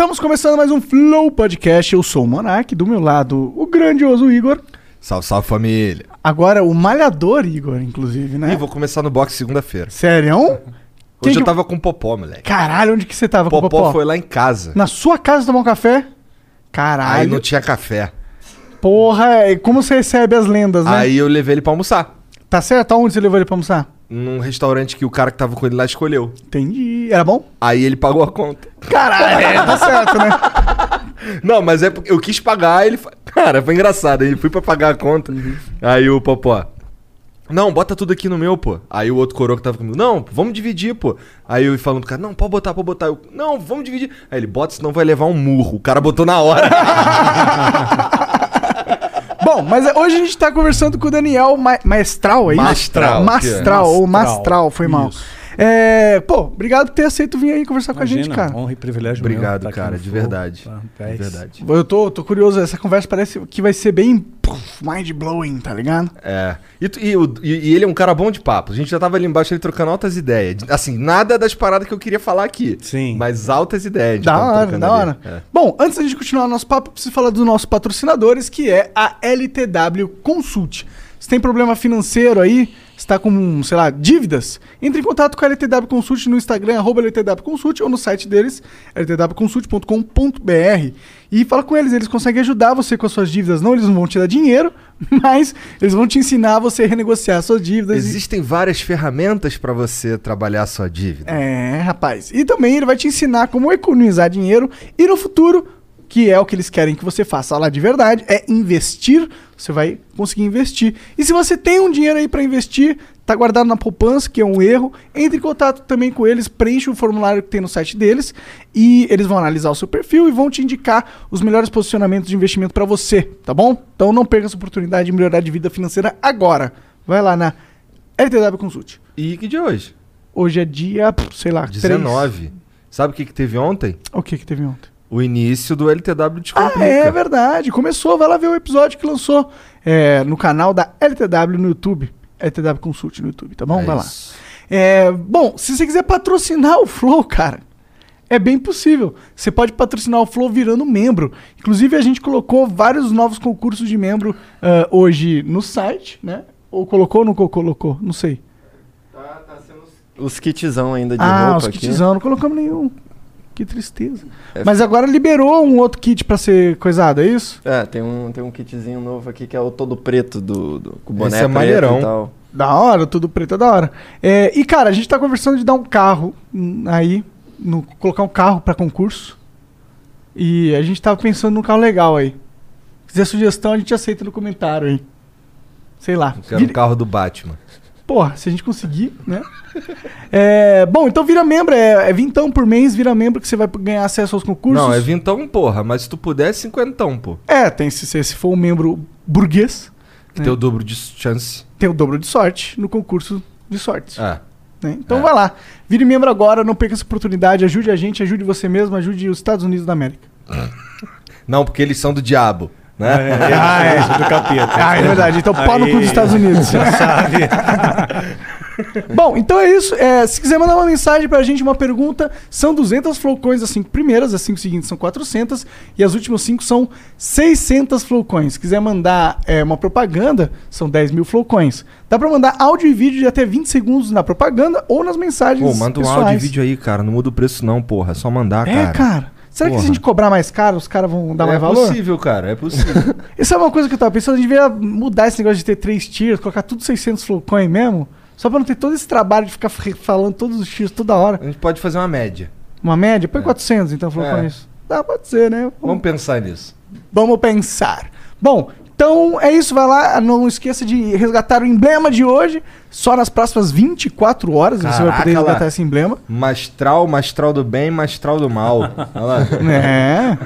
Estamos começando mais um Flow Podcast. Eu sou o Monark, do meu lado, o grandioso Igor. Salve, salve família. Agora, o malhador Igor, inclusive, né? Ih, vou começar no boxe segunda-feira. Sério? Quem Hoje eu que- tava com o Popó, moleque. Caralho, onde que você tava com o Popó Popó? foi lá em casa. Na sua casa tomar um café? Caralho. Aí não tinha café. Porra, e como você recebe as lendas, né? Aí eu levei ele pra almoçar. Tá certo? Aonde você levou ele pra almoçar? Num restaurante que o cara que tava com ele lá escolheu. Entendi. Era bom? Aí ele pagou a conta. Caralho, é, tá certo, né? Não, mas é porque eu quis pagar, ele. fa- Cara, foi engraçado. Aí fui pra pagar a conta. Aí o Popó. Não, bota tudo aqui no meu, pô. Aí o outro coroa que tava comigo, não, vamos dividir, pô. Aí eu falando pro cara, não, pode botar, pode botar. Eu, não, vamos dividir. Aí ele, bota, senão vai levar um murro. O cara botou na hora. Mas hoje a gente tá conversando com o Daniel Ma Maestral, é isso? Mastral, Mastral, é? ou Mastral, foi mal. Isso. É, pô, obrigado por ter aceito vir aí conversar com a gente, cara. Honra e privilégio Obrigado, meu tá cara, de verdade. Tá, De verdade. Eu tô, tô curioso, essa conversa parece que vai ser bem puf, mind-blowing, tá ligado? É. E, e o- e- e ele é um cara bom de papo. A gente já tava ali embaixo ele trocando altas ideias. Assim, nada das paradas que eu queria falar aqui. Sim. Mas altas ideias. Da tava hora, da ali. hora. É. Bom, antes da gente continuar nosso papo, eu preciso falar dos nossos patrocinadores, que é a LTW Consult. Se tem problema financeiro aí, está com, sei lá, dívidas, entre em contato com a LTW Consult no Instagram, arroba LTW Consult, ou no site deles, ltwconsult.com.br. E fala com eles, eles conseguem ajudar você com as suas dívidas. Não, eles não vão te dar dinheiro, mas eles vão te ensinar a você renegociar suas dívidas. e- Existem várias ferramentas pra você trabalhar a sua dívida. É, rapaz. E também ele vai te ensinar como economizar dinheiro e no futuro, que é o que eles querem que você faça lá de verdade, é investir. Você vai conseguir investir. E se você tem um dinheiro aí para investir, tá guardado na poupança, que é um erro, entre em contato também com eles, preencha o formulário que tem no site deles e eles vão analisar o seu perfil e vão te indicar os melhores posicionamentos de investimento para você, tá bom? Então não perca essa oportunidade de melhorar de vida financeira agora. Vai lá na LTW Consult. E que dia é hoje? Hoje é dia, sei lá, 3. 19. Sabe o que, que teve ontem? O que que teve ontem? O início do LTW Descomplica. Ah, é verdade. Começou. Vai lá ver o episódio que lançou é, no canal da LTW no YouTube. LTW Consult no YouTube, tá bom? É vai lá. É, bom, se você quiser patrocinar o Flow, cara, é bem possível. Você pode patrocinar o Flow virando membro. Inclusive, a gente colocou vários novos concursos de membro ah, hoje no site, né? Ou colocou ou não co- colocou? Não sei. Os kitzão ainda de ah, roupa os aqui. kitzão, não colocamos nenhum. Que tristeza. É Mas agora liberou um outro kit pra ser coisado, é isso? É, tem um, tem um kitzinho novo aqui que é o todo preto do, do com o boné Esse é maneirão. e tal. Da hora, tudo preto é da hora. É, e, cara, a gente tá conversando de dar um carro hum, aí, no- colocar um carro pra concurso. E a gente tava pensando num carro legal aí. Se quiser sugestão, a gente aceita no comentário aí. Sei lá. Eu quero Vira- o carro do Batman. Porra, se a gente conseguir, né? É, bom, então vira membro, é, é vintão por mês, vira membro que você vai ganhar acesso aos concursos. Não, é vintão, porra. Mas se tu puder, é cinquentão, pô. É, tem se, se for um membro burguês, Que É. tem o dobro de chance. tem o dobro de sorte no concurso de sorte. É. né? Então É. vai lá, vire membro agora, não perca essa oportunidade, ajude a gente, ajude você mesmo, ajude os Estados Unidos da América. Não, porque eles são do diabo, né? Ah, é. do capeta. Ah, é verdade, então pau no cu dos Estados Unidos. Já sabe. Bom, então é isso. É, se quiser mandar uma mensagem pra gente, uma pergunta, são 200 flowcoins as cinco primeiras, as cinco seguintes são 400 e as últimas cinco são 600 flowcoins. Se quiser mandar é, uma propaganda, são 10 mil flowcoins. Dá pra mandar áudio e vídeo de até 20 segundos na propaganda ou nas mensagens Pô, manda um pessoais. áudio e vídeo aí, cara. Não muda o preço não, porra. É só mandar, É, cara. cara. Será que se a Porra. gente cobrar mais caro, os caras vão dar é mais valor? possível, cara. É possível. Isso é uma coisa que eu tava pensando, a gente devia mudar esse negócio de ter três tiers, colocar tudo 600 flowcoin mesmo, só pra não ter todo esse trabalho de ficar falando todos os tiers toda hora. A gente pode fazer uma média. Uma média? Põe 400, então, falou É. isso. Dá, pode ser, né? Vamos pensar nisso. Vamos pensar. Bom, então é isso. Vai lá. Não esqueça de resgatar o emblema de hoje. Só nas próximas 24 horas você vai Caraca, poder resgatar lá. esse emblema. Mastral, mastral do bem, mastral do mal. Olha lá. É.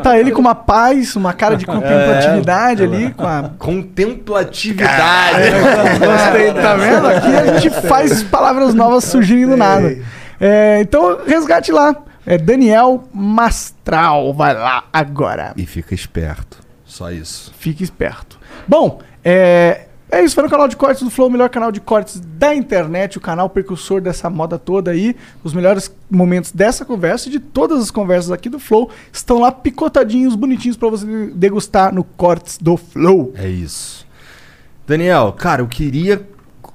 tá ele com uma paz, uma cara de contemplatividade ali. Com a... Contemplatividade. Gostei, tá vendo? Aqui a gente faz palavras novas surgirem do nada. É, então, resgate lá. É Daniel Mastral. Vai lá agora. E fica esperto. Só isso. Fique esperto. Bom, é, é isso. Foi no canal de cortes do Flow, o melhor canal de cortes da internet, o canal precursor dessa moda toda aí. Os melhores momentos dessa conversa e de todas as conversas aqui do Flow estão lá picotadinhos, bonitinhos pra você degustar no Cortes do Flow. É isso. Daniel, cara, eu queria.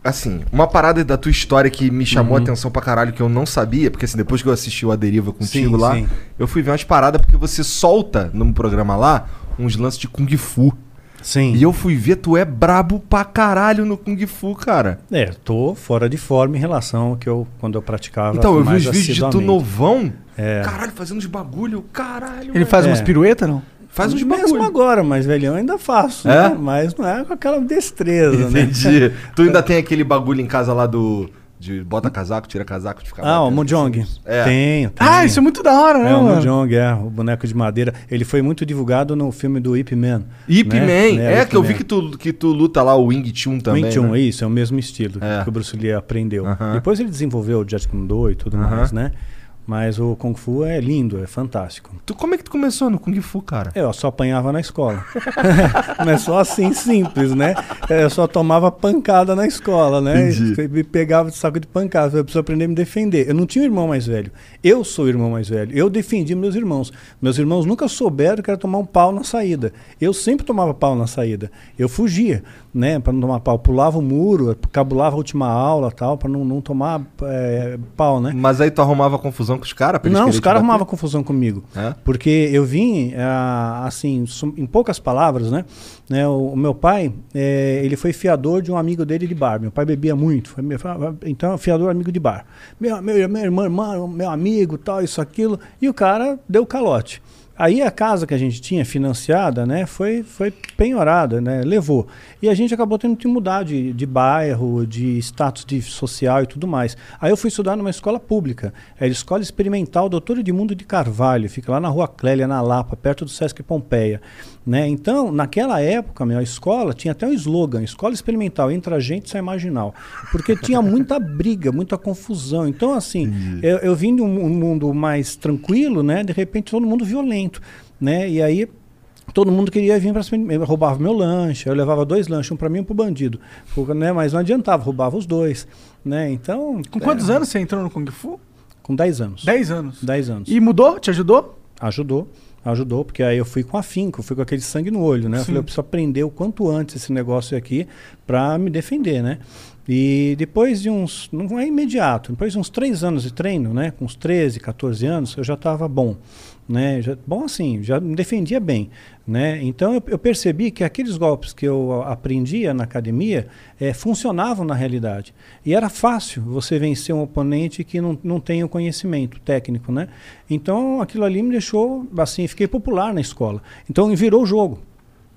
Assim, uma parada da tua história que me chamou a atenção pra caralho, que eu não sabia, porque assim, depois que eu assisti o A Deriva contigo Sim, lá, sim. eu fui ver umas paradas, porque você solta num programa lá uns lances de Kung Fu. Sim. E eu fui ver, tu é brabo pra caralho no Kung Fu, cara. É, tô fora de forma em relação ao que eu quando eu praticava. Então, eu vi os vídeos de tu novão. É. Caralho, fazendo uns bagulho, caralho. Ele faz É. umas piruetas, não? Faz uns Mesmo bagulho. agora, mas velhão eu ainda faço, É? né? Mas não é com aquela destreza, né? Entendi. tu ainda tem aquele bagulho em casa lá do. De bota casaco, tira casaco, de ficar. Ah, o Mojong. assim. É. Tenho, tenho. Ah, isso é muito da hora, né, É, o? Mojong, é, o boneco de madeira. Ele foi muito divulgado no filme do Ip Man. Ip né? Man. Né, É, Ip que eu vi que tu, que tu luta lá o Wing Chun também. Wing Chun, né? isso, é o mesmo estilo É. que o Bruce Lee aprendeu. Aham. Depois ele desenvolveu o Jet Kune-Do e tudo Aham. mais, né? Mas o Kung Fu é lindo, é fantástico. Tu, como é que tu começou no Kung Fu, cara? Eu só apanhava na escola. Não é só assim simples, né? Eu só tomava pancada na escola, né? Entendi. Me pegava de saco de pancada. Eu preciso aprender a me defender. Eu não tinha um irmão mais velho. Eu sou o irmão mais velho. Eu defendi meus irmãos. Meus irmãos nunca souberam que era tomar um pau na saída. Eu sempre tomava pau na saída. Eu fugia, né? Para não tomar pau. Pulava o muro, cabulava a última aula tal, para não, não tomar é, pau, né? Mas aí tu arrumava confusão com os caras? Não, os caras arrumavam confusão comigo. É? Porque eu vim, ah, assim, em poucas palavras, né? né, o, meu pai, eh, ele foi fiador de um amigo dele de bar. Meu pai bebia muito. Então, fiador amigo de bar. Meu, meu, meu irmão, irmão, meu amigo, tal, isso, aquilo. E o cara deu calote. Aí a casa que a gente tinha financiada, né, foi, foi penhorada, né, levou. E a gente acabou tendo que mudar de, de bairro, de status de social e tudo mais. Aí eu fui estudar numa escola pública, era a Escola Experimental Doutor Edmundo de Carvalho, fica lá na Rua Clélia, na Lapa, perto do Sesc Pompeia. Né? Então, naquela época, meu, a escola tinha até um slogan, Escola Experimental, entra gente, sai marginal. Porque tinha muita briga, muita confusão. Então, assim, eu, eu vim de um, um mundo mais tranquilo, né? De repente, todo mundo violento, né? E aí todo mundo queria vir para cima, roubava meu lanche, eu levava dois lanches, um para mim e um para o bandido, Porque, né, mas não adiantava, roubava os dois, né? Então, Com quantos é, anos você entrou no Kung Fu? Com 10 anos. 10 anos. 10 anos. E mudou? Te ajudou? Ajudou, ajudou, porque aí eu fui com afinco, fui com aquele sangue no olho, né? Eu falei, eu preciso aprender o quanto antes esse negócio aqui para me defender, né? E depois de uns, não é imediato, depois de uns três anos de treino, né? Com uns 13, 14 anos, eu já estava bom. Né? Já, bom assim, já me defendia bem. Né? Então eu, eu percebi que aqueles golpes que eu aprendia na academia eh, funcionavam na realidade. E era fácil você vencer um oponente que não, não tem o conhecimento técnico. Né? Então aquilo ali me deixou, assim, fiquei popular na escola. Então virou o jogo.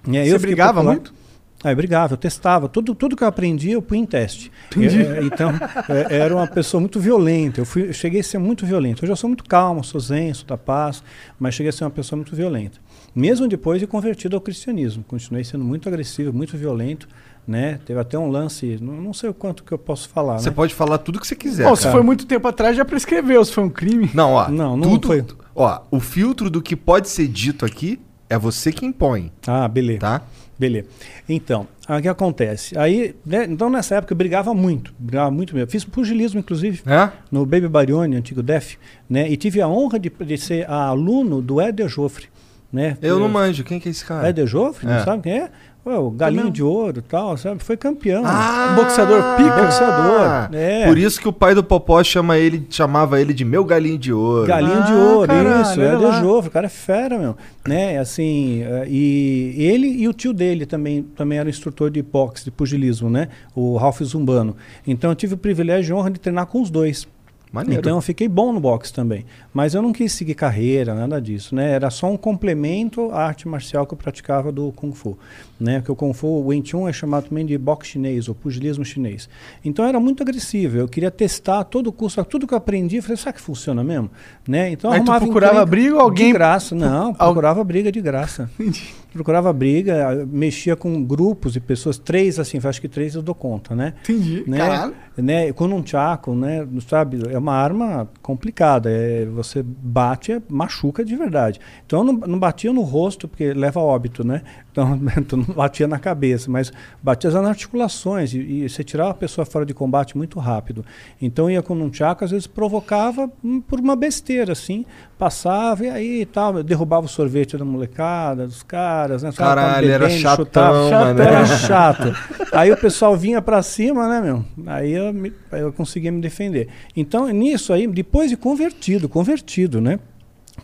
Né? Você brigava popular. muito? Ah, eu brigava, eu testava. Tudo, tudo que eu aprendi, eu punha em teste. É, então, é, era uma pessoa muito violenta. Eu, fui, eu cheguei a ser muito violento. Hoje eu sou muito calmo, sou zen, sou da paz, mas cheguei a ser uma pessoa muito violenta. Mesmo depois de convertido ao cristianismo. Continuei sendo muito agressivo, muito violento. Né? Teve até um lance, não, não sei o quanto que eu posso falar. Você né? pode falar tudo que você quiser. Bom, se foi muito tempo atrás, já prescreveu, se foi um crime. Não, ó. Não, não tudo, foi. Ó, o filtro do que pode ser dito aqui é você que impõe, Ah, beleza. tá? Beleza. Então, o que acontece? Aí, né, então nessa época eu brigava muito, brigava muito mesmo. Fiz pugilismo, inclusive. É? no Baby Barione, antigo DEF, né? E tive a honra de, de ser aluno do Éder Joffre, né? Eu não manjo. Quem que é esse cara? Éder Joffre, É. não sabe quem é? O Galinho de Ouro tal, sabe? Foi campeão. Ah, Um boxeador pica. Boxeador, é. Por isso que o pai do Popó chama ele, chamava ele de meu galinho de ouro. Galinho de Ah, ouro, caralho, isso, Éder lá. Joffre, o cara é fera, meu. Né? Assim, eh, e ele e o tio dele também, também era instrutor de boxe, de pugilismo, né? O Ralph Zumbano. Então eu tive o privilégio e honra de treinar com os dois. Maneiro. Então eu fiquei bom no boxe também. Mas eu não quis seguir carreira, nada disso, né? Era só um complemento à arte marcial que eu praticava do Kung Fu, né? Que o Kung Fu, o Wing Chun é chamado também de boxe chinês ou pugilismo chinês. Então era muito agressivo. Eu queria testar todo custo, tudo que eu aprendi, falei, será que funciona mesmo? Né? Então Aí tu procurava encrenca briga ou alguém- de graça, não, procurava briga de graça. procurava briga, mexia com grupos de pessoas, três assim, acho que três eu dou conta, né? Entendi. né? Caralho. né? Com um chaco, né? Sabe? É uma arma complicada. É, você bate, é, machuca de verdade. Então eu não, não batia no rosto, porque leva a óbito, né? Então, então não batia na cabeça, mas batia nas articulações. E, e você tirava a pessoa fora de combate muito rápido. Então ia com um chaco, às vezes provocava hum, por uma besteira, assim. Passava e aí tal, derrubava o sorvete da molecada, dos caras, né? Caralho, era bebendo, chatão, chutava. mano. Era chato. Aí o pessoal vinha pra cima, né, meu? Aí eu, eu conseguia me defender. Então, nisso aí, depois de convertido, convertido, né?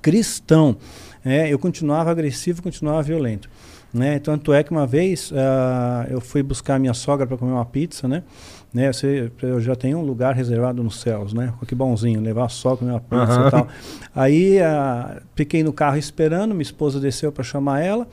Cristão, é, eu continuava agressivo, continuava violento. Né? Tanto é que uma vez ah, eu fui buscar minha sogra para comer uma pizza, né? né? Você, eu já tenho um lugar reservado nos céus, né? Que bonzinho, levar a sogra comer uma pizza Aham. e tal. Aí ah, fiquei no carro esperando, minha esposa desceu para chamar ela.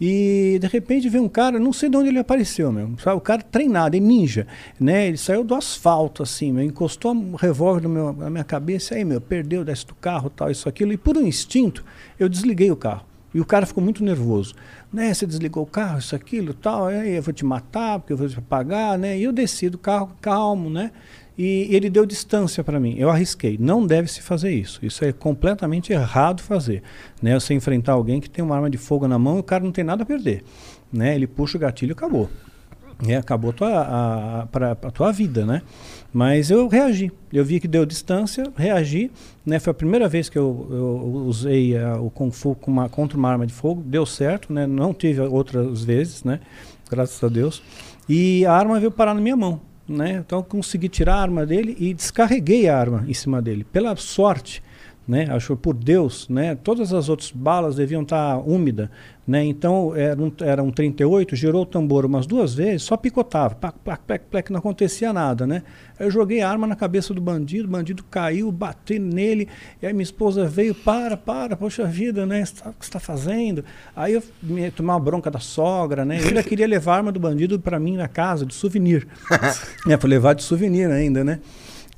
E de repente veio um cara, não sei de onde ele apareceu, meu. Sabe, o cara treinado, é ninja, né? Ele saiu do asfalto, assim, meu, encostou um revólver meu, na minha cabeça, aí, meu, perdeu, desce do carro, tal, isso, aquilo. E por um instinto, eu desliguei o carro. E o cara ficou muito nervoso. Né, você desligou o carro, isso, aquilo, tal, aí eu vou te matar, porque eu vou te pagar, né? E eu desci do carro calmo, né? E ele deu distância para mim. Eu arrisquei. Não deve se fazer isso. Isso é completamente errado fazer. Né? Você enfrentar alguém que tem uma arma de fogo na mão e o cara não tem nada a perder. Né? Ele puxa o gatilho e acabou. É, acabou a tua, a, a, pra, a tua vida, né? Mas eu reagi. Eu vi que deu distância, reagi. Né? Foi a primeira vez que eu, eu usei ah, o Kung Fu com uma- contra uma arma de fogo. Deu certo, né? Não tive outras vezes, né? Graças a Deus. E a arma veio parar na minha mão. Né? Então eu consegui tirar a arma dele e descarreguei a arma em cima dele. Pela sorte, né? Acho por Deus, né? Todas as outras balas deviam estar úmidas, né? Então era um, era um 38, girou o tambor umas duas vezes, só picotava, plac, plac, plac, plac, não acontecia nada, né? Eu joguei a arma na cabeça do bandido, o bandido caiu, bati nele, e aí minha esposa veio, para, para, poxa vida, né? Tá- O que você está fazendo? Aí eu me tomei uma bronca da sogra, né? Eu ainda queria levar a arma do bandido para mim na casa, de souvenir. é, para levar de souvenir ainda, né?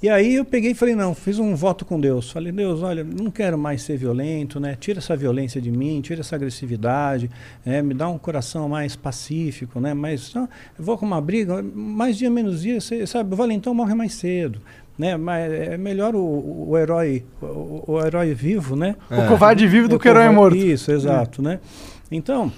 E aí eu peguei e falei, não, fiz um voto com Deus. Falei, Deus, olha, não quero mais ser violento, né? Tira essa violência de mim, tira essa agressividade, né? me dá um coração mais pacífico, né? Mas não, eu vou com uma briga, mais dia menos dia, você sabe, o valentão morre mais cedo. Né? Mas é melhor o, o herói, o, o herói vivo, né? O covarde vivo do O que o herói morto. Isso, exato, né? Então,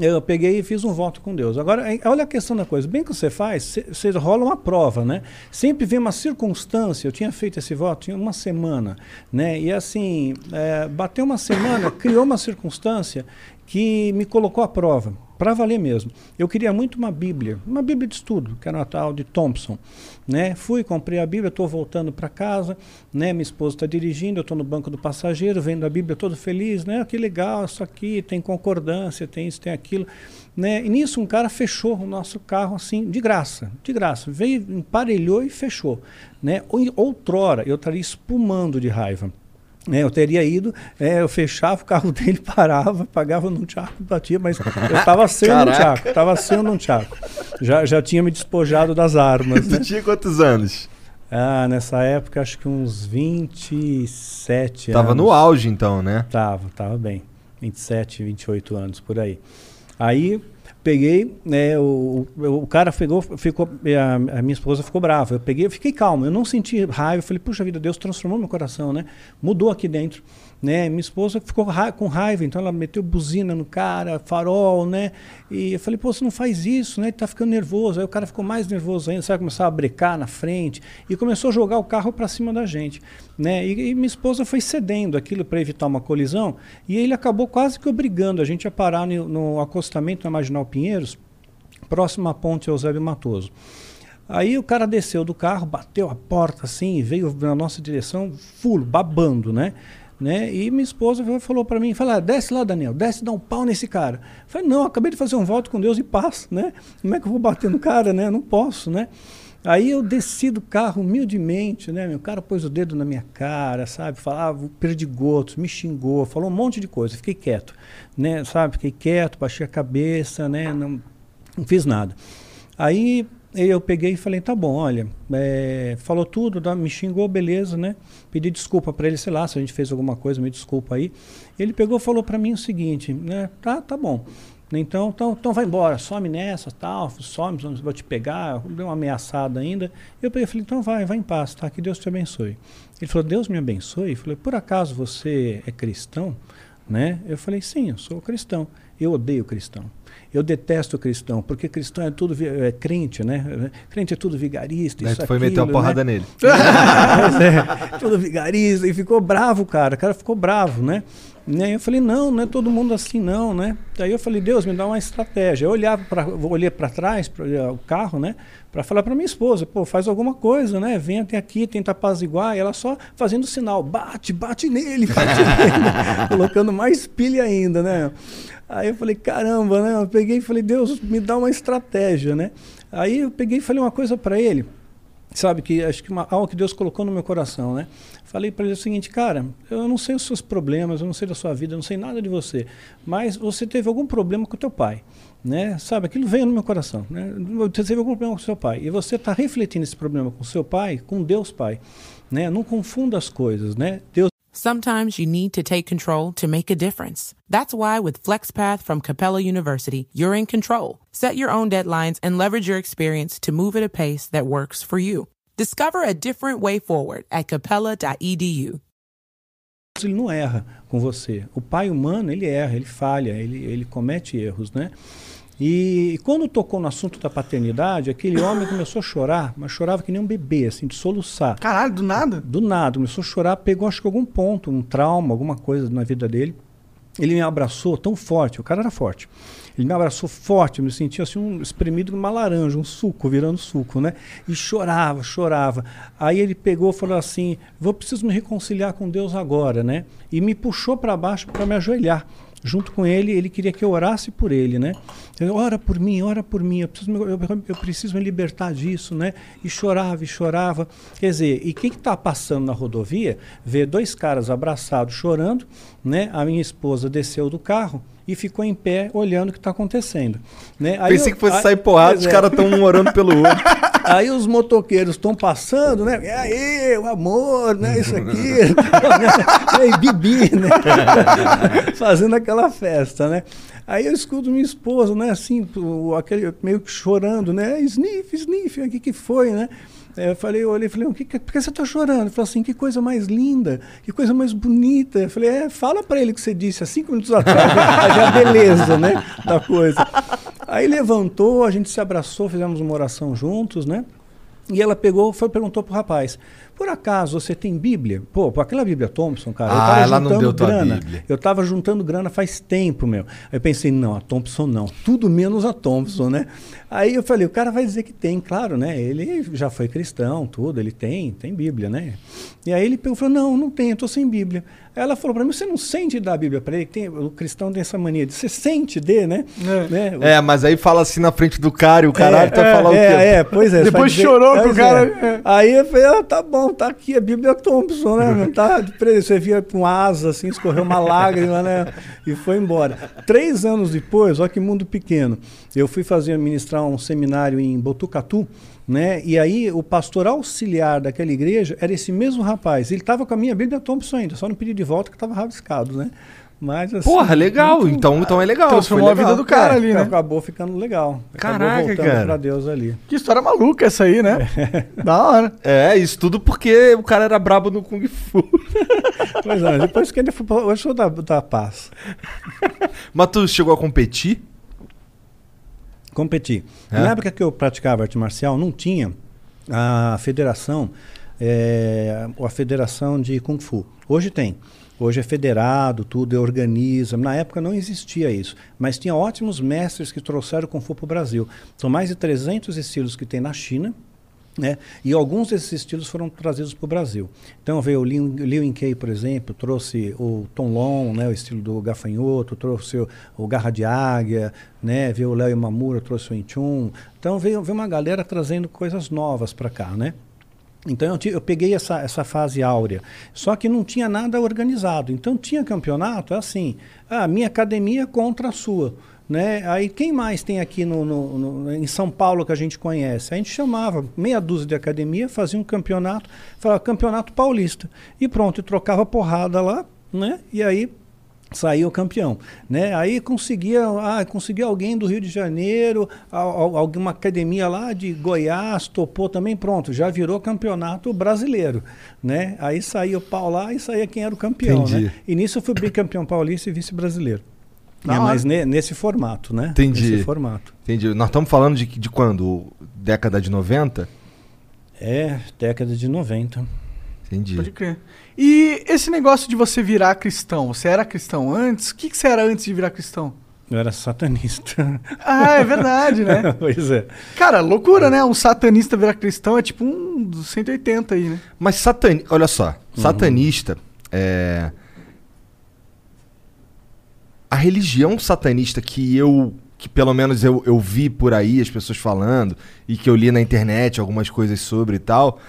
eu peguei e fiz um voto com Deus. Agora, eh, olha a questão da coisa. Bem que você faz, você rola uma prova, né? Sempre vem uma circunstância. Eu tinha feito esse voto tinha uma semana, né? E assim, eh, bateu uma semana, criou uma circunstância que me colocou à prova, para valer mesmo. Eu queria muito uma Bíblia, uma Bíblia de estudo, que era uma tal de Thompson, né? Fui, comprei a Bíblia, estou voltando para casa, né? Minha esposa está dirigindo, eu estou no banco do passageiro, vendo a Bíblia todo feliz, né? Que legal, isso aqui tem concordância, tem isso, tem aquilo, né? E nisso um cara fechou o nosso carro assim, de graça, de graça, veio, emparelhou e fechou, né? Ou- Outrora eu estaria espumando de raiva. Né, eu teria ido, é, eu fechava o carro dele, parava, pagava num tchaco, batia, mas eu estava sem um tchaco, estava sem um tchaco. Já, já tinha me despojado das armas, né? Tu tinha quantos anos? Ah, nessa época acho que uns 27 Tava anos. no auge então, né? Tava, tava bem. 27, 28 anos por aí. Aí peguei, né, o, o, cara pegou, ficou, a, a minha esposa ficou brava. Eu peguei, eu fiquei calmo, eu não senti raiva. Eu falei, puxa vida, Deus transformou meu coração, né? Mudou aqui dentro. Né? Minha esposa ficou ra com raiva, então ela meteu buzina no cara, farol, né? E eu falei, pô, você não faz isso, né? Ele tá ficando nervoso. Aí o cara ficou mais nervoso ainda, sabe? Começar a brecar na frente e começou a jogar o carro para cima da gente, né? E, e minha esposa foi cedendo aquilo para evitar uma colisão e ele acabou quase que obrigando a gente a parar no, no acostamento na Marginal Pinheiros, próximo à ponte Eusébio Matoso. Aí o cara desceu do carro, bateu a porta assim, veio na nossa direção, full, babando, né? Né? E minha esposa falou para mim, falou, desce lá, Daniel, desce, dá um pau nesse cara. Eu falei, não, acabei de fazer um voto com Deus e paz, né? Como é que eu vou bater no cara, né? Não posso, né? Aí eu desci do carro humildemente, né? O cara pôs o dedo na minha cara, sabe? Falava perdigotos, me xingou, falou um monte de coisa. Fiquei quieto, né? Sabe? Fiquei quieto, baixei a cabeça, né? Não, não fiz nada. Aí eu peguei e falei, tá bom, olha, é, falou tudo, tá, me xingou, beleza, né? Pedi desculpa para ele, sei lá, se a gente fez alguma coisa, me desculpa aí. Ele pegou e falou para mim o seguinte, né? Tá, tá bom. Então, então, então vai embora, some nessa, tal, some, vou te pegar, deu uma ameaçada ainda. Eu peguei falei, então vai, vai em paz, tá? Que Deus te abençoe. Ele falou, Deus me abençoe? Eu falei, por acaso você é cristão? Né? Eu falei, sim, eu sou cristão. Eu odeio cristão. Eu detesto cristão, porque cristão é tudo é crente, né? Crente é tudo vigarista. Aí isso, tu foi aquilo, meter uma porrada né? nele. Pois é, tudo vigarista. E ficou bravo, cara. O cara ficou bravo, né? né? Eu falei, não, não é todo mundo assim, não, né? Daí eu falei, Deus, me dá uma estratégia. Eu olhava pra, olhei para trás, para o carro, né? Para falar para minha esposa, pô, faz alguma coisa, né? Vem até aqui, tenta apaziguar. E ela só fazendo sinal, bate, bate nele, bate nele. Colocando mais pilha ainda, né? Aí eu falei, caramba, né? Eu peguei e falei, Deus, me dá uma estratégia, né? Aí eu peguei e falei uma coisa para ele, sabe, que acho que uma, algo que Deus colocou no meu coração, né? Falei para ele o seguinte, cara, eu não sei os seus problemas, eu não sei da sua vida, eu não sei nada de você, mas você teve algum problema com o teu pai, né? Sabe, aquilo veio no meu coração, né? Você teve algum problema com o seu pai, e você está refletindo esse problema com o seu pai, com Deus Pai, né? Não confunda as coisas, né? Deus Sometimes you need to take control to make a difference. That's why with FlexPath from Capella University, you're in control. Set your own deadlines and leverage your experience to move at a pace that works for you. Discover a different way forward at capella.edu. ele não erra com você. O pai humano, ele erra, ele falha, ele, ele comete erros, né? E quando tocou no assunto da paternidade, aquele homem começou a chorar, mas chorava que nem um bebê, assim, de soluçar. Caralho, do nada? Do nada, começou a chorar, pegou acho que algum ponto, um trauma, alguma coisa na vida dele. Ele me abraçou tão forte, o cara era forte. Ele me abraçou forte, eu me sentia assim um espremido numa laranja, um suco, virando suco, né? E chorava, chorava. Aí ele pegou e falou assim: "Vou preciso me reconciliar com Deus agora", né? E me puxou para baixo para me ajoelhar junto com ele, ele queria que eu orasse por ele, né? Eu, ora por mim, ora por mim, eu preciso, me, eu, eu preciso me libertar disso, né? E chorava, e chorava. Quer dizer, e quem que está passando na rodovia vê dois caras abraçados chorando, né? A minha esposa desceu do carro e ficou em pé olhando o que está acontecendo. Né? Aí Pensei eu- que fosse aí- sair porrada, os é. caras estão um orando pelo outro. Aí os motoqueiros estão passando, né? E aí, o amor, né? Isso aqui. né? E Bibi, né? Fazendo aquela festa, né? Aí eu escuto minha esposa, né? Assim, o- aquele, meio que chorando, né? Sniff, sniff, o que que foi, né? É, Eu falei, eu olhei e falei, que, que, por que você está chorando? Ele falou assim, que coisa mais linda, que coisa mais bonita. Eu falei, é, fala para ele o que você disse há cinco minutos atrás, a beleza, né, da coisa. Aí levantou, a gente se abraçou, fizemos uma oração juntos, né? E ela pegou, foi perguntou pro rapaz: Por acaso você tem Bíblia? Pô, aquela Bíblia Thompson, cara. eu Ah, tava ela não deu tua grana. Bíblia. Eu tava juntando grana faz tempo, meu. Aí eu pensei, não, a Thompson não. Tudo menos a Thompson, né? Aí eu falei, o cara vai dizer que tem, claro, né? Ele já foi cristão, tudo, ele tem, tem Bíblia, né? E aí ele pegou falou, não, não tem, eu tô sem Bíblia. Aí ela falou pra mim, você não sente dar a Bíblia pra ele? Tem, o cristão tem essa mania de, você sente de, né? né? É, mas aí fala assim na frente do cara e o caralho tu vai falar o quê? É, é, pois é. Depois dizer- chorou que o Pois cara- é. Aí eu falei, ah, tá bom, tá aqui a Bíblia Thompson, né? Tá presente. Você via com asa, assim, escorreu uma lágrima, né? E foi embora. Três anos depois, olha que mundo pequeno, eu fui fazer, ministrar um seminário em Botucatu, né? E aí o pastor auxiliar daquela igreja era esse mesmo rapaz. Ele estava com a minha Bíblia Thompson ainda, só não pedi de volta que estava rabiscado, né? Mas assim, Porra, legal. muito- Então, então é legal. Transformou foi a vida legal. do cara é, ali, né? Acabou ficando legal. Caraca, acabou voltando cara. pra Deus ali. Que história maluca essa aí, né? da hora. É, isso tudo porque o cara era brabo no Kung Fu. Pois é, depois que ele foi Hoje eu sou da, da paz. Mas tu chegou a competir? Competir. É? Na época que eu praticava arte marcial, não tinha a federação, é, a federação de Kung Fu. Hoje tem. Hoje é federado, tudo, é organiza. Na época não existia isso. Mas tinha ótimos mestres que trouxeram o Kung Fu para o Brasil. São mais de 300 estilos que tem na China. Né? E alguns desses estilos foram trazidos para o Brasil. Então veio o Liu, Liu Kay, por exemplo, trouxe o Tom Long, né, o estilo do gafanhoto, trouxe o, o Garra de Águia, né, veio o Léo Imamura, trouxe o Inchun. Então veio, veio uma galera trazendo coisas novas para cá, né? Então eu, eu peguei essa, essa fase áurea, só que não tinha nada organizado. Então tinha campeonato, é assim, a minha academia contra a sua. Né? Aí quem mais tem aqui no, no- no- em São Paulo que a gente conhece? A gente chamava meia dúzia de academia, fazia um campeonato, falava campeonato paulista. E pronto, e trocava porrada lá, né? E aí saiu campeão, né? Aí conseguia, ah, conseguia alguém do Rio de Janeiro, al- al- alguma academia lá de Goiás topou também, pronto, já virou campeonato brasileiro, né? Aí saía o pau lá e saía quem era o campeão, Entendi. né? E nisso eu fui bicampeão paulista e vice-brasileiro. Da É, hora. mas ne- nesse formato, né? Entendi. Nesse formato. Entendi. Nós estamos falando de, de quando? Década de 90? É, década de 90. Entendi. Pode crer. E esse negócio de você virar cristão, você era cristão antes? O que, que você era antes de virar cristão? Eu era satanista. Ah, é verdade, né? pois é. Cara, loucura, né? Um satanista virar cristão é tipo um dos 180 aí, né? Mas satanista. Olha só. Satanista é. A religião satanista que eu. Que pelo menos eu, eu vi por aí as pessoas falando e que eu li na internet algumas coisas sobre e tal,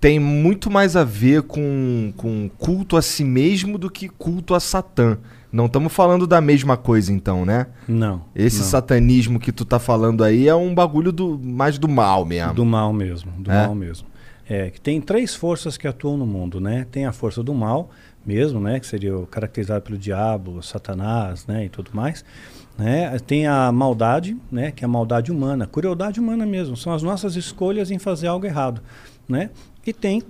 tem muito mais a ver com, com culto a si mesmo do que culto a Satã. Não estamos falando da mesma coisa, então, né? Não. Esse não. satanismo que tu tá falando aí é um bagulho do, mais do mal mesmo. Do mal mesmo, do É? mal mesmo. É, que tem três forças que atuam no mundo, né? Tem a força do mal mesmo, né? Que seria o caracterizado pelo diabo, Satanás, né? E tudo mais. Né? Tem a maldade, né? Que é a maldade humana, a crueldade humana mesmo. São as nossas escolhas em fazer algo errado, né? E tem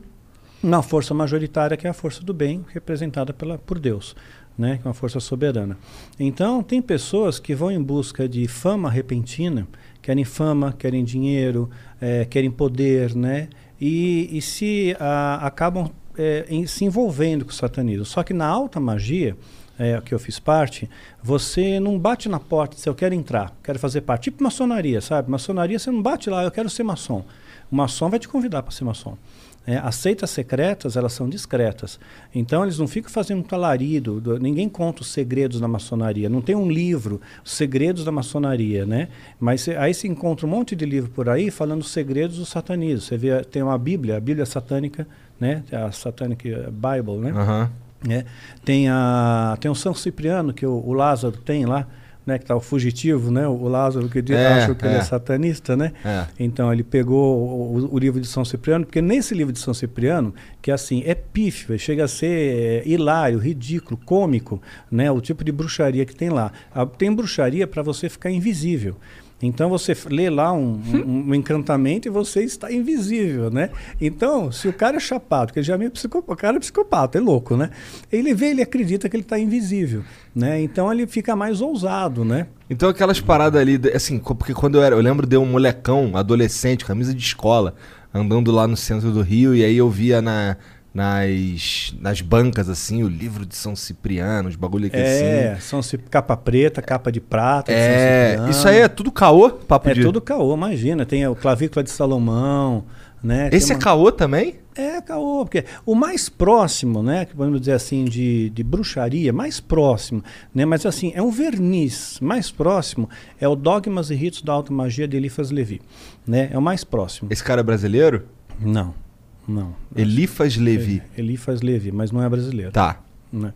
uma força majoritária que é a força do bem, representada pela, por Deus, né? que é uma força soberana. Então, tem pessoas que vão em busca de fama repentina, querem fama, querem dinheiro, eh, querem poder, né? e, e se ah, acabam eh, em- se envolvendo com o satanismo. Só que na alta magia, é, que eu fiz parte, você não bate na porta e diz, eu quero entrar, quero fazer parte. Tipo maçonaria, sabe? Maçonaria, você não bate lá, eu quero ser maçom. O maçom vai te convidar para ser maçom. É, as seitas secretas, elas são discretas. Então, eles não ficam fazendo um talarido, do- ninguém conta os segredos da maçonaria. Não tem um livro, os segredos da maçonaria, né? Mas aí se encontra um monte de livro por aí falando os segredos do satanismo. Você vê, tem uma Bíblia, a Bíblia satânica, né? A Satanic Bible, né? Aham. né? Tem, a, tem o São Cipriano, que o, o Lázaro tem lá, né? que está o fugitivo, né? o Lázaro que diz- É, acha que ele é. é satanista, né? É. Então ele pegou o, o- livro de São Cipriano, porque nesse livro de São Cipriano, que assim, é pífio, chega a ser é, hilário, ridículo, cômico, né? o tipo de bruxaria que tem lá. Ah, tem bruxaria para você ficar invisível. Então você lê lá um, um- um encantamento e você está invisível, né? Então, se o cara é chapado, porque ele já é meio psicopata, o cara é psicopata, é louco, né? Ele vê, ele acredita que ele está invisível, né? Então ele fica mais ousado, né? Então aquelas paradas ali, assim, porque quando eu era, eu lembro de um molecão, adolescente, camisa de escola, andando lá no centro do Rio, e aí eu via na, nas, nas bancas, assim, o livro de São Cipriano, os bagulho aqui É, assim. são Cip- capa preta, capa de prata. de É, Cipriano. isso aí é tudo caô, papo É de... tudo caô, imagina. Tem o clavícula de Salomão, né? Esse é uma- caô também? É, caô, porque o mais próximo, né, que podemos dizer assim, de, de bruxaria, mais próximo, né, mas assim, é um verniz mais próximo, é o Dogmas e Ritos da Alta Magia de Eliphas Levi, né, é o mais próximo. Esse cara é brasileiro? Não, não. Elifas Levi. É, Eliphas Levi, mas não é brasileiro. Tá. Né?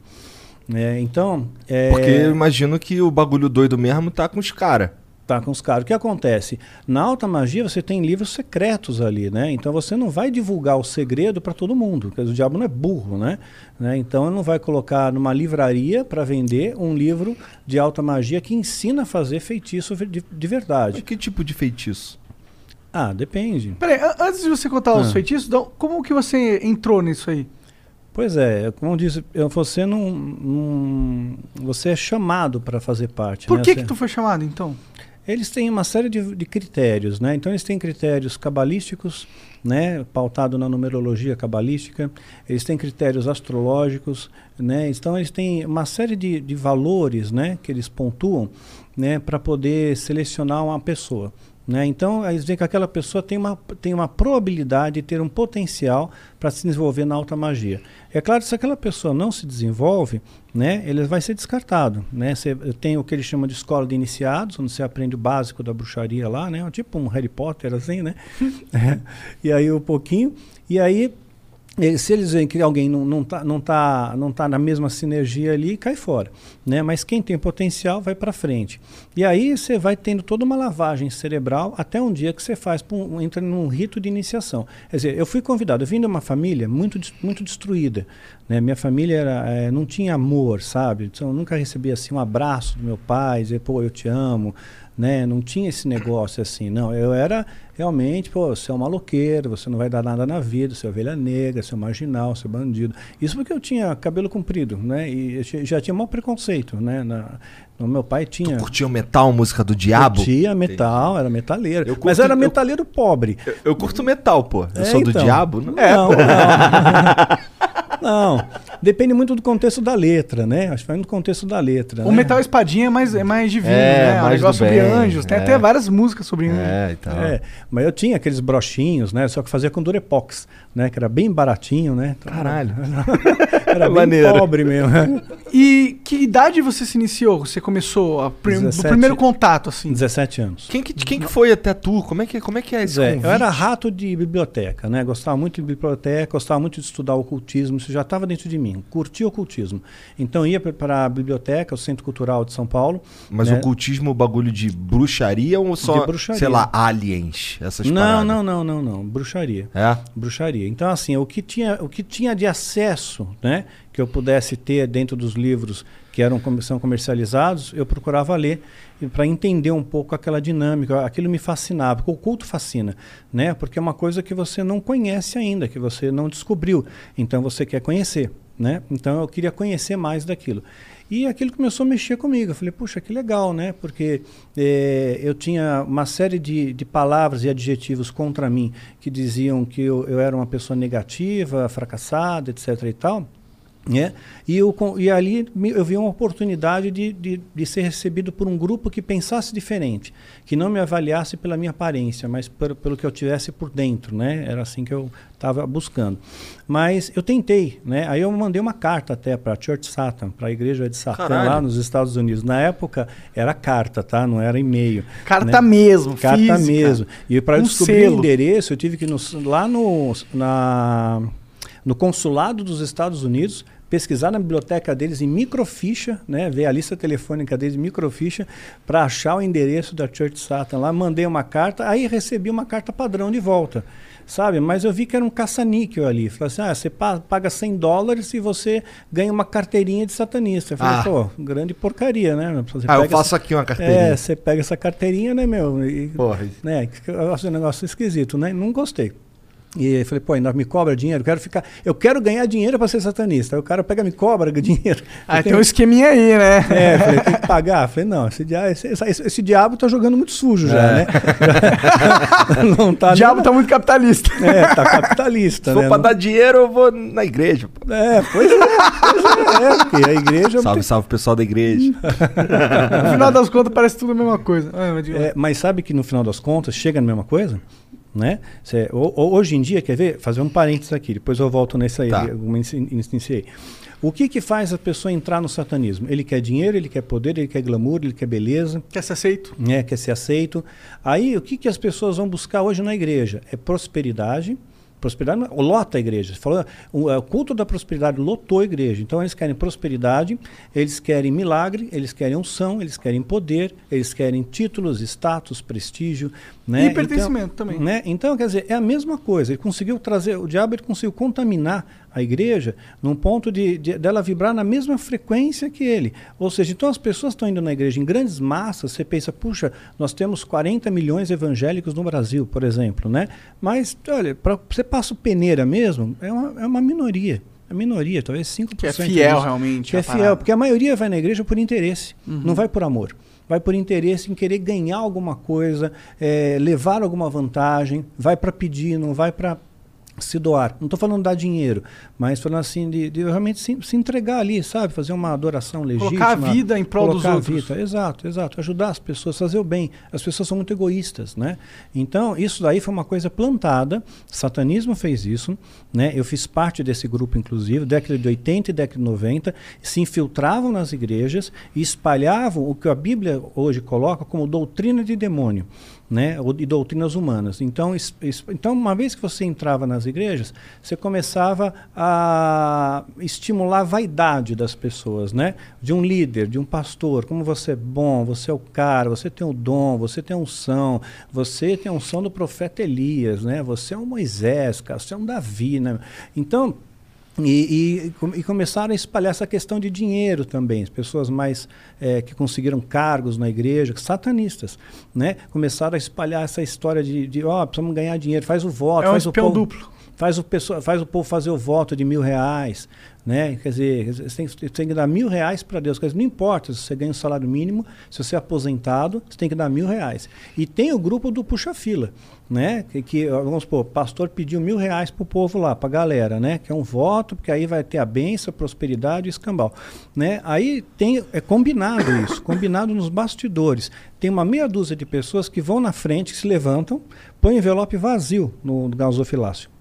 É, então, é, Porque eu imagino que o bagulho doido mesmo tá com os caras. tá com os caras. O que acontece? Na alta magia você tem livros secretos ali, né? Então você não vai divulgar o segredo para todo mundo, porque o diabo não é burro, né? né? Então ele não vai colocar numa livraria para vender um livro de alta magia que ensina a fazer feitiço de, de verdade. Que tipo de feitiço? Ah, depende. Peraí, antes de você contar os Ah. feitiços, então, como que você entrou nisso aí? Pois é, como eu disse, você não, não- você é chamado para fazer parte. Por né? que Você- que tu foi chamado, então? Eles têm uma série de, de critérios, né? Então eles têm critérios cabalísticos, né? Pautado na numerologia cabalística. Eles têm critérios astrológicos, né? Então eles têm uma série de, de valores, né? Que eles pontuam, né? Para poder selecionar uma pessoa, Né? Então, eles veem que aquela pessoa tem uma, tem uma probabilidade de ter um potencial para se desenvolver na alta magia. É claro que se aquela pessoa não se desenvolve, né, ele vai ser descartado. Né? Você tem o que eles chamam de escola de iniciados, onde você aprende o básico da bruxaria lá, né? tipo um Harry Potter, assim, né? É. E aí um pouquinho. E aí se eles veem que alguém não está não tá, não tá, na mesma sinergia ali, cai fora. Né? Mas quem tem potencial vai para frente. E aí você vai tendo toda uma lavagem cerebral até um dia que você faz, entra num rito de iniciação. Quer dizer, eu fui convidado, eu vim de uma família muito, muito destruída. Né? Minha família era, é, não tinha amor, sabe? Então, eu nunca recebi assim, um abraço do meu pai, dizer, pô, eu te amo né? Não tinha esse negócio assim, não. Eu era realmente, pô, você é um maloqueiro, você não vai dar nada na vida, você é ovelha negra, você é marginal, você é bandido. Isso porque eu tinha cabelo comprido, né? E já tinha mau preconceito, né? Na, no meu pai tinha. Tu curtia o metal, música do diabo? Curtia metal, Entendi. era metaleiro. Curto, mas era metaleiro eu, pobre. Eu, eu, curto metal, pô. Eu é, sou então, do diabo? Não, é, não. não. não. Depende muito do contexto da letra, né? Acho que vai no contexto da letra. O né? Metal Espadinha é mais, é mais divino, é, né? Mais um negócio sobre anjos. Tem é. até várias músicas sobre anjos. É, então. É, mas eu tinha aqueles brochinhos, né? Só que fazia com Durepox, né? Que era bem baratinho, né? Então, Caralho. Era, bem Maneiro. pobre mesmo. E que idade você se iniciou? Você começou a prim 17, do primeiro contato, assim? 17 anos. Quem que, quem que foi até tu? Como é que, como é, que é esse é, Eu era rato de biblioteca, né? Gostava muito de biblioteca, gostava muito de estudar ocultismo. Isso já estava dentro de mim. Curtia ocultismo ocultismo. Então ia para a biblioteca, o Centro Cultural de São Paulo. Mas né? ocultismo, bagulho de bruxaria ou só, bruxaria. sei lá, aliens, essas não, paradas? Não, não, não, não, bruxaria. É? Bruxaria. Então assim, o que tinha, o que tinha de acesso, né, que eu pudesse ter dentro dos livros que eram são comercializados, eu procurava ler para entender um pouco aquela dinâmica. Aquilo me fascinava, porque o culto fascina, né? Porque é uma coisa que você não conhece ainda, que você não descobriu. Então você quer conhecer. Né? Então eu queria conhecer mais daquilo. E aquilo começou a mexer comigo. Eu falei, puxa, que legal, né? Porque é, eu tinha uma série de, de palavras e adjetivos contra mim que diziam que eu, eu era uma pessoa negativa, fracassada, etc. e tal. Né? E, eu, e ali eu vi uma oportunidade de, de, de, ser recebido por um grupo que pensasse diferente, que não me avaliasse pela minha aparência, mas por, pelo que eu tivesse por dentro. Né? Era assim que eu estava buscando. Mas eu tentei, né? aí eu mandei uma carta até para a Church Satan, para a igreja de Satã Caralho. lá nos Estados Unidos. Na época era carta, tá? não era e-mail. Carta né? mesmo, Carta física. mesmo. E para um descobrir selo. o endereço, eu tive que ir no, lá no, na, no consulado dos Estados Unidos pesquisar na biblioteca deles em microficha, né, ver a lista telefônica deles em microficha para achar o endereço da Church Satan lá, mandei uma carta, aí recebi uma carta padrão de volta, sabe? Mas eu vi que era um caça-níquel ali. Falei assim, ah, você paga 100 dólares e você ganha uma carteirinha de satanista. Eu falei, ah. pô, grande porcaria, né? Você ah, eu faço essa... aqui uma carteirinha. É, você pega essa carteirinha, né, meu? E, Porra. Né, um negócio esquisito, né? Não gostei. E eu falei, pô, ainda me cobra dinheiro, eu quero ficar, eu quero ganhar dinheiro para ser satanista. Aí o cara pega, me cobra dinheiro. Ah, tem um esqueminha aí, né? É, eu falei, tem que pagar. Eu falei, não, esse, diabo, esse, esse, esse diabo tá jogando muito sujo já, é. né? não tá o diabo nem... tá muito capitalista. É, tá capitalista. Se for né? pra não... dar dinheiro, eu vou na igreja. Pô. É, pois é, pois é, é, porque a igreja. Salve, salve pessoal da igreja. no final das contas, parece tudo a mesma coisa. Ah, é, mas sabe que no final das contas chega na mesma coisa? Né? Cê, hoje em dia, quer ver? Fazer um parênteses aqui, depois eu volto nessa aí, tá. iniciei. O que, que faz a pessoa entrar no satanismo? Ele quer dinheiro, ele quer poder, ele quer glamour, ele quer beleza. Quer ser aceito. É, quer ser aceito. Aí, o que, que as pessoas vão buscar hoje na igreja? É prosperidade, Prosperidade lota a igreja. Falou, o, o, culto da prosperidade lotou a igreja. Então eles querem prosperidade, eles querem milagre, eles querem unção, eles querem poder, eles querem títulos, status, prestígio. Né? E pertencimento então, também. Né? Então, quer dizer, é a mesma coisa. Ele conseguiu trazer, o diabo ele conseguiu contaminar a igreja num ponto de, de, dela vibrar na mesma frequência que ele. Ou seja, então as pessoas estão indo na igreja em grandes massas, você pensa, puxa, nós temos 40 milhões evangélicos no Brasil, por exemplo, né? Mas, olha, para você passa o peneira mesmo, é uma, é uma minoria. A minoria, talvez 5%. Que é fiel disso, realmente. Que é fiel, porque a maioria vai na igreja por interesse, uhum. não vai por amor vai por interesse em querer ganhar alguma coisa, é, levar alguma vantagem, vai para pedir, não vai para se doar. Não estou falando dar dinheiro, mas falando assim de, de realmente se, se entregar ali, sabe? Fazer uma adoração legítima. Colocar a vida em prol dos outros. vida, Exato, exato. Ajudar as pessoas, fazer o bem. As pessoas são muito egoístas, né? Então, isso daí foi uma coisa plantada. Satanismo fez isso, né? Eu fiz parte desse grupo, inclusive, década de 80 e década de 90, se infiltravam nas igrejas e espalhavam o que a Bíblia hoje coloca como doutrina de demônio. Né, de doutrinas humanas. Então, então, uma vez que você entrava nas igrejas, você começava a estimular a vaidade das pessoas, né? De um líder, de um pastor, como você é bom, você é o cara, você tem o dom, você tem a unção, você tem a unção do profeta Elias, né? Você é um Moisés, cara, você é um Davi, né? Então, e, e e começaram a espalhar essa questão de dinheiro também. As pessoas mais eh, que conseguiram cargos na igreja, satanistas, né? Começaram a espalhar essa história de, de ó, precisamos ganhar dinheiro, faz o voto, É um faz o povo, duplo. Faz o pessoa, faz o povo fazer o voto de mil reais, né? Quer dizer, você tem, você tem que dar mil reais para Deus. Quer dizer, não importa se você ganha um salário mínimo, se você é aposentado, você tem que dar mil reais. E tem o grupo do puxa-fila, né? Que, que, vamos supor, o pastor pediu mil reais para o povo lá, para a galera, né? Que é um voto, porque aí vai ter a bênção, a prosperidade e escambau. Né? Aí tem, é combinado isso, combinado nos bastidores. Tem uma meia dúzia de pessoas que vão na frente, que se levantam, põem envelope vazio no, no gasofilácio.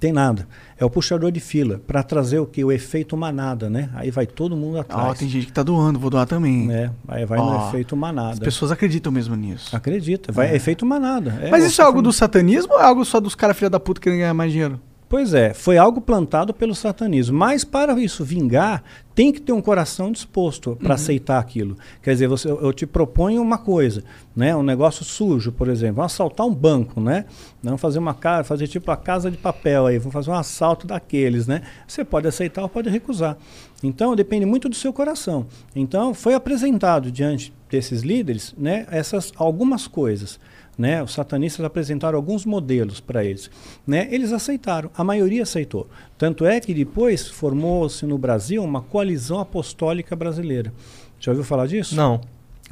Tem nada. É o puxador de fila para trazer o que? O efeito manada, né? Aí vai todo mundo Ó, atrás. tem gente que tá doando, vou doar também. né? Aí vai Ó, no efeito As manada. pessoas acreditam mesmo nisso. Acredita, vai efeito manada. É, Mas isso é algo do satanismo ou é algo só dos caras filha da puta querendo ganhar mais dinheiro? Pois é, foi algo plantado pelo satanismo. Mas para isso vingar, tem que ter um coração disposto para aceitar aquilo. Quer dizer, você, eu te proponho uma coisa, né? Um negócio sujo, por exemplo, vamos assaltar um banco, né? Não fazer uma casa, fazer tipo a casa de papel aí, vamos fazer um assalto daqueles, né? Você pode aceitar ou pode recusar. Então depende muito do seu coração. Então foi apresentado diante desses líderes, né? Essas algumas coisas. Né? Os satanistas apresentaram alguns modelos para eles. Né? Eles aceitaram, a maioria aceitou. Tanto é que depois formou-se no Brasil uma coalizão apostólica brasileira. Já ouviu falar disso? Não.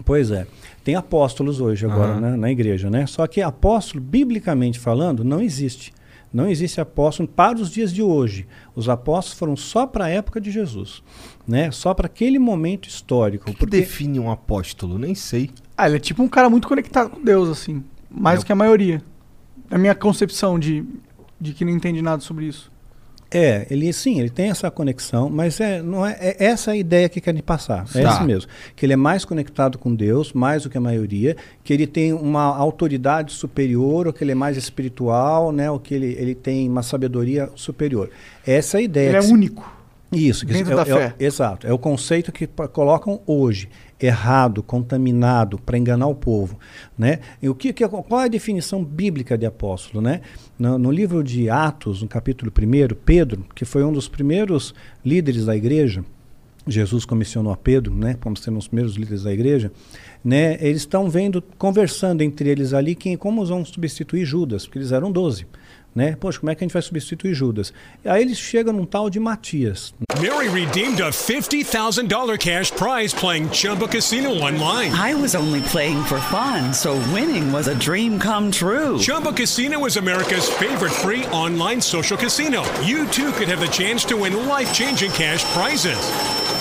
Pois é. Tem apóstolos hoje agora Aham. né, na igreja, né? Só que apóstolo, biblicamente falando, não existe. Não existe apóstolo para os dias de hoje. Os apóstolos foram só para a época de Jesus, né? Só para aquele momento histórico. O que porque- define um apóstolo? Nem sei. Ah, ele é tipo um cara muito conectado com Deus, assim. Mais É. do que a maioria. Na minha concepção de, de que não entende nada sobre isso. É, ele sim, ele tem essa conexão, mas é, não é, é essa a ideia que querem passar. É Tá. isso mesmo. Que ele é mais conectado com Deus, mais do que a maioria, que ele tem uma autoridade superior, ou que ele é mais espiritual, né? Ou que ele, ele tem uma sabedoria superior. Essa é a ideia. Ele é se- único. Isso, que Dentro é, da é- fé. exato. É o conceito que colocam hoje, errado, contaminado, para enganar o povo, né? E o que, que qual é a definição bíblica de apóstolo, né? No, no livro de Atos, no capítulo 1, Pedro, que foi um dos primeiros líderes da igreja, Jesus comissionou a Pedro, né, como sendo os primeiros líderes da igreja, né, eles estão vendo, conversando entre eles ali, quem, como vão substituir Judas, porque eles eram 12. Né? Poxa, como é que a gente vai substituir Judas? Aí eles chegam num tal de Matias. Mary redeemed a $50,000 cash prize playing Chumba Casino online. I was only playing for fun, so winning was a dream come true. Chumba Casino is America's favorite free online social casino. You too could have the chance to win life changing cash prizes.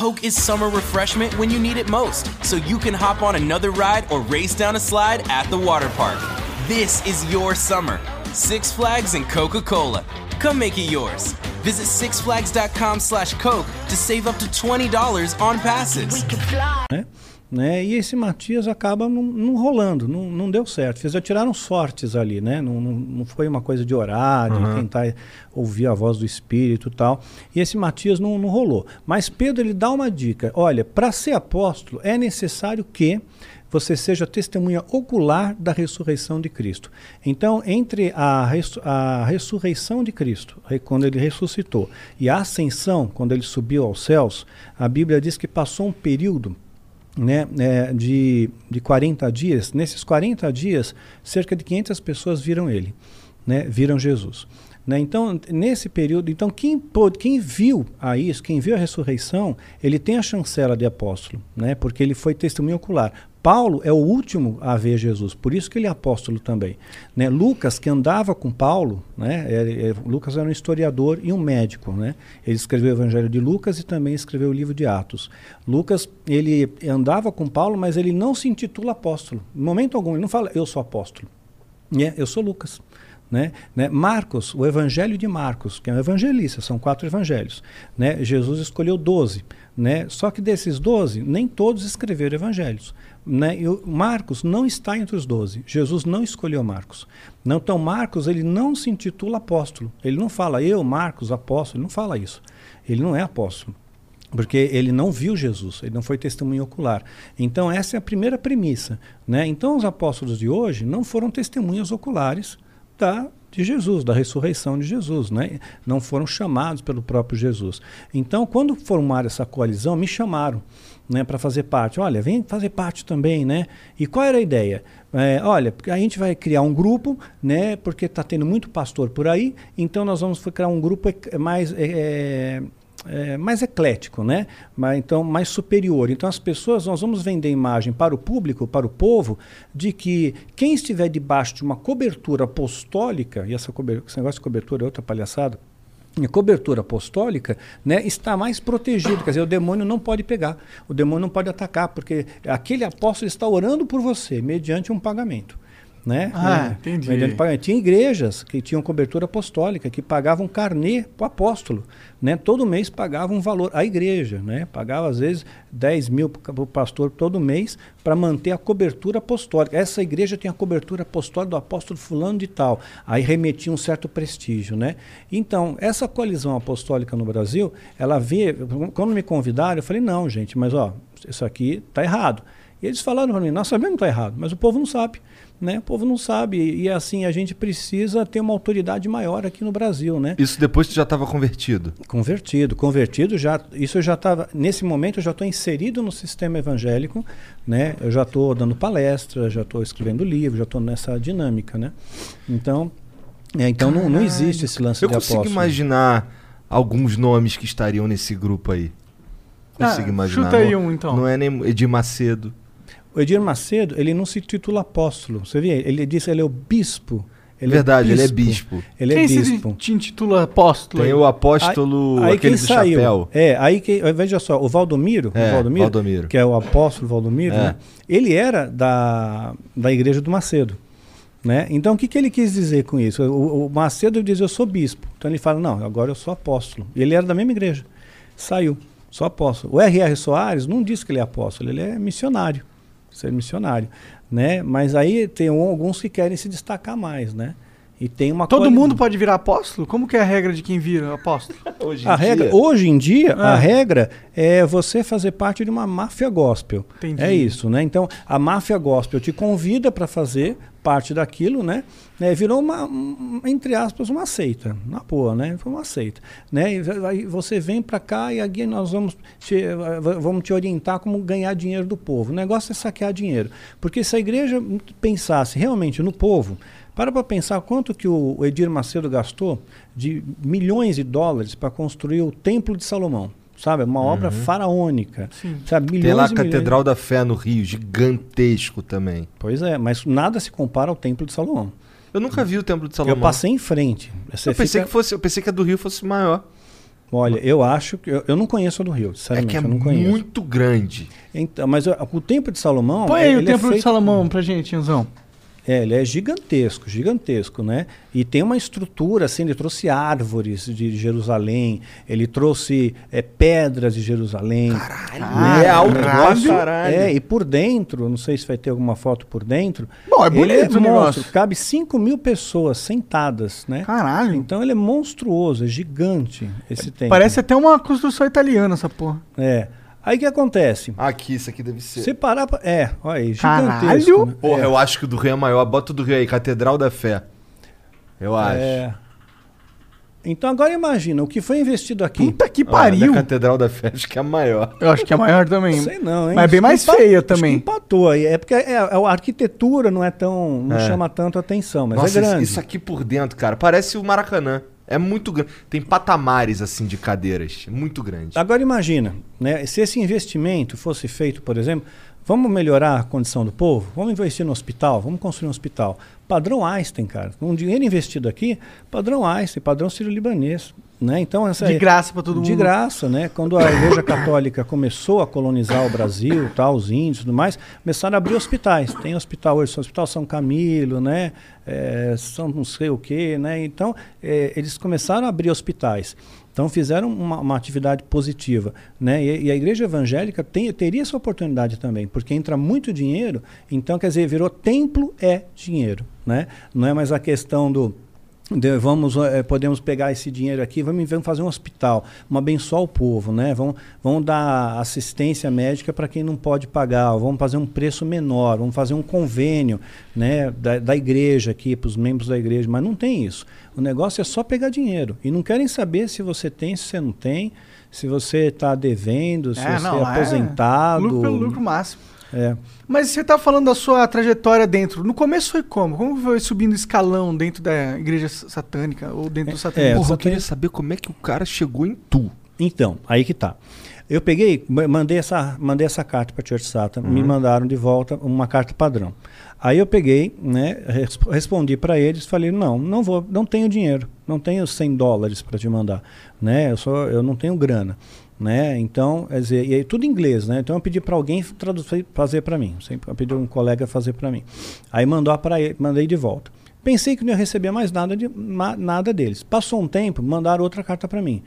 Coke is summer refreshment when you need it most, so you can hop on another ride or race down a slide at the water park. This is your summer. Six Flags and Coca Cola. Come make it yours. Visit sixflags.com slash Coke to save up to $20 on passes. Né? E esse Matias acaba não, não rolando, não, não deu certo. Fizeram tiraram sortes ali, né? Não, não, não foi uma coisa de orar, de Uhum. tentar ouvir a voz do Espírito e tal. E esse Matias não, não rolou. Mas Pedro ele dá uma dica. Olha, para ser apóstolo é necessário que você seja testemunha ocular da ressurreição de Cristo. Então, entre a, a ressurreição de Cristo, quando ele ressuscitou, e a ascensão, quando ele subiu aos céus, a Bíblia diz que passou um período né, é, de, de 40 dias. Nesses 40 dias, cerca de 500 pessoas viram ele, né, viram Jesus. Né? Então, nesse período, então quem, pôde, quem viu a isso, quem viu a ressurreição, ele tem a chancela de apóstolo, né? porque ele foi testemunho ocular. Paulo é o último a ver Jesus, por isso que ele é apóstolo também. Né? Lucas, que andava com Paulo, né? é- é- Lucas era um historiador e um médico. Né? Ele escreveu o Evangelho de Lucas e também escreveu o livro de Atos. Lucas, ele andava com Paulo, mas ele não se intitula apóstolo. Em momento algum, ele não fala, eu sou apóstolo. É, eu sou Lucas. Né? Né? Marcos, o Evangelho de Marcos, que é um evangelista, são quatro evangelhos. Né? Jesus escolheu doze. Né? Só que desses doze, nem todos escreveram evangelhos. Né? Marcos não está entre os doze. Jesus não escolheu Marcos. Não, então, Marcos ele não se intitula apóstolo. Ele não fala, eu, Marcos, apóstolo. Ele não fala isso. Ele não é apóstolo. Porque ele não viu Jesus, ele não foi testemunho ocular. Então, essa é a primeira premissa. Né? Então, os apóstolos de hoje não foram testemunhas oculares da, de Jesus, da ressurreição de Jesus. Né? Não foram chamados pelo próprio Jesus. Então, quando formaram essa coalizão, me chamaram né, para fazer parte. Olha, vem fazer parte também. Né? E qual era a ideia? É, olha, a gente vai criar um grupo, né, porque está tendo muito pastor por aí, então nós vamos criar um grupo mais. é, é, mais eclético, né? Mas, então mais superior. Então as pessoas nós vamos vender imagem para o público, para o povo, de que quem estiver debaixo de uma cobertura apostólica e essa cober- esse negócio de cobertura é outra palhaçada. A cobertura apostólica né, está mais protegido, quer dizer, o demônio não pode pegar, o demônio não pode atacar, porque aquele apóstolo está orando por você mediante um pagamento. Né? Ah, Né? entendi. Tinha igrejas que tinham cobertura apostólica, que pagavam carnê para o apóstolo. Né? Todo mês pagavam um valor. A igreja né? pagava, às vezes, 10 mil para o pastor todo mês para manter a cobertura apostólica. Essa igreja tem a cobertura apostólica do apóstolo fulano de tal. Aí remetia um certo prestígio. Né? Então, essa coalizão apostólica no Brasil, ela vê... Quando me convidaram, eu falei, não, gente, mas ó, isso aqui está errado. E eles falaram para mim, nós sabemos que está errado, mas o povo não sabe. Né? O povo não sabe. E assim, a gente precisa ter uma autoridade maior aqui no Brasil. Né? Isso depois que já estava convertido. Convertido, convertido já. Isso eu já estava. Nesse momento eu já estou inserido no sistema evangélico, né? Eu já estou dando palestra, já estou escrevendo livro, já estou nessa dinâmica, né? Então, é, então não, não existe esse lance Eu de consigo apóstolo. imaginar alguns nomes que estariam nesse grupo aí. Consigo Ah, imaginar. chuta aí Não- um, então. Não é nem Edir Macedo. O Edir Macedo, ele não se titula apóstolo. Você vê? Ele disse ele é o bispo. Ele Verdade, ele é bispo. Ele Quem é se bispo. te intitula apóstolo? Tem aí? o apóstolo, Aí aquele quem do saiu? chapéu. É, aí que, veja só, o Valdomiro, É, o Valdomiro, Valdomiro. que é o apóstolo Valdomiro, É. né? ele era da, da igreja do Macedo. Né? Então, o que, que ele quis dizer com isso? O, o Macedo diz, eu sou bispo. Então, ele fala, não, agora eu sou apóstolo. E ele era da mesma igreja. Saiu, sou apóstolo. O R.R. Soares não diz que ele é apóstolo, ele é missionário. Ser missionário. Né? Mas aí tem alguns que querem se destacar mais, né? E tem uma Todo quali- mundo pode virar apóstolo? Como que é a regra de quem vira apóstolo? Hoje a regra, hoje em dia, a Ah. regra é você fazer parte de uma máfia gospel. Entendi. É isso, né? Então, a máfia gospel te convida para fazer parte daquilo, né? né? Virou uma, um, entre aspas, uma seita, na boa, né? Foi uma seita, né? E aí você vem para cá e aqui nós vamos te, vamos te orientar como ganhar dinheiro do povo. O negócio é saquear dinheiro, porque se a igreja pensasse realmente no povo, para para pensar quanto que o o Edir Macedo gastou de milhões de dólares para construir o Templo de Salomão. Sabe, uma obra faraônica. Sabe, milhões Tem lá a e milhões- Catedral da Fé no Rio, gigantesco também. Pois é, mas nada se compara ao Templo de Salomão. Eu nunca vi o Templo de Salomão. Eu passei em frente. Você Eu pensei, fica- que fosse, eu pensei que a do Rio fosse maior. Olha, eu acho que. Eu, eu não conheço a do Rio, É sinceramente. que é eu não conheço. muito grande. Então, mas o, o Templo de Salomão. Põe aí o ele é templo de feito- Salomão pra gente, Inzão. É, ele é gigantesco, gigantesco, né? E tem uma estrutura, assim, ele trouxe árvores de Jerusalém, ele trouxe é, pedras de Jerusalém. Caralho, é alto, Caralho. É, e por dentro, não sei se vai ter alguma foto por dentro. Bom, é ele bonito o monstro, negócio. cabe 5 mil pessoas sentadas, né? Caralho. Então ele é monstruoso, é gigante esse templo. Parece até uma construção italiana essa porra. É. Aí o que acontece? Aqui, isso aqui deve ser. Você parar pra... É, olha aí, Caralho. gigantesco. né? Porra, é. eu acho que o do Rio é maior. Bota o do Rio aí, Catedral da Fé. Eu acho. É. Então agora imagina, o que foi investido aqui. Puta que Olha, pariu. da Catedral da Fé, acho que é a maior. Eu acho que é maior também. Sei não, hein? Mas é bem mais empa- feia acho também. Que empatou aí. É porque é, a arquitetura não é tão. não É. chama tanto atenção, mas Nossa, é grande. isso aqui por dentro, cara, parece o Maracanã. É muito grande. Tem patamares, assim, de cadeiras. Muito grande. Agora imagina, né? Se esse investimento fosse feito, por exemplo, vamos melhorar a condição do povo, vamos investir no hospital, vamos construir um hospital. Padrão Einstein, cara. Um dinheiro investido aqui, padrão Einstein, padrão sírio-libanês. Né? Então, essa De graça pra todo De mundo. graça, né? Quando a Igreja Católica começou a colonizar o Brasil, tal, os índios e tudo mais, começaram a abrir hospitais. Tem hospital hoje, Hospital São Camilo, né? É, São não sei o quê, né? Então, é, eles começaram a abrir hospitais. Então fizeram uma, uma atividade positiva, né? E, e a igreja evangélica tem, teria essa oportunidade também, porque entra muito dinheiro, então quer dizer, virou templo é dinheiro, né? Não é mais a questão do de- vamos eh, podemos pegar esse dinheiro aqui vamos, vamos fazer um hospital vamos abençoar o povo né? Vamos, vamos dar assistência médica para quem não pode pagar vamos fazer um preço menor vamos fazer um convênio né da, da igreja aqui para os membros da igreja mas não tem isso. O negócio é só pegar dinheiro. E não querem saber se você tem se você não tem se você está devendo se É, você não, é é aposentado. Lucro pelo lucro máximo. É. Mas você tá falando da sua trajetória dentro. No começo foi como? Como foi subindo escalão dentro da igreja satânica ou dentro do É, satanismo? Porra, eu queria saber como é que o cara chegou em tu. Então, aí que tá. Eu peguei, ma- mandei essa, mandei essa carta para Church Satan, me mandaram de volta uma carta padrão. Aí eu peguei, né, res- respondi para eles, falei: "Não, não vou, não tenho dinheiro, não tenho 100 dólares para te mandar, né? Eu só eu não tenho grana, né? Então, quer dizer, e aí tudo em inglês, né? Então eu pedi para alguém traduzir, fazer para mim, sempre eu pedi um colega fazer para mim. Aí mandou para ele, mandei de volta. Pensei que não ia receber mais nada, de, nada deles. Passou um tempo, mandaram outra carta para mim.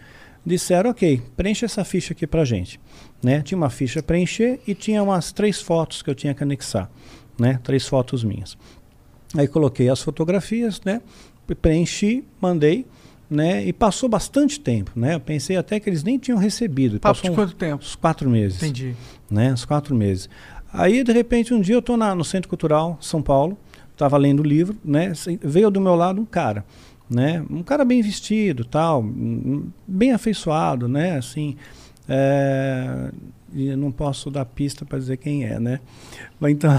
Disseram, ok, preencha essa ficha aqui pra gente. Né? Tinha uma ficha preencher e tinha umas três fotos que eu tinha que anexar. Né? Três fotos minhas. Aí coloquei as fotografias, né? preenchi, mandei. Né? E passou bastante tempo. Né? Eu pensei até que eles nem tinham recebido. Papo Passou de uns- quanto tempo? uns quatro meses Entendi. né? Uns quatro meses. Aí, de repente, um dia eu estou no Centro Cultural, São Paulo, estava lendo o livro, né? Veio do meu lado um cara, né? Um cara bem vestido, tal, hum, bem afeiçoado, né? Assim, é, e eu não posso dar pista para dizer quem é, né? Mas então,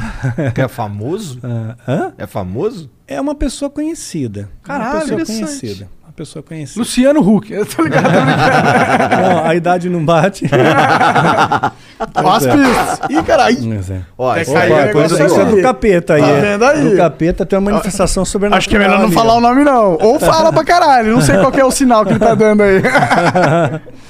Que é famoso? Ah, hã? É famoso? é uma pessoa conhecida. Caralho, uma pessoa conhecida. Pessoa conhecida. Luciano Huck. Eu tô ligado. Não, a idade não bate. As pistas. Ih, caralho. Mas é. Ó, É, aí é coisa Isso é aí. do capeta aí. Tá é. vendo aí? Do capeta tem uma manifestação sobrenatural. Acho que é melhor não ali, falar o nome, não. Ou fala pra caralho. Não sei qual que é o sinal que ele tá dando aí.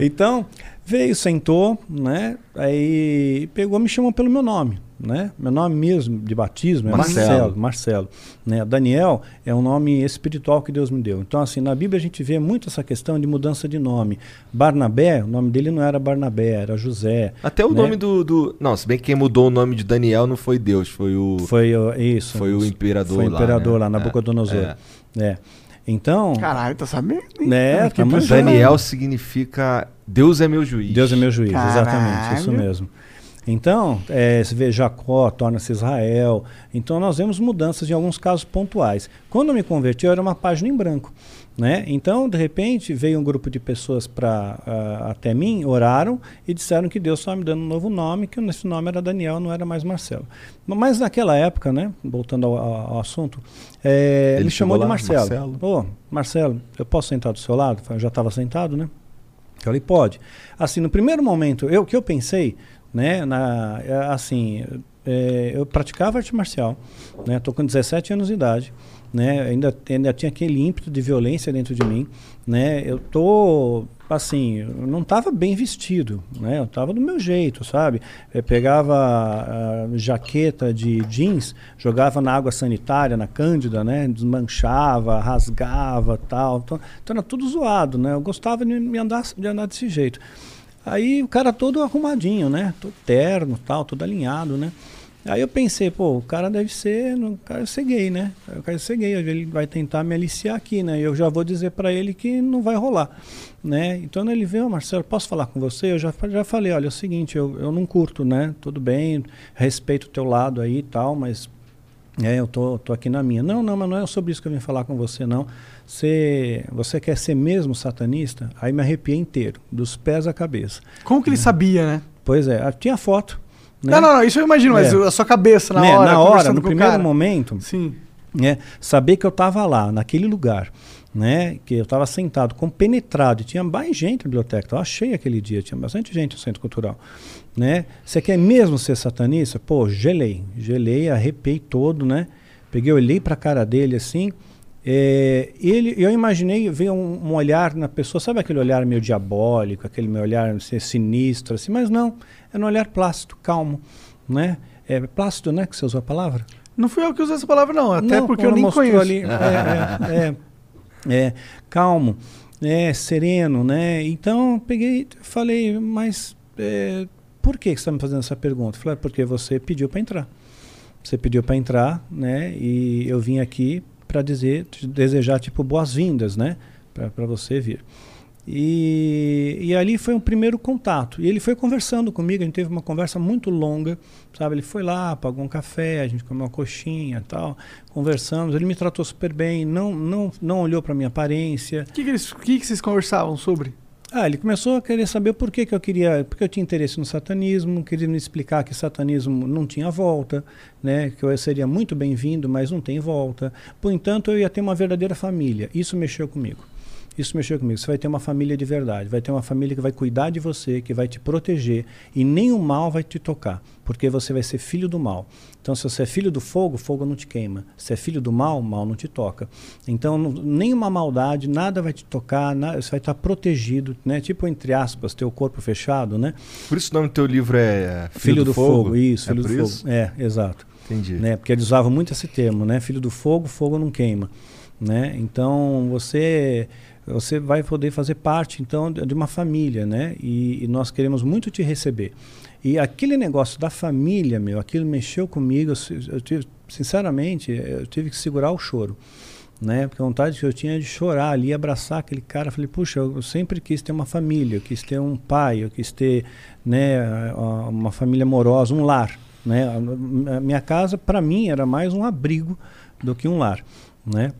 Então, veio, sentou, né? Aí pegou, me chamou pelo meu nome, né? Meu nome mesmo de batismo é Marcelo. Marcelo, Marcelo, né? Daniel é um nome espiritual que Deus me deu. Então, assim, na Bíblia a gente vê muito essa questão de mudança de nome. Barnabé, o nome dele não era Barnabé, era José. Até o né? nome do, do. Não, se bem que quem mudou o nome de Daniel não foi Deus, foi o. Foi ó, isso. Foi o imperador Foi o lá, imperador né? lá, É, Nabucodonosor. É. Então, Caralho, tá sabendo? hein? Né. Daniel significa Deus é meu juiz. Deus é meu juiz, Caralho. exatamente, isso mesmo. Então, é, você vê Jacó, torna-se Israel. Então, nós vemos mudanças em alguns casos pontuais. Quando eu me converti, eu era uma página em branco. Né? Então, de repente, veio um grupo de pessoas pra, ah, até mim, oraram e disseram que Deus estava me dando um novo nome, que esse nome era Daniel, não era mais Marcelo. Mas naquela época, né, voltando ao, ao- assunto, é, Ele ele chamou de Marcelo. Marcelo. Ô, Marcelo, eu posso sentar do seu lado? Eu já estava sentado, né? Eu falei, pode. Assim, no primeiro momento, eu, o que eu pensei, né, na, é, assim, é, eu praticava arte marcial, né, tô com 17 anos de idade, né, ainda, ainda tinha aquele ímpeto de violência dentro de mim, né, eu tô assim, eu não estava bem vestido, né? Eu estava do meu jeito, sabe? Eu pegava a jaqueta de jeans, jogava na água sanitária, na cândida, né? Desmanchava, rasgava, tal. Então, então era tudo zoado, né? Eu gostava de me andar, de andar desse jeito. Aí o cara todo arrumadinho, né? Todo terno, tal, todo alinhado, né? Aí eu pensei, pô, o cara deve ser, o cara ser gay, né? O cara deve ser gay, ele vai tentar me aliciar aqui, né? Eu já vou dizer para ele que não vai rolar, né? Então ele veio, Marcelo, posso falar com você? Eu já, já falei, olha, é o seguinte, eu, eu não curto, né? Tudo bem, respeito o teu lado aí e tal, mas é, eu tô, tô aqui na minha. Não, não, mas não é sobre isso que eu vim falar com você, não. Você, você quer ser mesmo satanista? Aí me arrepiei inteiro, dos pés à cabeça. Como que ele sabia, né? Pois é, tinha foto. né? Não, não, não, isso eu imagino, mas É. a sua cabeça na Né, hora, na hora, no primeiro cara. momento, Sim. né, saber que eu estava lá, naquele lugar, né, que eu estava sentado, compenetrado, e tinha mais gente na biblioteca, eu achei aquele dia, tinha bastante gente no Centro Cultural, né, você quer mesmo ser satanista? Pô, gelei, gelei, arrepiei todo, né, peguei, olhei para a cara dele assim, é, ele, eu imaginei ver um, um olhar na pessoa, sabe aquele olhar meio diabólico, aquele meu olhar assim, sinistro, assim, mas não, era um olhar plácido, calmo, né, é plácido, né, que você usou a palavra? Não fui eu que usei essa palavra, não. Até Não, porque eu nem conheço. ali, é, é, é, é, calmo, é, sereno, né? Então peguei e falei, mas é, por que você está me fazendo essa pergunta? Falei, "É porque você pediu para entrar. Você pediu para entrar, né? E eu vim aqui para dizer, desejar tipo boas-vindas, né? Para você vir. E, e ali foi um primeiro contato. E ele foi conversando comigo, a gente teve uma conversa muito longa, sabe? Ele foi lá, pagou um café, a gente comeu uma coxinha tal, conversamos. Ele me tratou super bem, não, não, não olhou para minha aparência. O que, que, eles, que, que vocês conversavam sobre? Ah, ele começou a querer saber por que, que eu queria, porque eu tinha interesse no satanismo, queria me explicar que satanismo não tinha volta, né? Que eu seria muito bem-vindo, mas não tem volta. Por entanto, eu ia ter uma verdadeira família. Isso mexeu comigo. Isso mexeu comigo. Você vai ter uma família de verdade, vai ter uma família que vai cuidar de você, que vai te proteger e nem o mal vai te tocar, porque você vai ser filho do mal. Então, se você é filho do fogo, fogo não te queima. Se é filho do mal, mal não te toca. Então, não, nenhuma maldade, nada vai te tocar, você vai estar protegido, né? Tipo entre aspas, teu corpo fechado, né? Por isso o nome do teu livro é Filho, do, fogo, isso, é filho por do isso? fogo. É, exato. Entendi. Né? Porque eles usavam muito esse termo, né? Filho do fogo, fogo não queima, né? Então você você vai poder fazer parte então de uma família, né? E, e nós queremos muito te receber. E aquele negócio da família, meu, aquilo mexeu comigo. Eu, eu tive, sinceramente, eu tive que segurar o choro. Né? Porque a vontade que eu tinha de chorar ali, abraçar aquele cara. Falei, puxa, eu sempre quis ter uma família, eu quis ter um pai, eu quis ter né, uma família amorosa, um lar. Né? A minha casa, para mim, era mais um abrigo do que um lar. Né?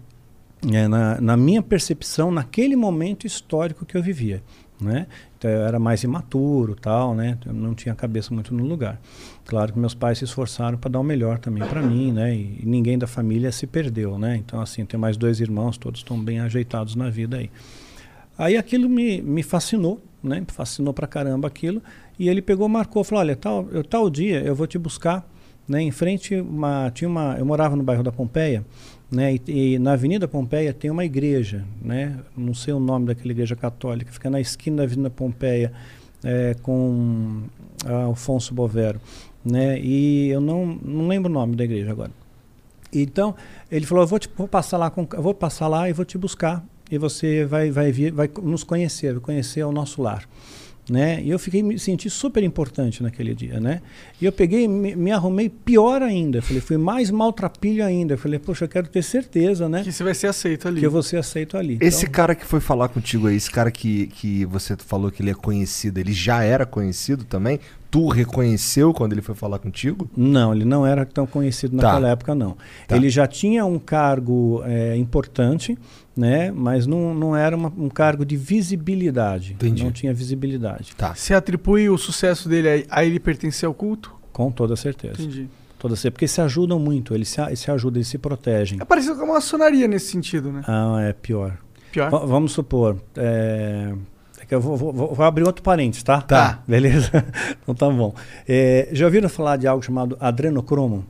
É, na, na minha percepção, naquele momento histórico que eu vivia. Né? Então, eu era mais imaturo, tal, né? Eu não tinha cabeça muito no lugar. Claro que meus pais se esforçaram para dar o melhor também para mim, né? E, e ninguém da família se perdeu, né? Então, assim, tenho mais dois irmãos, todos estão bem ajeitados na vida aí. Aí aquilo me, me fascinou, né? Fascinou pra caramba aquilo. E ele pegou, marcou, falou: olha, tal, eu, tal dia eu vou te buscar. Né? Em frente, uma, tinha uma, eu morava no bairro da Pompeia, né? E, e na Avenida Pompeia tem uma igreja, né? Não sei o nome daquela igreja católica, fica na esquina da Avenida Pompeia, é, com ah, Alfonso Bovero, né? E eu não, não lembro o nome da igreja agora. Então, ele falou: eu vou, te, vou passar lá com, vou passar lá e vou te buscar e você vai vai vir, vai nos conhecer, vai conhecer o nosso lar. Né? E eu fiquei me senti super importante naquele dia, né? E eu peguei, me, me arrumei pior ainda. Falei, fui mais maltrapilho ainda. Falei, poxa, eu quero ter certeza, né? Que você vai ser aceito ali. Que eu vou ser aceito ali. Esse Então, cara que foi falar contigo aí, esse cara que, que você falou que ele é conhecido, ele já era conhecido também? Tu reconheceu quando ele foi falar contigo? Não, ele não era tão conhecido Tá. naquela época, não. Tá. Ele já tinha um cargo é, importante, né? Mas não, não era uma- um cargo de visibilidade. Entendi. Não tinha visibilidade. Tá. Você atribui o sucesso dele a, a ele pertencer ao culto? Com toda certeza. Entendi. Toda certeza. Porque se ajudam muito, eles se, a- se ajudam, eles se protegem. É parecido com a maçonaria nesse sentido, né? Ah, é pior. Pior. Va- vamos supor. É, é que eu vou, vou- vou- vou abrir outro parênteses, tá? Tá. Beleza? então tá bom. É, já ouviram falar de algo chamado adrenocromo?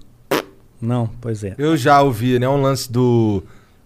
Não, pois é. Eu já ouvi, né? Um lance do.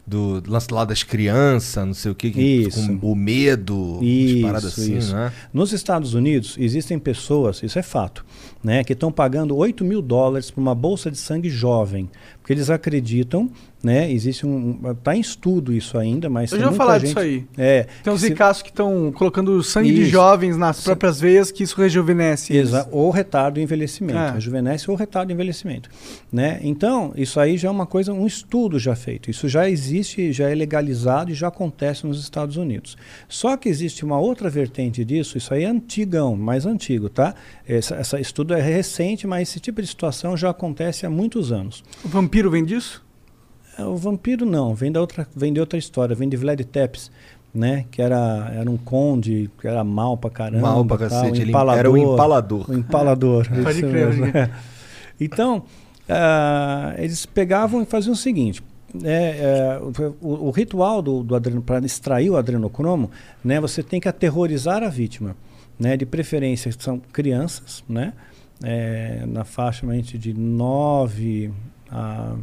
Do lance lá das crianças, não sei o que, que Isso. com o medo, paradas assim, isso. né? Nos Estados Unidos, existem pessoas, isso é fato, né, que estão pagando 8 mil dólares por uma bolsa de sangue jovem. Porque eles acreditam, né? Existe um. Está em estudo isso ainda, mas. Eu já vou falar gente, disso aí. É. Tem uns que se- ricaços que estão colocando sangue de Isso. jovens nas próprias veias, que isso rejuvenesce. ou retardo de envelhecimento, É. rejuvenesce ou retardo de envelhecimento, né? Então, isso aí já é uma coisa, um estudo já feito. Isso já existe, já é legalizado e já acontece nos Estados Unidos. Só que existe uma outra vertente disso, isso aí é antigão, mais antigo, tá? Esse essa estudo é recente, mas esse tipo de situação já acontece há muitos anos. O vampiro vem disso? É, O vampiro não, vem, da outra, vem de outra história, vem de Vlad Tepes, né? Que era, era um conde, que era mal pra caramba. Mal pra tal, cacete, ele empalador, era o empalador. O empalador. Pode isso crer, mesmo. pode crer. Então, ah, eles pegavam e faziam o seguinte. é, é, o, o ritual do, do adreno, para extrair o adrenocromo, né, você tem que aterrorizar a vítima. Né, de preferência são crianças, né, é, na faixa de 9 a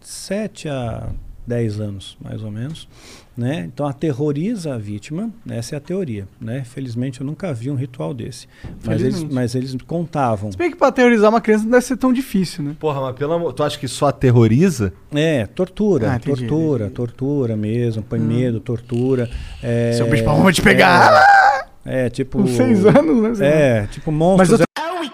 7 a 10 anos, mais ou menos. Né? Então aterroriza a vítima, essa é a teoria. Né? Felizmente eu nunca vi um ritual desse. Mas eles, mas eles contavam. Se bem que pra teorizar uma criança não deve ser tão difícil, né? Porra, mas pelo amor. Tu acha que só aterroriza? É, tortura, Ah, entendi, tortura, entendi. tortura mesmo, põe medo, tortura. É, Seu bicho pra te pegar. É, tipo. Com seis anos, né? É, tipo monstros. Mas Oh,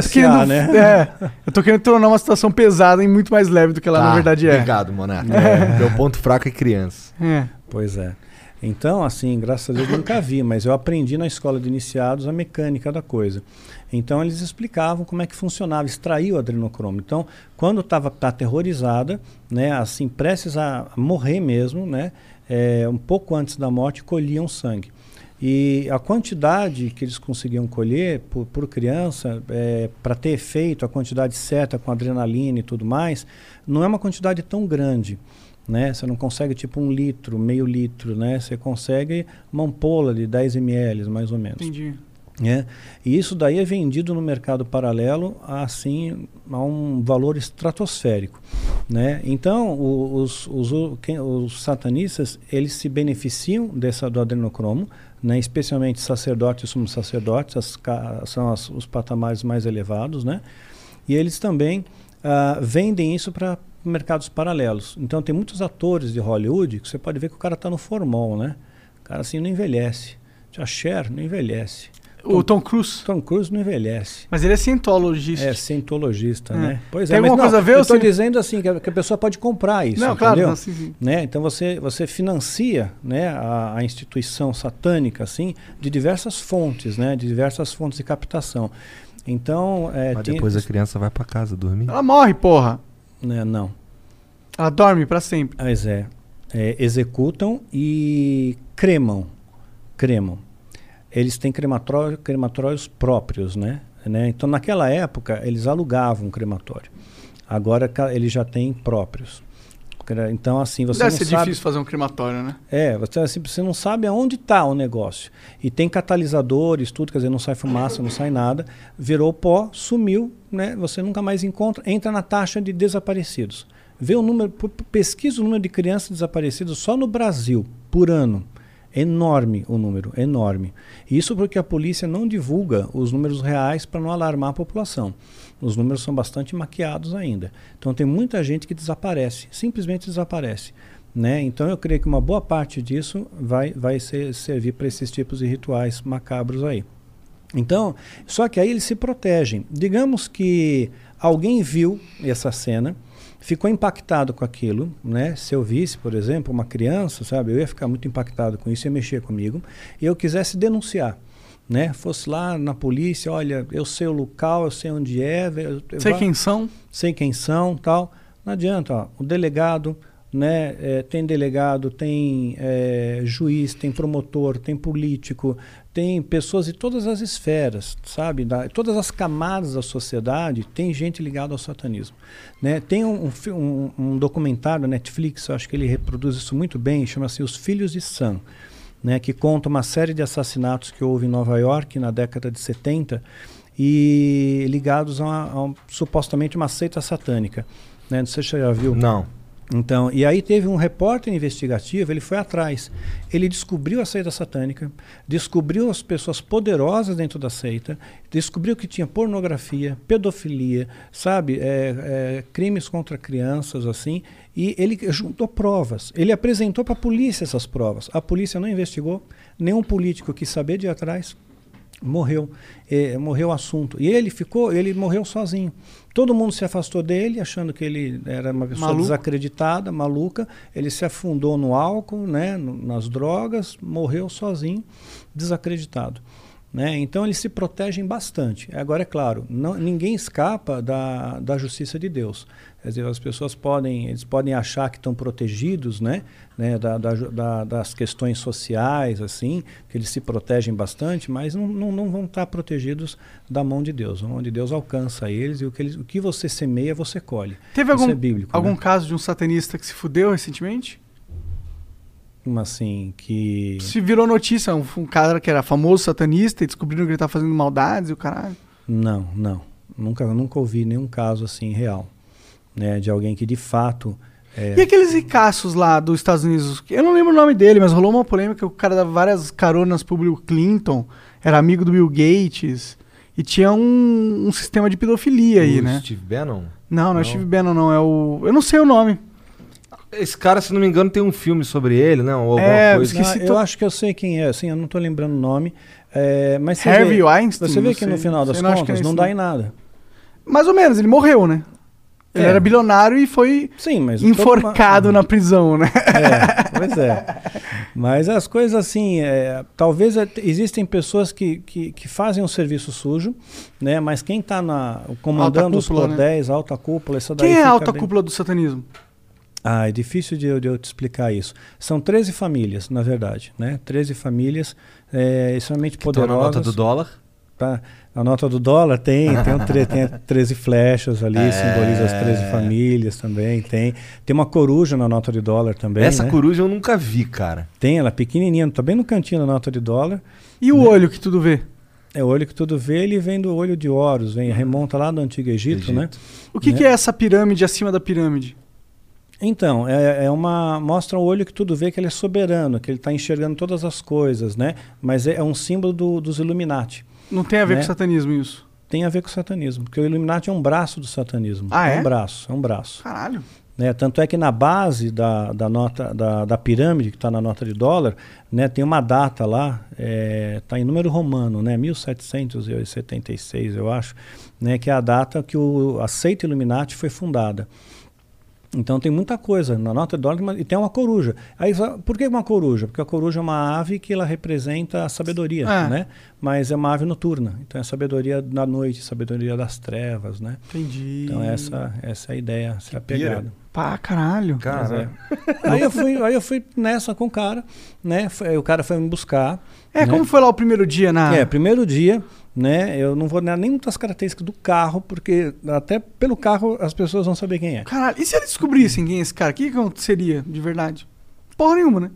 Querendo, né? é, eu tô querendo tornar uma situação pesada em muito mais leve do que ela na verdade é. Obrigado, Monarca. Meu ponto fraco é criança. É. Pois é. Então, assim, graças a Deus eu nunca vi, mas eu aprendi na escola de iniciados a mecânica da coisa. Então eles explicavam como é que funcionava, extrair o adrenocromo. Então, quando estava tá aterrorizada, né, assim, prestes a morrer mesmo, né, é, um pouco antes da morte, colhiam sangue. E a quantidade que eles conseguiam colher por, por criança, para ter efeito, a quantidade certa com adrenalina e tudo mais, não é uma quantidade tão grande. Né? Você não consegue tipo um litro, meio litro, né? Você consegue uma ampola de 10 ml, mais ou menos. Entendi. né? E isso daí é vendido no mercado paralelo assim a um valor estratosférico, né? Então os, os, o- quem- os satanistas eles se beneficiam dessa do adrenocromo, né? Especialmente sacerdotes e sumos sacerdotes, as são as- os patamares mais elevados, né? E eles também ah, vendem isso para mercados paralelos. Então tem muitos atores de Hollywood que você pode ver que o cara está no formol, né? O cara assim não envelhece. A Cher não envelhece. O Tom Cruise. Tom Cruise não envelhece. Mas ele é cientologista. É cientologista, É. né? Pois Tem é, mas alguma não, coisa a ver eu ou estou se- dizendo assim que a, que a pessoa pode comprar isso, Não, claro, entendeu? não, sim, sim. Né? Então você você financia, né, a, a instituição satânica assim de diversas fontes, né, de diversas fontes de captação. Então, é, Mas tem- depois a criança vai pra casa dormir. Ela morre, porra. né, não. Ela dorme pra sempre. Pois é. É, executam e cremam. Cremam. Eles têm crematório, crematórios próprios, né? né? Então, naquela época, eles alugavam um crematório. Agora, eles já têm próprios. Então, assim, você Deve não ser sabe... difícil fazer um crematório, né? É, você, assim, você não sabe aonde está o negócio. E tem catalisadores, tudo, quer dizer, não sai fumaça, não sai nada. Virou pó, sumiu, né? Você nunca mais encontra, entra na taxa de desaparecidos. Vê o número, pesquisa o número de crianças desaparecidas só no Brasil, por ano. Enorme o número, enorme. Isso porque a polícia não divulga os números reais para não alarmar a população. Os números são bastante maquiados ainda. Então tem muita gente que desaparece, simplesmente desaparece. Né? Então eu creio que uma boa parte disso vai, vai ser, servir para esses tipos de rituais macabros aí. Então, só que aí eles se protegem. Digamos que alguém viu essa cena, ficou impactado com aquilo, né? Se eu visse, por exemplo, uma criança, sabe, eu ia ficar muito impactado com isso, ia mexer comigo, e eu quisesse denunciar, né? Fosse lá na polícia, olha, eu sei o local, eu sei onde é, eu, Sei quem são? sei quem são, tal. Não adianta, ó, o delegado, né? é, tem delegado, tem é, juiz, tem promotor, tem político, tem pessoas de todas as esferas, sabe? Da, todas as camadas da sociedade tem gente ligada ao satanismo, né? Tem um, um um, um documentário na Netflix, acho que ele reproduz isso muito bem, chama-se Os Filhos de Sam. Né, que conta uma série de assassinatos que houve em Nova York na década de 70 e ligados a, a supostamente uma seita satânica. Né? Não sei se você já viu. Não. Então, e aí teve um repórter investigativo, ele foi atrás. Ele descobriu a seita satânica, descobriu as pessoas poderosas dentro da seita, descobriu que tinha pornografia, pedofilia, sabe, é, é, crimes contra crianças, assim, e ele juntou provas. Ele apresentou para a polícia essas provas. A polícia não investigou, nenhum político quis saber de ir atrás morreu eh, morreu o assunto e ele ficou ele morreu sozinho todo mundo se afastou dele achando que ele era uma pessoa Maluco. desacreditada maluca ele se afundou no álcool né no- nas drogas morreu sozinho desacreditado né? Então eles se protegem bastante. Agora é claro, não, ninguém escapa da, da justiça de Deus. Quer dizer, as pessoas podem, eles podem achar que estão protegidos, né, né, da, da das questões sociais, assim, que eles se protegem bastante, mas não, não, não vão estar protegidos da mão de Deus. A mão de Deus alcança eles e o que, eles, o que você semeia, você colhe. Teve Isso algum, é bíblico. algum né? caso de um satanista que se fudeu recentemente? Como assim, que... Se virou notícia, um, um cara que era famoso satanista e descobriram que ele tá fazendo maldades e o caralho. Não, não. Nunca, nunca ouvi nenhum caso assim real, né, de alguém que de fato é, E aqueles ricaços lá dos Estados Unidos? Eu não lembro o nome dele, mas rolou uma polêmica. O cara dava várias caronas pro Bill Clinton, era amigo do Bill Gates. E tinha um, um sistema de pedofilia aí, O né? Steve Bannon? Não, não é Steve Bannon, não. É o. Eu não sei o nome. Esse cara, se não me engano, tem um filme sobre ele, não? Ou alguma É, coisa. esqueci Não, to- eu acho que eu sei quem é, assim, eu não estou lembrando o nome. é, mas você Harvey vê, Weinstein? Você vê Não que no sei. final das Eu não contas é não dá não. em nada. Mais ou menos, ele morreu, né? Ele É. era bilionário e foi Sim, mas enforcado uma- na prisão, né? É, pois é. Mas as coisas assim, é, talvez é, existem pessoas que, que, que fazem um serviço sujo, né? Mas quem está comandando os cúpula, né? cordéis, alta cúpula, isso daí Quem é a alta bem- cúpula do satanismo? Ah, é difícil de, eu- de eu te explicar isso. São 13 famílias, na verdade, né? 13 famílias é, extremamente na poderosas. nota do dólar. Tá. A nota do dólar tem, tem, um tre- tem 13 flechas ali, É. simboliza as 13 famílias também. Tem, tem uma coruja na nota de dólar também. Essa né? coruja eu nunca vi, cara. Tem, ela é pequenininha, tá bem no cantinho da nota de dólar. E o olho que tudo vê? É o olho que tudo vê, ele vem do olho de Horus, vem, remonta lá do Antigo Egito, Egito. né? O que, Né? que é essa pirâmide acima da pirâmide? Então, é, é uma. Mostra o olho que tudo vê que ele é soberano, que ele está enxergando todas as coisas, né? Mas é, é um símbolo do- dos Illuminati. Não tem a ver Né? com satanismo isso. Tem a ver com satanismo, porque o Illuminati é um braço do satanismo. Ah, é? um braço, é um braço. Caralho. Né? Tanto é que na base da, da, nota, da, da pirâmide, que está na nota de dólar, né, tem uma data lá, está em número romano, né, 1776, eu acho, né, que é a data que o, a seita Illuminati foi fundada. Então tem muita coisa na nota de dólar e tem uma coruja. Aí, por que uma coruja? Porque a coruja é uma ave que ela representa a sabedoria, Ah. né? Mas é uma ave noturna. Então é a sabedoria da noite, sabedoria das trevas, né? Entendi. Então essa, essa é a ideia, essa é a pegada. Pá, caralho. Cara, é. aí, eu fui, aí eu fui nessa com o cara, né? Foi- o cara foi me buscar. É, né? como foi lá o primeiro dia na. É, primeiro dia, né? Eu não vou dar nem muitas características do carro, porque até pelo carro as pessoas vão saber quem é. Caralho, e se eles descobrissem quem é esse cara? O que, aconteceria de verdade? Porra nenhuma, né?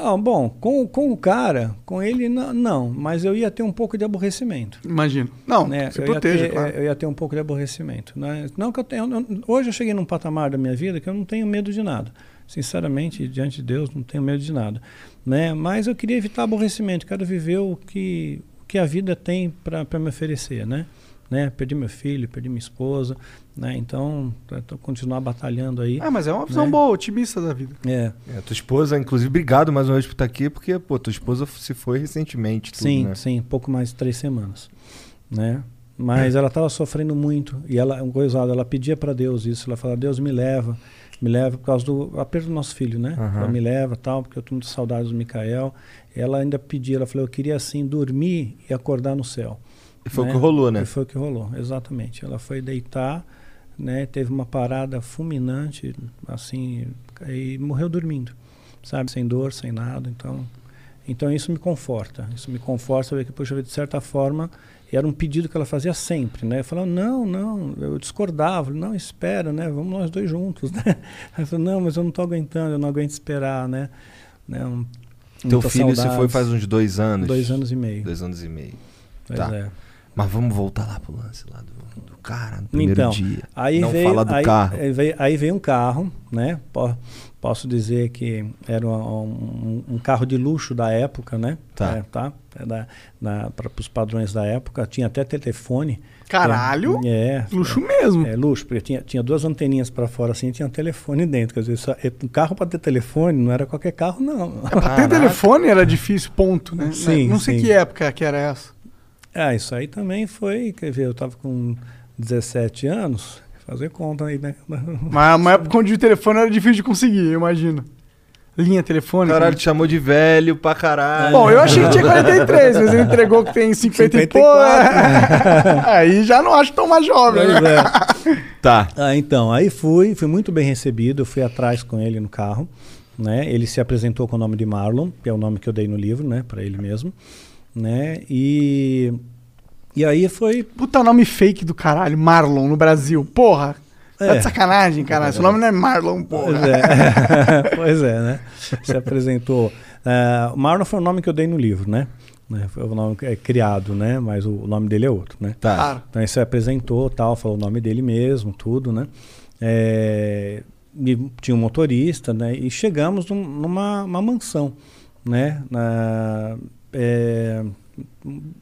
Ah, bom, com, com o cara, com ele, não, não, mas eu ia ter um pouco de aborrecimento. Imagino. Não, né? se eu, proteja, ter, claro. eu ia ter um pouco de aborrecimento. Né? Não que eu tenho, eu- hoje eu cheguei num patamar da minha vida que eu não tenho medo de nada. Sinceramente, diante de Deus, não tenho medo de nada. Né? Mas eu queria evitar aborrecimento, quero viver o que, que a vida tem para me oferecer. Né? né? Perdi meu filho, perdi minha esposa, né? Então, estou continuar batalhando aí. Ah, mas é uma visão né? boa, otimista da vida. É. É, tua esposa, inclusive, obrigado mais uma vez por estar aqui, porque, pô, tua esposa se foi recentemente. Tudo, sim, né? sim, pouco mais de três semanas, né? Mas ela estava sofrendo muito e ela, um coisado, ela pedia para Deus isso, ela falava, Deus me leva, me leva por causa do a perda do nosso filho, né? Aham. Ela me leva, tal, porque eu tenho muita saudade do Micael. Ela ainda pedia, ela falou, eu queria assim dormir e acordar no céu. E foi o que rolou, né? E foi o que rolou, exatamente. Ela foi deitar, né? Teve uma parada fulminante, assim, e morreu dormindo, sabe? Sem dor, sem nada. Então, então isso me conforta. Isso me conforta ver que, poxa, de certa forma, era um pedido que ela fazia sempre, né? Eu falava, não, não, eu discordava, não, espera, né? Vamos nós dois juntos, né? Ela falou, não, mas eu não estou aguentando, eu não aguento esperar, né? né? Um, Teu filho se foi saudades. faz uns dois anos. Dois anos e meio. Dois anos e meio. Pois tá. é. Mas vamos voltar lá pro lance lá do, do cara, no primeiro então, dia. Aí Não veio, falar do aí, carro. Aí veio, aí veio um carro, né? Po- Posso dizer que era um, um- um carro de luxo da época, né? Tá. É, tá? É da, para os padrões da época. Tinha até telefone. Caralho! É. Luxo mesmo. É luxo, porque tinha, tinha duas anteninhas para fora assim e tinha um telefone dentro. Quer dizer, só, é, um carro para ter telefone não era qualquer carro, não. Pra ter telefone era difícil, ponto, né? Sim, Não sei sim. que época que era essa. Ah, isso aí também foi, quer ver, eu tava com 17 anos, fazer conta aí, né? Mas uma época onde o telefone era difícil de conseguir, eu imagino. Linha telefônica. Caralho, te chamou de velho pra caralho. Bom, eu achei que tinha 43, mas ele entregou que tem 50 e pouco. 54. Aí já não acho tão mais jovem. Pois né? é. Tá. Ah, então, aí fui, fui muito bem recebido, eu fui atrás com ele no carro, né? Ele se apresentou com o nome de Marlon, que é o nome que eu dei no livro, né, para ele mesmo, né? E e aí foi Puta nome fake do caralho, Marlon no Brasil. Porra. Tá É. de sacanagem, caralho. Seu nome não é Marlon, porra. Pois é. pois é, né? Se apresentou. Uh, Marlon foi o nome que eu dei no livro, né? Né, Foi o nome é criado, né? Mas o nome dele é outro, né? Tá. Claro. Então ele se apresentou, tal, falou o nome dele mesmo, tudo, né? É, e tinha um motorista, né? E chegamos num- numa uma mansão, né? Na, é,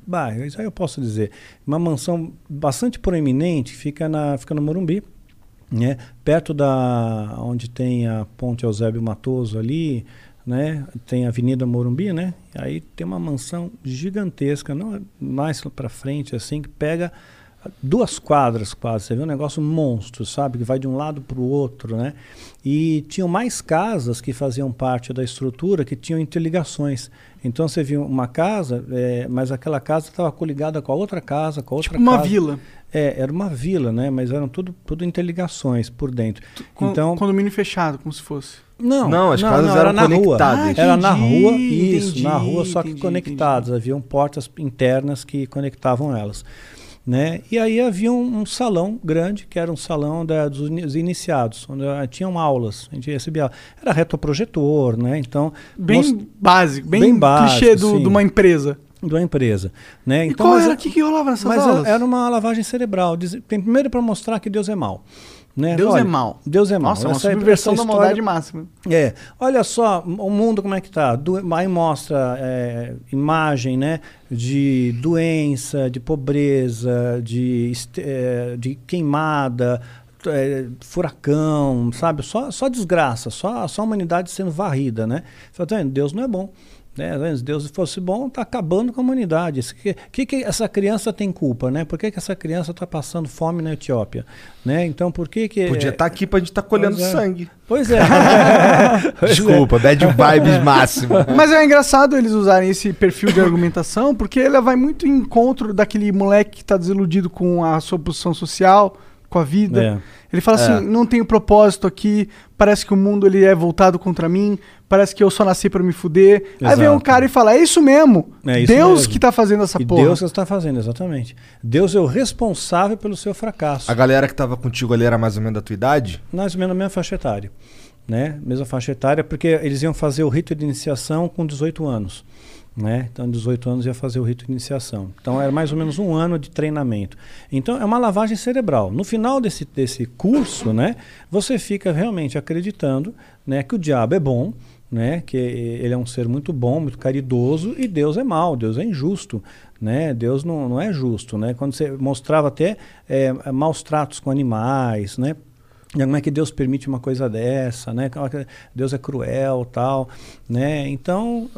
bah, isso aí eu posso dizer. Uma mansão bastante proeminente, fica na fica no Morumbi, né? Perto da onde tem a Ponte Eusébio Matoso ali, né? Tem a Avenida Morumbi, né? Aí tem uma mansão gigantesca, não mais para frente assim, que pega duas quadras quase, você vê um negócio monstro, sabe, que vai de um lado para o outro, né? E tinham mais casas que faziam parte da estrutura que tinham interligações. Então você viu uma casa, eh, mas aquela casa estava coligada com a outra casa, com a outra Tipo uma casa. vila. É, era uma vila, né? Mas eram tudo, tudo interligações por dentro. Com, então, Condomínio fechado, como se fosse. não, Não, as casas era eram na rua. conectadas. Ah, era na entendi, rua, isso, entendi, na rua, só que entendi, conectadas. Haviam portas internas que conectavam elas. Né? E aí havia um, um salão grande, que era um salão da, dos ini- dos iniciados, onde ah, tinham aulas, a gente recebia aula. Era retroprojetor, né? Então, Bem mos- básico, bem, bem básico, clichê do- de uma empresa. de uma empresa. Né? E Então, qual mas era é- o que, que rolava nessas mas aulas? era- uma lavagem cerebral. Diz- Primeiro para mostrar que Deus é mau. Né? Deus Olha, é mau. Deus é mau. Nossa, uma Essa- subversão essa da história- maldade máxima. É, olha só o mundo como é que tá. Do, aí mostra é, imagem, né, de doença, de pobreza, de, é, de queimada, é, furacão, sabe? Só, só desgraça, só, só a humanidade sendo varrida, né? Fala, tá vendo? Deus não é bom. Né? Tá? Se Deus fosse bom, tá acabando com a humanidade. O que, que, que essa criança tem culpa, né? Por que, que essa criança está passando fome na Etiópia? Né? Então, por que que... Podia estar aqui pra gente estar colhendo Pois é. sangue. Pois é. Pois é. Desculpa, bad vibes máximo. Mas é engraçado eles usarem esse perfil de argumentação, porque ele vai muito em encontro daquele moleque que tá desiludido com a sua posição social, com a vida. É. Ele fala É. assim, não tenho propósito aqui, parece que o mundo ele é voltado contra mim, parece que eu só nasci pra me fuder. Aí vem um Exato. cara e fala, é isso mesmo. É isso Deus mesmo. que tá fazendo essa E porra. Deus está fazendo, exatamente. Deus é o responsável pelo seu fracasso. A galera que tava contigo ali era mais ou menos da tua idade? Mais ou menos na mesma faixa etária. Né? Mesma faixa etária, porque eles iam fazer o rito de iniciação com 18 anos. Né? Então, 18 anos ia fazer o rito de iniciação. Então, era mais ou menos um ano de treinamento. Então, é uma lavagem cerebral. No final desse, desse curso, né, você fica realmente acreditando né, que o diabo é bom, né, que ele é um ser muito bom, muito caridoso, e Deus é mau, Deus é injusto. Né? Deus não, não é justo. Né? Quando você mostrava até é, maus tratos com animais, né? Como é que Deus permite uma coisa dessa, né? Deus é cruel, tal, né? Então,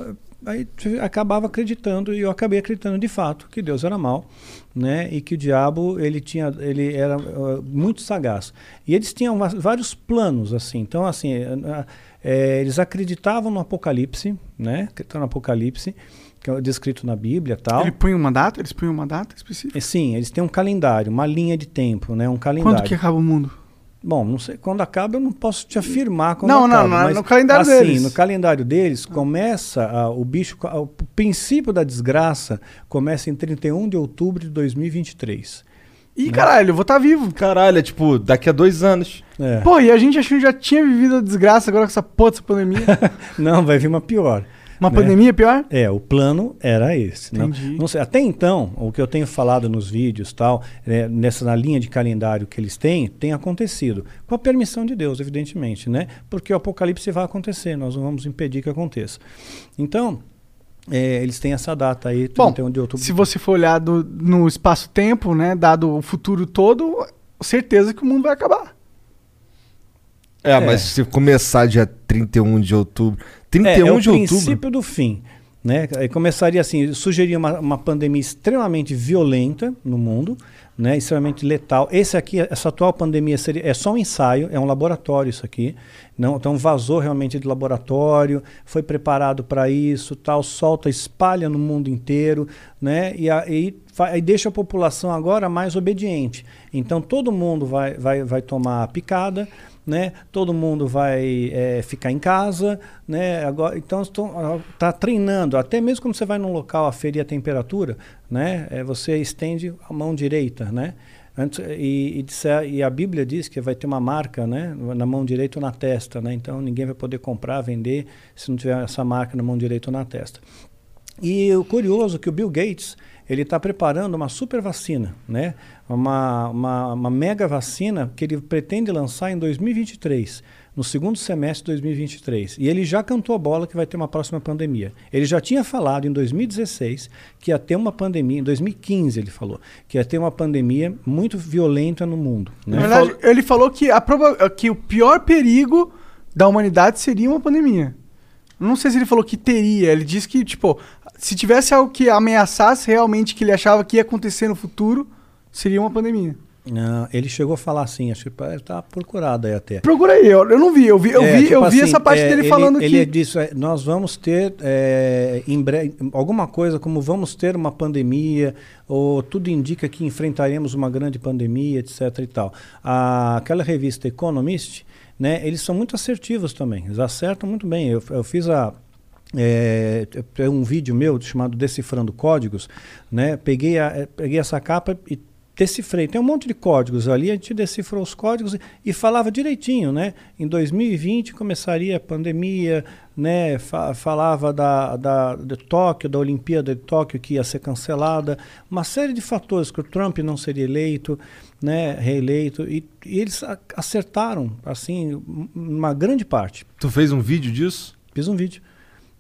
aí acabava acreditando e eu acabei acreditando de fato que Deus era mau, né? E que o diabo ele tinha, ele era uh, muito sagaz. E eles tinham vários planos assim. Então, assim, eh, eh, eles acreditavam no Apocalipse, né? Acreditavam no Apocalipse que é descrito na Bíblia, tal. Ele põe uma data? Eles põem uma data específica? E Sim, eles têm um calendário, uma linha de tempo, né? Um calendário. Quando que acaba o mundo? Bom, não sei quando acaba, eu não posso te afirmar quando Não, não, acaba. não, mas, no calendário assim, deles. no calendário deles começa ah, o bicho, o princípio da desgraça começa em 31 de outubro de 2023. Ih, caralho, eu vou estar vivo. Caralho, é tipo, daqui a dois anos. É. Pô, e a gente achou que já tinha vivido a desgraça agora com essa porra dessa pandemia. Não, vai vir uma pior. Uma né? pandemia pior? É, o plano era esse. Não, Entendi. não sei, até então, o que eu tenho falado nos vídeos, tal, né, nessa na linha de calendário que eles têm, tem acontecido. Com a permissão de Deus, evidentemente, né? Porque o apocalipse vai acontecer, nós não vamos impedir que aconteça. Então, é, eles têm essa data aí, Bom, 31 de outubro. se você for olhar do- no espaço-tempo, né, dado o futuro todo, certeza que o mundo vai acabar. É, É. mas se começar dia 31 de outubro. É, 31 é o de outubro. princípio do fim. Né? Aí começaria assim, sugeria uma, uma pandemia extremamente violenta no mundo, né? extremamente letal. Esse aqui, essa atual pandemia seria, é só um ensaio, é um laboratório isso aqui. Não, então vazou realmente de laboratório, foi preparado para isso, tal, solta, espalha no mundo inteiro, né? E aí deixa a população agora mais obediente. Então todo mundo vai, vai, vai tomar a picada, né? Todo mundo vai eh, ficar em casa, né? Agora, então está treinando. Até mesmo quando você vai num local aferir a temperatura, né? Eh, você estende a mão direita, né? Antes, e, e, disser- e a Bíblia diz que vai ter uma marca, né? Na mão direita ou na testa, né? Então ninguém vai poder comprar, vender se não tiver essa marca na mão direita ou na testa. E o curioso é que o Bill Gates ele está preparando uma super vacina, né? uma, uma, uma mega vacina que ele pretende lançar em 2023, no segundo semestre de 2023. E ele já cantou a bola que vai ter uma próxima pandemia. Ele já tinha falado em 2016 que ia ter uma pandemia, em 2015 ele falou, que ia ter uma pandemia muito violenta no mundo. Né? Na verdade, ele falou que, a proba- que o pior perigo da humanidade seria uma pandemia. Não sei se ele falou que teria. Ele disse que, tipo, se tivesse algo que ameaçasse realmente que ele achava que ia acontecer no futuro, seria uma pandemia. Não, ele chegou a falar assim, acho que está procurado aí até. Procura aí, eu, eu não vi. Eu vi, eu É, vi, tipo eu vi assim, essa parte é, dele ele- falando ele que. disse, é, nós vamos ter é, em breve alguma coisa como vamos ter uma pandemia ou tudo indica que enfrentaremos uma grande pandemia, etc. E tal. A, aquela revista Economist, né? Eles são muito assertivos também. Eles acertam muito bem. Eu, eu fiz a é, tem um vídeo meu chamado Decifrando Códigos, né? Peguei, a, peguei essa capa e decifrei. Tem um monte de códigos ali, a gente decifrou os códigos e, e falava direitinho, né? Em 2020 começaria a pandemia, né? Fa- falava da, da, de Tóquio, da Olimpíada de Tóquio que ia ser cancelada, uma série de fatores que o Trump não seria eleito, né? Reeleito e, e eles acertaram, assim, uma grande parte. Tu fez um vídeo disso? Fiz um vídeo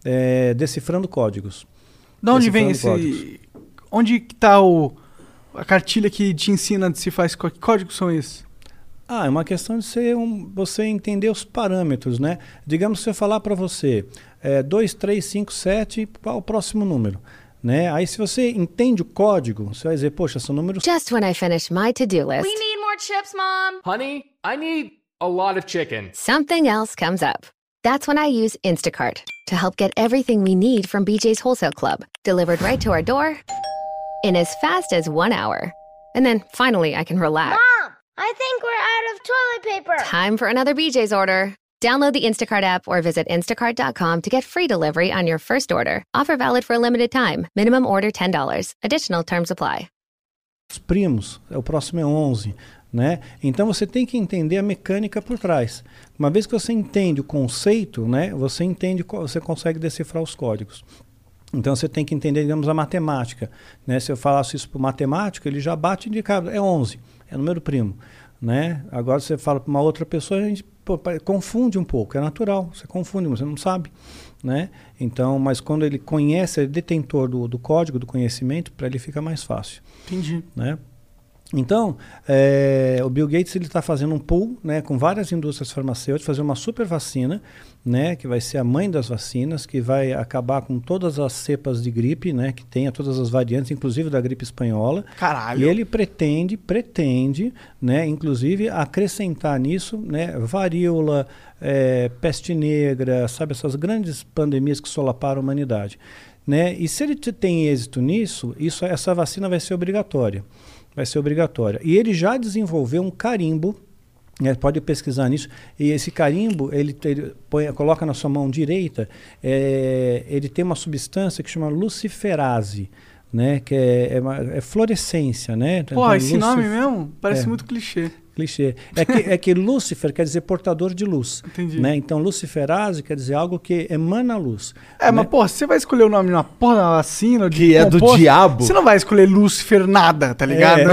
é, decifrando códigos. De onde vem esse. códigos. Onde que tá o, a cartilha que te ensina decifrar esse código? Que códigos são esses? Ah, é uma questão de ser um, você entender os parâmetros, né? Digamos se eu falar para você é, 2, 3, 5, 7, qual o próximo número? Né? Aí se você entende o código, você vai dizer, poxa, são números Just when I finish my to-do list, We need more chips, Mom. Honey, I need a lot of chicken. something else comes up. That's when I use Instacart to help get everything we need from BJ's Wholesale Club delivered right to our door in as fast as one hour. And then finally, I can relax. Mom, I think we're out of toilet paper. Time for another BJ's order. Download the Instacart app or visit instacart.com to get free delivery on your first order. Offer valid for a limited time. Minimum order $10. Additional terms apply. Os primos, é, o próximo é 11. Né? Então você tem que entender a mecânica por trás. Uma vez que você entende o conceito, né, você entende, você consegue decifrar os códigos. Então você tem que entender, digamos, a matemática. Né? Se eu falasse isso para o matemático, ele já bate de cara, é 11, é número primo. né? Agora você fala para uma outra pessoa, a gente pô, confunde um pouco, é natural, você confunde, você não sabe, né? Então, mas quando ele conhece, é detentor do, do código, do conhecimento, para ele fica mais fácil, Entendi. né? Então, eh, o Bill Gates ele está fazendo um pool, né, com várias indústrias farmacêuticas, fazer uma super vacina, né, que vai ser a mãe das vacinas, que vai acabar com todas as cepas de gripe, né, que tenha todas as variantes, inclusive da gripe espanhola. Caralho. E ele pretende, pretende, né, inclusive acrescentar nisso, né, varíola, eh, peste negra, sabe essas grandes pandemias que solaparam a humanidade, né? E se ele te- tem êxito nisso, isso, essa vacina vai ser obrigatória, vai ser obrigatória. E ele já desenvolveu um carimbo né, pode pesquisar nisso. E esse carimbo, ele, ele põe- coloca na sua mão direita, é, ele tem uma substância que chama luciferase, né, que é, é, uma- é fluorescência, né? Pô, Então, esse nome mesmo parece É. muito clichê. Clichê. É que, é que Lúcifer quer dizer portador de luz. Entendi. Né? Então, luciferase quer dizer algo que emana luz. É, né? mas, porra, você vai escolher o nome de uma porra da vacina, Que é do diabo. Você não vai escolher Lúcifer nada, tá ligado? É.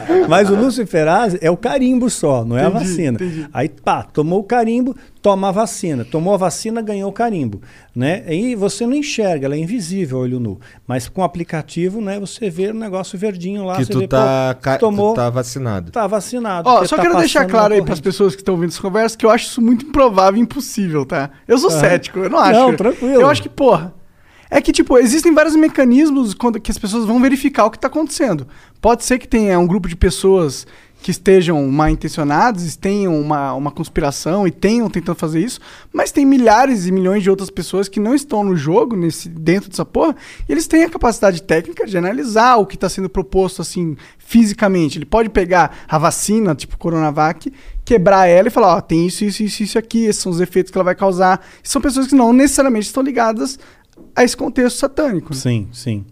Mas o luciferase é o carimbo só, não é a vacina. entendi. Aí, pá, tomou o carimbo, toma a vacina. Tomou a vacina, ganhou o carimbo. Né? E você não enxerga, ela é invisível olho nu. Mas com o aplicativo, né, você vê o negócio verdinho lá. Que você tu vê, tá, pô, ca- tu tomou, tá vacinado. tá vacinado. Ó, só tá quero deixar claro aí pras corrente. pessoas que estão ouvindo essa conversa que eu acho isso muito improvável e impossível, tá? Eu sou Ah. cético, eu não acho. Não, tranquilo. Eu acho que, porra. É que, tipo, existem vários mecanismos quando, que as pessoas vão verificar o que tá acontecendo. Pode ser que tenha um grupo de pessoas que estejam mal intencionadas, tenham uma, uma conspiração e tenham tentando fazer isso, mas tem milhares e milhões de outras pessoas que não estão no jogo, nesse, dentro dessa porra, e eles têm a capacidade técnica de analisar o que está sendo proposto, assim, fisicamente. Ele pode pegar a vacina, tipo Coronavac, quebrar ela e falar, ó, tem isso, isso, isso, isso aqui, esses são os efeitos que ela vai causar. E são pessoas que não necessariamente estão ligadas a esse contexto satânico. né? Sim, sim.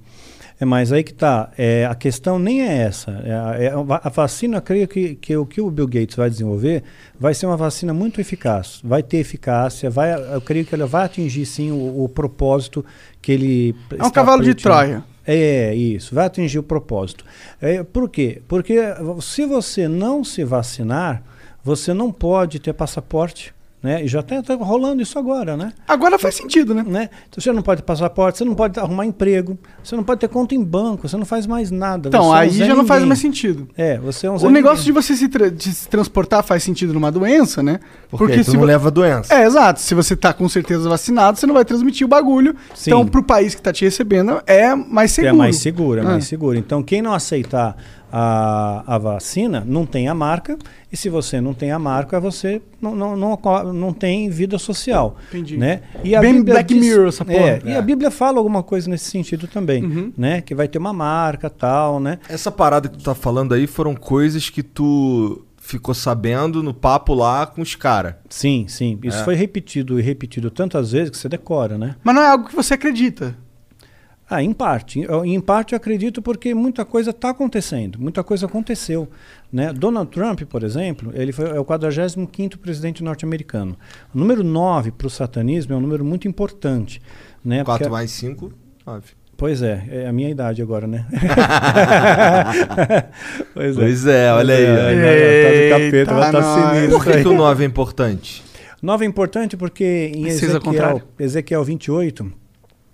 É, mas aí que tá. É, a questão nem é essa. É, a- é a va- a vacina, eu creio que, que o que o Bill Gates vai desenvolver vai ser uma vacina muito eficaz. Vai ter eficácia, vai, eu creio que ela vai atingir sim o, o propósito que ele. É um cavalo de Troia. É, isso, vai atingir o propósito. É, por quê? Porque se você não se vacinar, você não pode ter passaporte. Né? E já está rolando isso agora, né? Agora faz sentido, né? né? Então, você não pode ter passaporte, você não pode arrumar emprego, você não pode ter conta em banco, você não faz mais nada. Então, você aí já não faz mais sentido. É, você é um Zé O negócio de Ninguém. você se, tra- de se transportar faz sentido numa doença, né? Porque, se não leva doença. É, exato. Se você tá com certeza vacinado, você não vai transmitir o bagulho. Sim. Então, pro país que tá te recebendo, é mais seguro. É mais seguro, é Ah. mais seguro. Então, quem não aceitar a, a vacina não tem a marca, e se você não tem a marca, você não, não, não, não tem vida social. Entendi. Né? Bem Black Mirror essa porra. É, E É. a Bíblia fala alguma coisa nesse sentido também, Uhum. né? Que vai ter uma marca tal, né? Essa parada que tu tá falando aí foram coisas que tu ficou sabendo no papo lá com os caras. Sim, sim. Isso É. foi repetido e repetido tantas vezes que você decora, né? Mas não é algo que você acredita. Ah, em parte. Eu- Em parte eu acredito porque muita coisa está acontecendo, muita coisa aconteceu. Né? Donald Trump, por exemplo, ele foi, é o 45º presidente norte-americano. O número 9 para o satanismo é um número muito importante. Né? 4 Porque- mais 5, 9. Pois é, é a minha idade agora, né? Pois é, olha aí, ó. Tá do capeta, Eita, vai estar nós. sinistro. Por que, aí. que o 9 é importante? 9 é importante porque em Precisa Ezequiel. Ezequiel 28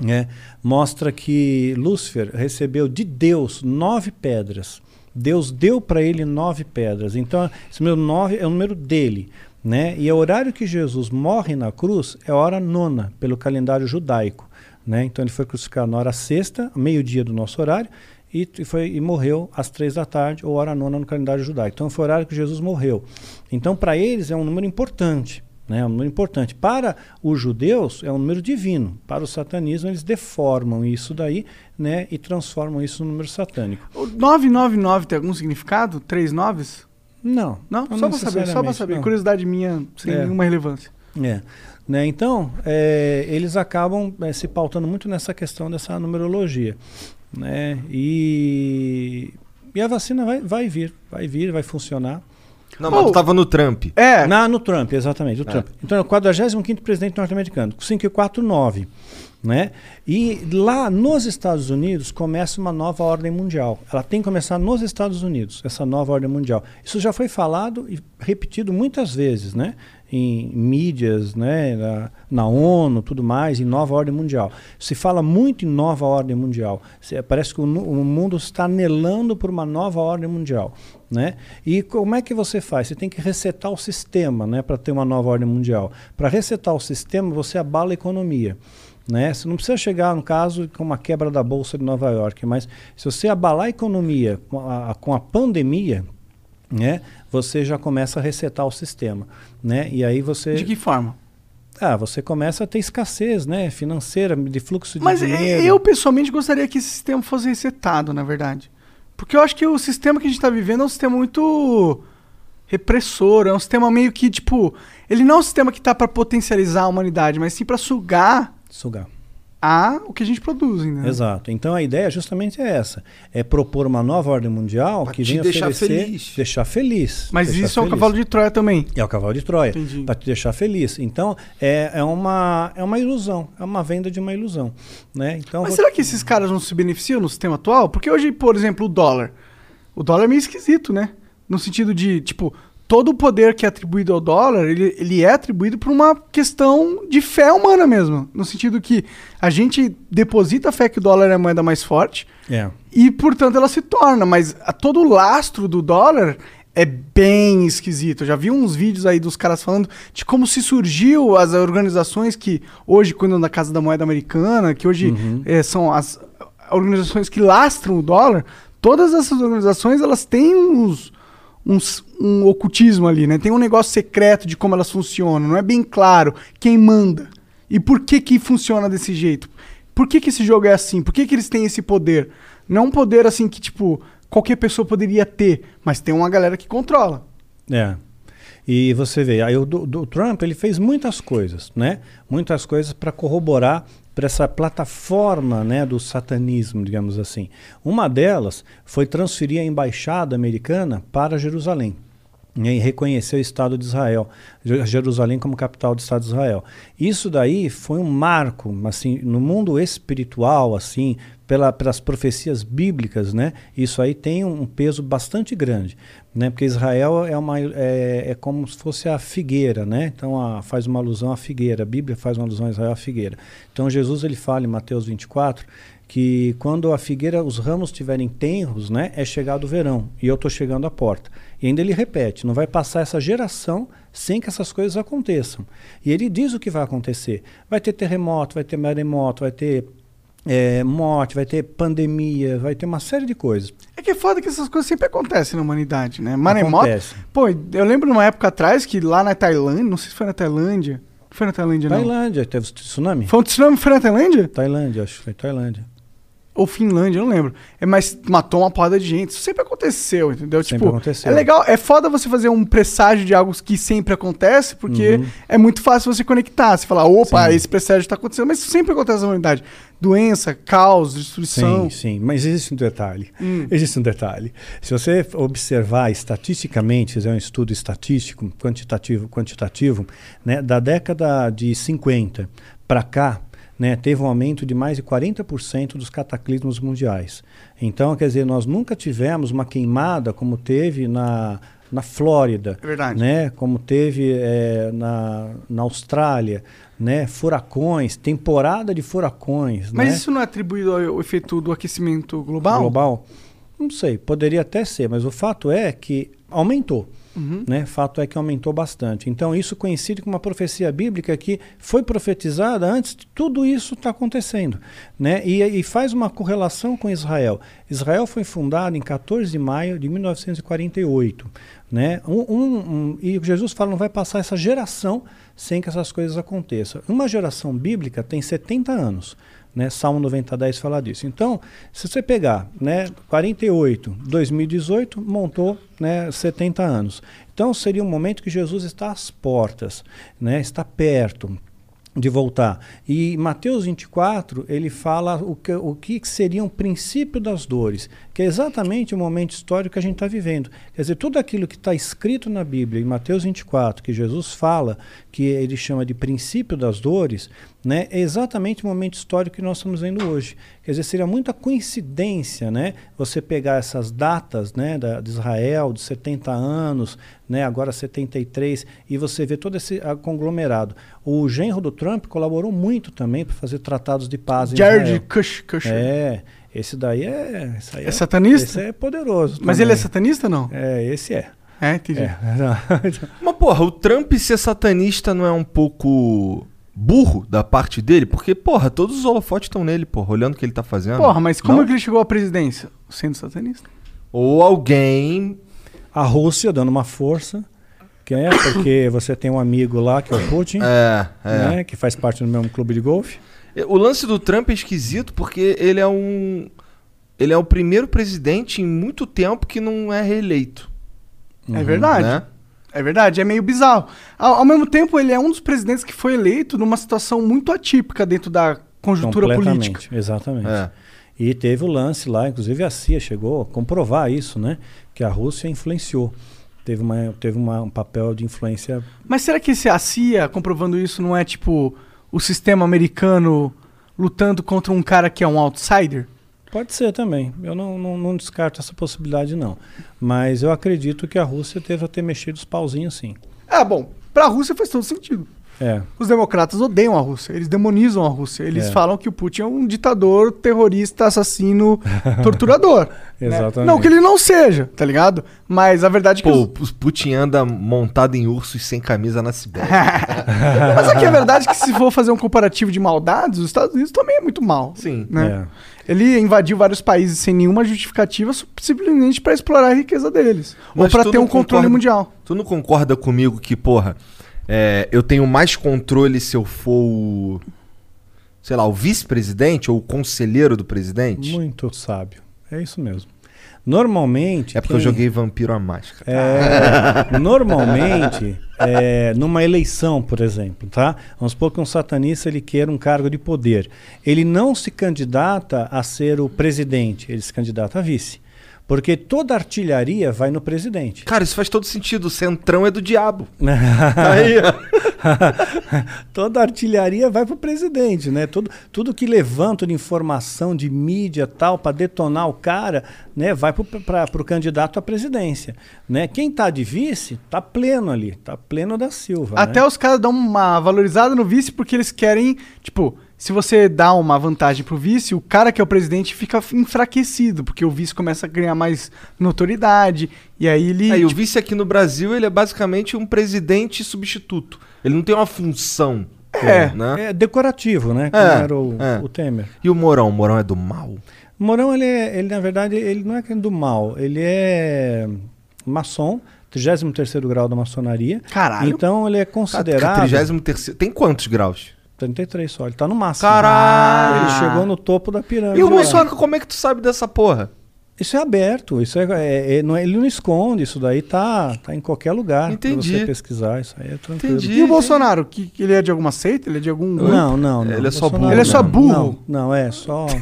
né, mostra que Lúcifer recebeu de Deus nove pedras. Deus deu para ele nove pedras. Então, esse número nove é o número dele. Né? E o horário que Jesus morre na cruz é a hora nona, pelo calendário judaico. Né? Então, ele foi crucificado na hora sexta, meio-dia do nosso horário, e foi, e morreu às três da tarde, ou hora nona no calendário judaico. Então, foi o horário que Jesus morreu. Então, para eles, é um número importante. Né, é um número importante. Para os judeus, é um número divino. Para o satanismo, eles deformam isso daí né, e transformam isso no número satânico. O 999 tem algum significado? Três noves? Não. Não? não só pra saber, só necessariamente, saber. não. Curiosidade minha, sem É. nenhuma relevância. É. Né, então, é, eles acabam é, se pautando muito nessa questão dessa numerologia. Né, e, e a vacina vai, vai vir, vai vir, vai funcionar. Não, mas Oh. tu tava no Trump. É. Na, no Trump, exatamente, o Trump. Então, é o 45º presidente norte-americano, 5 e 4, 9. Né? E lá nos Estados Unidos começa uma nova ordem mundial. Ela tem que começar nos Estados Unidos, essa nova ordem mundial. Isso já foi falado e repetido muitas vezes, né? em mídias, né? na, na ONU, tudo mais, em nova ordem mundial. Se fala muito em nova ordem mundial. Se, parece que o, o mundo está anelando por uma nova ordem mundial. Né? E como é que você faz? Você tem que resetar o sistema né, para ter uma nova ordem mundial. Para resetar o sistema, você abala a economia. Né? Você não precisa chegar, no caso, com uma quebra da Bolsa de Nova York, mas se você abalar a economia com a, com a pandemia, né, você já começa a resetar o sistema. Né? E aí você. De que forma? Ah, você começa a ter escassez né, financeira, de fluxo de Mas e- dinheiro. eu, pessoalmente, gostaria que esse sistema fosse resetado, na verdade. Porque eu acho que o sistema que a gente tá vivendo é um sistema muito repressor, é um sistema meio que, tipo... Ele não é um sistema que tá pra potencializar a humanidade, mas sim pra sugar Sugar. A o que a gente produz, né? Exato. Então a ideia justamente é essa: é propor uma nova ordem mundial que te venha deixar oferecer, feliz. deixar feliz. Mas deixar isso é feliz. cavalo de Troia também. É o cavalo de Troia, para te deixar feliz. Então é, é uma é uma ilusão, é uma venda de uma ilusão, né? Então Mas vou- será que esses caras não se beneficiam no sistema atual? Porque hoje, por exemplo, o dólar. O dólar é meio esquisito, né? No sentido de, tipo, todo o poder que é atribuído ao dólar, ele, ele é atribuído por uma questão de fé humana mesmo. No sentido que a gente deposita a fé que o dólar é a moeda mais forte é. e, portanto, ela se torna. Mas a, todo o lastro do dólar é bem esquisito. Eu já vi uns vídeos aí dos caras falando de como se surgiu as organizações que hoje cuidam da Casa da Moeda Americana, que hoje eh, são as organizações que lastram o dólar. Todas essas organizações, elas têm uns, uns- um ocultismo ali, né? Tem um negócio secreto de como elas funcionam. Não é bem claro quem manda e por que que funciona desse jeito. Por que que esse jogo é assim? Por que que eles têm esse poder? Não um poder assim que, tipo, qualquer pessoa poderia ter, mas tem uma galera que controla. É. E você vê, aí o do Trump ele fez muitas coisas, né? Muitas coisas para corroborar para essa plataforma, né, do satanismo, digamos assim. Uma delas foi transferir a embaixada americana para Jerusalém. né, E reconhecer o Estado de Israel, Je- Jerusalém como capital do Estado de Israel. Isso daí foi um marco, assim, no mundo espiritual, assim, pela, pelas profecias bíblicas, né? Isso aí tem um peso bastante grande, né? Porque Israel é uma é, é como se fosse a figueira, né? Então a, faz uma alusão à figueira. A Bíblia faz uma alusão a Israel à figueira. Então Jesus ele fala em Mateus 24 que quando a figueira, os ramos estiverem tenros, né, é chegado o verão e eu estou chegando à porta. E ainda ele repete, não vai passar essa geração sem que essas coisas aconteçam. E ele diz o que vai acontecer. Vai ter terremoto, vai ter maremoto, vai ter é, morte, vai ter pandemia, vai ter uma série de coisas. É que é foda que essas coisas sempre acontecem na humanidade, né? Maremoto. Acontece. Pô, eu lembro numa época atrás que lá na Tailândia, não sei se foi na Tailândia. Foi na Tailândia, não. Tailândia, teve tsunami? Foi um tsunami, foi na Tailândia? Tailândia, acho que foi Tailândia. Ou Finlândia, eu não lembro. É, mas matou uma porrada de gente. Isso sempre aconteceu, entendeu? Sempre tipo, aconteceu. é legal, é foda você fazer um presságio de algo que sempre acontece, porque Uhum. é muito fácil você conectar. Você falar, opa, Sim. esse presságio tá acontecendo, mas isso sempre acontece na humanidade. Doença, caos, destruição. Sim, sim, mas existe um detalhe. Hum. Existe um detalhe. Se você observar estatisticamente, fizer um estudo estatístico, quantitativo, quantitativo, né, da década de 50 para cá, né, teve um aumento de mais de 40% dos cataclismos mundiais. Então, quer dizer, nós nunca tivemos uma queimada como teve na, na Flórida, É verdade. né, como teve eh, na, na Austrália, né, furacões, temporada de furacões. Mas né? isso não é atribuído ao efeito do aquecimento global? global? Não sei, poderia até ser, mas o fato é que aumentou. Uhum. Né? Fato é que aumentou bastante. Então, isso coincide com uma profecia bíblica que foi profetizada antes de tudo isso estar acontecendo. Né? E, e faz uma correlação com Israel. Israel foi fundado em 14 de maio de 1948. Né? Um, um- um- e Jesus fala: não vai passar essa geração sem que essas coisas aconteçam. Uma geração bíblica tem 70 anos. Né? Salmo 90, 10 fala disso. Então, se você pegar né, 48, 2018, montou né, 70 anos. Então, seria um momento que Jesus está às portas, né, está perto. de voltar. E Mateus 24, ele fala o que, o que seria um princípio das dores, que é exatamente o momento histórico que a gente está vivendo. Quer dizer, tudo aquilo que está escrito na Bíblia, em Mateus 24, que Jesus fala, que ele chama de princípio das dores, né, é exatamente o momento histórico que nós estamos vendo hoje. Quer dizer, seria muita coincidência né, você pegar essas datas né, da, de Israel, de 70 anos, né, agora 73, e você ver todo esse ah, conglomerado. O genro do Trump colaborou muito também para fazer tratados de paz Jared. Kush, Kushner. É, esse daí é... Esse aí É satanista? Esse é poderoso Mas também. ele é satanista não? É, esse é. É, entendi. É. Mas, porra, o Trump ser satanista não é um pouco burro da parte dele? Porque, porra, todos os holofotes estão nele, porra, olhando o que ele tá fazendo. Porra, mas como Não? é que ele chegou à presidência? Sendo satanista. Ou alguém. A Rússia dando uma força, que é porque você tem um amigo lá, que é o Putin, É, é. né, que faz parte do mesmo clube de golfe. O lance do Trump é esquisito porque ele é um. Ele é o primeiro presidente em muito tempo que não é reeleito. É verdade. né? É verdade, é meio bizarro. Ao, ao mesmo tempo, ele é um dos presidentes que foi eleito numa situação muito atípica dentro da conjuntura Completamente, política. Exatamente. É. E teve o lance lá, inclusive a CIA chegou a comprovar isso, né? Que a Rússia influenciou. Teve, uma, teve uma, um papel de influência. Mas será que esse, a CIA, comprovando isso, não é tipo o sistema americano lutando contra um cara que é um outsider? Pode ser também. Eu não, não, não descarto essa possibilidade, não. Mas eu acredito que a Rússia teve a ter mexido os pauzinhos, sim. É, bom, pra Rússia faz todo sentido. É. Os democratas odeiam a Rússia, eles demonizam a Rússia. Eles É. falam que o Putin é um ditador, terrorista, assassino, torturador. né? Exatamente. Não que ele não seja, tá ligado? Mas a verdade é que. Pô, os- o Putin anda montado em ursos sem camisa na Sibéria. Mas aqui a verdade é que se for fazer um comparativo de maldades, os Estados Unidos também é muito mal. Sim. Né? Ele invadiu vários países sem nenhuma justificativa, simplesmente pra explorar a riqueza deles. Mas ou pra tu ter um controle concorda- mundial. Tu não concorda comigo que, porra, é, eu tenho mais controle se eu for o. Sei lá, o vice-presidente ou o conselheiro do presidente? Muito sábio. É isso mesmo. Normalmente. É porque eu quem- joguei Vampiro à Máscara. É, normalmente, é, numa eleição, por exemplo, tá? Vamos supor que um satanista ele queira um cargo de poder. Ele não se candidata a ser o presidente, ele se candidata a vice. Porque toda artilharia vai no presidente. Cara, isso faz todo sentido. O centrão é do diabo. Aí, ó. Toda artilharia vai para o presidente, né? Tudo, tudo que levanta de informação, de mídia tal, para detonar o cara, né? Vai para o candidato à presidência. Né? Quem tá de vice, tá pleno ali, tá pleno da Silva. Até né? os caras dão uma valorizada no vice porque eles querem, tipo, se você dá uma vantagem pro vice, o cara que é o presidente fica enfraquecido, porque o vice começa a ganhar mais notoriedade, e aí ele. Aí, o tipo, vice aqui no Brasil, ele é basicamente um presidente substituto. Ele não tem uma função. É, né? É decorativo, né? Como É, era o, é. o Temer. E o Morão? O Morão é do mal? O Mourão, ele, é- ele, na verdade, ele não é é do mal, ele é maçom, 33 grau da maçonaria. Caralho. Então ele é considerado. 33 Tem quantos graus? 33 só, ele tá no máximo. Caralho! Ele chegou no topo da pirâmide. E o lá. Como é que tu sabe dessa porra? Isso é aberto, isso é, é- é- não é- ele não esconde, isso daí tá, tá em qualquer lugar. pra Entendi. você pesquisar, isso aí é tranquilo. E o Bolsonaro, que, que ele é de alguma seita? Ele é de algum. grupo? Não, não, não. Ele é só burro. Ele é só burro. Não, não, é só.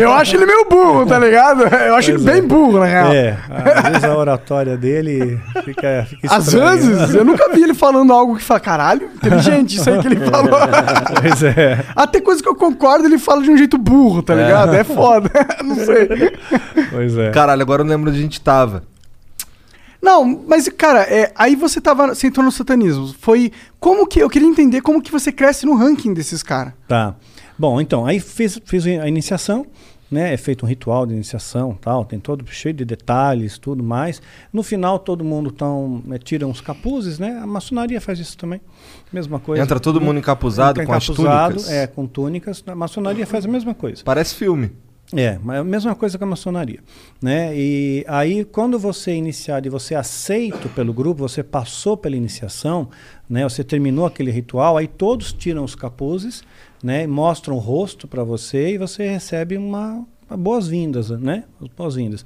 Eu acho ele meio burro, tá ligado? Eu acho Pois ele é. bem burro, na real. É, às vezes a oratória dele fica. fica Às vezes, eu nunca vi ele falando algo que fala, caralho, inteligente isso aí que ele falou. Pois é. Até coisa que eu concordo, ele fala de um jeito burro, tá É. ligado? É foda. Não sei. Pois é. Caralho, agora eu não lembro onde a gente tava. Não, mas, cara, é, aí você tava. Você entrou no satanismo. Foi. Como que. Eu queria entender como que você cresce no ranking desses caras. Tá. Bom, então, aí fiz, fiz a iniciação, né? É feito um ritual de iniciação tal, tem todo cheio de detalhes, tudo mais. No final, todo mundo tão, né, tira uns capuzes, né? A maçonaria faz isso também. Mesma coisa. Entra todo mundo encapuzado com as encapuzado, túnicas? É, com túnicas. A maçonaria faz a mesma coisa. Parece filme. É, mas é a mesma coisa que a maçonaria, né? E aí quando você é iniciado e você é aceito pelo grupo, você passou pela iniciação, né? Você terminou aquele ritual, aí todos tiram os capuzes, né? Mostram o rosto para você e você recebe uma boas-vindas, né? As boas-vindas.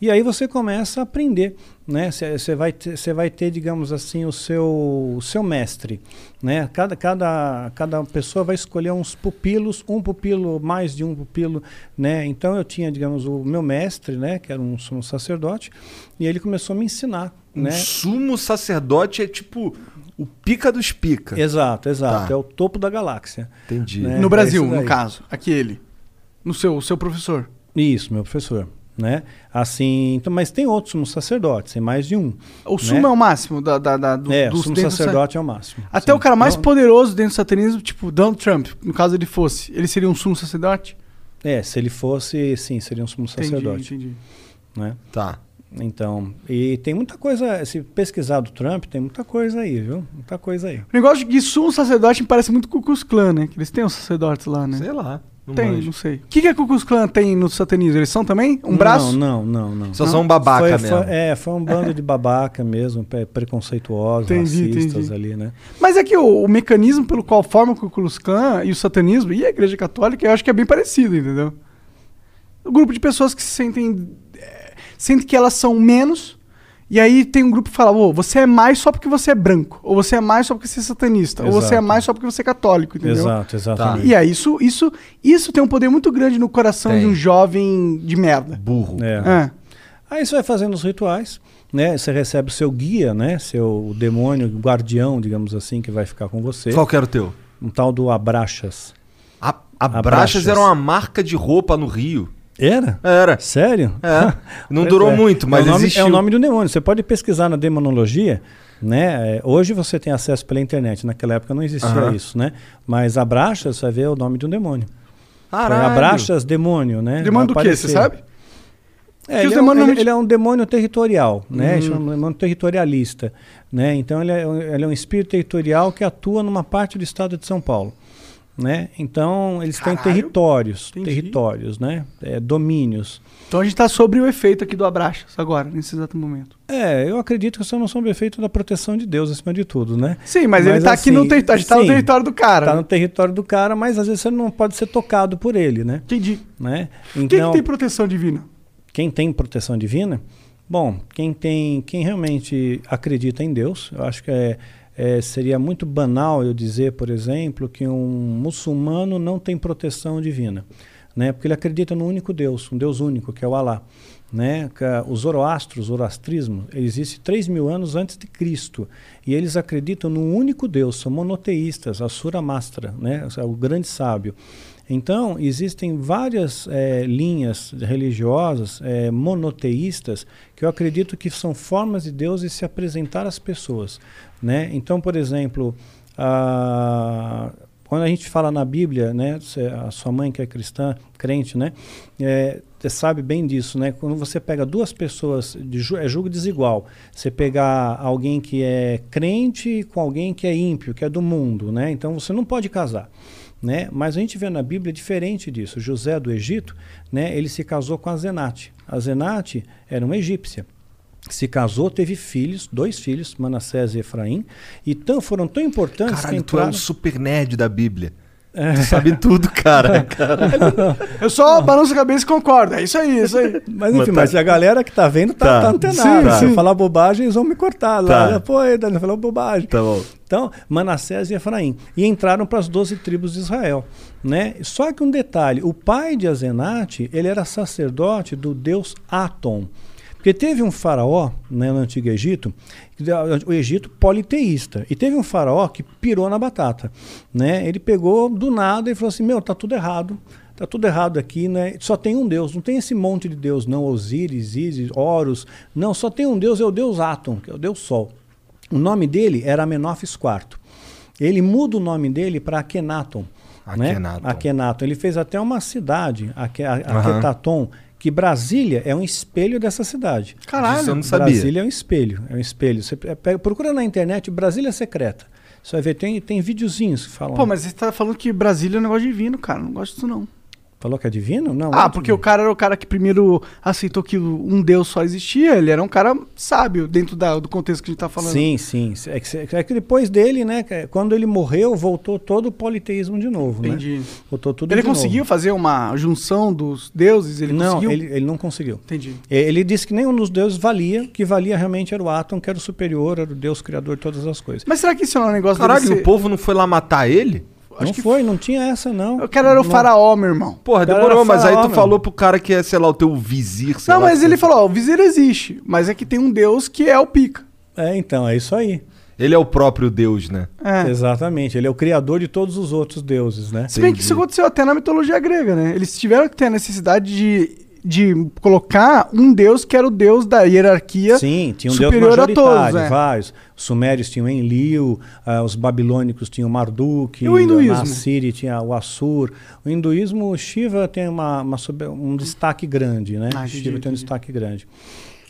E aí você começa a aprender, né? Você vai, ter- você vai ter, digamos assim, o seu, o seu mestre, né? Cada, cada, cada pessoa vai escolher uns pupilos, um pupilo, mais de um pupilo, né? Então eu tinha, digamos, o meu mestre, né? Que era um sumo sacerdote, e ele começou a me ensinar, Um né? sumo sacerdote é tipo o pica dos pica. Exato, exato. Tá. É o topo da galáxia. Entendi. né? No É Brasil, isso no caso. Aqui ele. No seu, seu professor. Isso, meu professor. Né? Assim, então, mas tem outros sumos sacerdotes, tem mais de um. O sumo é o máximo da, da, da- do, É, o dos sumo dentro do sacerdote é o máximo. Até Sim. o cara mais Não- poderoso dentro do satanismo, tipo Donald Trump, no caso ele fosse, ele seria um sumo sacerdote? É, se ele fosse, sim, seria um sumo Entendi, sacerdote. entendi. Né? Tá. Então, e tem muita coisa, se pesquisar do Trump, tem muita coisa aí, viu? Muita coisa aí. O negócio de sumo sacerdote me parece muito Ku Klux Klan, né? Que eles têm os sacerdotes lá, né? Sei lá. Não tem, manjo. não sei. O que, que a Ku Klux Klan tem no satanismo? Eles são também? Um braço? Não, não, não. não. Só são babaca Foi- mesmo. foi- é, foi um bando de babaca mesmo, pre- preconceituosos, Entendi, racistas entendi. ali, né? Mas é que o, o mecanismo pelo qual forma o Ku Klux Klan e o satanismo e a igreja católica, eu acho que é bem parecido, entendeu? O grupo de pessoas que se sentem... é, sentem que elas são menos... E aí tem um grupo que fala, ô, você é mais só porque você é branco. Ou você é mais só porque você é satanista. Ou você é Exato. mais só porque você é católico, entendeu? Exato, exatamente. E aí isso, isso, isso tem um poder muito grande no coração Tem. de um jovem de merda. Burro. É. É. Aí você vai fazendo os rituais, né? Você recebe o seu guia, né? Seu demônio, guardião, digamos assim, que vai ficar com você. Qual que era o teu? Um tal do Abraxas. A, Abraxas era uma marca de roupa no Rio. Era? Era. Sério? É. Não Pois durou é. muito, mas é o nome, existiu. É o nome do demônio. Você pode pesquisar na demonologia, né? É, Hoje você tem acesso pela internet. Naquela época não existia Aham. isso, né? Mas Abraxas, você vai ver o nome de um demônio. Caralho. Foi Abraxas, demônio, né? Demônio do quê? Você sabe? É, ele, é um, ele- ele é um demônio territorial, né? Hum. Chama um demônio territorialista, né? Então ele é, um- ele é um espírito territorial que atua numa parte do estado de São Paulo, né? Então eles têm Caralho. territórios, Entendi. territórios, né? É, domínios. Então a gente tá sobre o efeito aqui do Abraxas agora, nesse exato momento. É, eu acredito que isso não sob efeito da proteção de Deus acima de tudo, né? Sim, mas ele tá aqui no território, a gente tá no território do cara. Tá no território do cara, mas às vezes você não pode ser tocado por ele, né? Entendi. Né? Quem que Então- tem proteção divina? Quem tem proteção divina? Bom, quem tem, quem realmente acredita em Deus, eu acho que é, é, seria muito banal eu dizer, por exemplo, que um muçulmano não tem proteção divina, né? Porque ele acredita no único Deus, um Deus único, que é o Alá. Né? Ah, O Zoroastro, o Zoroastrismo, existe 3 mil anos antes de Cristo. E eles acreditam num único Deus, são monoteístas, Asura Mastra, né? o grande sábio. Então, existem várias eh, linhas religiosas eh, monoteístas que eu acredito que são formas de Deus de se apresentar às pessoas. Né? Então, por exemplo, ah, quando a gente fala na Bíblia, né, a sua mãe que é cristã, crente, né, é, você sabe bem disso, né? Quando você pega duas pessoas, de é julgo desigual. Você pegar alguém que é crente com alguém que é ímpio, que é do mundo, né? Então você não pode casar. Né? Mas a gente vê na Bíblia diferente disso. José do Egito, né, ele se casou com a Zenate. A Zenate era uma egípcia. Se casou, teve filhos, dois filhos, Manassés e Efraim, e tão, foram tão importantes Caralho, que tu é entraram... um super nerd da Bíblia. Tu sabe tudo, cara. Eu só balanço a cabeça e concordo. É isso aí, é isso aí. Mas enfim, Mas tá- mas a galera que tá vendo tá, Tá. tá antenada. Sim, Se eu falar bobagem, eles vão me cortar Tá. lá. Pô, ele Daniel falou bobagem. Tá bom. Então, Manassés e Efraim. E entraram para as 12 tribos de Israel. Né? Só que um detalhe: o pai de Azenate ele era sacerdote do deus Atom. Porque teve um faraó né, no Antigo Egito, o Egito politeísta, e teve um faraó que pirou na batata. Né? Ele pegou do nada e falou assim: Meu, tá tudo errado. Tá tudo errado aqui, né? Só tem um Deus, não tem esse monte de Deus, não. Osíris, Ísis, Horus. Não, só tem um Deus, é o Deus Atom, que é o Deus Sol. O nome dele era Amenófis IV. Ele muda o nome dele para Akhenaton. Né? Akhenaton. Akhenaton. Ele fez até uma cidade, Ake- a- Aham. Que Brasília é um espelho dessa cidade. Caralho. Isso eu não sabia. Brasília é um espelho, é um espelho. Você pe- pega- procura na internet Brasília Secreta. Você vai ver, tem, tem videozinhos que falam. Pô, mas você tá falando que Brasília é um negócio divino, cara. Não gosto disso, não. Falou que é divino? Não. Ah, é porque o cara era o cara que primeiro aceitou que um Deus só existia. Ele era um cara sábio dentro da- do contexto que a gente tá falando. Sim, sim. É que, é que depois dele, né? que- Quando ele morreu, voltou todo o politeísmo de novo, Entendi. né? Voltou tudo Ele de novo. conseguiu fazer uma junção dos deuses? Ele não, conseguiu? ele, ele não conseguiu. Entendi. E- Ele disse que nenhum dos deuses valia, que valia realmente era o átomo, que era o superior, era o Deus criador de todas as coisas. Mas será que isso não é um negócio Caralho, dele ser- o povo não foi lá matar ele? Não foi, não tinha essa, não. O cara era o Não. faraó, meu irmão. Porra, demorou, mas aí faraó, tu meu. falou pro cara que é, sei lá, o teu vizir, sei Não, lá, mas que ele falou, ó, o viseiro existe, mas é que tem um deus que é o pica. É, então, é isso aí. Ele é o próprio Deus, né? É. Exatamente. Ele é o criador de todos os outros deuses, né? Se bem que isso aconteceu até na mitologia grega, né? Eles tiveram que ter a necessidade de, de colocar um deus que era o deus da hierarquia Sim, tinha um deus superior a majoritário, todos. é. vários. Os sumérios tinham Enlil, ah, os babilônicos tinham Marduk, E o hinduísmo? na Síria tinha o Assur. O hinduísmo, o Shiva tem uma, uma um destaque grande, né? Ah, Shiva tem um destaque grande,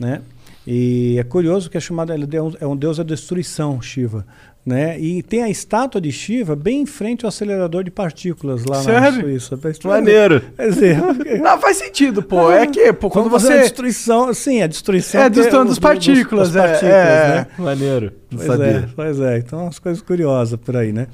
né? E é curioso que é chamado, ele é um, é um deus da destruição, Shiva. Né? E tem a estátua de Shiva bem em frente ao acelerador de partículas lá na Sério? Suíça. Maneiro. Quer dizer, Não, faz sentido, pô. É que, pô, quando fazer a você... destruição, sim, a destruição. É, que destruição o- das do- partículas, das é, partículas, é. né? Maneiro. Não Pois sabia. é, pois é. Então, umas coisas curiosas por aí, né?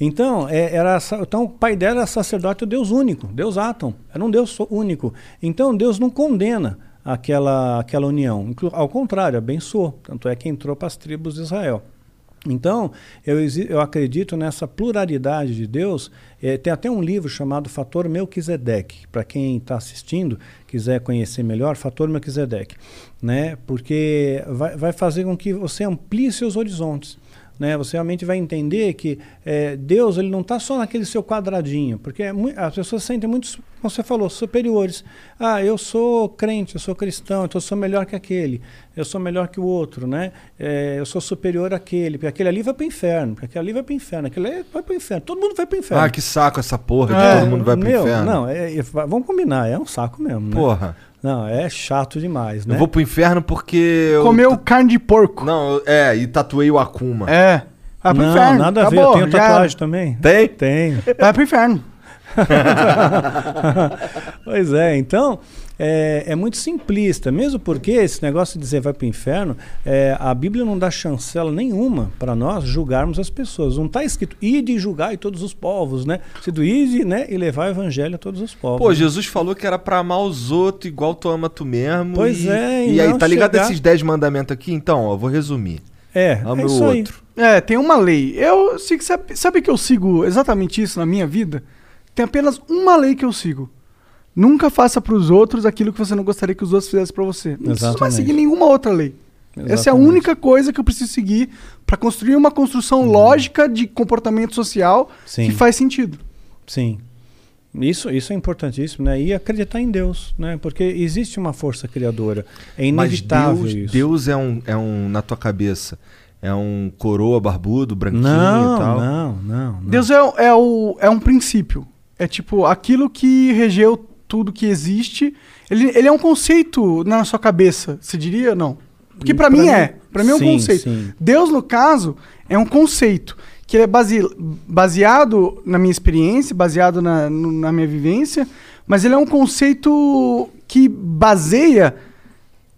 Então, é, era, então, o pai dela era sacerdote, o Deus único, Deus Átom, era um Deus único. Então, Deus não condena aquela, aquela união, inclu- ao contrário, abençoou. Tanto é que entrou para as tribos de Israel. Então, eu, eu acredito nessa pluralidade de Deus. Eh, tem até um livro chamado Fator Melquisedeque. Para quem está assistindo, quiser conhecer melhor, Fator Melquisedeque. Né? Porque vai, vai fazer com que você amplie seus horizontes. Né? Você realmente vai entender que eh, Deus ele não está só naquele seu quadradinho, porque é as pessoas se sentem muito, como você falou, superiores. Ah, eu sou crente, eu sou cristão, então eu sou melhor que aquele, eu sou melhor que o outro, né? Eh, eu sou superior àquele, porque aquele ali vai para o inferno, porque aquele ali vai para o inferno, aquele ali vai para o inferno, todo mundo vai para o inferno. Ah, que saco essa porra de É, todo mundo vai pro meu, inferno. Não, é- é- vamos combinar, é um saco mesmo. né? Porra. Não, é chato demais, né? Eu vou pro inferno porque. eu- Comeu carne de porco. Não, é, e tatuei o Akuma. É. Vai pro não, inferno. nada a ver, Acabou, eu tenho já tatuagem também. Tem? Tenho. Vai pro inferno. pois é, então é, é muito simplista, mesmo porque esse negócio de dizer vai para o inferno, é, a Bíblia não dá chancela nenhuma para nós julgarmos as pessoas. Não está escrito ide e julgai todos os povos, né? Se do ide né, e levar o evangelho a todos os povos. Pô, Jesus falou que era pra amar os outros igual tu ama tu mesmo. Pois e, é, e E aí, tá ligado chegar- esses 10 mandamentos aqui? Então, ó, eu vou resumir. É, Ama é o isso aí. outro. É, tem uma lei. Eu sabe, sabe que eu sigo exatamente isso na minha vida? Tem apenas uma lei que eu sigo. Nunca faça pros outros aquilo que você não gostaria que os outros fizessem pra você. Não preciso mais Exatamente. seguir nenhuma outra lei. Essa é a Exatamente. única coisa que eu preciso seguir pra construir uma construção lógica de comportamento social Sim. que faz sentido. Sim. Isso, isso é importantíssimo, né? E acreditar em Deus, né? Porque existe uma força criadora. É Mas inevitável Deus, isso. Deus é um, é um, na tua cabeça, é um coroa barbudo, branquinho não, e tal. não, não, não. Deus é, é, o, é um princípio. É tipo aquilo que regeu tudo que existe. Ele, ele é um conceito na sua cabeça, você diria? Não. Porque Pra mim mim- é. Pra mim é um sim, conceito. sim. Deus, no caso, é um conceito que ele é base, baseado na minha experiência, baseado na, na minha vivência, mas ele é um conceito que baseia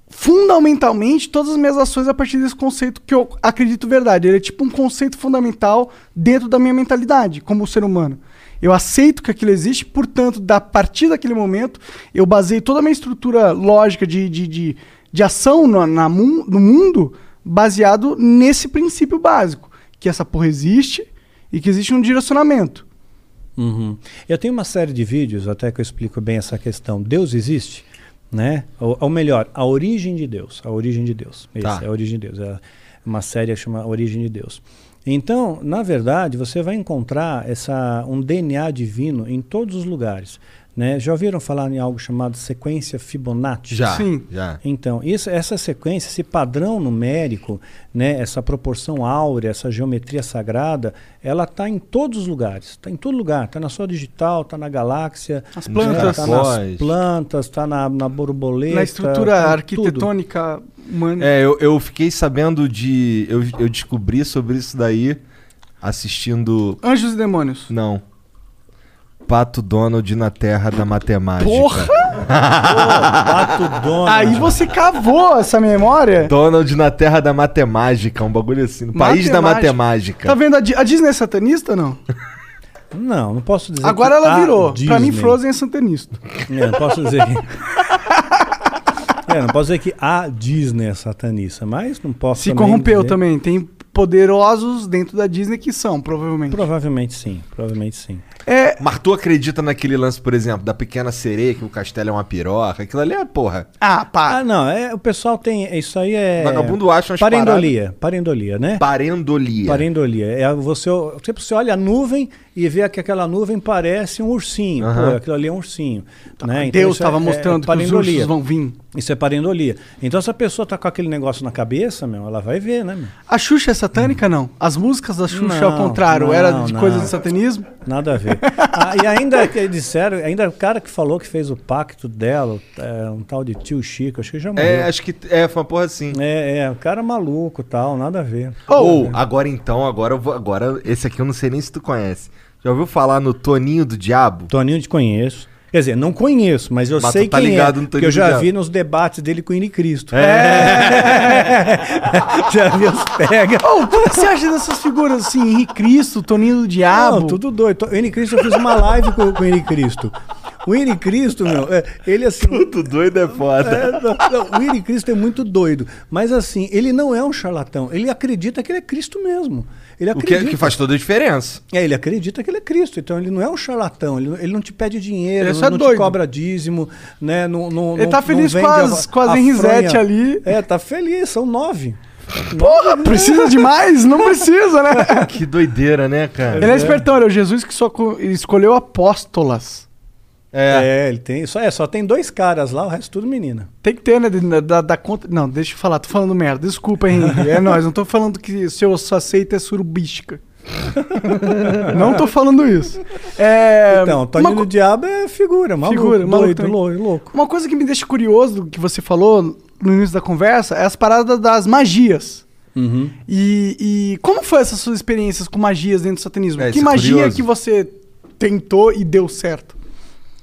fundamentalmente todas as minhas ações a partir desse conceito que eu acredito verdade. Ele é tipo um conceito fundamental dentro da minha mentalidade como ser humano. Eu aceito que aquilo existe, portanto, da a partir daquele momento, eu baseio toda a minha estrutura lógica de, de, de, de ação no, na, no mundo baseado nesse princípio básico, que essa porra existe e que existe um direcionamento. Uhum. Eu tenho uma série de vídeos até que eu explico bem essa questão. Deus existe, né? Ou, ou melhor, a origem de Deus. A origem de Deus. Esse Tá. é a origem de Deus. É uma série que chama Origem de Deus. Então, na verdade, você vai encontrar essa, um DNA divino em todos os lugares. Né? Já ouviram falar em algo chamado sequência Fibonacci? Já, Sim. já. Então, isso, essa sequência, esse padrão numérico, né, essa proporção áurea, essa geometria sagrada, ela está em todos os lugares. Está em todo lugar. Está na sua digital, está na galáxia. As Nos plantas, Está nas plantas, está na, na borboleta. na estrutura tá em tudo. arquitetônica humana. É, eu, eu fiquei sabendo de. Eu, eu descobri sobre isso daí assistindo. Anjos e demônios. Não. Pato Donald na terra da matemática. Porra! Pato Donald. Aí você cavou essa memória. Donald na terra da matemática, um bagulho assim. No país da matemática. Tá vendo? A, Di- a Disney é satanista ou não? Não, não posso dizer Agora que ela a virou. Pra mim, Disney- Frozen é satanista. É, não posso dizer que... É, não posso dizer que a Disney é satanista, mas não posso Se também corrompeu dizer- também. Tem poderosos dentro da Disney que são, provavelmente. Provavelmente sim, provavelmente sim. É, Mas tu acredita naquele lance, por exemplo, da pequena sereia, que o castelo é uma piroca? Aquilo ali é porra. Ah, pá. Ah, não, é, o pessoal tem. Isso aí é. Vagabundo acha umas Parendolia. Parendolia, né? Parendolia. Parendolia. É você, tipo, você olha a nuvem e vê que aquela nuvem parece um ursinho. Aham. Pô, aquilo ali é um ursinho. Né? Então Deus isso é- estava é- mostrando é que os ursos vão vir. Isso é parendolia. Então, se a pessoa tá com aquele negócio na cabeça, meu, ela vai ver, né, meu? A Xuxa é satânica, não? As músicas da Xuxa, ao Não, contrário, não, era de não. coisa de satanismo? Nada a ver. Ah, e ainda que disseram, ainda o cara que falou que fez o pacto dela, é, um tal de tio Chico, acho que já morreu. É, acho que é, foi uma porra assim. É, é, o cara maluco tal, nada a ver. Ou, agora então, agora eu vou. Agora, esse aqui eu não sei nem se tu conhece. Já ouviu falar no Toninho do Diabo? Toninho te conheço. Quer dizer, não conheço, mas eu Mas tu sei tá quem ligado é, no porque Toninho eu do já Diabo. vi nos debates dele com o Ine Cristo. É. já vi os pega. Ô, o que você acha dessas figuras assim, Henrique Cristo, Toninho do Diabo? Não, tudo doido. O Ine Cristo, eu fiz uma live com, com o Ine Cristo. O Ine Cristo, meu, é, ele assim... Tudo doido é foda. É, não, não, o Ine Cristo é muito doido. Mas assim, ele não é um charlatão. Ele acredita que ele é Cristo mesmo. Ele O que, acredita. que faz toda a diferença. É, ele acredita que ele é Cristo, então ele não é um charlatão, ele, ele não te pede dinheiro, Ele não, é não te doido. cobra dízimo, né? Não, não, Ele não- tá não feliz vende com as- a- com as Henrisete ali. É, tá feliz, são nove. Porra, precisa demais? Não precisa, né? Que doideira, né, cara? Ele é espertão, ele é o Jesus que só co- escolheu apóstolas. É, ele tem. Só, é, só tem dois caras lá, o resto tudo menina. Tem que ter, né? Da, da- conta. Não, deixa eu falar, tô falando merda. Desculpa, Henrique. É nóis, não tô falando que seu sua seita é surubística. não tô falando isso. É, Então, o Toninho uma do Diabo é figura, maluco, Figura, maluco doido, louco. Uma coisa que me deixa curioso que você falou no início da conversa é as paradas das magias. Uhum. E, e como foi essas suas experiências com magias dentro do satanismo? É, que é magia curioso. que você tentou e deu certo?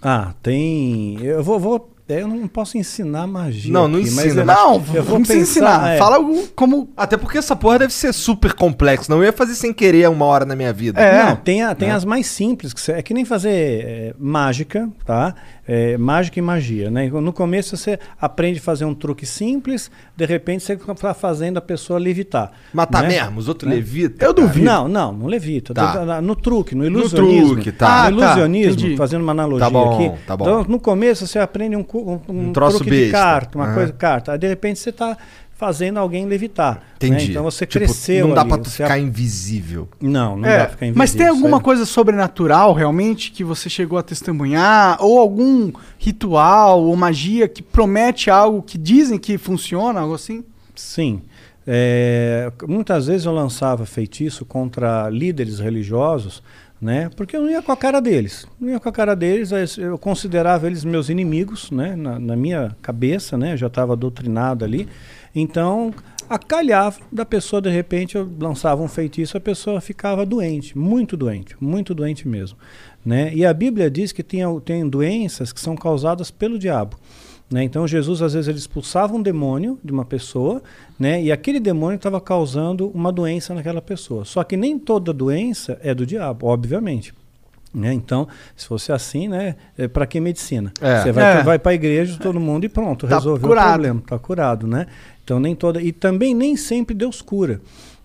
Ah, tem. Eu vou. vou é, eu não posso ensinar magia. Não, não aqui, mas ensina. eu- Não, eu vou não pensar, ensinar. é. Fala como. Até porque essa porra deve ser super complexo. Não eu ia fazer sem querer uma hora na minha vida. É. Não, tem, a- tem Né? as mais simples, que cê- é que nem fazer é, mágica, tá? É, mágica e magia, né? No começo você aprende a fazer um truque simples, de repente você está fazendo a pessoa levitar. Matar né? mesmo, os outros Né? levitam. Eu duvido. Não, não, não levita. Tá. No truque, no ilusionismo. truque, tá. No Ah, tá, ilusionismo, entendi. fazendo uma analogia Tá bom, aqui. tá bom. Então, no começo você aprende um, cu- um, Um troço truque de besta. carta, uma Aham. coisa carta. Aí de repente você está fazendo alguém levitar. né? Entendi. Então você Tipo, cresceu. Não dá tu você ficar invisível. Não, não É, dá pra ficar invisível. mas tem alguma coisa sobrenatural realmente que você chegou a testemunhar? Ou algum ritual ou magia que promete algo que dizem que funciona, algo assim? Sim. É, muitas vezes eu lançava feitiço contra líderes religiosos, né? Porque eu não ia com a cara deles. Não ia com a cara deles, eu considerava eles meus inimigos, né? Na, na minha cabeça, né? Eu já estava doutrinado ali. Então, acalhava da pessoa, de repente, eu lançava um feitiço, a pessoa ficava doente, muito doente, muito doente mesmo. Né? E a Bíblia diz que tem, tem doenças que são causadas pelo diabo. Né? Então Jesus às vezes ele expulsava um demônio de uma pessoa, né? E aquele demônio estava causando uma doença naquela pessoa. Só que nem toda doença é do diabo, obviamente. Né? Então, se fosse assim, né? É, para que medicina? É. Você vai, É. vai para a igreja, todo mundo e pronto, Tá resolveu curado. o problema, está curado, né? Então nem toda e também nem sempre Deus cura.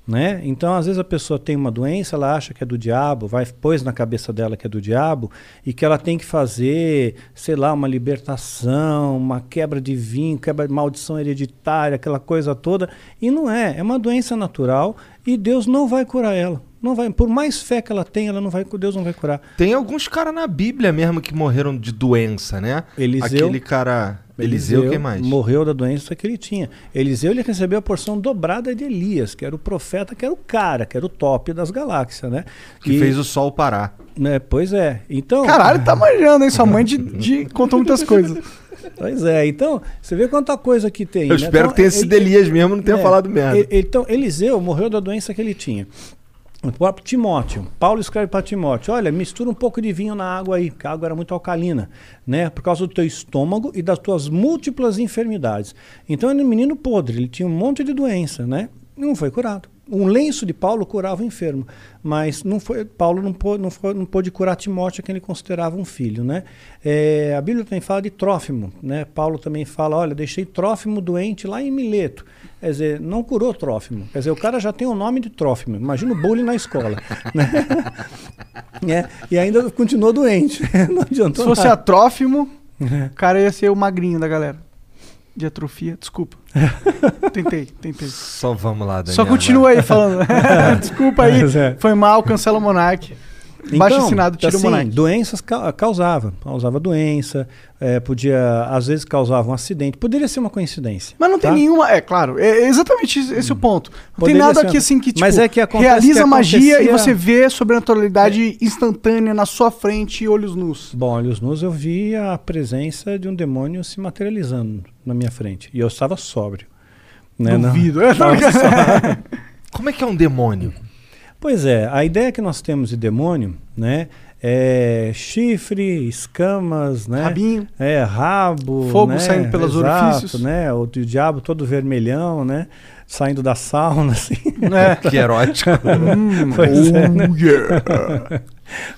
Né? Então, às vezes a pessoa tem uma doença, ela acha que é do diabo, vai pôs na cabeça dela que é do diabo e que ela tem que fazer, sei lá, uma libertação, uma quebra de vinho, quebra de maldição hereditária, aquela coisa toda. E não é, é uma doença natural e Deus não vai curar ela. Não vai, por mais fé que ela tenha, ela não vai, Deus não vai curar. Tem alguns caras na Bíblia mesmo que morreram de doença, né? Eliseu- Aquele cara. Eliseu, quem mais? Morreu da doença que ele tinha. Eliseu ele recebeu a porção dobrada de Elias, que era o profeta, que era o cara, que era o top das galáxias, né? Que fez o sol parar. né, Pois é. Então. Caralho, tá manjando, hein? Sua mãe de, de- contou muitas coisas. Pois é, então, você vê quanta coisa que tem. Eu né? espero Então, que tenha sido Elias mesmo, não tenha é, falado merda. ele- Então, Eliseu morreu da doença que ele tinha. O próprio Timóteo. Paulo escreve para Timóteo: olha, mistura um pouco de vinho na água aí, porque a água era muito alcalina, né? Por causa do teu estômago e das tuas múltiplas enfermidades. Então ele era um menino podre, ele tinha um monte de doença, né? E não foi curado. Um lenço de Paulo curava o enfermo, mas não foi, Paulo não pôde, não, foi, não pôde curar Timóteo, que ele considerava um filho. Né? É, a Bíblia também fala de Trófimo. Né? Paulo também fala: olha, deixei Trófimo doente lá em Mileto. Quer dizer, não curou Trófimo. Quer dizer, o cara já tem o nome de Trófimo. Imagina o bullying na escola. né? é, e ainda continuou doente. não adiantou Se fosse nada. a Trófimo, o cara ia ser o magrinho da galera. De atrofia, desculpa. tentei, tentei. Só vamos lá, Daniel. Só continua aí falando. desculpa aí, é. foi mal, cancela o Monark. Baixo Então, assinado, tira o assim, Monark. Doenças ca- causava, causava doença, é, podia, às vezes causava um acidente. Poderia ser uma coincidência. Mas não tem tá? nenhuma. É claro, é exatamente esse esse o ponto. Não tem Poderia nada ser aqui uma- assim que tipo, Mas é que acontece realiza que magia e você vê sobrenaturalidade instantânea na sua frente, olhos nus. Bom, olhos nus eu vi a presença de um demônio se materializando na minha frente. E eu estava sóbrio. Né? Não- Duvido. Estava sóbrio. Como é que é um demônio? Pois é, a ideia que nós temos de demônio, né, é chifre, escamas, né, Rabinho. é rabo, Fogo né, saindo pelos exato, orifícios. né, o, o diabo todo vermelhão, né, saindo da sauna, assim. É. Que erótico. Hum, Pois é, né? oh, yeah.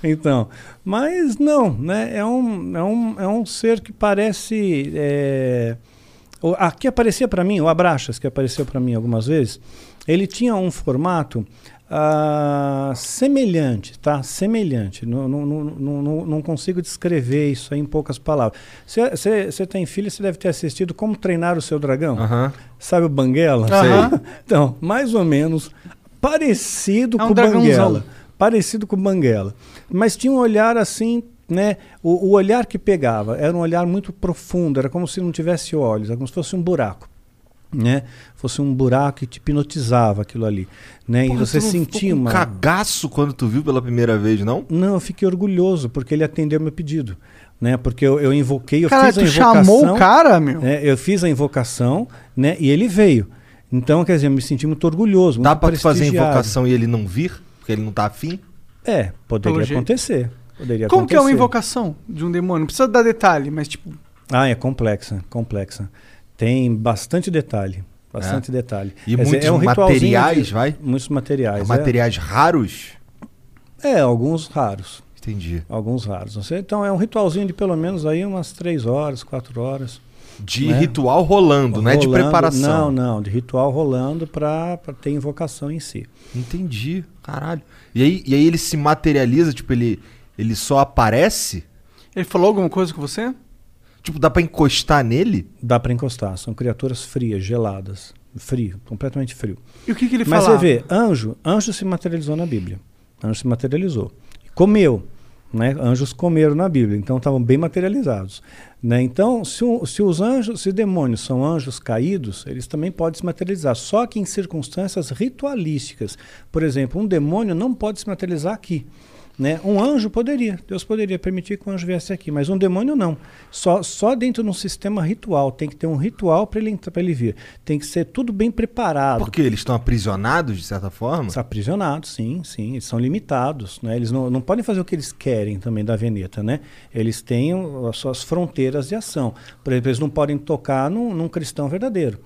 então, mas não, né? É um, é um, é um ser que parece. É, o- aqui aparecia para mim, o Abraxas, que apareceu para mim algumas vezes, ele tinha um formato ah, semelhante, tá? Semelhante. Não, não, não, não, não- não consigo descrever isso aí em poucas palavras. Você tem filho, você deve ter assistido Como Treinar o Seu Dragão. Aham. Sabe o Banguela? Aham. Então, mais ou menos parecido É um com o. Banguela. Parecido com o Banguela. Mas tinha um olhar assim, né? O, o olhar que pegava era um olhar muito profundo, era como se não tivesse olhos, era como se fosse um buraco. Né? Fosse um buraco que te hipnotizava aquilo ali. Né? Porra, e você tu não sentia ficou com uma. cagaço quando tu viu pela primeira vez, não? Não, eu fiquei orgulhoso, porque ele atendeu meu pedido. Né? Porque eu, eu invoquei, eu Caralho, fiz a tu invocação. chamou o cara, meu? né? Eu fiz a invocação, né? E ele veio. Então, quer dizer, eu me senti muito orgulhoso. Dá muito tu fazer a invocação e ele não vir? Porque ele não tá afim? É, Pelo poderia jeito. acontecer. Poderia Como que é uma acontecer. invocação de um demônio? Não precisa dar detalhe, mas tipo. Ah, é complexa, complexa. Tem bastante detalhe. Bastante É. detalhe. E Quer dizer, muitos é um materiais, de- vai? Muitos materiais. é. Materiais raros? É, alguns raros. Entendi. Alguns raros. Você- Então é um ritualzinho de pelo menos aí umas três horas, quatro horas. De né? ritual rolando, não é de Rolando- preparação. Não, não, de ritual rolando para ter invocação em si. Entendi, caralho. E aí, e aí ele se materializa, tipo, ele, ele só aparece? Ele falou alguma coisa com você? Tipo, dá pra encostar nele? Dá para encostar. São criaturas frias, geladas. Frio, completamente frio. E o que, que ele Mas falava? você vê, anjo, anjo se materializou na Bíblia. Anjo se materializou. Comeu. Né? Anjos comeram na Bíblia, então estavam bem materializados. Né? Então, se, o- se os anjos, se demônios são anjos caídos, eles também podem se materializar, só que em circunstâncias ritualísticas. Por exemplo, um demônio não pode se materializar aqui. Né? Um anjo poderia, Deus poderia permitir que um anjo viesse aqui, mas um demônio não. Só, só dentro de um sistema ritual. Tem que ter um ritual para ele, pra ele vir. Tem que ser tudo bem preparado. Porque eles estão aprisionados, de certa forma? São aprisionados, sim, sim. Eles são limitados, né? Eles não, não podem fazer o que eles querem também da Veneta, né? Eles têm as suas fronteiras de ação. Por exemplo, eles não podem tocar num, num cristão verdadeiro,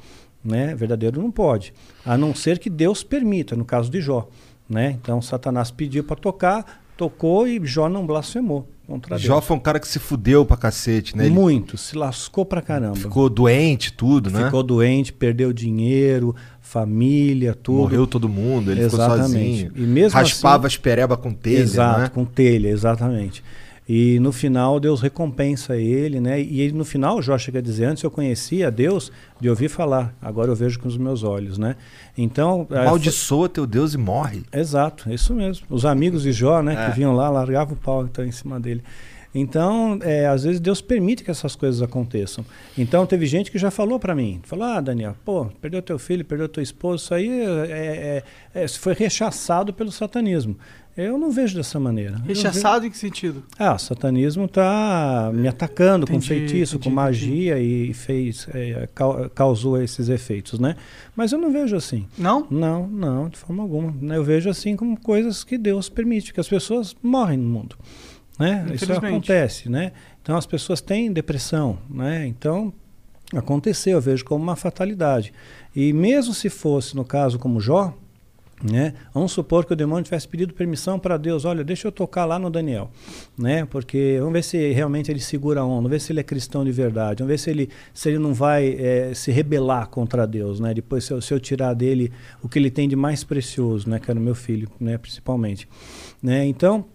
né? Verdadeiro não pode. A não ser que Deus permita, no caso de Jó, né? Então, Satanás pediu para tocar, tocou e Jó não blasfemou contra Jó Deus. foi um cara que se fudeu pra cacete, né? Ele Muito, se lascou pra caramba. ficou doente, tudo, né? Ficou doente, perdeu dinheiro, família, tudo. Morreu todo mundo, ele Exatamente. ficou sozinho. E mesmo Raspava assim- as pereba com telha, Exato, né? com telha, exatamente. E no final Deus recompensa ele, né? E ele, no final Jó chega a dizer, antes eu conhecia Deus de ouvir falar, agora eu vejo com os meus olhos, né? Então... Maldiçoa teu Deus e morre. Exato, é isso mesmo. Os amigos de Jó, né, É. que vinham lá, largavam o pau então, em cima dele. Então, é, às vezes Deus permite que essas coisas aconteçam. Então, teve gente que já falou para mim, falou, ah, Daniel, pô, perdeu teu filho, perdeu teu esposo, isso aí é, é, é, foi rechaçado pelo satanismo. Eu não vejo dessa maneira. Rechaçado em que sentido? ah, o satanismo está me atacando com Entendi, feitiço, entendi, com magia e fez, é, cau- causou esses efeitos, né? Mas eu não vejo assim. Não? Não, não, de forma alguma. Eu vejo assim como coisas que Deus permite, que as pessoas morrem no mundo, né? Isso acontece, né? Então as pessoas têm depressão, né? Então aconteceu, eu vejo como uma fatalidade. E mesmo se fosse no caso como Jó, né? Vamos supor que o demônio tivesse pedido permissão para Deus, olha, deixa eu tocar lá no Daniel, né? Porque vamos ver se realmente ele segura a onda, vamos ver se ele é cristão de verdade, vamos ver se ele, se ele não vai eh, se rebelar contra Deus, né? Depois se eu, se eu tirar dele o que ele tem de mais precioso, né? Que era o meu filho, né? Principalmente, né? Então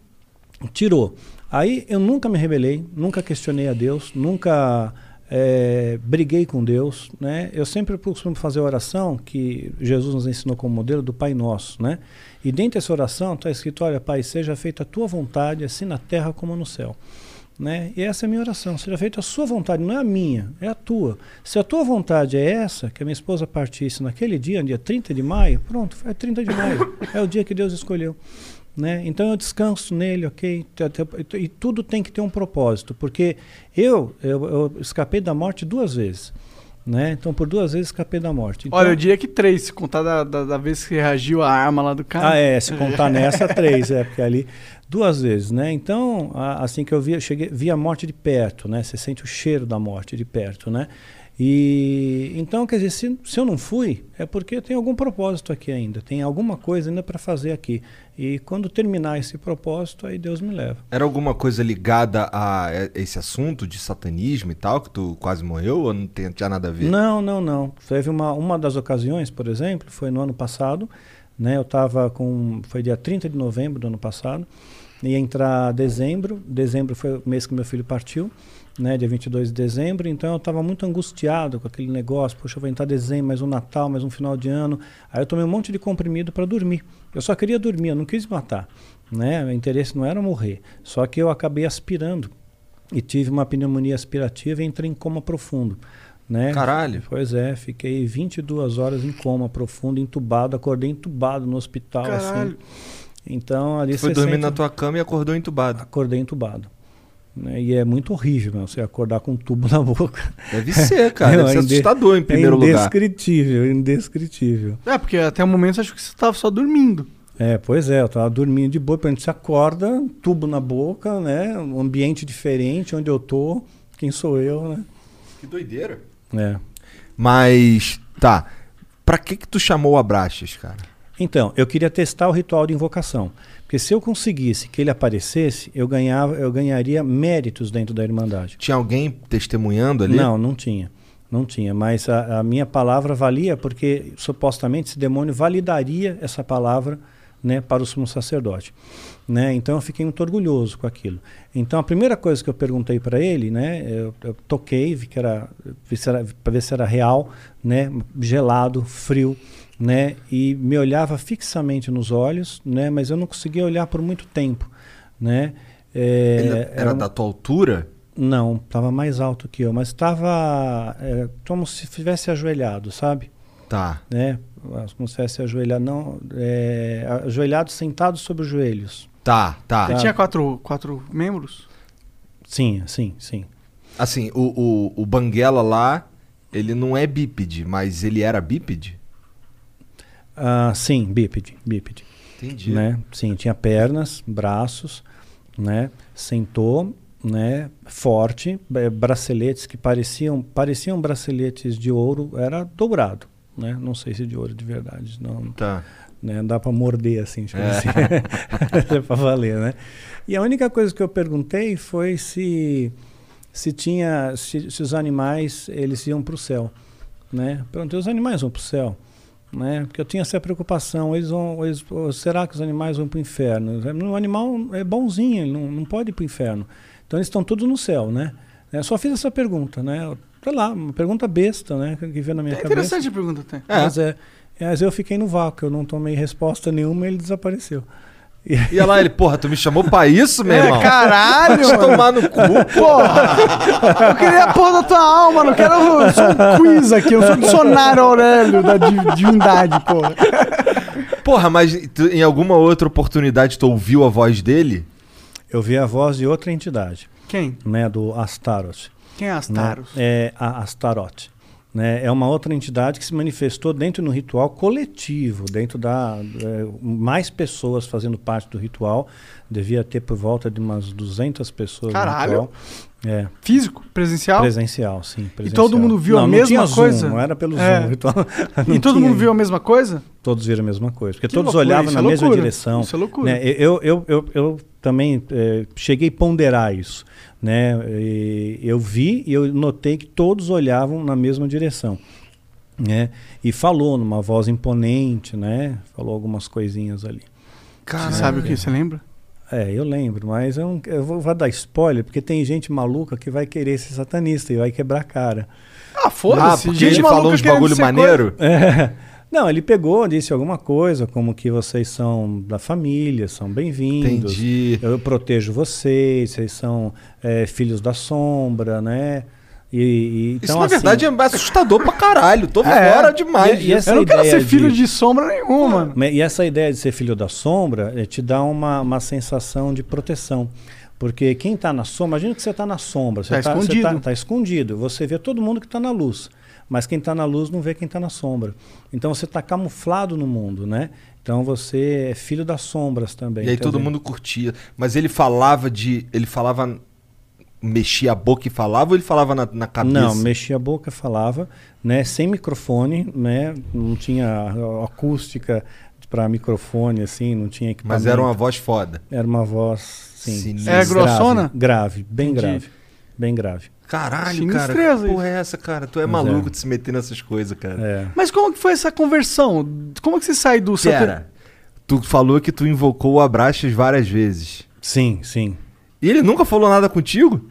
tirou. Aí eu nunca me rebelei, nunca questionei a Deus, nunca eh, briguei com Deus, né? Eu sempre costumo fazer a oração que Jesus nos ensinou como modelo do Pai Nosso, né? E dentro dessa oração está escrito, olha Pai, seja feita a tua vontade, assim na terra como no céu. Né? E essa é a minha oração, seja feita a sua vontade, não é a minha, é a tua. Se a tua vontade é essa, que a minha esposa partisse naquele dia, dia 30 de maio, pronto, é 30 de maio, é o dia que Deus escolheu. Né? Então eu descanso nele, ok? E tudo tem que ter um propósito, porque eu, eu, eu escapei da morte duas vezes. Né? Então por duas vezes escapei da morte. Então, Olha, eu diria que três, se contar da, da, da vez que reagiu a arma lá do cara. ah, é, se contar nessa, três, é, porque ali duas vezes, né? Então, a- assim que eu vi, cheguei, vi a morte de perto, né? Você sente o cheiro da morte de perto, né? E então, quer dizer, se, se eu não fui, é porque tem algum propósito aqui ainda, tem alguma coisa ainda para fazer aqui. E quando terminar esse propósito, aí Deus me leva. Era alguma coisa ligada a esse assunto de satanismo e tal, que tu quase morreu, ou não tem, tinha nada a ver? Não, não, não. Teve uma, uma das ocasiões, por exemplo, foi no ano passado, né? Eu estava com, foi dia 30 de novembro do ano passado, ia entrar dezembro, dezembro foi o mês que meu filho partiu, né, dia 22 de dezembro, então eu estava muito angustiado com aquele negócio, poxa, vai entrar dezembro, mais um Natal, mais um final de ano, aí eu tomei um monte de comprimido para dormir, eu só queria dormir, eu não quis matar, né, meu interesse não era morrer, só que eu acabei aspirando, e tive uma pneumonia aspirativa e entrei em coma profundo. Né? Caralho. Pois é, fiquei 22 horas em coma profundo, entubado, acordei entubado no hospital. Caralho. Assim. Então ali Tu foi dormir sente- na tua cama e acordou entubado. Acordei entubado. Né? E é muito horrível meu, você acordar com um tubo na boca. Deve ser, cara. Deve ser inde- assustador em primeiro é lugar. Indescritível, indescritível. É, porque até o momento você acha que você tava só dormindo. É, pois é, eu tava dormindo de boa, a gente se acorda, tubo na boca, né? Um ambiente diferente, onde eu tô, quem sou eu, né? Que doideira. É. Mas, tá. Pra que que tu chamou o Abraxas, cara? Então, eu queria testar o ritual de invocação. Porque se eu conseguisse que ele aparecesse, eu, ganhava, eu ganharia méritos dentro da Irmandade. Tinha alguém testemunhando ali? Não, não tinha. Não tinha. Mas a, a minha palavra valia porque supostamente esse demônio validaria essa palavra né, para o sumo sacerdote. Né? Então eu fiquei muito orgulhoso com aquilo. Então a primeira coisa que eu perguntei para ele, né, eu, eu toquei, vi que era, para ver se era real, né, gelado, frio, né, e me olhava fixamente nos olhos, né, mas eu não conseguia olhar por muito tempo, né. É, Ele era um- da tua altura? não, estava mais alto que eu, mas estava é, como se estivesse ajoelhado, sabe? Tá. Né? Como se estivesse ajoelhado, não, é, ajoelhado sentado sobre os joelhos. Tá, tá. Ele tinha quatro, quatro membros? Sim, sim, sim. Assim, o, o, o Banguela lá, ele não é bípede, mas ele era bípede? Ah, sim, bípede, bípede. Entendi. Né? Sim, tinha pernas, braços, né? Sentou, né? Forte, eh, braceletes que pareciam pareciam braceletes de ouro, era dobrado, né? Não sei se de ouro de verdade, não. Tá. Né? Dá para morder assim, tipo É. assim. é para valer, né? E a única coisa que eu perguntei foi se se tinha se, se os animais eles iam para o céu, né? Perguntei os animais vão para o céu, né? Porque eu tinha essa preocupação, eles vão, eles, será que os animais vão para o inferno? O animal é bonzinho, ele não, não pode ir para o inferno. Então eles estão todos no céu, né? Eu só fiz essa pergunta, né? Sei lá, uma pergunta besta, né? Que veio na minha É cabeça. interessante a pergunta até. Mas, é, mas eu fiquei no vácuo, eu não tomei resposta nenhuma e ele desapareceu. Ia lá, ele, porra, tu me chamou pra isso, meu É, irmão? caralho, Vai mano. tomar no cu, Porra! Eu queria a porra da tua alma, não quero eu sou um quiz aqui, eu sou um dicionário Aurélio da div- divindade, porra. Porra, mas tu- em alguma outra oportunidade tu ouviu a voz dele? Eu vi a voz de outra entidade. Quem? Né, do Astaroth. Quem é né? Astaroth? É a Astaroth. Né? É uma outra entidade que se manifestou dentro do ritual coletivo, dentro da é, mais pessoas fazendo parte do ritual. Devia ter por volta de umas 200 pessoas Caralho. no ritual. É. Físico? Presencial? Presencial, sim. E presencial. todo mundo viu Não, a não mesma tinha Zoom, coisa? não era pelo É. Zoom. o Ritual, E todo tinha- mundo viu a mesma coisa? Todos viram a mesma coisa, porque Que todos loucura, olhavam na é mesma direção. isso é loucura. né? Eu, eu, eu, eu também eh, cheguei a ponderar isso. Né? E eu vi e eu notei que todos olhavam na mesma direção. Né? E falou numa voz imponente, né? falou algumas coisinhas ali. Você sabe o que? Você lembra? É, eu lembro, mas eu, não, eu vou, vou dar spoiler, porque tem gente maluca que vai querer ser satanista e vai quebrar a cara. Ah, foda-se. porque gente falou uns bagulho maneiro? É. Não, ele pegou, disse alguma coisa, como que vocês são da família, são bem-vindos. Entendi. Eu protejo vocês, vocês são é, filhos da sombra, né? E, e- então, Isso, na assim, verdade, é assustador pra caralho. Tô É. fora demais. E- e essa Eu não quero ser filho de- de sombra nenhuma, E essa ideia de ser filho da sombra eh, te dá uma, uma sensação de proteção. Porque quem está na sombra, imagina que você está na sombra, você Tá está escondido. Tá, tá escondido. Você vê todo mundo que está na luz. Mas quem está na luz não vê quem está na sombra. Então você está camuflado no mundo, né? Então você é filho das sombras também. E aí quer todo dizer, mundo curtia. Mas ele falava de. Ele falava. Mexia a boca e falava ou ele falava na, na cabeça? Não, mexia a boca, falava, né? Sem microfone, né? Não tinha acústica para microfone, assim, não tinha equipamento. Mas era uma voz foda. Era uma voz, sim. Sinistra. É grossona? Grave, bem Entendi. grave. Bem grave. Caralho, cara. Sinistreza Que porra é essa, cara? Tu é Mas maluco é. de se meter nessas coisas, cara. É. Mas como que foi essa conversão? Como que você sai do Pera. Tu falou que tu invocou o Abraxas várias vezes. Sim, sim. E ele nunca falou nada contigo?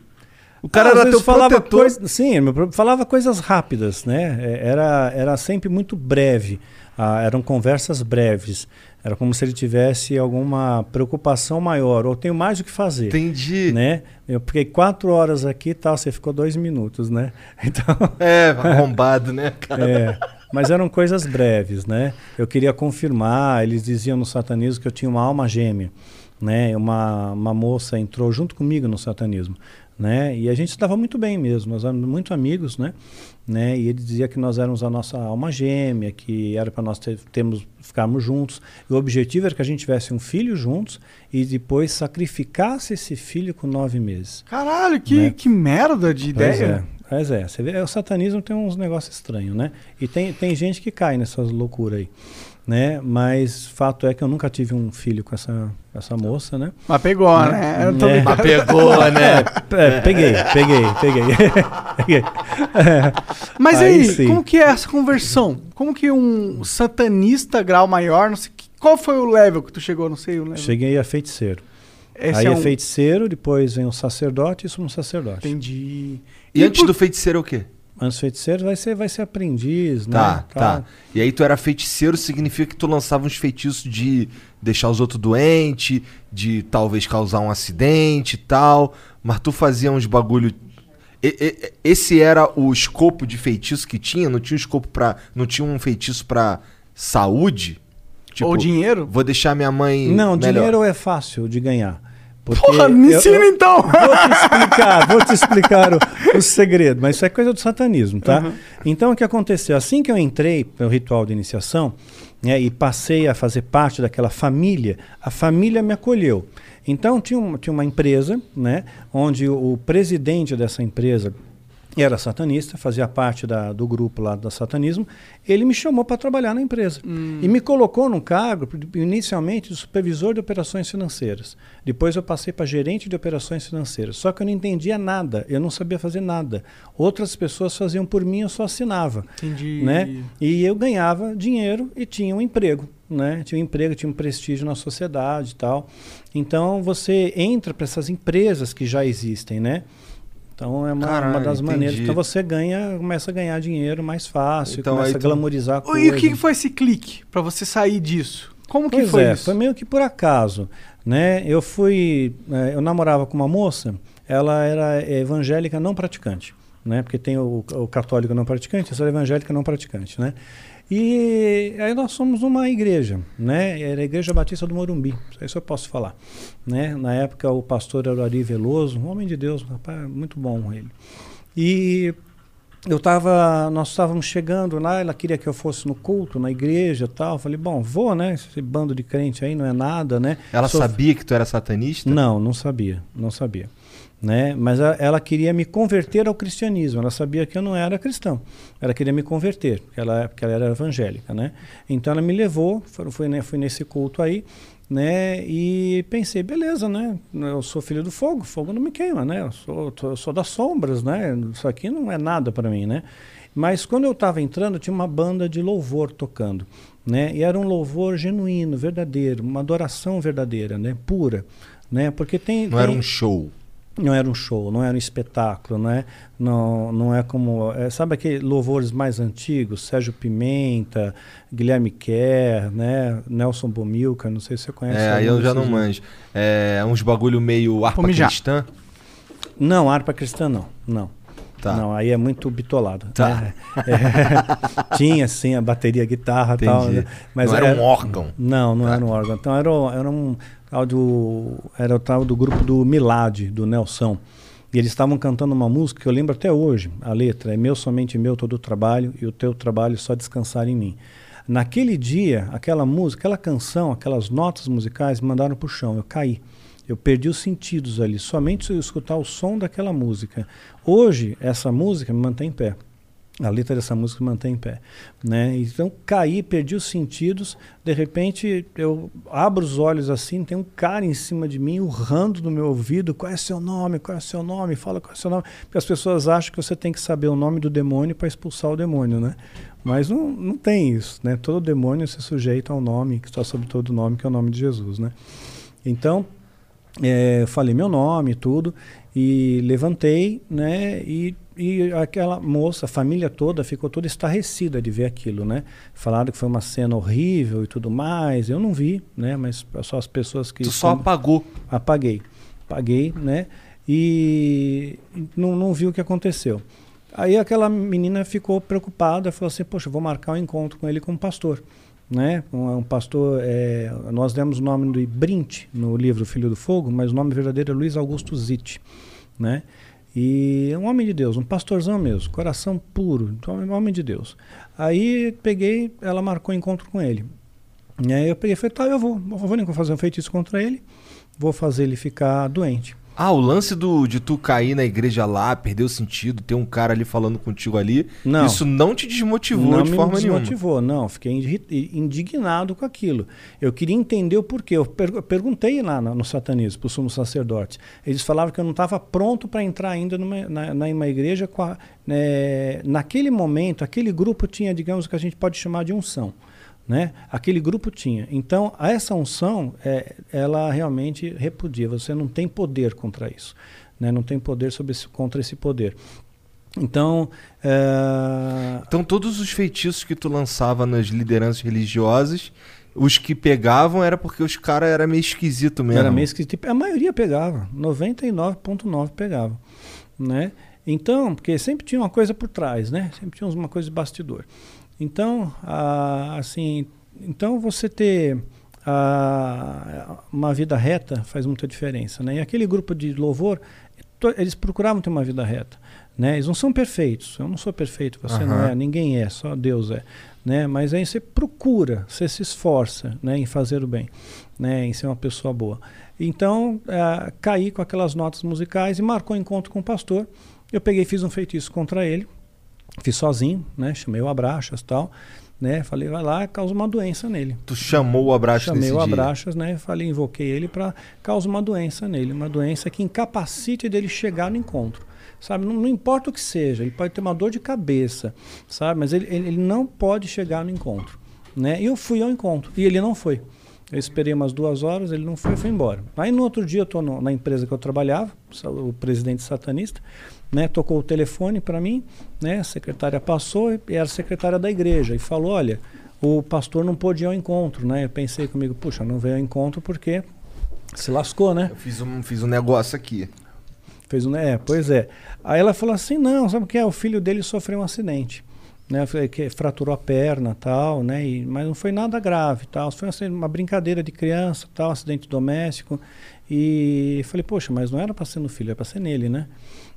O cara Ah, era teu falava protetor. coisa- sim, falava coisas rápidas, né? É, Era, era sempre muito breve. Ah, eram conversas breves. Era como se ele tivesse alguma preocupação maior, ou tenho mais o que fazer. Entendi. Né? Eu fiquei quatro horas aqui e tal, você ficou dois minutos, né? Então. É, arrombado, né, cara? É, mas eram coisas breves, né? Eu queria confirmar, eles diziam no satanismo que eu tinha uma alma gêmea, né? Uma, uma moça entrou junto comigo no satanismo, né? E a gente estava muito bem mesmo, nós éramos muito amigos, né? né? E ele dizia que nós éramos a nossa alma gêmea, que era para nós ter, termos, ficarmos juntos. E o objetivo era que a gente tivesse um filho juntos e depois sacrificasse esse filho com nove meses. Caralho, que, Né? que merda de Pois ideia. é, pois é. Você vê, o satanismo tem uns negócios estranhos, né? E tem, tem gente que cai nessas loucuras aí. Né? Mas fato é que eu nunca tive um filho com essa, essa moça, né? Mas pegou, né? Eu tô É. ligado. Mas pegou, né? É, peguei, peguei, peguei. peguei. Mas aí, sim. como que é essa conversão? Como que um satanista grau maior, não sei, qual foi o level que tu chegou, não sei o level. Cheguei a feiticeiro. Esse aí é é, um- feiticeiro, depois vem o sacerdote e sumo sacerdote. Entendi. E antes do feiticeiro é o quê? Antes feiticeiro vai ser, vai ser aprendiz, Tá, né? tá. E aí tu era feiticeiro, significa que tu lançava uns feitiços de deixar os outros doentes, de talvez causar um acidente e tal. Mas tu fazia uns bagulho. E- e- esse era o escopo de feitiço que tinha? Não tinha um escopo para, não tinha um feitiço pra saúde? Ou dinheiro? Vou deixar minha mãe Não, melhor. dinheiro é fácil de ganhar. Porque Porra, me eu- ensina eu- então! Vou te explicar, vou te explicar o, o segredo, mas isso é coisa do satanismo, tá? Uhum. Então o que aconteceu? Assim que eu entrei no ritual de iniciação né, e passei a fazer parte daquela família, a família me acolheu. Então tinha uma, tinha uma empresa, né, onde o, o presidente dessa empresa era satanista, fazia parte da- do grupo lá do satanismo, ele me chamou para trabalhar na empresa. E me colocou num cargo, inicialmente, de supervisor de operações financeiras. Depois eu passei para gerente de operações financeiras. Só que eu não entendia nada, eu não sabia fazer nada. Outras pessoas faziam por mim, eu só assinava. Entendi. Né? E eu ganhava dinheiro e tinha um emprego. Né? Tinha um emprego, tinha um prestígio na sociedade e tal. Então você entra para essas empresas que já existem, né? Então é uma, Caralho, uma das maneiras. entendi. Então você ganha, começa a ganhar dinheiro mais fácil, Então, começa aí a tu- glamorizar coisa. E o que que foi esse clique pra você sair disso? Como que Pois foi é, isso? Foi meio que por acaso, né? Eu fui, eh, eu namorava com uma moça, ela era evangélica não praticante, né? Porque tem o, o católico não praticante, essa era evangélica não praticante, né? E aí nós somos uma igreja, né? Era a Igreja Batista do Morumbi, isso eu posso falar, né? Na época o pastor era o Ari Veloso, um homem de Deus, um rapaz muito bom ele. E eu tava, nós estávamos chegando lá, ela queria que eu fosse no culto, na igreja e tal. Eu falei, bom, vou, né? Esse bando de crente aí não é nada, né? Ela sabia que tu era satanista? Não, não sabia, não sabia. Né? Mas a- ela queria me converter ao cristianismo. Ela sabia que eu não era cristão. Ela queria me converter, porque ela, porque ela era evangélica, né? Então ela me levou, foi, foi, né, fui nesse culto aí, né? E pensei, beleza, né? Eu sou filho do fogo, fogo não me queima, né? Eu sou, eu sou das sombras, né? Isso aqui não é nada para mim, né? Mas quando eu estava entrando, tinha uma banda de louvor tocando, né? E era um louvor genuíno, verdadeiro, uma adoração verdadeira, né? Pura, né? Porque tem Não era tem- um show. Não era um show, não era um espetáculo, né? Não, não é como. é, sabe aqueles louvores mais antigos? Sérgio Pimenta, Guilherme Kerr, né? Nelson Bomilcar, não sei se você conhece. É, aí eu já não manjo. É uns bagulho meio harpa mijar. cristã. Não, harpa cristã não. Não. Tá. Não, aí é muito bitolado. Tá. né? É, tinha sim a bateria, a guitarra e tal. Né? Mas Não era um órgão. Tá. Não, não era um órgão. Então era, o- era um tal do, era o tal do grupo do Milad, do Nelson. E eles estavam cantando uma música que eu lembro até hoje. A letra é meu, somente meu, todo o trabalho, e o teu trabalho só descansar em mim. Naquele dia, aquela música, aquela canção, aquelas notas musicais me mandaram para o chão. Eu caí. Eu perdi os sentidos ali, somente se eu escutar o som daquela música. Hoje, essa música me mantém em pé. A letra dessa música me mantém em pé. Né? Então, caí, perdi os sentidos. De repente, eu abro os olhos assim, tem um cara em cima de mim, urrando no meu ouvido: qual é seu nome? Qual é seu nome? Fala qual é seu nome. Porque as pessoas acham que você tem que saber o nome do demônio para expulsar o demônio, né? Mas não, não tem isso, né? Todo demônio se sujeita ao nome, que está sobre todo nome, que é o nome de Jesus, né? Então, é, falei meu nome e tudo e levantei, né? E, e aquela moça, a família toda ficou toda estarrecida de ver aquilo, né? Falaram que foi uma cena horrível e tudo mais. Eu não vi, né? Mas só as pessoas que Tu só apagou. Apaguei, apaguei, né? E não, não vi o que aconteceu. Aí aquela menina ficou preocupada, falou assim: Poxa, vou marcar um encontro com ele como pastor. Né? Um, um pastor, é, nós demos o nome de Brint no livro Filho do Fogo, mas o nome verdadeiro é Luiz Augusto Zitt. Né? E é um homem de Deus, um pastorzão mesmo, coração puro, então é um homem de Deus. Aí peguei, ela marcou encontro com ele. E aí eu peguei e falei: Tá, eu vou, eu vou fazer um feitiço contra ele, vou fazer ele ficar doente. Ah, o lance do, de tu cair na igreja lá, perder o sentido, ter um cara ali falando contigo ali, Não. isso não te desmotivou não de me forma nenhuma. desmotivou, não. Fiquei indi- indignado com aquilo. Eu queria entender o porquê. Eu per- eu perguntei lá no satanismo, para os sumos sacerdotes. Eles falavam que eu não estava pronto para entrar ainda numa, na, na- uma igreja. A- né, naquele momento, aquele grupo tinha, digamos, o que a gente pode chamar de unção. Né? Aquele grupo tinha. Então, essa unção, é, ela realmente repudia. Você não tem poder contra isso. Né? Não tem poder sobre esse, contra esse poder. Então, é, Então todos os feitiços que tu lançava nas lideranças religiosas, os que pegavam era porque os caras eram meio esquisito mesmo. Era meio esquisito. A maioria pegava, 99,9 pegava, né? Então, porque sempre tinha uma coisa por trás, né? Sempre tinha uma coisa de bastidor. Então, ah, assim, então você ter ah, uma vida reta faz muita diferença, né? E aquele grupo de louvor, to- eles procuravam ter uma vida reta, né? Eles não são perfeitos. Eu não sou perfeito, você não Aham. é, ninguém é, só Deus é, né? Mas aí você procura, você se esforça, né, em fazer o bem, né, em ser uma pessoa boa. Então, ah, caí com aquelas notas musicais e marcou um encontro com o pastor. Eu peguei, fiz um feitiço contra ele, fiz sozinho, né? Chamei o Abraxas e tal, né? Falei, vai lá, causa uma doença nele. Tu chamou o abraço Chamei nesse o dia. Abraxas, né? Falei, invoquei ele para causar uma doença nele, uma doença que incapacite dele chegar no encontro. Sabe, não, não importa o que seja, ele pode ter uma dor de cabeça, sabe, mas ele, ele, ele não pode chegar no encontro, né? E eu fui ao encontro e ele não foi. Eu esperei umas duas horas, ele não foi, foi embora. Aí no outro dia eu estou na empresa que eu trabalhava, o presidente satanista, né, tocou o telefone para mim, né, a secretária passou e era a secretária da igreja e falou, olha, o pastor não pôde ir ao encontro, né? Eu pensei comigo, puxa, não veio ao encontro porque se lascou, né? Eu fiz um, fiz um negócio aqui. Fez um, é, pois é. Aí ela falou assim, não, sabe o que é? O filho dele sofreu um acidente. Né, que fraturou a perna tal, né, e, mas não foi nada grave tal, foi assim, uma brincadeira de criança tal, acidente doméstico e falei, poxa, mas não era para ser no filho, era para ser nele, né,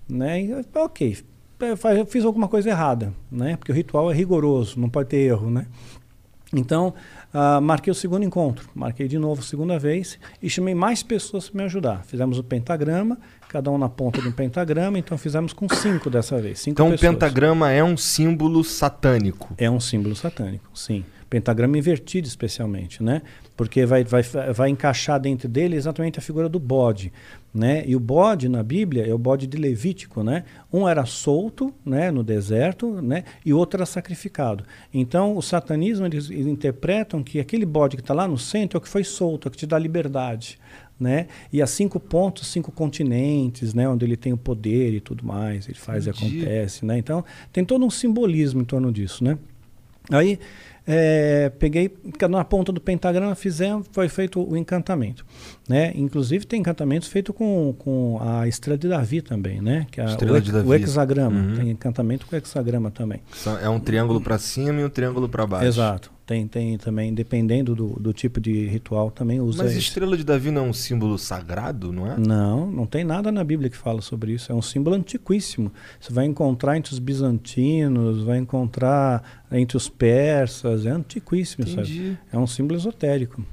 né, e, ok, é, eu fiz alguma coisa errada, né, porque o ritual é rigoroso, não pode ter erro, né, então, uh, marquei o segundo encontro, marquei de novo a segunda vez e chamei mais pessoas para me ajudar. Fizemos o pentagrama, cada um na ponta de um pentagrama, então fizemos com cinco dessa vez. Cinco Então o pessoas. pentagrama é um símbolo satânico. É um símbolo satânico, sim. Pentagrama invertido, especialmente, né? Porque vai, vai, vai encaixar dentro dele exatamente a figura do bode, né? E o bode na Bíblia é o bode de Levítico, né? Um era solto, né, no deserto, né? E outro era sacrificado. Então, o satanismo eles, eles interpretam que aquele bode que está lá no centro é o que foi solto, é o que te dá liberdade, né? E há cinco pontos, cinco continentes, né, onde ele tem o poder e tudo mais, ele faz Entendi. e acontece, né? Então, tem todo um simbolismo em torno disso, né? Aí é, peguei na ponta do pentagrama, fizemos, foi feito o encantamento, né? Inclusive tem encantamentos feitos com, com a estrela de Davi também, né? Que é Estrela o, de Davi. o hexagrama, Uhum. tem encantamento com hexagrama também. É um triângulo pra cima e um triângulo pra baixo. Exato. Tem, tem também, dependendo do, do tipo de ritual, também usa Mas estrela de Davi não é um símbolo sagrado, não é? Não, não tem nada na Bíblia que fala sobre isso. É um símbolo antiquíssimo. Você vai encontrar entre os bizantinos, vai encontrar entre os persas. É antiquíssimo, Entendi. sabe? É um símbolo esotérico.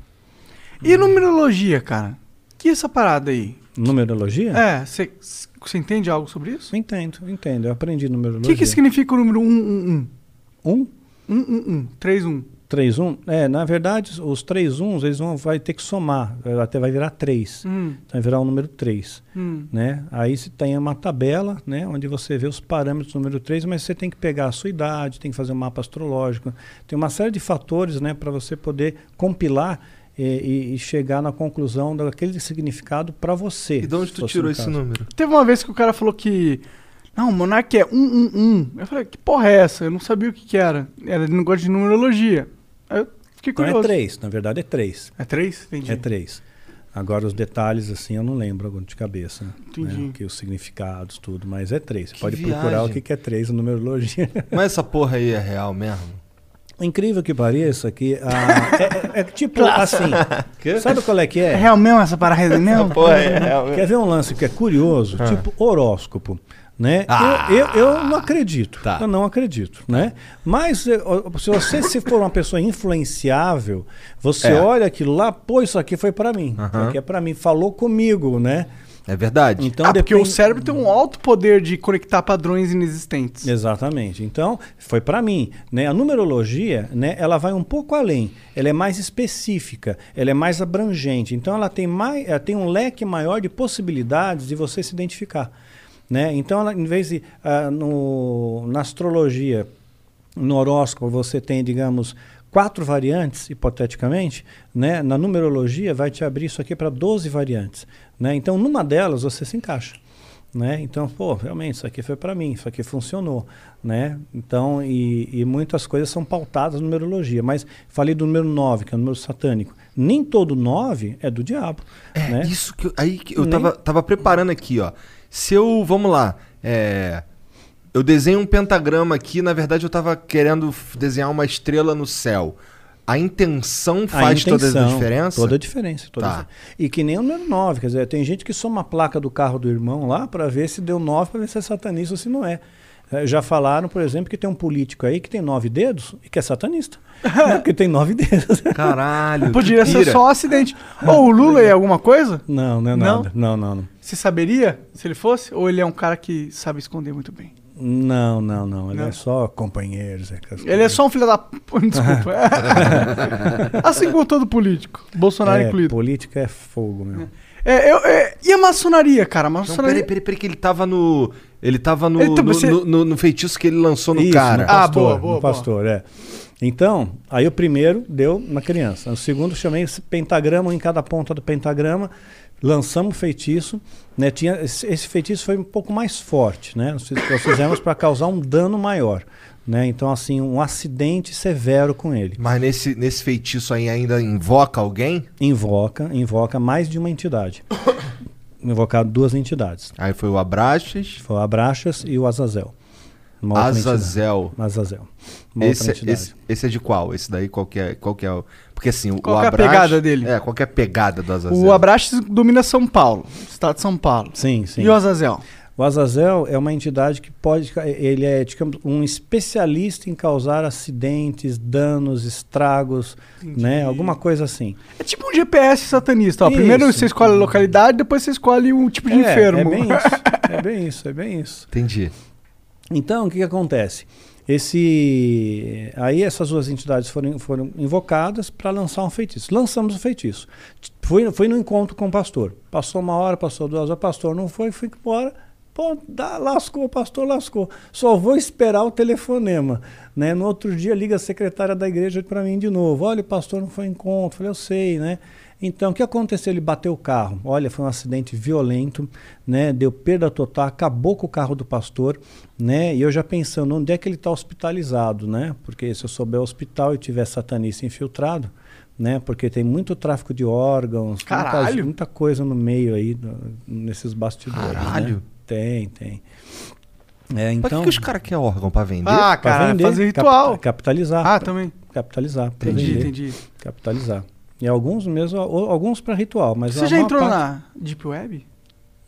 E numerologia, cara? Que é essa parada aí? Numerologia? É, você entende algo sobre isso? Entendo, entendo. Eu aprendi O numerologia. que, que significa o número 111? 1? 111. 31. 3, 1? É, na verdade, os três uns, eles vão vai ter que somar, até vai virar 3. Hum. Então vai virar o número 3. Hum. Né? Aí você tem uma tabela, né, onde você vê os parâmetros do número 3, mas você tem que pegar a sua idade, tem que fazer um mapa astrológico. Tem uma série de fatores, né, para você poder compilar e, e- e chegar na conclusão daquele significado para você. E de onde tu tirou esse número? Teve uma vez que o cara falou que. Não, o Monark é 111. Eu falei, que porra é essa? Eu não sabia o que, que era. Era de negócio de numerologia. Eu fiquei Então curioso. é 3, na verdade é 3. É 3? Entendi. É 3. Agora os detalhes assim eu não lembro agora de cabeça. Entendi. Né? Que os significados, tudo, mas é 3. Você Que pode viagem. procurar o que que é 3 na numerologia. Mas essa porra aí é real mesmo? Incrível que pareça que ah, é, é- é tipo assim. Sabe qual é que é? É real mesmo essa parada mesmo? Quer ver um lance que é curioso? Ah. Tipo horóscopo. Né? Ah. eu, eu, eu não acredito. Tá. Eu não acredito. Né? Mas eh, se você se for uma pessoa influenciável, você É. olha aquilo lá, pô, isso aqui foi para mim. Isso aqui é para mim, falou comigo, né? É verdade. Então ah, porque depende- o cérebro tem um alto poder de conectar padrões inexistentes. Exatamente. Então, foi para mim. Né? A numerologia, né, ela vai um pouco além. Ela é mais específica, ela é mais abrangente. Então, ela tem, mais, ela tem um leque maior de possibilidades de você se identificar. Né? Então, ela, em vez de, ah, no, na astrologia, no horóscopo, você tem, digamos, quatro variantes, hipoteticamente, né? na numerologia vai te abrir isso aqui para 12 variantes. Né? Então, numa delas, você se encaixa. Né? Então, pô, realmente, isso aqui foi para mim, isso aqui funcionou. Né? Então, e, e muitas coisas são pautadas na numerologia. Mas falei do número 9, que é o número satânico. Nem todo 9 é do diabo. É, né? isso que eu, aí que eu Nem- tava, tava preparando aqui, ó. Se eu, vamos lá, é, eu desenho um pentagrama aqui, na verdade eu tava querendo desenhar uma estrela no céu. A intenção A faz toda a intenção, diferença? Toda a diferença. Toda Tá. a diferença. E que nem o número 9. Quer dizer, tem gente que soma a placa do carro do irmão lá para ver se deu 9, para ver se é satanista ou se não é. Eh, Já falaram, por exemplo, que tem um político aí que tem nove dedos e que é satanista. né? Porque tem nove dedos. Caralho. Podia ser só um acidente. Ou o Lula é alguma coisa? Não, não é Não? nada. Não, não, não. Você saberia se ele fosse? Ou ele é um cara que sabe esconder muito bem? Não, não, não. Ele Não? é só companheiros. é Ele é só um filho da. Desculpa. assim como todo político. Bolsonaro é, incluído. política é fogo, meu. É, eu, é, e a maçonaria, cara? A Não, maçonaria. peraí, peraí, peraí, que ele tava no. Ele tava no, Então, no, você- no- no- no feitiço que ele lançou no Isso, cara. no Ah, pastor, boa, boa, no boa. pastor, é. Então, aí o primeiro deu na criança. O segundo chamei esse pentagrama um em cada ponta do pentagrama. Lançamos feitiço, né? Tinha esse, feitiço foi um pouco mais forte, né? Nós, fiz- nós fizemos para causar um dano maior, Né? Então, assim, um acidente severo com ele. Mas nesse, nesse feitiço aí ainda invoca alguém? Invoca, invoca mais de uma entidade. Invocado duas entidades. Aí foi o Abraxas. Foi o Abraxas e o Azazel. Uma outra Azazel. entidade. Azazel. Uma outra Esse, entidade. esse, esse é de qual? Esse daí qual que é, qual que é o... Porque assim, o, Qual o que é a pegada dele? É, qual que é a pegada do Azazel? O Abraxas domina São Paulo, estado de São Paulo. Sim, sim. E o Azazel? O Azazel é uma entidade que pode. Ele é, digamos, um especialista em causar acidentes, danos, estragos, né? Alguma coisa assim. É tipo um GPS satanista. Ó. Isso. Primeiro você escolhe a localidade, depois você escolhe um tipo de É, enfermo. É bem isso. É bem isso, é bem isso. Entendi. Então, o que, que acontece? Esse, aí essas duas entidades foram, foram invocadas para lançar um feitiço. Lançamos o feitiço. Fui, fui no encontro com o pastor. Passou uma hora, passou duas horas, pastor não foi, fui embora. Pô, dá, lascou, pastor lascou. Só vou esperar o telefonema. Né? No outro dia liga a secretária da igreja para mim de novo. Olha, o pastor não foi encontro. Falei, eu sei, né? Então, o que aconteceu? Ele bateu o carro. Olha, foi um acidente violento, né? Deu perda total, acabou com o carro do pastor, né? E eu já pensando, onde é que ele está hospitalizado, né? Porque se eu souber o hospital e tiver satanista infiltrado, né? Porque tem muito tráfico de órgãos, muita, Caralho! muita coisa no meio aí, no- nesses bastidores. Caralho! Né? Tem, tem. É, Pra então, que, que os caras querem órgão pra vender? Ah, cara, vender, fazer cap- ritual. capitalizar. Ah, pra- também. Capitalizar. Entendi, vender, entendi. Capitalizar. E alguns mesmo, alguns para ritual, mas Você já entrou parte- na Deep Web?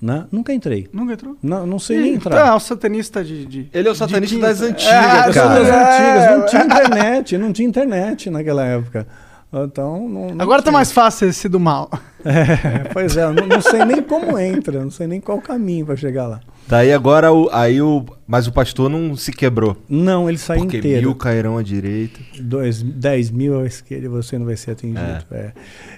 Né? Nunca entrei. Nunca entrou? Não, não sei Ih, nem entrar. Tá, o satanista de, de- Ele é o satanista das antigas, É, sou cara. das é, antigas, não tinha internet, não tinha internet naquela época. Então, não, não Agora tá tinha. mais fácil esse do mal. É, pois é, não, não sei nem como entra, não sei nem qual caminho para chegar lá. Daí agora o. Aí o. Mas o pastor não se quebrou. Não, ele saiu Porque inteiro. mil cairão à direita. Dois, 10 mil à esquerda você não vai ser atingido. é.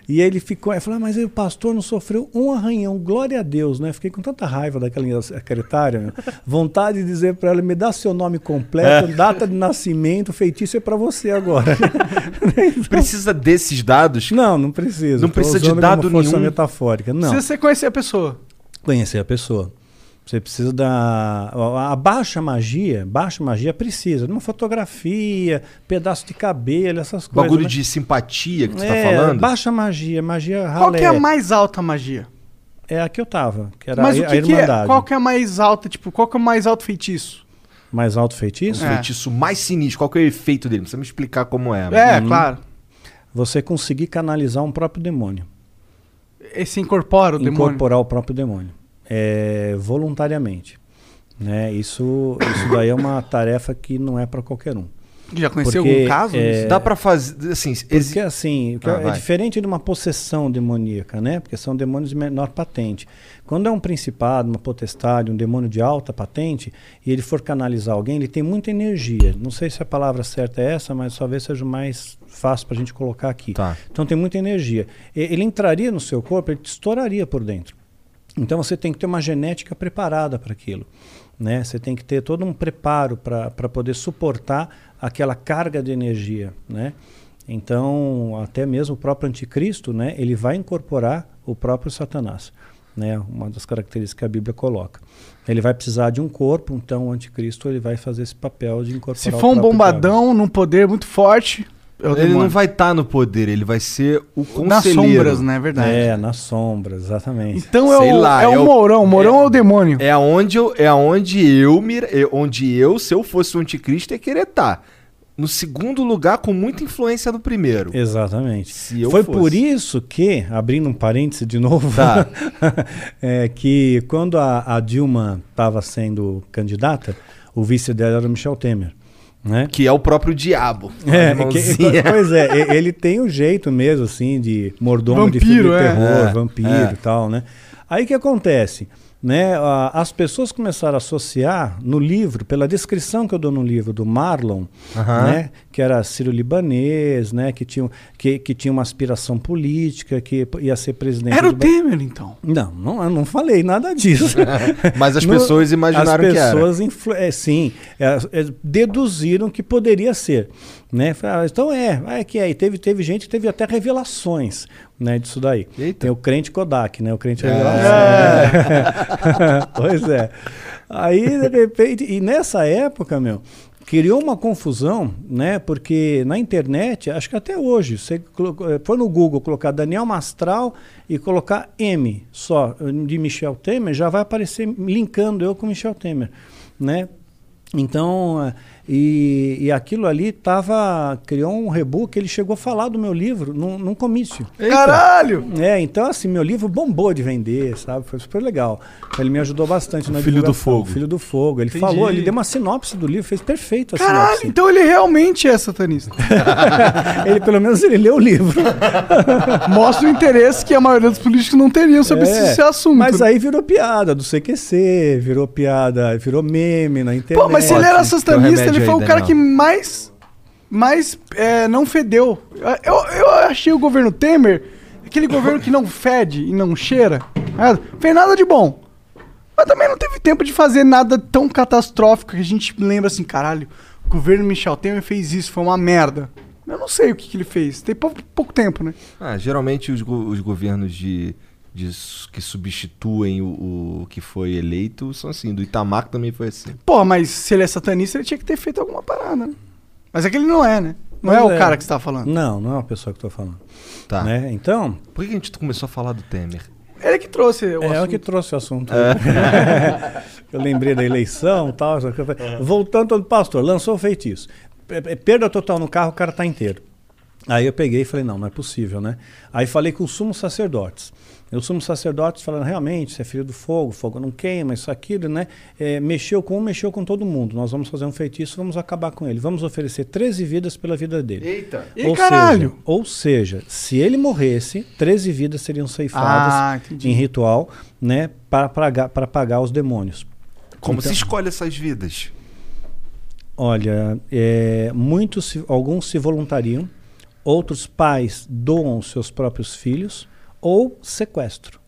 E ele ficou, ele falou, "Ah, mas aí o pastor não sofreu um arranhão, glória a Deus, né? Fiquei com tanta raiva daquela secretária, meu. vontade de dizer para ela, me dá seu nome completo, É. data de nascimento, feitiço é para você agora. Precisa desses dados? Não, não precisa. Não precisa de dado nenhum. metafórica, não. Se você conhecer a pessoa. Conhecer a pessoa. Você precisa da. A a baixa magia, baixa magia precisa de uma fotografia, pedaço de cabelo, essas coisas. Bagulho né? de simpatia que tu É, tá falando? Baixa magia, magia ralé. Qual que é a mais alta magia? É a que eu tava, que era Mas a, o a que, que é? Irmandade. Qual que é a mais alta? Tipo, qual que é o mais alto feitiço? Mais alto feitiço? O feitiço mais sinistro. Qual que é o efeito dele? Não precisa me explicar como é. É, Uhum. claro. Você conseguir canalizar um próprio demônio. Esse incorpora o demônio. incorporar o próprio demônio. É, voluntariamente. Né? Isso, isso daí é uma tarefa que não é para qualquer um. Já conheceu Porque, algum caso? é, Dá pra fazer. Assim, Porque assim, que Ah, é vai. diferente de uma possessão demoníaca, né? Porque são demônios de menor patente. Quando é um principado, uma potestade, um demônio de alta patente, e ele for canalizar alguém, ele tem muita energia. Não sei se a palavra certa é essa, mas talvez seja o mais fácil para a gente colocar aqui. Tá. Então tem muita energia. E- Ele entraria no seu corpo, ele te estouraria por dentro. Então você tem que ter uma genética preparada para aquilo. Né? Você tem que ter todo um preparo para poder suportar aquela carga de energia. Né? Então, até mesmo o próprio anticristo, né, ele vai incorporar o próprio Satanás. Né? Uma das características que a Bíblia coloca. Ele vai precisar de um corpo, então o anticristo ele vai fazer esse papel de incorporar Se for um bombadão, num poder muito forte, é o Ele demônio. não vai estar no poder, ele vai ser o conselheiro. Nas sombras, né? É verdade. É, nas sombras, exatamente. Então é Sei o, lá, é é o Mourão. O Mourão é, o demônio. É aonde eu, é aonde eu é onde eu, se eu fosse o anticristo, ia querer estar. No segundo lugar, com muita influência do primeiro. Exatamente. Se eu Foi fosse. por isso que, abrindo um parêntese de novo, Tá. é, que quando a, a Dilma estava sendo candidata, o vice dela era o Michel Temer. Né? Que é o próprio diabo. É, que- pois é, ele tem o jeito mesmo, assim, de mordomo de filme Vampiro, de é. terror, É, vampiro é. e tal, né? Aí o que acontece? Né, a- as pessoas começaram a associar no livro, pela descrição que eu dou no livro do Marlon, Aham. né, que era sírio-libanês, né, que tinha, que, que tinha uma aspiração política, que ia ser presidente Era o Temer, então. não, não, eu não falei nada disso. Mas as No- pessoas imaginaram as que era. pessoas é, sim, é, é, deduziram que poderia ser. Né? Ah, então é, é que é. E teve, teve gente que teve até revelações né, disso daí. Eita. Tem o crente Kodak, né? O crente É. revelação. pois é. Aí, de repente, e nessa época, meu, criou uma confusão, né? Porque na internet, acho que até hoje, você eh, for no Google colocar Daniel Mastral e colocar M só de Michel Temer, já vai aparecer linkando eu com Michel Temer, né? Então, eh, e, e aquilo ali tava, criou um rebu que ele chegou a falar do meu livro num, num comício. Caralho! É, então assim, meu livro bombou de vender, sabe? Foi super legal. Ele me ajudou bastante na Filho do. Fogo. Filho do Fogo. Ele Entendi. falou, ele deu uma sinopse do livro, fez perfeito a Caralho, sinopse. então ele realmente é satanista. ele, pelo menos, ele leu o livro. Mostra o interesse que a maioria dos políticos não teriam sobre É, esse assunto. Mas aí virou piada do CQC, virou piada, virou meme na internet. Pô, mas se ele era satanista, ele foi aí, o cara Daniel. que mais, mais é, não fedeu. Eu, eu achei o governo Temer aquele governo que não fede e não cheira. Fez nada de bom. Mas também não teve tempo de fazer nada tão catastrófico que a gente lembra assim, caralho, o governo Michel Temer fez isso, foi uma merda. Eu não sei o que, que ele fez. Tem pouco, pouco tempo, né? Ah, geralmente os, go- os governos de, de que substituem o, o que foi eleito são assim. Do Itamar também foi assim. Pô, mas se ele é satanista, ele tinha que ter feito alguma parada, né? Mas é que ele não é, né? Não Mas é o cara que você tá falando. Não, não é uma pessoa que eu tô falando. Tá. Né? Então, Por que a gente começou a falar do Temer? Ele que trouxe o é o assunto. que trouxe o assunto. É. eu lembrei da eleição e tal. Voltando ao pastor, lançou o feitiço. P- Perda total no carro, o cara tá inteiro. Aí eu peguei e falei, não, não é possível, né? Aí falei com os sumos sacerdotes. E os sumos sacerdotes falaram, realmente, você é filho do fogo, fogo não queima, isso, aquilo, né? É, mexeu com um, mexeu com todo mundo. Nós vamos fazer um feitiço, vamos acabar com ele. Vamos oferecer 13 vidas pela vida dele. Eita! Ou caralho! Seja, ou seja, se ele morresse, 13 vidas seriam ceifadas Ah, em ritual, né? Para pagar, para pagar os demônios. Como Então- se escolhe essas vidas? Olha, é, muitos, se- alguns se voluntariam, outros pais doam seus próprios filhos ou sequestro.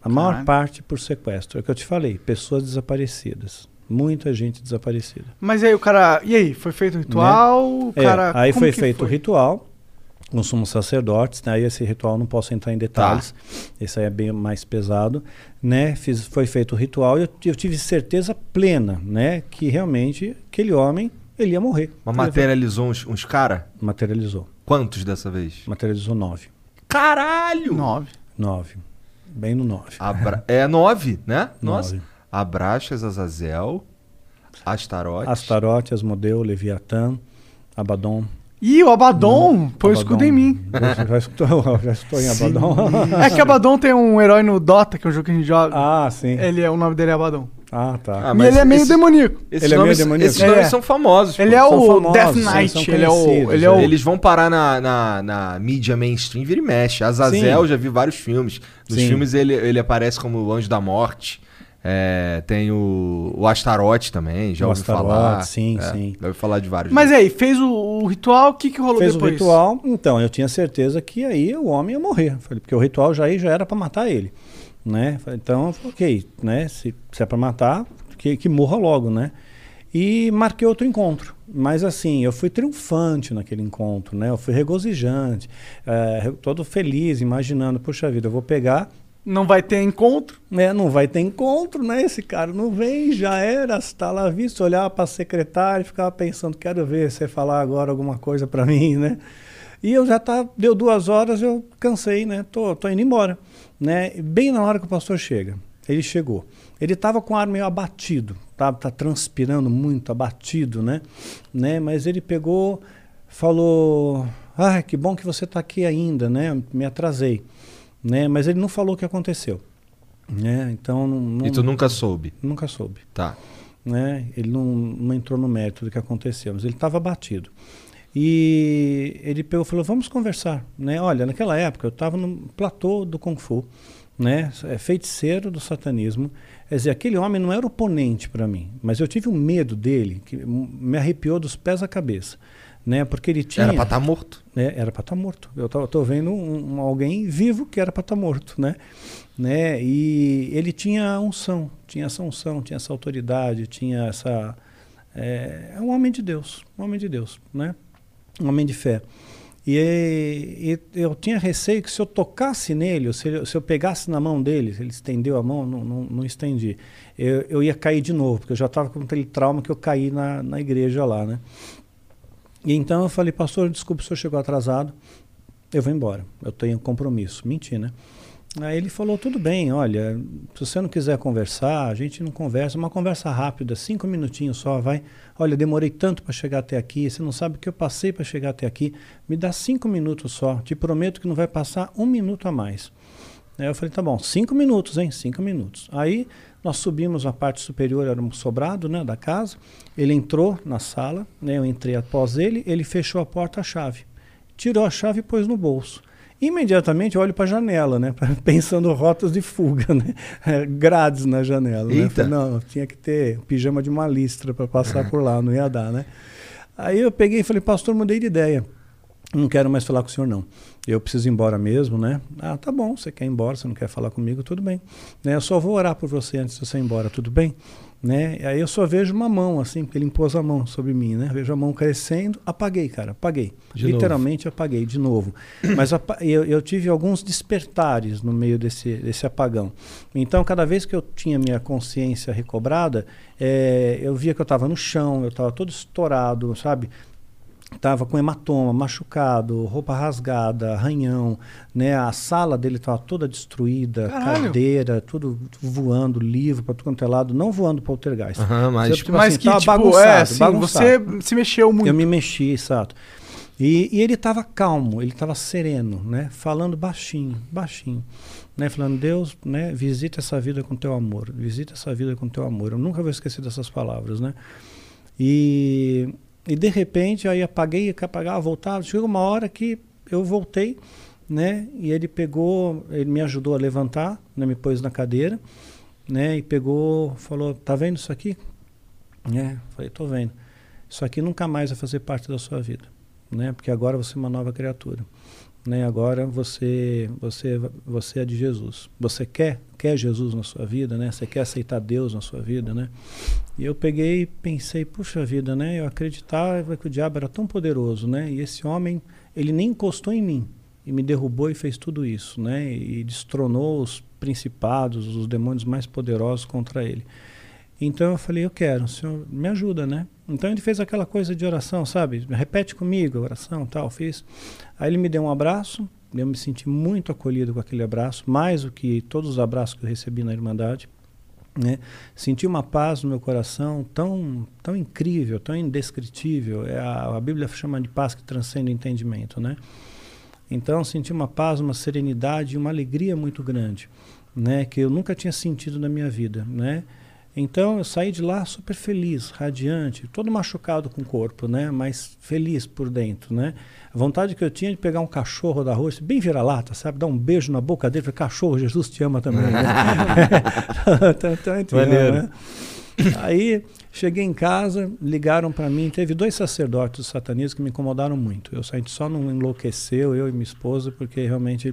A maior parte por sequestro. É o que eu te falei, pessoas desaparecidas. Muita gente desaparecida. Mas aí o cara. E aí? Foi feito o ritual? O É, cara. aí como foi que feito o ritual com sumos sacerdotes, né? aí esse ritual não posso entrar em detalhes, esse aí é bem mais pesado, né? Fiz, foi feito o ritual e eu, eu tive certeza plena, né? Que realmente aquele homem, ele ia morrer. Mas materializou uns, uns cara? Materializou. Quantos dessa vez? Materializou nove. Caralho! Nove. Nove. Bem no nove. Abra- É nove, né? Nossa. Nove. Abraxas, Azazel, Astarote. Astarote, Asmodeu, Leviatã, Abaddon. Ih, o Abaddon Hum, põe o escudo em mim. Já, já escutou, já escutou em Abaddon? É que Abaddon tem um herói no Dota, que é um jogo que a gente joga. ah, sim. Ele é, o nome dele é Abaddon. Ah, tá. Ah, e ele é meio esse- demoníaco. Esses Ele é meio nomes, demoníaco? esses nomes É. são famosos. pô. Ele é são o famosos, Death Knight. são Ele é o. Ele é o. é. Eles vão parar na, na, na mídia mainstream, vira e mexe. Azazel, Sim. já vi vários filmes. Nos Sim. filmes ele, ele aparece como o Anjo da Morte. É, tem o, o Astarote também, já O ouvi Astarote, falar. sim, É, sim. Já ouvi falar de vários. Mas aí, fez o, o ritual, o que, que rolou Fez depois? o ritual, então eu tinha certeza que aí o homem ia morrer. Porque o ritual já, aí já era para matar ele. Né? Então, ok, né? se, se é para matar, que, que morra logo, né? E marquei outro encontro. Mas assim, eu fui triunfante naquele encontro, né? Eu fui regozijante, eh, todo feliz, imaginando, puxa vida, eu vou pegar Não vai ter encontro. né, não vai ter encontro, né? Esse cara não vem, já era, está lá visto, olhar para a secretária e ficava pensando, quero ver você falar agora alguma coisa para mim, né? E eu já tá, deu duas horas, eu cansei, né? Tô, tô indo embora, né? Bem na hora que o pastor chega, ele chegou. Ele estava com o ar meio abatido, tá, tá transpirando muito, abatido, né? né? Mas ele pegou, falou, ah, que bom que você está aqui ainda, né? Me atrasei, né? Mas ele não falou o que aconteceu. Né? Então não, não- E tu nunca soube. nunca soube. Tá. Né? Ele não, não entrou no mérito do que aconteceu, mas ele estava abatido. E ele pegou falou: Vamos conversar. Né? Olha, naquela época eu estava no platô do Kung Fu, né? é feiticeiro do satanismo. Quer dizer, aquele homem não era oponente para mim, mas eu tive um medo dele que me arrepiou dos pés à cabeça. Né? Porque ele tinha. Era pra estar morto. É, era para estar morto. Eu tô vendo um, um- alguém vivo que era para estar morto, né? né? E ele tinha unção, tinha essa unção, tinha essa autoridade, tinha essa é, é um homem de Deus, um homem de Deus, né? Um homem de fé. E, e eu tinha receio que se eu tocasse nele, se, eu- se eu pegasse na mão dele, ele estendeu a mão, não, não, não estendi, eu, eu ia cair de novo, porque eu já estava com aquele trauma que eu caí na, na igreja lá, né? E então eu falei, pastor, desculpe, o senhor chegou atrasado, eu vou embora, eu tenho compromisso. Menti, né? Aí ele falou, tudo bem, olha, se você não quiser conversar, a gente não conversa, uma conversa rápida, cinco minutinhos só, vai. Olha, demorei tanto para chegar até aqui, você não sabe o que eu passei para chegar até aqui, me dá cinco minutos só, te prometo que não vai passar um minuto a mais. Aí eu falei, tá bom, cinco minutos, hein, cinco minutos. Aí nós subimos a parte superior, era um sobrado, né, da casa, ele entrou na sala, né, eu entrei após ele, ele fechou a porta à chave, tirou a chave e pôs no bolso. Imediatamente olho para a janela, né? Pensando rotas de fuga, né? É, Grades na janela. Né? Falei, não, tinha que ter pijama de uma listra para passar por lá, não ia dar, né? Aí eu peguei e falei, pastor, mudei de ideia. Não quero mais falar com o senhor, não. Eu preciso ir embora mesmo, né? Ah, tá bom, você quer ir embora, você não quer falar comigo, tudo bem. Né? Eu só vou orar por você antes de você ir embora, tudo bem? Né? E aí eu só vejo uma mão, assim, porque ele impôs a mão sobre mim, né? Vejo a mão crescendo, apaguei, cara, apaguei. De novo. Literalmente apaguei, de novo. Mas eu, eu tive alguns despertares no meio desse, desse apagão. Então, cada vez que eu tinha minha consciência recobrada, eh, eu via que eu estava no chão, eu estava todo estourado, sabe? Tava com hematoma, machucado, roupa rasgada, arranhão, né? A sala dele estava toda destruída, Caralho. cadeira, tudo voando, livro para tudo quanto é lado, não voando poltergeist. Aham, mas- Tipo Mas assim, que, tava tipo, é, bagunçado, assim, bagunçado. você se mexeu muito. Eu me mexi, exato. E, e ele estava calmo, ele estava sereno, né? Falando baixinho, baixinho, né? Falando Deus, né? Visita essa vida com teu amor, visita essa vida com teu amor. Eu nunca vou esquecer dessas palavras, né? E, e de repente aí apaguei, apagava, voltava. Chegou uma hora que eu voltei, né? E ele pegou, ele me ajudou a levantar, né? Me pôs na cadeira, né? E pegou, falou, tá vendo isso aqui? É, falei, tô vendo. Isso aqui nunca mais vai fazer parte da sua vida, né? Porque agora você é uma nova criatura, né? Agora você, você, você é de Jesus. Você quer, quer Jesus na sua vida, né? Você quer aceitar Deus na sua vida, né? E eu peguei e pensei, puxa vida, né? Eu acreditava que o diabo era tão poderoso, né? E esse homem, ele nem encostou em mim e me derrubou e fez tudo isso, né? E destronou os principados, os demônios mais poderosos contra ele. Então eu falei, eu quero, o senhor me ajuda, né? Então ele fez aquela coisa de oração, sabe? Repete comigo a oração, tal, fiz. Aí ele me deu um abraço, eu me senti muito acolhido com aquele abraço, mais do que todos os abraços que eu recebi na Irmandade. Né? Senti uma paz no meu coração tão, tão incrível, tão indescritível. É a, a Bíblia chama de paz que transcende o entendimento, né? Então senti uma paz, uma serenidade, e uma alegria muito grande, né? Que eu nunca tinha sentido na minha vida, né? Então eu saí de lá super feliz, radiante, todo machucado com o corpo, né? Mas feliz por dentro, né? A vontade que eu tinha de pegar um cachorro da rua, bem vira-lata, sabe? Dar um beijo na boca dele, falar, cachorro, Jesus te ama também. Né? Então, então, então, né? Aí cheguei em casa, ligaram para mim, teve dois sacerdotes satanistas que me incomodaram muito. Eu a gente só não enlouqueceu, eu e minha esposa, porque realmente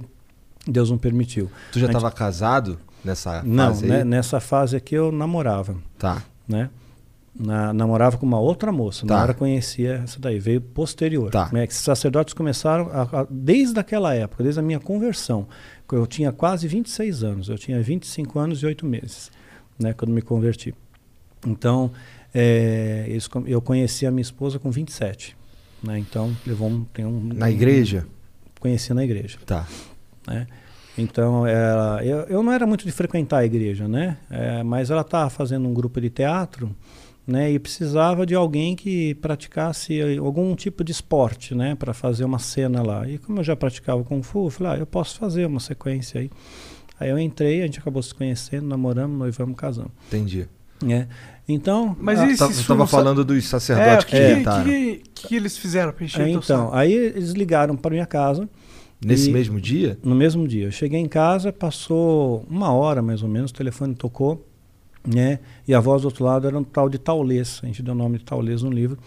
Deus não permitiu. Tu já estava casado nessa Não, fase né, aí? nessa fase aqui eu namorava. Tá. Né? Na- namorava com uma outra moça, Tá. conhecia essa daí, veio posterior. Tá. Né, que sacerdotes começaram a- a- desde aquela época, desde a minha conversão. Eu tinha quase 26 anos, eu tinha 25 anos e 8 meses, né, quando me converti. Então, é, eles eu conheci a minha esposa com 27. Né, então, levou um, tem um. Na igreja? Conheci na igreja. Tá. né? Então, ela, eu, eu não era muito de frequentar a igreja, né? É, mas ela estava fazendo um grupo de teatro, né? E precisava de alguém que praticasse algum tipo de esporte, né? Para fazer uma cena lá. E como eu já praticava Kung Fu, eu falei, ah, eu posso fazer uma sequência aí. Aí eu entrei, a gente acabou se conhecendo, namoramos, noivamos, casamos. Entendi. É. Então... Mas a- e se Tava- isso tava não sa- falando dos sacerdotes que é, que, que, que eles fizeram pra encher É, então, aí eles ligaram para minha casa. Nesse e- mesmo dia? No mesmo dia. Eu cheguei em casa, passou uma hora mais ou menos, o telefone tocou, né? E a voz do outro lado era um tal de Taulês, a gente deu o nome de Taulês no livro.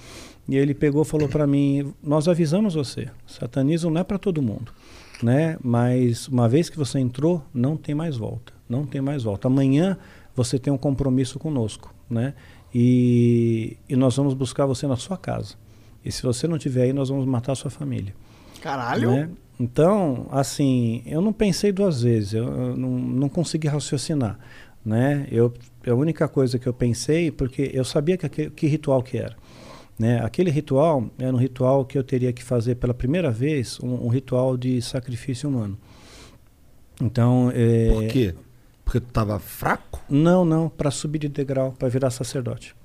E ele pegou e falou para mim: Nós avisamos você, satanismo não é para todo mundo, né? Mas uma vez que você entrou, não tem mais volta, não tem mais volta. Amanhã você tem um compromisso conosco, né? E, e nós vamos buscar você na sua casa. E se você não estiver aí, nós vamos matar a sua família. Caralho! né? Então, assim, eu não pensei duas vezes, eu, eu não, não consegui raciocinar, né? Eu, a única coisa que eu pensei, porque eu sabia que, aquele, que ritual que era, né? Aquele ritual era um ritual que eu teria que fazer pela primeira vez, um, um ritual de sacrifício humano. Então, é, Por quê? Porque tu tava fraco? não, não, para subir de degrau, para virar sacerdote.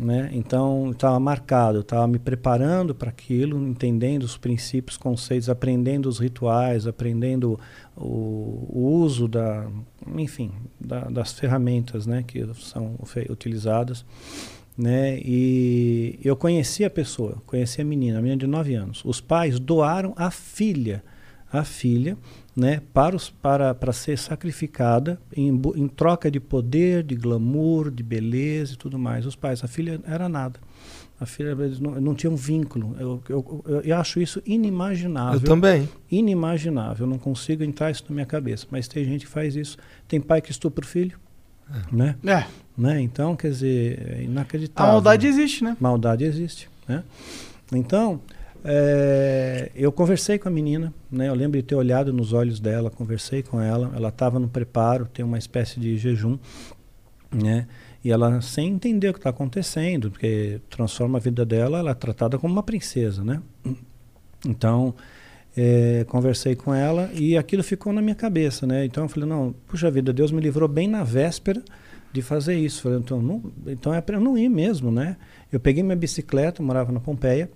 Né? Então, estava marcado, estava me preparando para aquilo, entendendo os princípios, conceitos, aprendendo os rituais, aprendendo o, o uso da, enfim, da- das ferramentas né, que são utilizadas. Né? E eu conheci a pessoa, conheci a menina, a menina de 9 anos. Os pais doaram a filha, a filha, né, para, os, para, para ser sacrificada em, bu- em troca de poder, de glamour, de beleza e tudo mais. Os pais, a filha era nada. A filha eles não, não tinha um vínculo. Eu, eu, eu, eu acho isso inimaginável. Eu também. Inimaginável. Eu não consigo entrar isso na minha cabeça. Mas tem gente que faz isso. Tem pai que estupra o filho. Né? É. Né? Então, quer dizer, é A inacreditável. maldade existe, né? Maldade existe, né? Então, é, eu conversei com a menina, né? Eu lembro de ter olhado nos olhos dela, conversei com ela. Ela estava no preparo, tem uma espécie de jejum, né? E ela sem entender o que está acontecendo, porque transforma a vida dela, ela é tratada como uma princesa, né? Então, é, conversei com ela e aquilo ficou na minha cabeça, né? Então eu falei, não, puxa vida, Deus me livrou bem na véspera de fazer isso. Falei, então, não, então é para eu não ir mesmo, né? Eu peguei minha bicicleta, morava na Pompeia,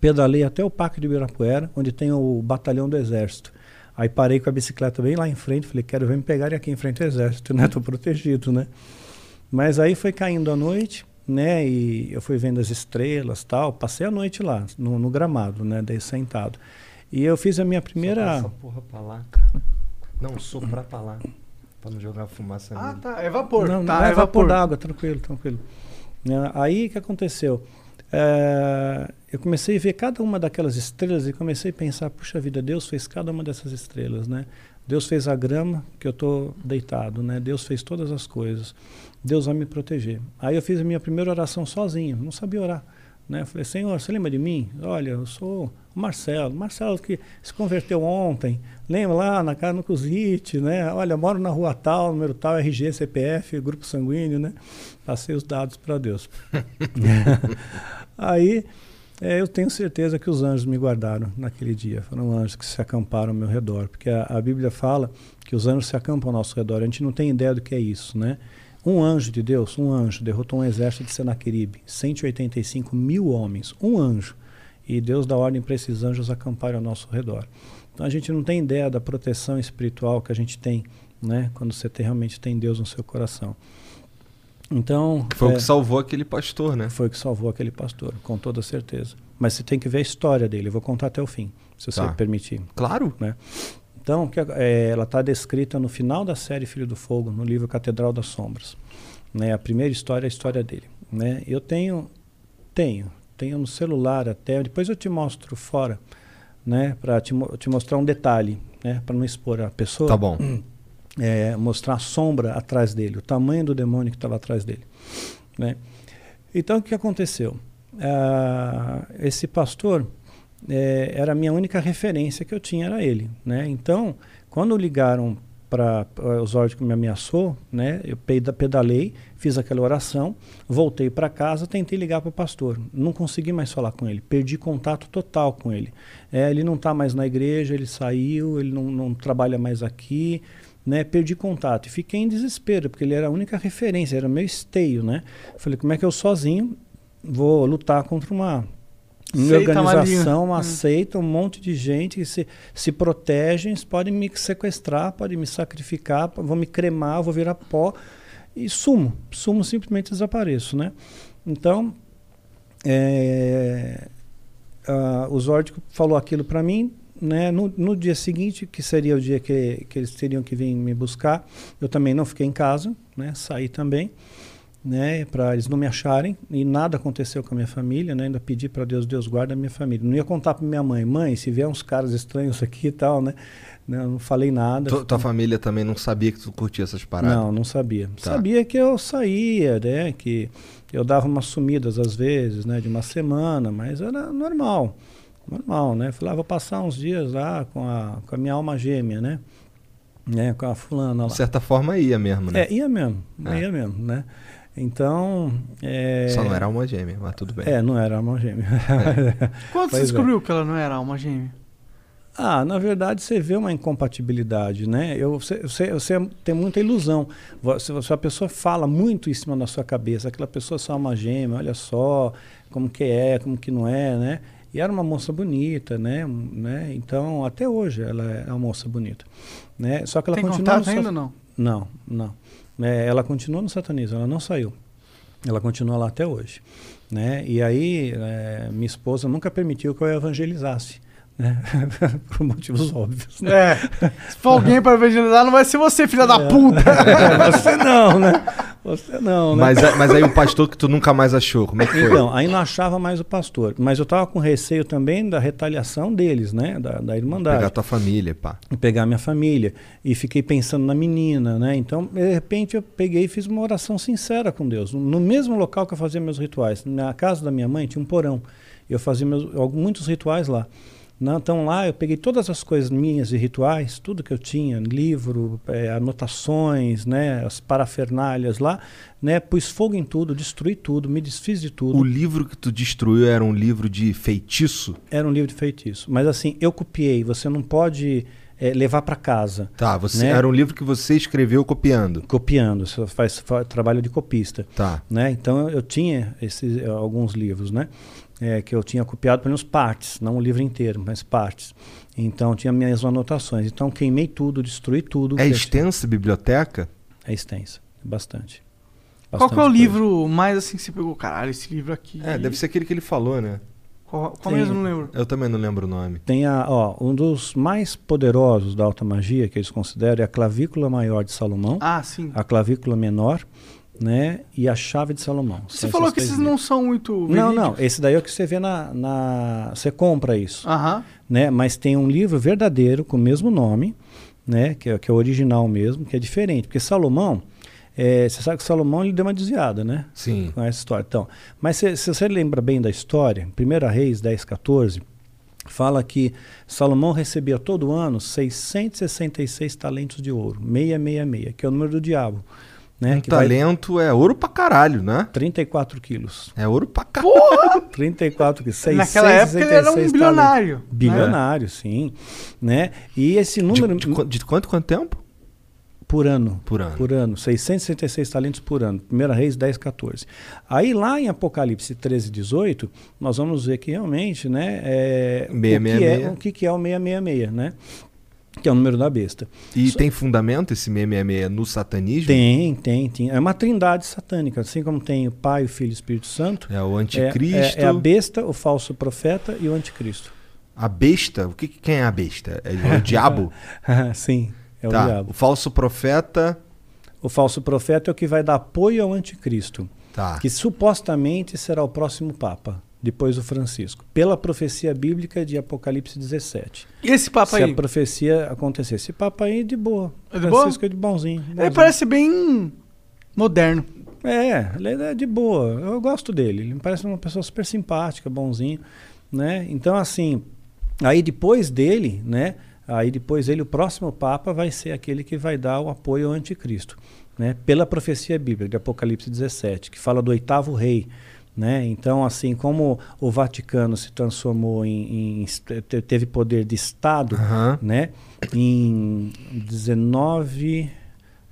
pedalei até o Parque de Ibirapuera, onde tem o batalhão do Exército. Aí parei com a bicicleta bem lá em frente, falei, quero ver me pegarem aqui em frente ao Exército, né? Tô protegido, né? Mas aí foi caindo a noite, né? E eu fui vendo as estrelas tal. Passei a noite lá, no, no gramado, né? Daí sentado. E eu fiz a minha primeira. Essa porra pra lá, cara. Não, soprar pra lá. Pra não jogar fumaça Ah, nele. tá. É vapor. Não, tá, não é vapor vapor. d'água, tranquilo, tranquilo. Né, Aí o que aconteceu? É, eu comecei a ver cada uma daquelas estrelas e comecei a pensar, puxa vida, Deus fez cada uma dessas estrelas, né? Deus fez a grama que eu estou deitado, né? Deus fez todas as coisas. Deus vai me proteger. Aí eu fiz a minha primeira oração sozinho, não sabia orar. Né? Eu falei, Senhor, você lembra de mim? Olha, eu sou o Marcelo. Marcelo que se converteu ontem. Lembra lá na casa no Cusite, né? Olha, moro na rua tal, número tal, RG, CPF, grupo sanguíneo, né? Passei os dados para Deus. Aí é, eu tenho certeza que os anjos me guardaram naquele dia. Foram anjos que se acamparam ao meu redor. Porque a, a Bíblia fala que os anjos se acampam ao nosso redor. A gente não tem ideia do que é isso, né? Um anjo de Deus, um anjo, derrotou um exército de Senaqueribe, 185 mil homens, um anjo. E Deus dá ordem para esses anjos acamparem ao nosso redor. Então a gente não tem ideia da proteção espiritual que a gente tem, né? Quando você tem, realmente tem Deus no seu coração. Então. Foi o é, que salvou aquele pastor, né? foi o que salvou aquele pastor, com toda certeza. Mas você tem que ver a história dele. Eu vou contar até o fim, se você Tá. permitir. Claro. Né? Então, o que é, ela está descrita no final da série Filho do Fogo, no livro Catedral das Sombras. Né? A primeira história é a história dele. Né? Eu tenho, tenho, tenho no celular até. Depois eu te mostro fora, né? Para te, te mostrar um detalhe, né? Para não expor a pessoa. Tá bom. É, mostrar a sombra atrás dele, o tamanho do demônio que estava atrás dele. Né? Então, o que aconteceu? Ah, esse pastor eh, era a minha única referência que eu tinha, era ele. Né? Então, quando ligaram para os ordens que me ameaçou, né? eu peda- pedalei, fiz aquela oração, voltei para casa, tentei ligar para o pastor. Não consegui mais falar com ele, perdi contato total com ele. É, ele não está mais na igreja, ele saiu, ele não, não trabalha mais aqui né, perdi contato e fiquei em desespero, porque ele era a única referência, era meu esteio, né? Falei, como é que eu sozinho vou lutar contra uma, uma organização, uma Hum. seita, um monte de gente que se, se protegem, podem me sequestrar, podem me sacrificar, vão me cremar, vou virar pó e sumo, sumo simplesmente desapareço, né? Então, é, ah, o Zórdico falou aquilo para mim, né? No, no dia seguinte, que seria o dia que, que eles teriam que vir me buscar, eu também não fiquei em casa, né? Saí também, né? Para eles não me acharem e nada aconteceu com a minha família, né? Ainda pedi para Deus, Deus guarda a minha família. Não ia contar para minha mãe, mãe, se vier uns caras estranhos aqui e tal, né? Não, não falei nada. Tu- tua família também não sabia que tu curtia essas paradas? Não, não sabia. Tá. Sabia que eu saía, né? Que eu dava umas sumidas às vezes, né? De uma semana, mas era normal. Normal, né? Falei, ah, vou passar uns dias lá com a, com a minha alma gêmea, né? né? Com a fulana lá. De certa forma ia mesmo, né? É, ia mesmo, É. ia mesmo, né? Então. É... Só não era alma gêmea, mas tudo bem. É, não era alma gêmea. Quando você é. descobriu que ela não era alma gêmea? Ah, na verdade você vê uma incompatibilidade, né? Eu, você, você, você tem muita ilusão. Você, se a pessoa fala muito em cima da sua cabeça, aquela pessoa é só uma gêmea, olha só como que é, como que não é, né? E era uma moça bonita, né? Né? Então, até hoje ela é uma moça bonita. Né? Só que ela Tem continua contato no ainda não? Não, não. É, ela continua no satanismo, ela não saiu. Ela continua lá até hoje. Né? E aí, é, minha esposa nunca permitiu que eu evangelizasse. Né? Por motivos óbvios. Né? É. Se for alguém pra evangelizar, não vai ser você, filha da É. puta. Você não, né? Você não, né? Mas, mas aí o pastor que tu nunca mais achou, como é que foi? Então, aí não achava mais o pastor. Mas eu estava com receio também da retaliação deles, né? Da, da Irmandade. Pegar tua família, pá. E pegar minha família. E fiquei pensando na menina, né? Então, de repente, eu peguei e fiz uma oração sincera com Deus. No mesmo local que eu fazia meus rituais. Na casa da minha mãe tinha um porão. Eu fazia meus, muitos rituais lá. Não, então lá eu peguei todas as coisas minhas de rituais, tudo que eu tinha, livro, eh, anotações, né, as parafernálias lá, né, pus fogo em tudo, destruí tudo, me desfiz de tudo. O livro que tu destruiu era um livro de feitiço? Era um livro de feitiço. Mas assim, eu copiei, você não pode eh, levar para casa. Tá, você né? era um livro que você escreveu copiando. Copiando, você faz, faz trabalho de copista. Tá. Né? Então eu tinha esses, alguns livros, né? Eh, que eu tinha copiado pelo menos partes, não o livro inteiro, mas partes. Então tinha minhas anotações. Então queimei tudo, destruí tudo. É extensa a biblioteca? É extensa, bastante. Qual que é o Bastante coisa. livro mais assim que você pegou? Caralho, esse livro aqui. É, deve ser aquele que ele falou, né? Qual, qual Tem- mesmo? Não lembro. Eu também não lembro o nome. Tem a, ó, um dos mais poderosos da alta magia que eles consideram é a clavícula maior de Salomão, Ah, sim. a clavícula menor, né, e a chave de Salomão. Você falou que esses livros. não são muito. Não, verídicos. não. Esse daí é o que você vê na, na você compra isso, Aham. né? Mas tem um livro verdadeiro com o mesmo nome, né? Que é, que é o original mesmo, que é diferente, porque Salomão é, você sabe que Salomão ele deu uma desviada, né? Sim. Com essa história. Então, mas se, se você lembra bem da história, 1 Reis 10, 14, fala que Salomão recebia todo ano 666 talentos de ouro, 666, que é o número do diabo. Né? Um que vai- talento é ouro pra caralho, né? 34 quilos. É ouro pra caralho. Porra! 34 quilos. Naquela época ele era um 666 bilionário, talentos. Bilionário, sim. Né? E esse número. De, qu- de quanto, quanto tempo? Por ano. Por ano. Por ano. 666 talentos por ano. Primeira Reis 10, 14. Aí lá em Apocalipse 13, 18, nós vamos ver que realmente, né, é, o, que 666. é, o que que é o 666, né? Que é o número da besta. E Só- tem fundamento esse 666 no satanismo? Tem, tem, tem. É uma trindade satânica, assim como tem o Pai, o Filho e o Espírito Santo. É o É, anticristo. é, é a besta, o falso profeta e o anticristo. A besta? O que, que- quem é a besta? É o diabo? Sim, é tá. o diabo. O falso profeta. O falso profeta é o que vai dar apoio ao anticristo. Tá. Que supostamente será o próximo Papa, depois do Francisco. Pela profecia bíblica de Apocalipse 17. E esse Papa Se aí? a profecia acontecer. Esse Papa aí é de boa. É de boa? Francisco é de bonzinho. Ele bonzinho. parece bem moderno. É, ele é de boa. Eu gosto dele. Ele me parece uma pessoa super simpática, bonzinho, né? Então assim, aí depois dele, né? Aí depois dele o próximo papa vai ser aquele que vai dar o apoio ao anticristo, né? Pela profecia bíblica de Apocalipse 17, que fala do oitavo rei, né? Então assim, como o Vaticano se transformou em, em te- teve poder de estado, Aham. né? Em 19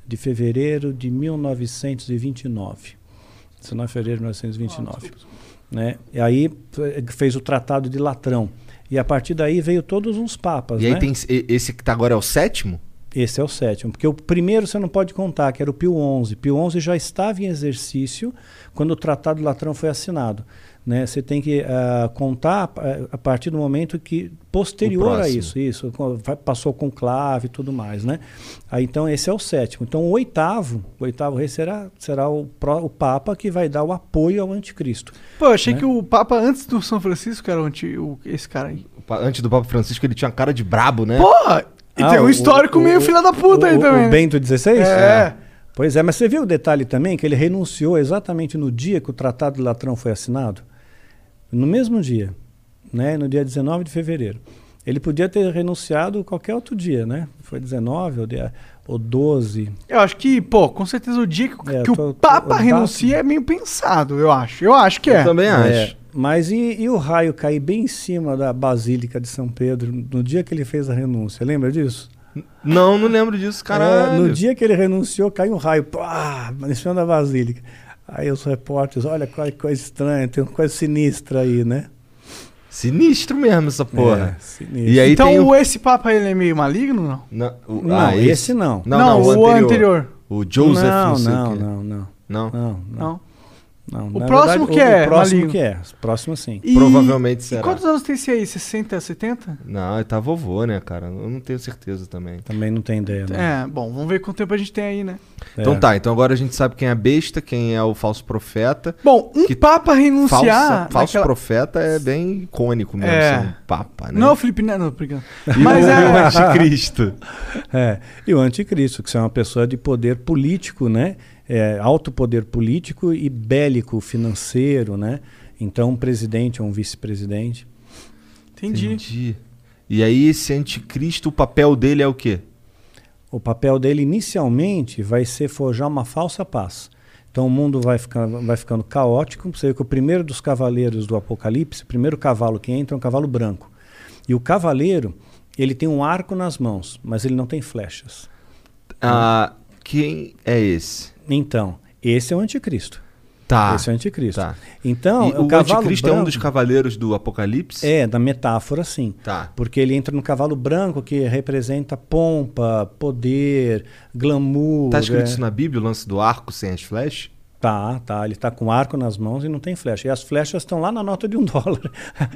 de fevereiro de 1929. 19 de fevereiro de 1929. né? E aí eh, fez o Tratado de Latrão. E a partir daí veio todos uns papas. E aí né? tem esse que tá agora é o sétimo? Esse é o sétimo. Porque o primeiro você não pode contar, que era o Pio XI. Pio XI já estava em exercício quando o Tratado de Latrão foi assinado. Né? Você tem que ah, contar a partir do momento que posterior a isso, isso passou com clave e tudo mais, né? Aí, então esse é o sétimo. Então o oitavo, o oitavo rei será, será o, pró- o Papa que vai dar o apoio ao anticristo. Pô, achei Né? que o Papa antes do São Francisco era o anti, o- esse cara aí. Antes do Papa Francisco ele tinha uma cara de brabo, né? Porra! E Ah, tem um histórico o- meio o- filha da puta aí o- também. O? Bento XVI? É. Pois é, mas você viu o detalhe também que ele renunciou exatamente no dia que o Tratado de Latrão foi assinado? No mesmo dia. né, no dia 19 de fevereiro. Ele podia ter renunciado qualquer outro dia, né? Foi 19 ou, dia, ou 12. Eu acho que, pô, com certeza o dia que, É, que tô- o tô- Papa o renuncia é meio pensado, eu acho. Eu acho que é. É, mas e, e o raio cair bem em cima da Basílica de São Pedro no dia que ele fez a renúncia? Lembra disso? Não, não lembro disso, É, caralho. no dia que ele renunciou, caiu um raio pá, em cima da Basílica. Aí os repórteres, olha que coisa estranha, tem uma coisa sinistra aí, né? Sinistro mesmo essa porra. É, sinistro. E aí então tem o... o- esse Papa ele é meio maligno, não? Não, o- Não, ah, esse não. Não, Não, não, o anterior. O Joseph, não, não, o não, não, não. Não? Não, Não. Não. O Na próximo que o, é O próximo maligno. que é. O próximo sim. E- Provavelmente E será. quantos anos tem esse aí? 60, 70? Não, ele tá vovô, né, cara? Eu não tenho certeza também. Também não tem ideia, né? É, bom, vamos ver quanto tempo a gente tem aí, né? Então É. tá, então agora a gente sabe quem é a besta, quem é o falso profeta. Bom, um Que Papa renunciar. Falsa, falso naquela- profeta é bem icônico mesmo, É. ser um papa, né? Não é o Felipe Neto, não, tô brincando. E Mas o é. anticristo. É, e o anticristo, que é uma pessoa de poder político, né? É, alto poder político e bélico financeiro, né? Então, um presidente ou um vice-presidente. Entendi. Entendi. E aí esse anticristo, o papel dele é o quê? O papel dele inicialmente vai ser forjar uma falsa paz. Então o mundo vai ficando, vai ficando caótico. Você vê que o primeiro dos cavaleiros do Apocalipse, o primeiro cavalo que entra é um cavalo branco. E o cavaleiro, ele tem um arco nas mãos, mas ele não tem flechas. Ah, quem é esse? Então, esse é o anticristo. Tá. Esse é o anticristo. Tá. Então, E o cavalo anticristo é um branco- dos cavaleiros do Apocalipse? É, da metáfora, sim. Tá. Porque ele entra no cavalo branco, que representa pompa, poder, glamour. Tá escrito é. isso na Bíblia, o lance do arco sem as flechas? Tá, tá. Ele tá com arco nas mãos e não tem flecha. E as flechas estão lá na nota de um dólar,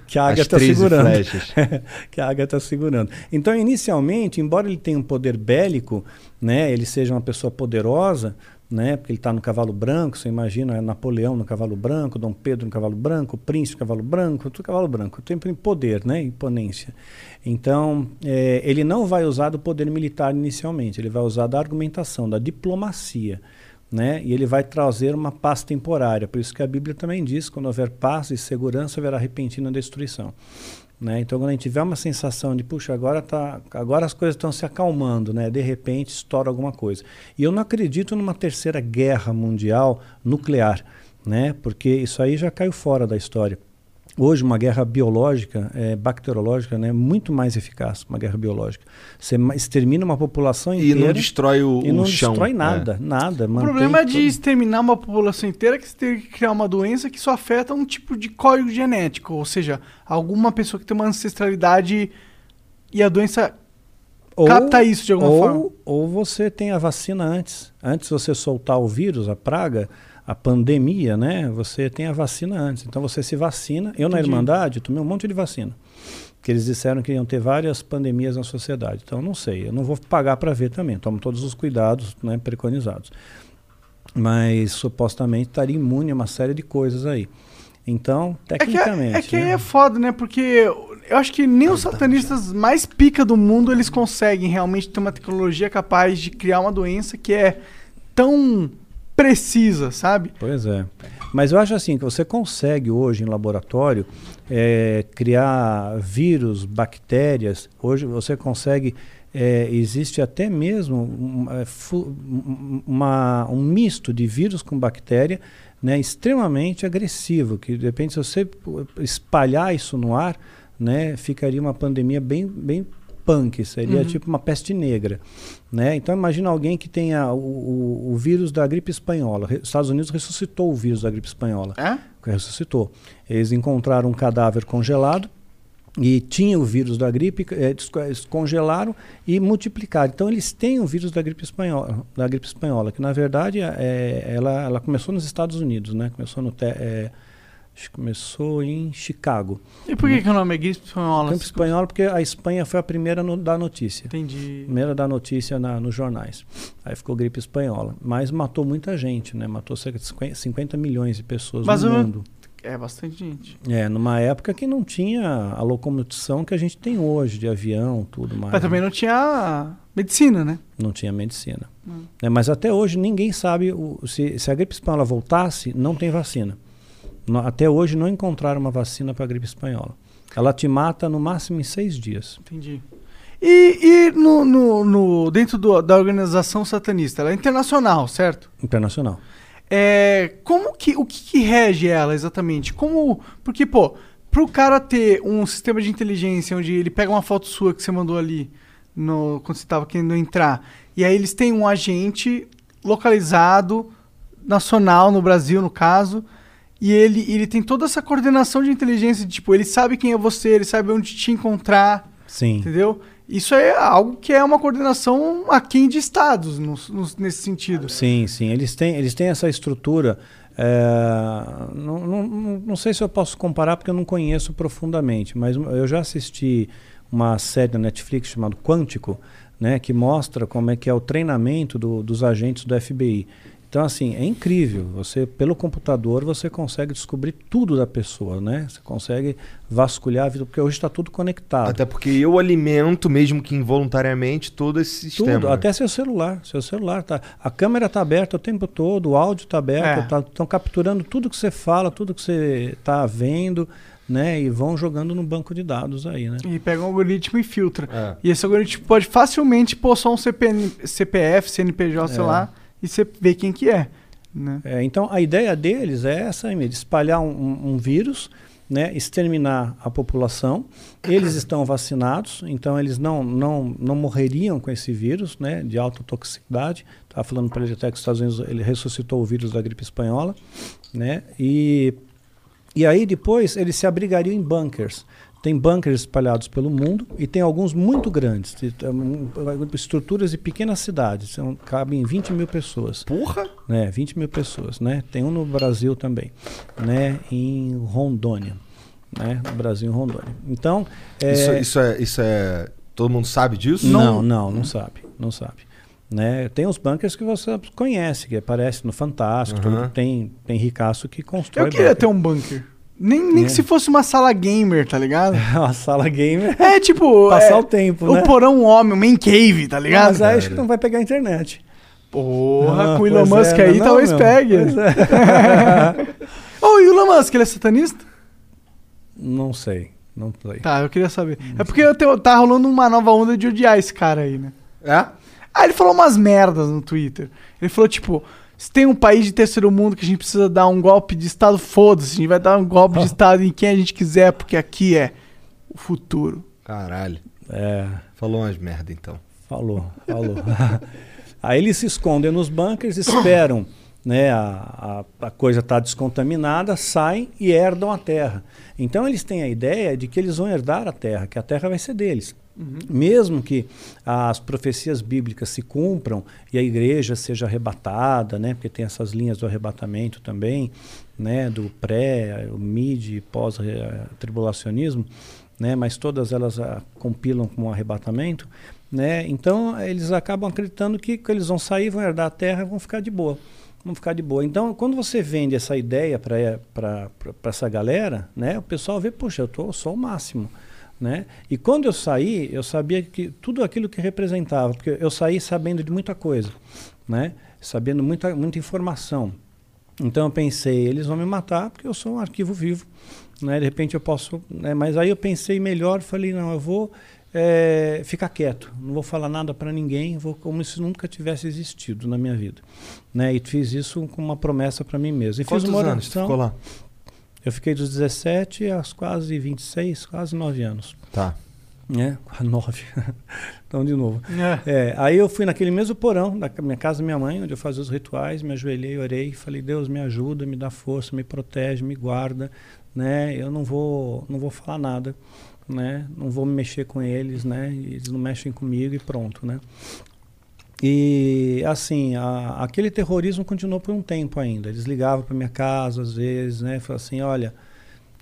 que a águia está 13 segurando. flechas. que a águia está segurando. Então, inicialmente, embora ele tenha um poder bélico, né, ele seja uma pessoa poderosa, né, porque ele está no cavalo branco, você imagina é Napoleão no cavalo branco, Dom Pedro no cavalo branco, príncipe no cavalo branco, tudo cavalo branco. Tem poder, né, imponência. Então, eh, ele não vai usar do poder militar inicialmente, ele vai usar da argumentação, da diplomacia né? E ele vai trazer uma paz temporária. Por isso que a Bíblia também diz: quando houver paz e segurança, haverá repentina destruição. Né? Então, quando a gente tiver uma sensação de, puxa, agora, tá, agora as coisas estão se acalmando, né? de repente estoura alguma coisa. E eu não acredito numa terceira guerra mundial nuclear, né? porque isso aí já caiu fora da história. Hoje, uma guerra biológica, é, bacteriológica, né, é muito mais eficaz, uma guerra biológica. Você extermina uma população E inteira. não destrói o, e o não chão. destrói nada, nada. O problema de todo- exterminar uma população inteira é que você tem que criar uma doença que só afeta um tipo de código genético. Ou seja, alguma pessoa que tem uma ancestralidade e a doença capta isso de alguma ou, forma. Ou você tem a vacina antes. Antes de você soltar o vírus, a praga, a pandemia, né? Você tem a vacina antes. Então você se vacina. Eu na Entendi. Irmandade tomei um monte de vacina. Que eles disseram que iam ter várias pandemias na sociedade. Então não sei. Eu não vou pagar para ver também. Tomo todos os cuidados né, preconizados. Mas supostamente estaria imune a uma série de coisas aí. Então, É que, tecnicamente. é, que aí né? é foda, né? Porque eu acho que nem os satanistas mais pica do mundo eles conseguem realmente ter uma tecnologia capaz de criar uma doença que é tão precisa, sabe? Pois é. Mas eu acho assim que você consegue hoje em laboratório eh, criar vírus, bactérias. Hoje você consegue. eh, existe até mesmo um, eh, fu- um- uma- um misto de vírus com bactéria né, extremamente agressivo. Que de repente, se você espalhar isso no ar, né, ficaria uma pandemia bem, bem punk. Seria Uhum. tipo uma peste negra. Né? Então imagina alguém que tenha o, o- o vírus da gripe espanhola. Re- Estados Unidos ressuscitou o vírus da gripe espanhola. É? Ressuscitou. Eles encontraram um cadáver congelado e tinha o vírus da gripe, eh, desco- eles congelaram e multiplicaram. Então eles têm o vírus da gripe espanhola, da gripe espanhola, que na verdade é, ela, ela começou nos Estados Unidos, né? Começou no te- eh, acho que começou em Chicago. E por que, que o nome é gripe espanhola? Gripe espanhola porque a Espanha foi a primeira no, da notícia. Entendi. Primeira da notícia na, nos jornais. Aí ficou gripe espanhola. Mas matou muita gente, né? Matou cerca de 50, 50 milhões de pessoas Mas no eu- mundo. É bastante gente. É, numa época que não tinha a locomoção que a gente tem hoje, de avião, tudo mais. Mas também não tinha medicina, né? Não tinha medicina. Hum. É, mas até hoje ninguém sabe o- se, se a gripe espanhola voltasse, não tem vacina. No- até hoje não encontraram uma vacina para a gripe espanhola. Ela te mata no máximo em seis dias. Entendi. E, e no, no- no- dentro do- da organização satanista, ela é internacional, certo? Internacional. É, como que, o que, que rege ela exatamente? Como, porque, pô, pro cara ter um sistema de inteligência onde ele pega uma foto sua que você mandou ali no, quando você tava querendo entrar, e aí eles têm um agente localizado, nacional, no Brasil, no caso, e ele, ele tem toda essa coordenação de inteligência, de, tipo, ele sabe quem é você, ele sabe onde te encontrar, Sim. entendeu? Isso é algo que é uma coordenação aquém de estados, no- no- nesse sentido. Sim, sim. Eles têm, eles têm essa estrutura. é, não, não, não- não sei se eu posso comparar porque eu não conheço profundamente, mas eu já assisti uma série da Netflix chamada Quântico, né, que mostra como é que é o treinamento do- dos agentes do FBI. Então, assim, é incrível. Você, pelo computador, você consegue descobrir tudo da pessoa, né? Você consegue vasculhar a vida, porque hoje está tudo conectado. Até porque eu alimento, mesmo que involuntariamente, todo esse sistema. Tudo, até seu celular. Seu celular tá. A câmera tá aberta o tempo todo, o áudio tá aberto, É. estão capturando tudo que você fala, tudo que você tá vendo, né? E vão jogando no banco de dados aí, né? E pega um algoritmo e filtra. É. E esse algoritmo pode facilmente pôr só um CPN, CPF, CNPJ, sei É. lá, e você vê quem que é. Né? É, então a ideia deles é essa espalhar um, um- um vírus, né, exterminar a população. Eles estão vacinados, então eles não, não, não morreriam com esse vírus né, de alta toxicidade. Estava falando para ele até que os Estados Unidos ele ressuscitou o vírus da gripe espanhola. Né, e, e aí depois eles se abrigariam em bunkers. Tem bunkers espalhados pelo mundo e tem alguns muito grandes, de- estruturas de pequenas cidades, são, cabem 20 mil pessoas. Porra! Né, 20 mil pessoas, né? Tem um no Brasil também, né? Em Rondônia, né? No Brasil, em Rondônia. Então, é, Isso, isso é, isso é. Todo mundo sabe disso? não, não, não sabe, não sabe. Né? Tem os bunkers que você conhece, que aparece no Fantástico, tudo. tem tem ricaço que constrói. Eu queria bunker. ter um bunker. Nem, nem É. que se fosse uma sala gamer, tá ligado? uma sala gamer. É tipo. Passar é, o tempo, O né? porão homem, o main cave, tá ligado? Mas aí acho que não vai pegar a internet. Porra, Ah, com o Elon pois é, Musk aí não, talvez meu. pegue. É. Ô, e o Elon Musk, ele é satanista? Não sei, não sei. Tá, eu queria saber. É porque eu tenho- tá rolando uma nova onda de odiar esse cara aí, né? É? Ah, ele falou umas merdas no Twitter. Ele falou, tipo, se tem um país de terceiro mundo que a gente precisa dar um golpe de Estado, foda-se. A gente vai dar um golpe de Estado em quem a gente quiser, porque aqui é o futuro. Caralho. É. Falou umas merda então. Falou, falou. Aí eles se escondem nos bunkers, esperam, né, a, a, a coisa está descontaminada, saem e herdam a terra. Então eles têm a ideia de que eles vão herdar a terra, que a terra vai ser deles. Mesmo que as profecias bíblicas se cumpram e a igreja seja arrebatada, né, porque tem essas linhas do arrebatamento também, né, do pré, o mid e pós-tribulacionismo, né, mas todas elas ah, compilam como um arrebatamento, né? Então eles acabam acreditando que, que eles vão sair, vão herdar a terra, e vão ficar de boa, vão ficar de boa. Então quando você vende essa ideia para essa galera, né, o pessoal vê, puxa, eu tô só o máximo. Né? E quando eu saí, eu sabia que tudo aquilo que representava, porque eu saí sabendo de muita coisa, né? sabendo muita, muita informação. Então eu pensei, eles vão me matar porque eu sou um arquivo vivo, né? De repente eu posso, né? mas aí eu pensei melhor, falei não, eu vou é, ficar quieto, não vou falar nada para ninguém, vou como se nunca tivesse existido na minha vida, né? E fiz isso com uma promessa para mim mesmo. E Quantos fiz uma anos oração. ficou lá? Eu fiquei dos 17 aos quase 26, quase 9 anos. Tá. Né? Nove. então, de novo. É. É, aí eu fui naquele mesmo porão da minha casa da minha mãe, onde eu fazia os rituais, me ajoelhei, orei, falei, Deus me ajuda, me dá força, me protege, me guarda, né? Eu não vou, não vou falar nada, né? Não vou me mexer com eles, né? Eles não mexem comigo e pronto, né? E assim, a, aquele terrorismo continuou por um tempo ainda. Eles ligavam para minha casa às vezes, né? Falavam assim, olha,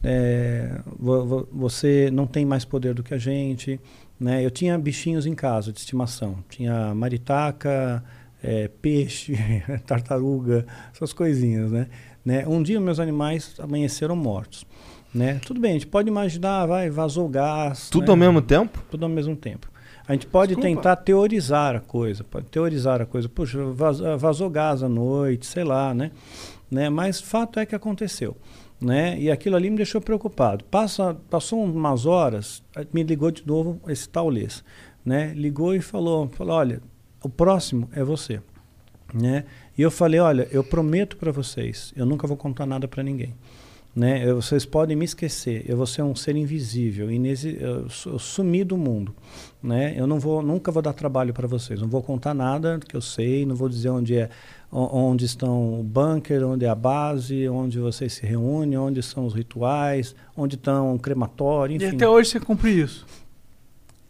é, vo- vo- você não tem mais poder do que a gente, né? Eu tinha bichinhos em casa de estimação, tinha maritaca, é, peixe, tartaruga, essas coisinhas, né? né? Um dia meus animais amanheceram mortos, né? Tudo bem, a gente pode imaginar, vai, vazou gás. Tudo né? ao mesmo tempo? Tudo ao mesmo tempo. A gente pode Desculpa. tentar teorizar a coisa, pode teorizar a coisa. Puxa, vaz- vazou gás à noite, sei lá, né? né? Mas fato é que aconteceu. né? E aquilo ali me deixou preocupado. Passa, passou umas horas, eh, me ligou de novo esse taulês, né? Ligou e falou, falou, olha, o próximo é você, né? E eu falei, olha, eu prometo para vocês, eu nunca vou contar nada para ninguém. Né? Vocês podem me esquecer, eu vou ser um ser invisível, inexi eu, su- eu sumi do mundo. Né? Eu não vou, nunca vou dar trabalho para vocês, não vou contar nada que eu sei, não vou dizer onde é, onde estão o bunker, onde é a base, onde vocês se reúnem, onde são os rituais, onde estão o crematório, E enfim. até hoje você cumpre isso.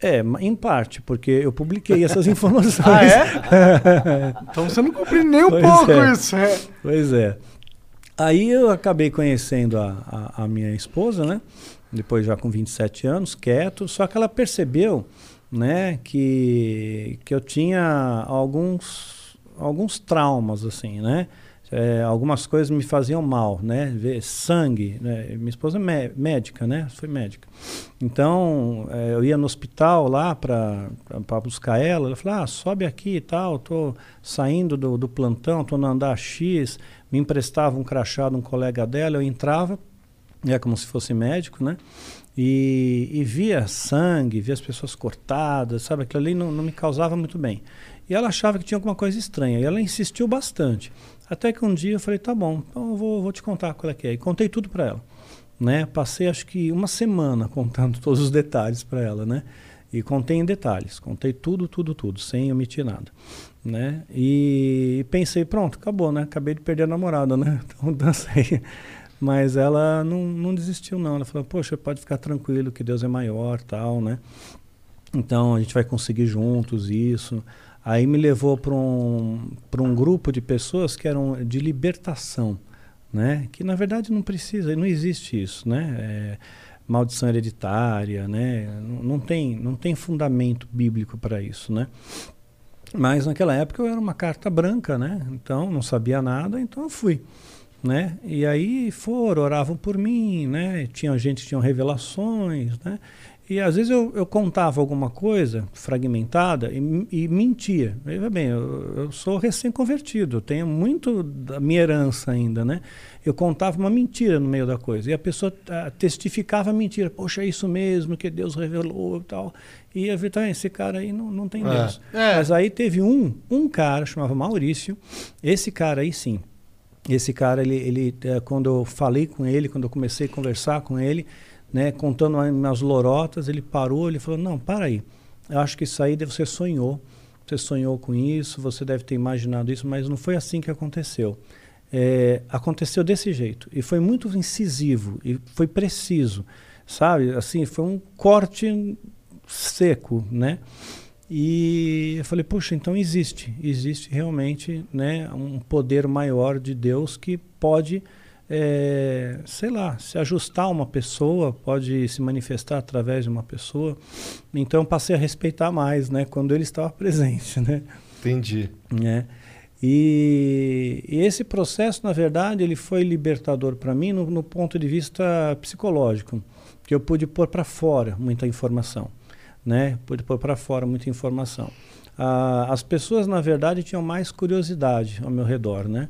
É, em parte, porque eu publiquei essas informações. Ah, é? Então você não cumpriu nem um Pois pouco é. isso. É. Pois é. Aí eu acabei conhecendo a, a, a minha esposa, né? Depois já com 27 anos, quieto. Só que ela percebeu, né, que, que eu tinha alguns, alguns traumas, assim, né? É, algumas coisas me faziam mal, né? Ver sangue, né? Minha esposa é mé- médica, né? Foi médica. Então, é, eu ia no hospital lá para buscar ela. Ela falou: ah, sobe aqui e tal. Tô saindo do, do plantão, tô no andar X. Me emprestava um crachá de um colega dela. Eu entrava, é como se fosse médico, né? E, e via sangue, via as pessoas cortadas, sabe? Aquilo ali não, não me causava muito bem. E ela achava que tinha alguma coisa estranha. E ela insistiu bastante. Até que um dia eu falei, tá bom, então eu vou, vou te contar qual é que é. E contei tudo para ela. Né? Passei acho que uma semana contando todos os detalhes para ela, né? E contei em detalhes, contei tudo, tudo, tudo, sem omitir nada, né? E pensei, pronto, acabou, né? Acabei de perder a namorada, né? Então dancei. Mas ela não, não desistiu não, ela falou, poxa, pode ficar tranquilo que Deus é maior, tal, né? Então a gente vai conseguir juntos isso. Aí me levou para um, um grupo de pessoas que eram de libertação, né? Que na verdade não precisa, não existe isso, né? É, maldição hereditária, né? Não, não tem, não tem fundamento bíblico para isso, né? Mas naquela época eu era uma carta branca, né? Então não sabia nada, então eu fui, né? E aí foram, oravam por mim, né? Tinha gente que tinha revelações, né? E às vezes eu, eu contava alguma coisa fragmentada e, e mentia. Veja bem, eu, eu sou recém-convertido, tenho muito da minha herança ainda, né? Eu contava uma mentira no meio da coisa e a pessoa ah, testificava a mentira. Poxa, é isso mesmo que Deus revelou e tal. E eu vi, tá, esse cara aí não, não tem É. Deus. É. Mas aí teve um, um cara, chamava Maurício, esse cara aí sim. Esse cara, ele, ele, eh, quando eu falei com ele, quando eu comecei a conversar com ele, né, contando as minhas lorotas, ele parou, ele falou, não, para aí, eu acho que isso aí você sonhou, você sonhou com isso, você deve ter imaginado isso, mas não foi assim que aconteceu. É, aconteceu desse jeito, e foi muito incisivo, e foi preciso, sabe, assim, foi um corte seco, né, e eu falei, puxa, então existe, existe realmente né, um poder maior de Deus que pode, é, sei lá, se ajustar a uma pessoa, pode se manifestar através de uma pessoa. Então passei a respeitar mais, né, quando ele estava presente, né. Entendi. Né? E, e esse processo, na verdade, ele foi libertador para mim no, no ponto de vista psicológico, que eu pude pôr para fora muita informação né? Pude pôr para fora muita informação. Ah, as pessoas, na verdade, tinham mais curiosidade ao meu redor, né?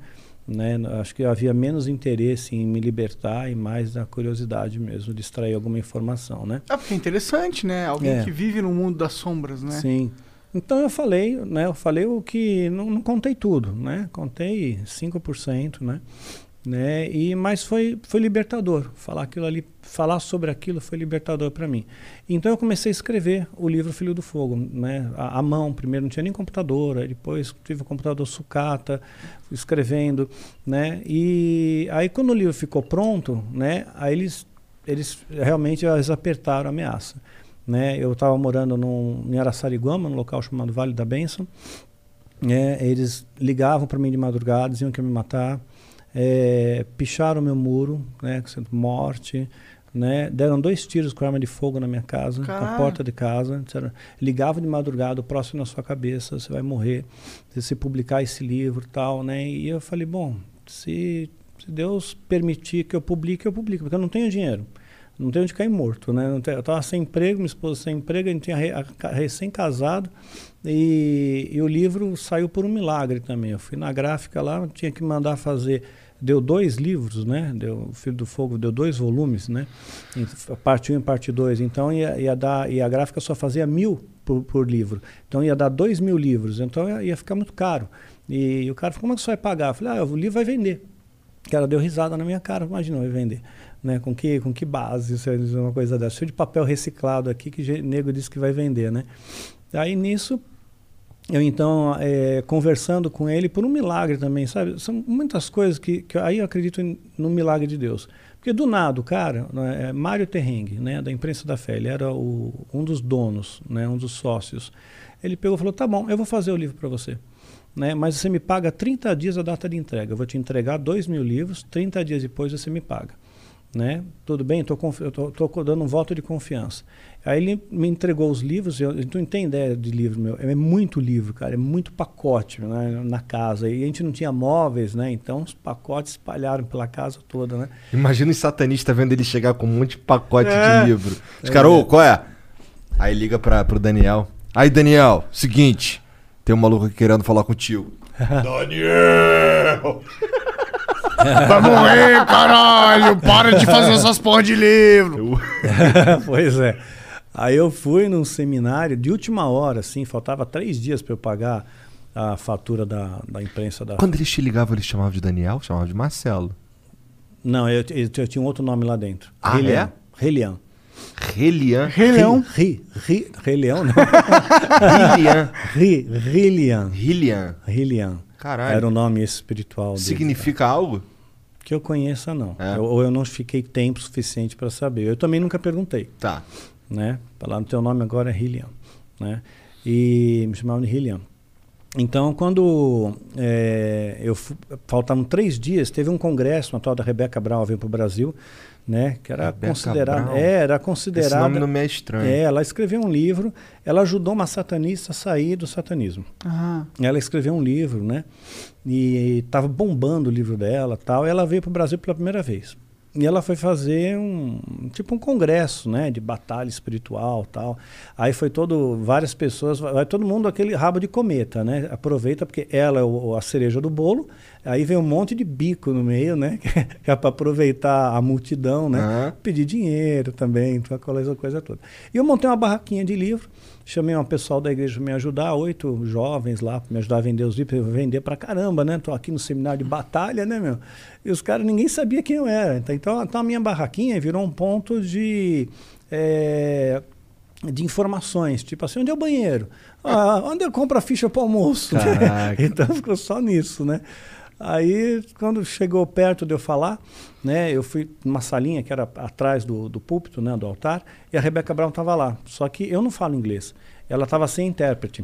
né? Acho que havia menos interesse em me libertar e mais da curiosidade mesmo de extrair alguma informação, né? Ah, porque é interessante, né? Alguém É. que vive no mundo das sombras, né? Sim. Então eu falei, né? Eu falei o que não, não contei tudo, né? Contei 5%, né? Né? E mas foi foi libertador. Falar aquilo ali, falar sobre aquilo foi libertador para mim. Então eu comecei a escrever o livro Filho do Fogo, né? À, à mão, primeiro não tinha nem computador, aí depois tive o computador sucata, escrevendo, né? E aí quando o livro ficou pronto, né? Aí eles eles realmente eles apertaram a ameaça. Né? Eu estava morando num, em Araçariguama, num local chamado Vale da Bênção. né? eles ligavam para mim de madrugada, diziam que ia me matar. É, picharam meu muro, né, morte. Né? Deram dois tiros com arma de fogo na minha casa, na porta de casa. Disseram, ligavam de madrugada, o próximo na sua cabeça, você vai morrer se você publicar esse livro tal. Né? E eu falei, bom, se, se Deus permitir que eu publique, eu publico, porque eu não tenho dinheiro não tenho onde cair morto, né? Não tenho- eu estava sem emprego, minha esposa sem emprego, a gente tinha recém-casado e, e o livro saiu por um milagre também. Eu fui na gráfica lá, tinha que mandar fazer deu dois livros, né? Deu, o Filho do Fogo deu dois volumes, né? Parte 1 um e parte 2. Então ia, ia dar, e a gráfica só fazia mil por, por livro. Então ia dar dois mil livros. Então ia, ia ficar muito caro. E, e o cara falou, como é que você vai pagar? Eu falei, ah, o livro vai vender. O cara deu risada na minha cara, imaginou, vai vender. Né? Com, que, com que base você vai dizer uma coisa dessa? Cheio de papel reciclado aqui que nego disse que vai vender, né? Aí nisso eu então é, conversando com ele por um milagre também, sabe? São muitas coisas que, que aí eu acredito no milagre de Deus. Porque do nada, o cara, né, é Mário Terrengue, né, da imprensa da fé, ele era o, um dos donos, né, um dos sócios. Ele pegou e falou: "Tá bom, eu vou fazer o livro para você, né? Mas você me paga 30 dias a data de entrega. Eu vou te entregar 2 mil livros, 30 dias depois você me paga." Né? Tudo bem, tô, eu estou dando um voto de confiança. Aí ele me entregou os livros, eu, tu não tem ideia de livro meu, é muito livro, cara, é muito pacote né, na casa. E a gente não tinha móveis, né? Então os pacotes espalharam pela casa toda, né? Imagina os satanistas vendo ele chegar com um monte de pacote é. de livro. Os é. caras, ô, qual é? Aí liga para pro Daniel. Aí, Daniel, seguinte, tem um maluco aqui querendo falar contigo. Daniel! Vai morrer, caralho! Para de fazer essas porra de livro! pois é. Aí eu fui num seminário de última hora, assim, faltava três dias para eu pagar a fatura da, da imprensa da. Quando eles te ligavam, eles chamavam de Daniel? Chamavam de Marcelo? Não, eu, eu, eu tinha um outro nome lá dentro. Ah, Relian. é? Relian. Relian? Relian. Ri, ri, Relian, não. Relian. Ri, Relian. Relian. Relian. Caralho. Era o nome espiritual dele. Significa algo? Que eu conheça, não. É. Eu- ou eu não fiquei tempo suficiente para saber. Eu também nunca perguntei. Tá. Né? Falar no teu nome agora é Hillian. Né? E me chamavam de Hillian. Então, quando é, eu faltavam três dias, teve um congresso, uma tal da Rebeca Brown veio para o Brasil, né? Que era considerada, é, era considerada. Esse nome não me é estranho. É, ela escreveu um livro. Ela ajudou uma satanista a sair do satanismo. Ah. Ela escreveu um livro, né? E estava bombando o livro dela, tal. E ela veio para o Brasil pela primeira vez. E ela foi fazer um tipo um congresso, né, de batalha espiritual, tal. Aí foi todo várias pessoas, vai todo mundo aquele rabo de cometa, né? Aproveita porque ela é o, a cereja do bolo. Aí vem um monte de bico no meio, né? Que é para aproveitar a multidão, né? Pedir dinheiro também, então aquela coisa toda. E eu montei uma barraquinha de livro. Chamei um pessoal da igreja para me ajudar, oito jovens lá, para me ajudar a vender os livros, vender pra caramba, né? Tô aqui no seminário de batalha, né, meu? E os caras, ninguém sabia quem eu era. Então, então, então a minha barraquinha virou um ponto de. eh, de informações, tipo assim, onde é o banheiro? Ah, onde eu compro a ficha para almoço? Então ficou só nisso, né? Aí, quando chegou perto de eu falar, né, eu fui numa salinha que era atrás do, do púlpito, né, do altar, e a Rebeca Brown estava lá. Só que eu não falo inglês. Ela estava sem intérprete.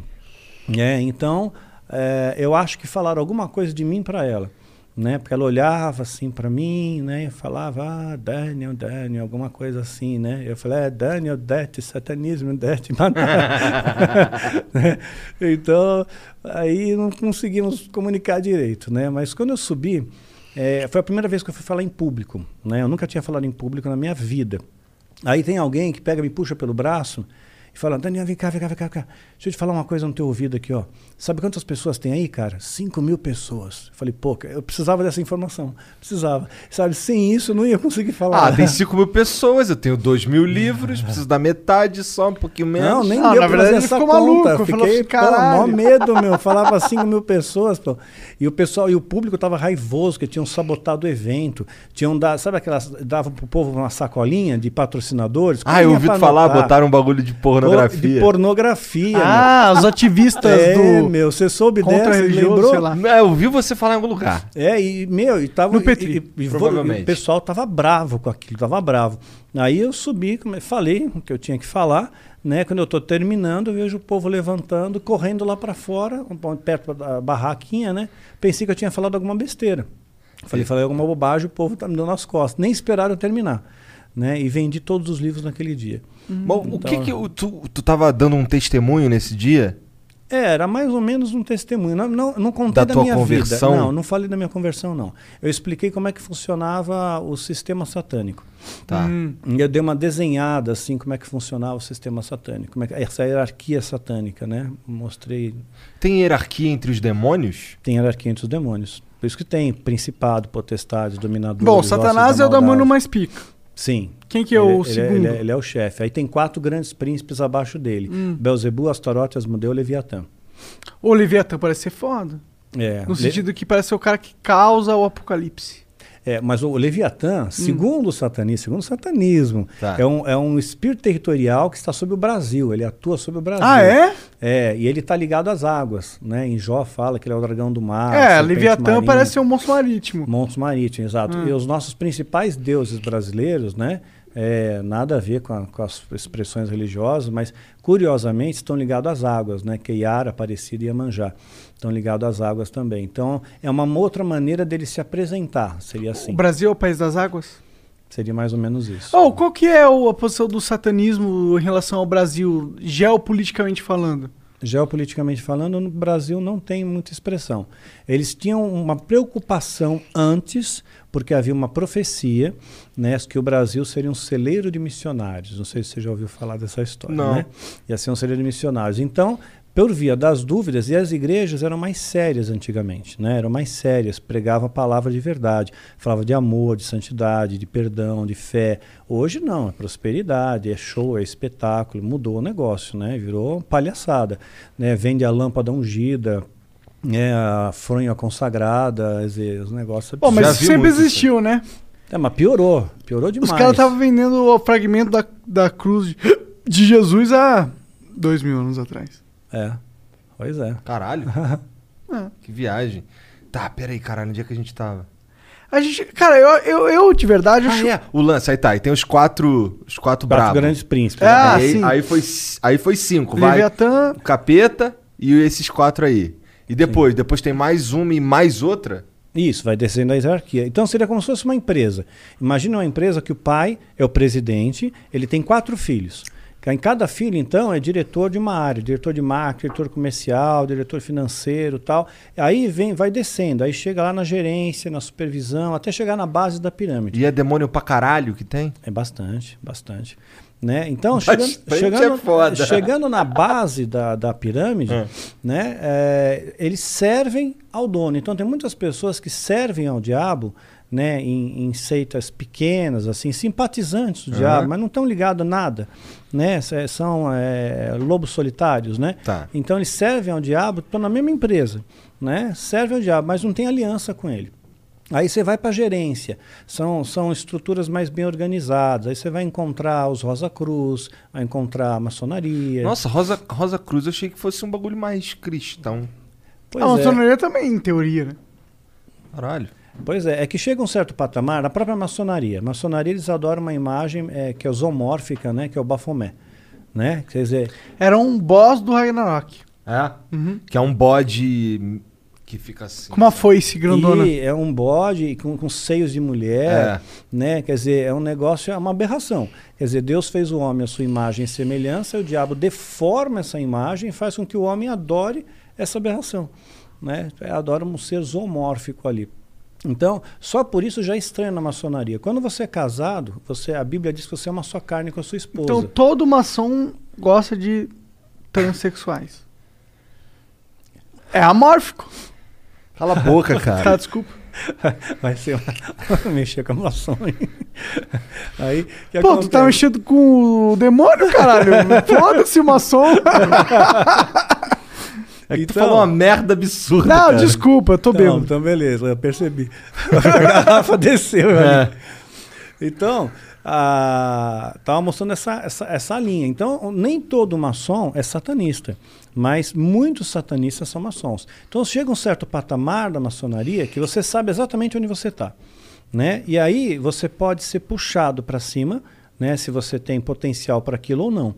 É, então, é, eu acho que falaram alguma coisa de mim para ela. Né, porque ela olhava assim para mim, né, e falava, ah, Daniel, Daniel, alguma coisa assim, né. Eu falei, é, Daniel, det, satanismo, det, né? Então, aí não conseguimos comunicar direito, né. Mas quando eu subi, é, foi a primeira vez que eu fui falar em público, né. Eu nunca tinha falado em público na minha vida. Aí tem alguém que pega, me puxa pelo braço e fala, Daniel, vem cá, vem cá, vem cá, vem cá. Deixa eu te falar uma coisa no teu ouvido aqui, ó. Sabe quantas pessoas tem aí, cara? 5 mil pessoas. Eu falei, pô, eu precisava dessa informação. Precisava. Sabe, sem isso eu não ia conseguir falar. Ah, tem 5 mil pessoas, eu tenho 2 mil livros, preciso da metade só, um pouquinho menos. Não, nem Ah, deu na verdade, essa ficou conta. maluco, Fiquei, pô, mó medo, meu. Falava 5 mil pessoas, pô. E o pessoal, e o público tava raivoso, que tinham sabotado o evento. Tinham dado, sabe aquelas, davam pro povo uma sacolinha de patrocinadores? Ah, eu ouvi falar, botaram um bagulho de pornografia. De pornografia. Ah, os ativistas é, do. meu, você soube Contra dessa, lembrou? sei lá. É, eu ouvi você falar em algum lugar. É, e, meu, e tava. No Petri, e- e provavelmente. e o pessoal tava bravo com aquilo, tava bravo. Aí eu subi, falei o que eu tinha que falar, né? Quando eu tô terminando, eu vejo o povo levantando, correndo lá para fora, um perto da barraquinha, né? Pensei que eu tinha falado alguma besteira. Falei, falei alguma bobagem, o povo tá me dando as costas. Nem esperaram eu terminar, né? E vendi todos os livros naquele dia. Bom, o Então- que que o- tu, tu tava dando um testemunho nesse dia? É, era mais ou menos um testemunho. Não, não, não contei Da da, tua minha conversão? vida. Não, não falei da minha conversão, não. Eu expliquei como é que funcionava o sistema satânico. Tá. Hum. E eu dei uma desenhada, assim, como é que funcionava o sistema satânico. Como é que, essa hierarquia satânica, né? Mostrei. Tem hierarquia entre os demônios? Tem hierarquia entre os demônios. Por isso que tem principado, potestade, dominador. Bom, Satanás é o demônio mais pica. Sim. Quem que é o Ele- ele segundo? Ele, é- ele é o chefe. Aí tem quatro grandes príncipes abaixo dele: Hum. Belzebu, Astarote, Asmodeu e Leviatã. O Leviatã parece ser foda. É, No Le- sentido que parece ser o cara que causa o apocalipse. É, mas o Leviatã, segundo o satanismo, segundo o satanismo, Tá. é, um, é um espírito territorial que está sobre o Brasil, ele atua sobre o Brasil. Ah, é? É, e ele está ligado às águas, né? Em Jó fala que ele é o dragão do mar. é, Leviatã marinha. parece ser um monstro marítimo. Montes marítimos, exato. Hum. E os nossos principais deuses brasileiros, né? É, nada a ver com, a- com as expressões religiosas, mas curiosamente estão ligados às águas, né? Que é Iara, Aparecida e Iemanjá. Estão ligados às águas também. Então, é uma outra maneira dele se apresentar, seria assim. O Brasil é o país das águas? Seria mais ou menos isso. Oh, qual que é a posição do satanismo em relação ao Brasil, geopoliticamente falando? Geopoliticamente falando, no Brasil não tem muita expressão. Eles tinham uma preocupação antes, porque havia uma profecia, né, que o Brasil seria um celeiro de missionários. Não sei se você já ouviu falar dessa história, Não. né? Ia ser um celeiro de missionários. Então, por via das dúvidas, e as igrejas eram mais sérias antigamente, né? Eram mais sérias, pregavam a palavra de verdade, falava de amor, de santidade, de perdão, de fé. Hoje não, é prosperidade, é show, é espetáculo, mudou o negócio, né? Virou palhaçada, né? Vende a lâmpada ungida, né? a fronha consagrada, os negócios Bom, mas Já isso sempre existiu, né? É, mas piorou, piorou demais. Os caras estavam vendendo o fragmento da, da cruz de, de Jesus há dois mil anos atrás. É, pois é. Caralho. É. Que viagem. Tá, peraí, caralho, onde é que a gente tava? A gente, cara, eu, eu, eu de verdade Ah, acho. é. O lance, aí tá, aí tem os quatro. Os quatro, Quatro bravos. grandes príncipes. Ah, aí, sim. aí foi, aí foi cinco, vai. Leviatã. O capeta e esses quatro aí. E depois? Depois tem mais uma e mais outra? Isso, vai descendo a hierarquia. Então seria como se fosse uma empresa. Imagina uma empresa que o pai é o presidente, ele tem quatro filhos. Em cada filho, então, é diretor de uma área, diretor de marketing, diretor comercial, diretor financeiro tal. Aí vem, vai descendo, aí chega lá na gerência, na supervisão, até chegar na base da pirâmide. E é demônio pra caralho que tem? É bastante, bastante. Né? Então, chegando, chegando, é chegando na base da, da pirâmide, É. né, é, eles servem ao dono. Então, tem muitas pessoas que servem ao diabo né, em, em seitas pequenas, assim, simpatizantes do Aham. diabo, mas não estão ligados a nada. Né? São é, lobos solitários. Né? Tá. Então, eles servem ao diabo, estão na mesma empresa. Né? Servem ao diabo, mas não tem aliança com ele. Aí você vai para a gerência, são, são estruturas mais bem organizadas. Aí você vai encontrar os Rosa Cruz, vai encontrar a maçonaria. Nossa, Rosa, Rosa Cruz eu achei que fosse um bagulho mais cristão. Pois a é. maçonaria também, em teoria, né? Caralho. Pois é, é que chega um certo patamar, a própria maçonaria. A maçonaria eles adoram uma imagem é, que é zoomórfica, né, que é o Bafomé. Né? Quer dizer, Era um boss do Ragnarok. É? Uhum. Que é um bode que fica assim. Com uma foice grandona. E é um bode com, com seios de mulher, É. né? Quer dizer, é um negócio, é uma aberração. Quer dizer, Deus fez o homem à sua imagem e semelhança, e o diabo deforma essa imagem e faz com que o homem adore essa aberração, né? Adora um ser zoomórfico ali. Então, só por isso já é estranho na maçonaria. Quando você é casado, você, a Bíblia diz que você é uma só carne com a sua esposa. Então todo maçom gosta de transexuais. É amórfico. Cala a boca, cara. Tá, desculpa. Vai ser uma... mexer com a maçom. Aí, que Pô, tu tá acontece? mexendo com o demônio, caralho. Foda-se o maçom. É que tu Então- falou uma merda absurda. Não, cara. desculpa, eu tô Não, bêbado. então beleza, eu percebi. a garrafa desceu. É. Então, a, tava mostrando essa, essa, essa linha. Então, nem todo maçom é satanista, mas muitos satanistas são maçons. Então, chega um certo patamar da maçonaria que você sabe exatamente onde você está. Né? E aí você pode ser puxado para cima, né? se você tem potencial para aquilo ou não.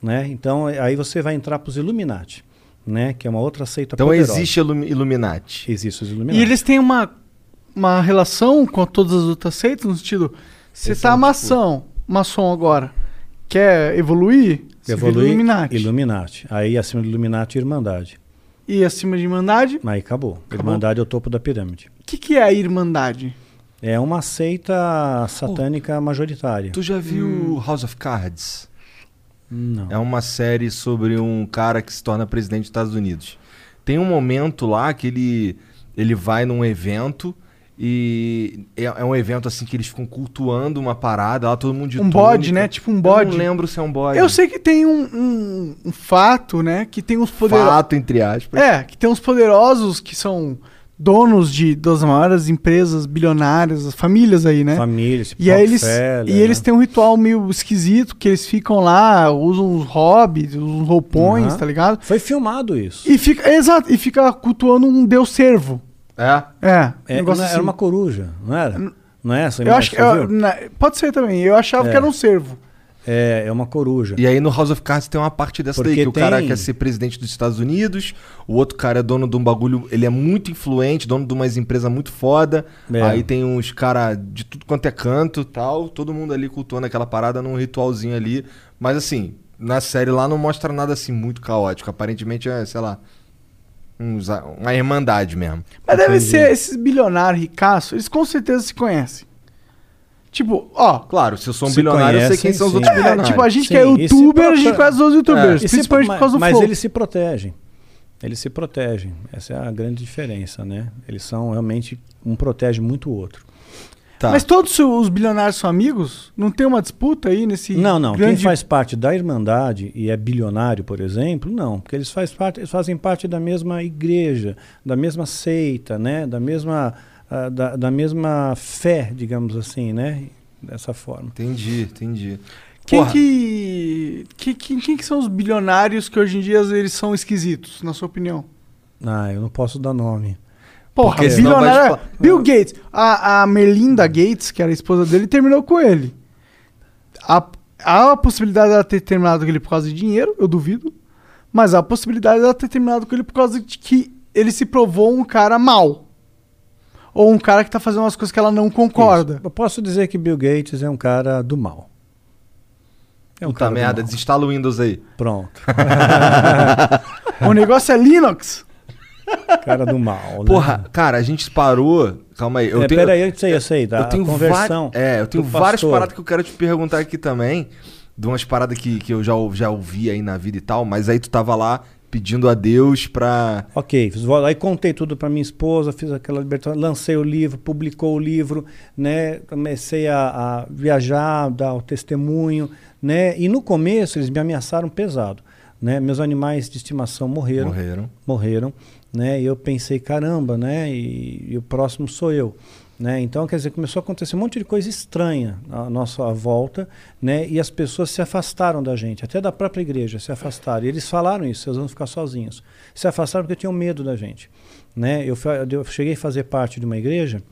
Né? Então, aí você vai entrar para os Illuminati. Né? Que é uma outra seita Então poderosa. existe Illumi- Illuminati. Existe os Illuminati. E eles têm uma, uma relação com todas as outras seitas, no sentido, você tá são, maçom, maçom agora. quer evoluir, você vira Evolui Illuminati. Illuminati. Aí acima do Illuminati, Irmandade. E acima de Irmandade, o Aí acabou. Irmandade é o topo da pirâmide. que, que é a Irmandade? É uma seita satânica majoritária. Tu já viu House of Cards? Não. É uma série sobre um cara que se torna presidente dos Estados Unidos. Tem um momento lá que ele, ele vai num evento e é, é um evento assim que eles ficam cultuando uma parada, lá todo mundo de Um bode, túnica. né? Tipo um bode. Eu não lembro se é um bode. Eu sei que tem um, um- um fato, né? Que tem uns poderosos. Fato, entre aspas. É, que tem uns poderosos que são donos de das maiores empresas bilionárias, as famílias aí, né? Famílias, tipo E aí eles, e eles né? têm um ritual meio esquisito, que eles ficam lá, usam os hobbies, usam os roupões, Aham. tá ligado? Foi filmado isso. E fica, exato, e fica cultuando um deus servo. É? É, É, um não, assim. Era uma coruja, não era? Não é essa Eu acho que, eu- viu? na- pode ser também, eu achava É. que era um servo. É, é uma coruja. E aí no House of Cards tem uma parte dessa Porque daí, que o cara tem- quer ser presidente dos Estados Unidos, o outro cara é dono de um bagulho, ele é muito influente, dono de umas empresas muito foda, É. aí tem uns cara de tudo quanto é canto tal, todo mundo ali cultuando aquela parada num ritualzinho ali, mas assim, na série lá não mostra nada assim muito caótico, aparentemente é, sei lá, uns- uma irmandade mesmo. Mas deve Entendi. ser esses bilionários ricaços, eles com certeza se conhecem. Tipo, ó. Claro, se eu sou um Se bilionário, eu sei quem são os sim. outros É, bilionários. tipo, a gente Sim, que é youtuber, a prote- gente conhece os youtubers, É, e se- principalmente por causa do mas flow. eles se protegem. Eles se protegem. Essa é a grande diferença, né? Eles são realmente um protege muito o outro. Tá. Mas todos os bilionários são amigos? Não tem uma disputa aí nesse Não, não. grande... Quem faz parte da Irmandade e é bilionário, por exemplo, não. Porque eles, faz parte, eles fazem parte da mesma igreja, da mesma seita, né? Da mesma, ah, da, da mesma fé, digamos assim, né? Dessa forma. Entendi, entendi. Quem Porra. que... que- Quem, quem que são os bilionários que hoje em dia eles são esquisitos, na sua opinião? Ah, eu não posso dar nome. Porra, Porque vai bilionário... te fa- Bill Gates. A, a Melinda Gates, que era a esposa dele, terminou com ele. Há, há a possibilidade dela ter terminado com ele por causa de dinheiro, eu duvido. Mas há a possibilidade dela ter terminado com ele por causa de que ele se provou um cara mau. Ou um cara que tá fazendo umas coisas que ela não concorda. Isso. Eu posso dizer que Bill Gates é um cara do mal. É um Puta cara merda, desinstala o Windows aí. Pronto. o negócio é Linux. cara do mal. né? Porra, cara, a gente parou. Calma aí. Eu É, tenho, peraí, eu sei, eu sei, da eu tenho conversão É, eu tenho várias pastor. paradas que eu quero te perguntar aqui também. De umas paradas que, que eu já, já ouvi aí na vida e tal, mas aí tu tava lá pedindo a Deus pra. Ok, fiz- aí contei tudo para minha esposa, fiz aquela libertação, lancei o livro, publicou o livro, né? Comecei a, a viajar, dar o testemunho, né? E no começo eles me ameaçaram pesado, né? Meus animais de estimação morreram, Morreram. morreram, né? E eu pensei, caramba, né? E, e o próximo sou eu. Né? Então, quer dizer, começou a acontecer um monte de coisa estranha à nossa volta, né? E as pessoas se afastaram da gente, até da própria igreja se afastaram. E eles falaram isso, vocês vão ficar sozinhos. Se afastaram porque tinham medo da gente, né? Eu, eu cheguei a fazer parte de uma igreja,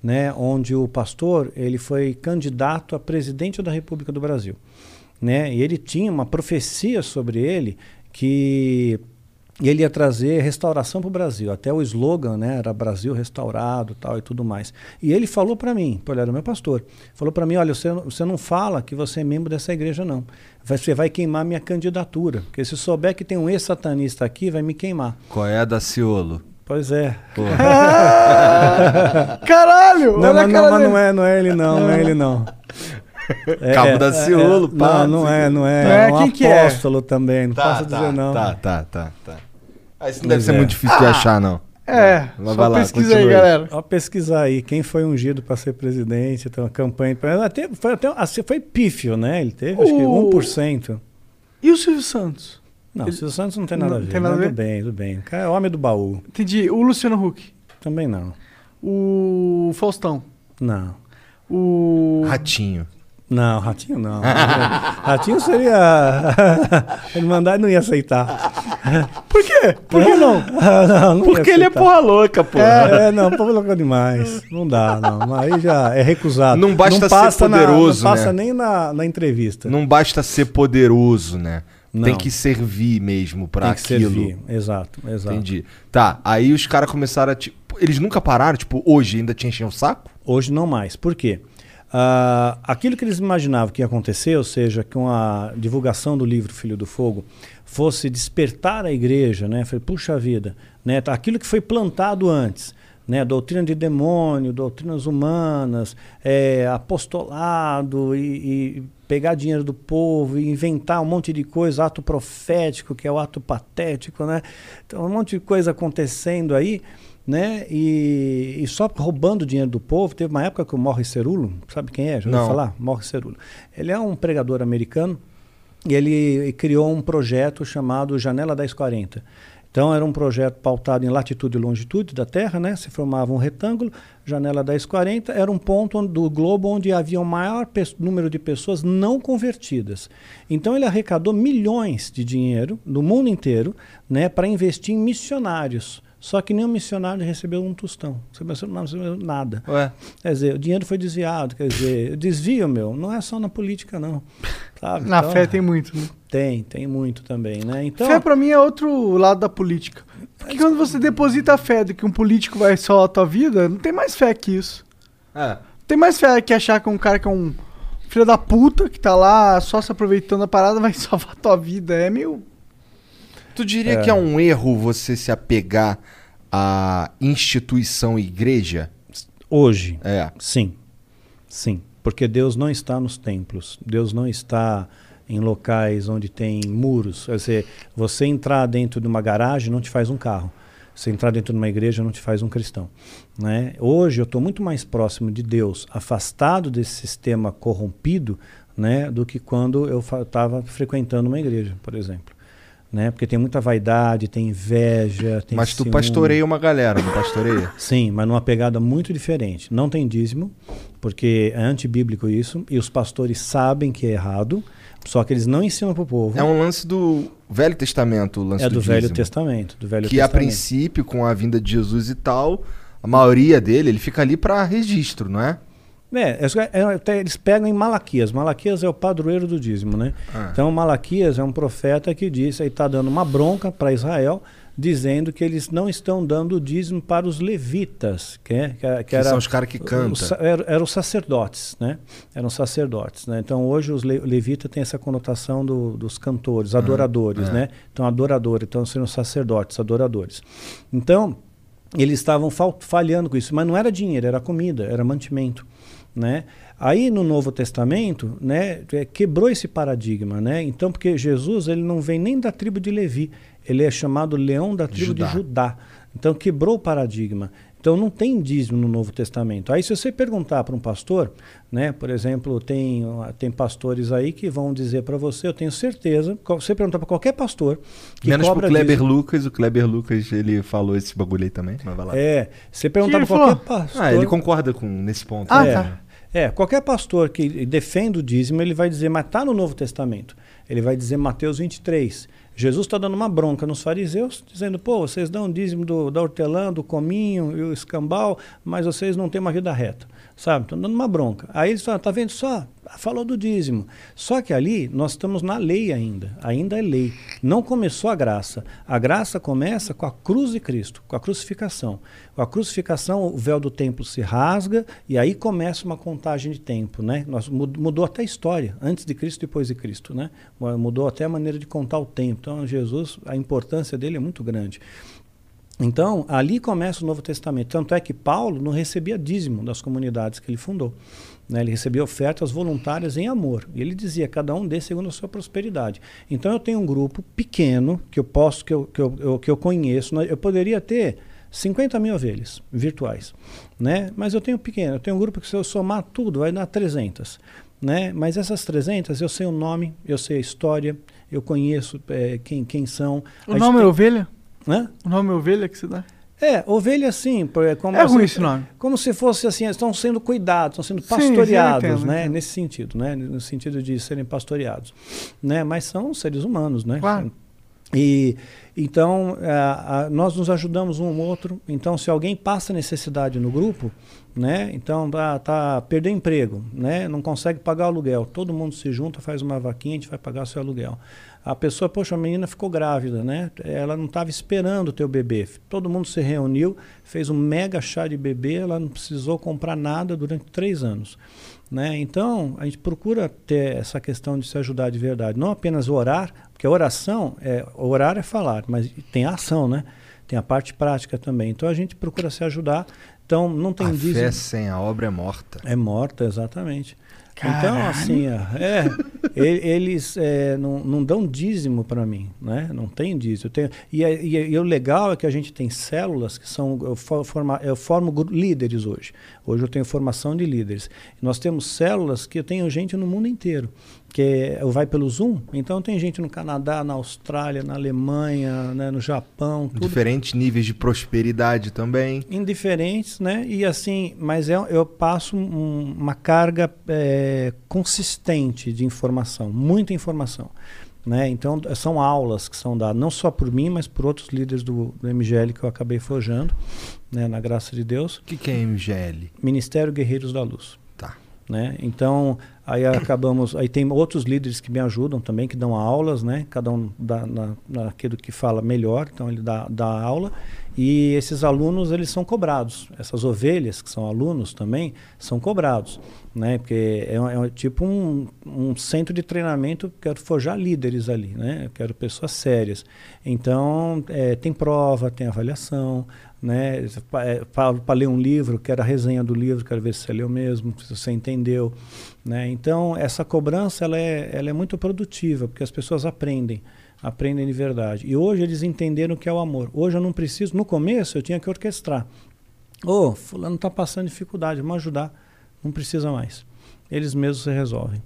né? Onde o pastor ele foi candidato a presidente da República do Brasil, né? E ele tinha uma profecia sobre ele que ele ia trazer restauração para o Brasil. Até o slogan né, era Brasil restaurado tal e tudo mais. E ele falou para mim, ele era meu pastor, falou para mim, olha, você, não- você não fala que você é membro dessa igreja não. Vai- Você vai queimar minha candidatura. Porque se souber que tem um ex-satanista aqui, vai me queimar. Qual é a da Ciolo? Pois é. Caralho! Não, mas, não, mas não é, não é ele não, não é ele não. Cabo da Ciolo, pá, Não, não é, não é. Não É, é? um Quem que é? apóstolo também, não posso dizer não. Tá, tá, tá, tá. Ah, isso não Pois deve ser é. muito difícil de achar, não. É, Mas só vai lá, pesquisa aí, galera. Ó, pesquisar aí quem foi ungido para ser presidente, tem uma campanha. Até, foi, até, assim, foi pífio, né? Ele teve acho que O- 1%. E o Silvio Santos? Não, o Ele- Silvio Santos não tem nada Não a ver. tem nada a ver? Tudo bem, tudo bem. O cara é homem do baú. Entendi. O Luciano Huck. Também não. O Faustão. Não. O. Ratinho. Não, Ratinho não. Ratinho seria. Ele mandar e não ia aceitar. Por quê? Por que não? não, não Porque ele é porra louca, pô. É, é, não, porra louca demais. Não dá, não. Aí já é recusado. Não basta ser passa na- poderoso, não passa né? nem na, na entrevista. Não basta ser poderoso, né? Não. Tem que servir mesmo pra Tem que aquilo. servir. Exato, exato. Entendi. Tá, aí os caras começaram a. Tipo, eles nunca pararam, tipo, hoje ainda te enchem o saco? Hoje não mais. Por quê? Ah, aquilo que eles imaginavam que ia acontecer, ou seja, com a divulgação do livro Filho do Fogo, fosse despertar a igreja, né? Puxa vida, né? tá, Aquilo que foi plantado antes, né? Doutrina de demônio, doutrinas humanas, é, apostolado e, e pegar dinheiro do povo e inventar um monte de coisa, ato profético, que é o ato patético, né? Então, um monte de coisa acontecendo aí, né? E, e só roubando dinheiro do povo. Teve uma época que o Morris Cerulo, sabe quem é? Já ouviu falar? Morris Cerulo. Ele é um pregador americano e ele criou um projeto chamado Janela 1040. Então era um projeto pautado em latitude e longitude da Terra, né? Se formava um retângulo, janela 1040 era um ponto onde- do globo onde havia o maior número de pessoas não convertidas. Então ele arrecadou milhões de dinheiro no mundo inteiro, né, para investir em missionários. Só que nenhum missionário recebeu um tostão, recebeu- não recebeu nada. Ué. Quer dizer, o dinheiro foi desviado, quer dizer, desvio, meu, não é só na política, não. Sabe? Na Então, fé tem muito, né? Tem, tem muito também, né? Então, Fé pra mim é outro lado da política. Porque quando você deposita a fé de que um político vai salvar a tua vida, não tem mais fé que isso. É. Tem mais fé que achar que um cara que é um filho da puta, que tá lá só se aproveitando da parada, vai salvar a tua vida. É meio. Tu diria É. que é um erro você se apegar à instituição igreja? Hoje, É. sim. Sim. Porque Deus não está nos templos. Deus não está em locais onde tem muros. Quer dizer, você entrar dentro de uma garagem não te faz um carro. Você entrar dentro de uma igreja não te faz um cristão. Né? Hoje eu estou muito mais próximo de Deus, afastado desse sistema corrompido, né, do que quando eu estava frequentando uma igreja, por exemplo. Né? Porque tem muita vaidade, tem inveja, tem Mas tu ciúme. pastoreia uma galera, não pastoreia? Sim, mas numa pegada muito diferente. Não tem dízimo, porque é antibíblico isso, e os pastores sabem que é errado, só que eles não ensinam para o povo. É um lance do Velho Testamento, o lance É do Velho dízimo. Testamento, do Velho que a Testamento. princípio, com a vinda de Jesus e tal, a maioria dele, ele fica ali pra registro, não é? É, é, é, até eles pegam em Malaquias. Malaquias é o padroeiro do dízimo, né? Ah. Então Malaquias é um profeta que diz, aí está dando uma bronca para Israel, dizendo que eles não estão dando o dízimo para os levitas, que, é, que, é- Que era, são os caras que cantam. Eram eram os sacerdotes, né? Eram sacerdotes, né? Então hoje os le, levita tem essa conotação do- dos cantores, adoradores, é. né? Então adoradores, então seriam sacerdotes, adoradores. Então eles estavam fal- falhando com isso, mas não era dinheiro, era comida, era mantimento, né? Aí no Novo Testamento, né, é, quebrou esse paradigma, né? Então porque Jesus ele não vem nem da tribo de Levi, ele é chamado Leão da tribo Judá. de Judá. Então quebrou o paradigma. Então não tem dízimo no Novo Testamento. Aí se você perguntar para um pastor, né, por exemplo, tem tem pastores aí que vão dizer para você, eu tenho certeza, você perguntar para qualquer pastor que Menos pro cobra Kleber dízimo- Lucas, o Kleber Lucas, ele falou esse bagulho aí também, mas vai lá. É, você perguntar para qualquer pastor. Ah, ele concorda com nesse ponto. Ah, é, tá. É, qualquer pastor que defenda o dízimo, ele vai dizer, mas está no Novo Testamento. Ele vai dizer Mateus 23. Jesus está dando uma bronca nos fariseus, dizendo, pô, vocês dão o dízimo do, da hortelã, do cominho e o escambau, mas vocês não têm uma vida reta. Sabe? Estão dando uma bronca. Aí eles falam, tá vendo só? Falou do dízimo. Só que ali nós estamos na lei ainda. Ainda é lei. Não começou a graça. A graça começa com a cruz de Cristo, com a crucificação. Com a crucificação, o véu do templo se rasga e aí começa uma contagem de tempo, né? Nós, mud- mudou até a história, antes de Cristo e depois de Cristo, né? Mudou até a maneira de contar o tempo. Então, Jesus, a importância dele é muito grande. Então, ali começa o Novo Testamento. Tanto é que Paulo não recebia dízimo das comunidades que ele fundou. Né? Ele recebia ofertas voluntárias em amor. E ele dizia, cada um dê segundo a sua prosperidade. Então, eu tenho um grupo pequeno que eu posso, que eu, que eu, eu- que eu conheço. né? Eu poderia ter 50 mil ovelhas virtuais, né? Mas eu tenho pequeno, eu tenho um grupo que se eu somar tudo vai dar 300, né? Mas essas 300 eu sei o nome, eu sei a história, eu conheço eh, quem, quem são. O A nome é tem- ovelha? Hã? O nome é ovelha que você dá? É, ovelha sim, é como É assim, ruim esse nome. Como se fosse assim, estão sendo cuidados, estão sendo Sim, sim, pastoreados, entendo, né? entendo. Nesse sentido, né? No sentido de serem pastoreados, né? Mas são seres humanos, né? Claro. E então a- a- nós nos ajudamos um ao outro. Então, se alguém passa necessidade no grupo, né? Então tá, tá perdeu emprego, né? Não consegue pagar o aluguel. Todo mundo se junta, faz uma vaquinha, a gente vai pagar seu aluguel. A pessoa, poxa, a menina ficou grávida, né? Ela não estava esperando o teu bebê. Todo mundo se reuniu, fez um mega chá de bebê, ela não precisou comprar nada durante três anos. Né? Então, a gente procura ter essa questão de se ajudar de verdade. Não apenas orar, porque a oração, é, orar é falar, mas tem a ação, né? Tem a parte prática também. Então, a gente procura se ajudar. Então, não tem A dízimo. fé sem a obra é morta. É morta, exatamente. Então, Caralho. assim, ó, é, eles é, não, não dão dízimo para mim, né? Não tem dízimo. Eu tenho, e, é- e, é- e o legal é que a gente tem células que são. Eu, for- forma, eu formo líderes hoje. Hoje eu tenho formação de líderes. Nós temos células que eu tenho gente no mundo inteiro. Que é, vai pelo Zoom, então tem gente no Canadá, na Austrália, na Alemanha, né, no Japão, tudo Diferentes níveis de prosperidade também. indiferentes, né? E assim, mas eu, eu passo um- uma carga é, consistente de informação, muita informação. Né? Então, são aulas que são dadas, não só por mim, mas por outros líderes do, do MGL que eu acabei forjando, né? na graça de Deus. O que, que é MGL? Ministério Guerreiros da Luz. Tá. Né? Então, aí acabamos. Aí tem outros líderes que me ajudam também, que dão aulas, né? Cada um dá na, naquilo que fala melhor, então ele dá, dá aula. E esses alunos, eles são cobrados. Essas ovelhas, que são alunos também, são cobrados. Né? Porque é, é tipo um, um centro de treinamento, quero forjar líderes ali, né? Eu quero pessoas sérias. Então, é, tem prova, tem avaliação, né? Para ler um livro, quero a resenha do livro, quero ver se você leu mesmo, se você entendeu. Né? Então, essa cobrança ela é, ela é muito produtiva, porque as pessoas aprendem, aprendem de verdade. E hoje eles entenderam o que é o amor. Hoje eu não preciso, no começo eu tinha que orquestrar. Ô, fulano está passando dificuldade, vamos ajudar. Não precisa mais. Eles mesmos se resolvem,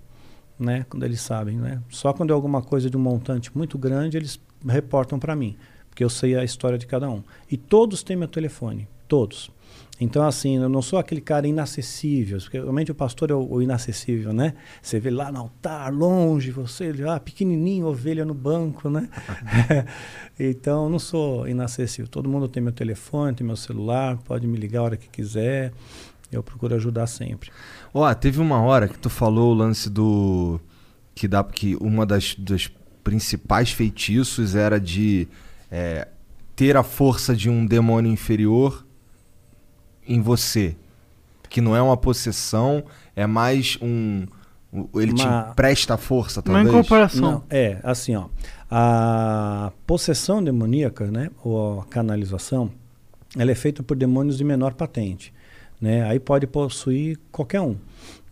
né? Quando eles sabem, né? Só quando é alguma coisa de um montante muito grande, eles reportam para mim, porque eu sei a história de cada um. E todos têm meu telefone, todos. Então, assim, eu não sou aquele cara inacessível, porque realmente o pastor é o, o inacessível, né? Você vê lá no altar, longe, você lá, pequenininho, ovelha no banco, né? então, eu não sou inacessível. Todo mundo tem meu telefone, tem meu celular, pode me ligar a hora que quiser. Eu procuro ajudar sempre. Ó, teve uma hora que tu falou o lance do. Que dá que uma das, dos principais feitiços era de é, ter a força de um demônio inferior em você. Que não é uma possessão, é mais um. Ele Uma- te presta força, talvez. Não, é, assim, ó. A possessão demoníaca, né, ou a canalização, ela é feita por demônios de menor patente, né? Aí pode possuir qualquer um,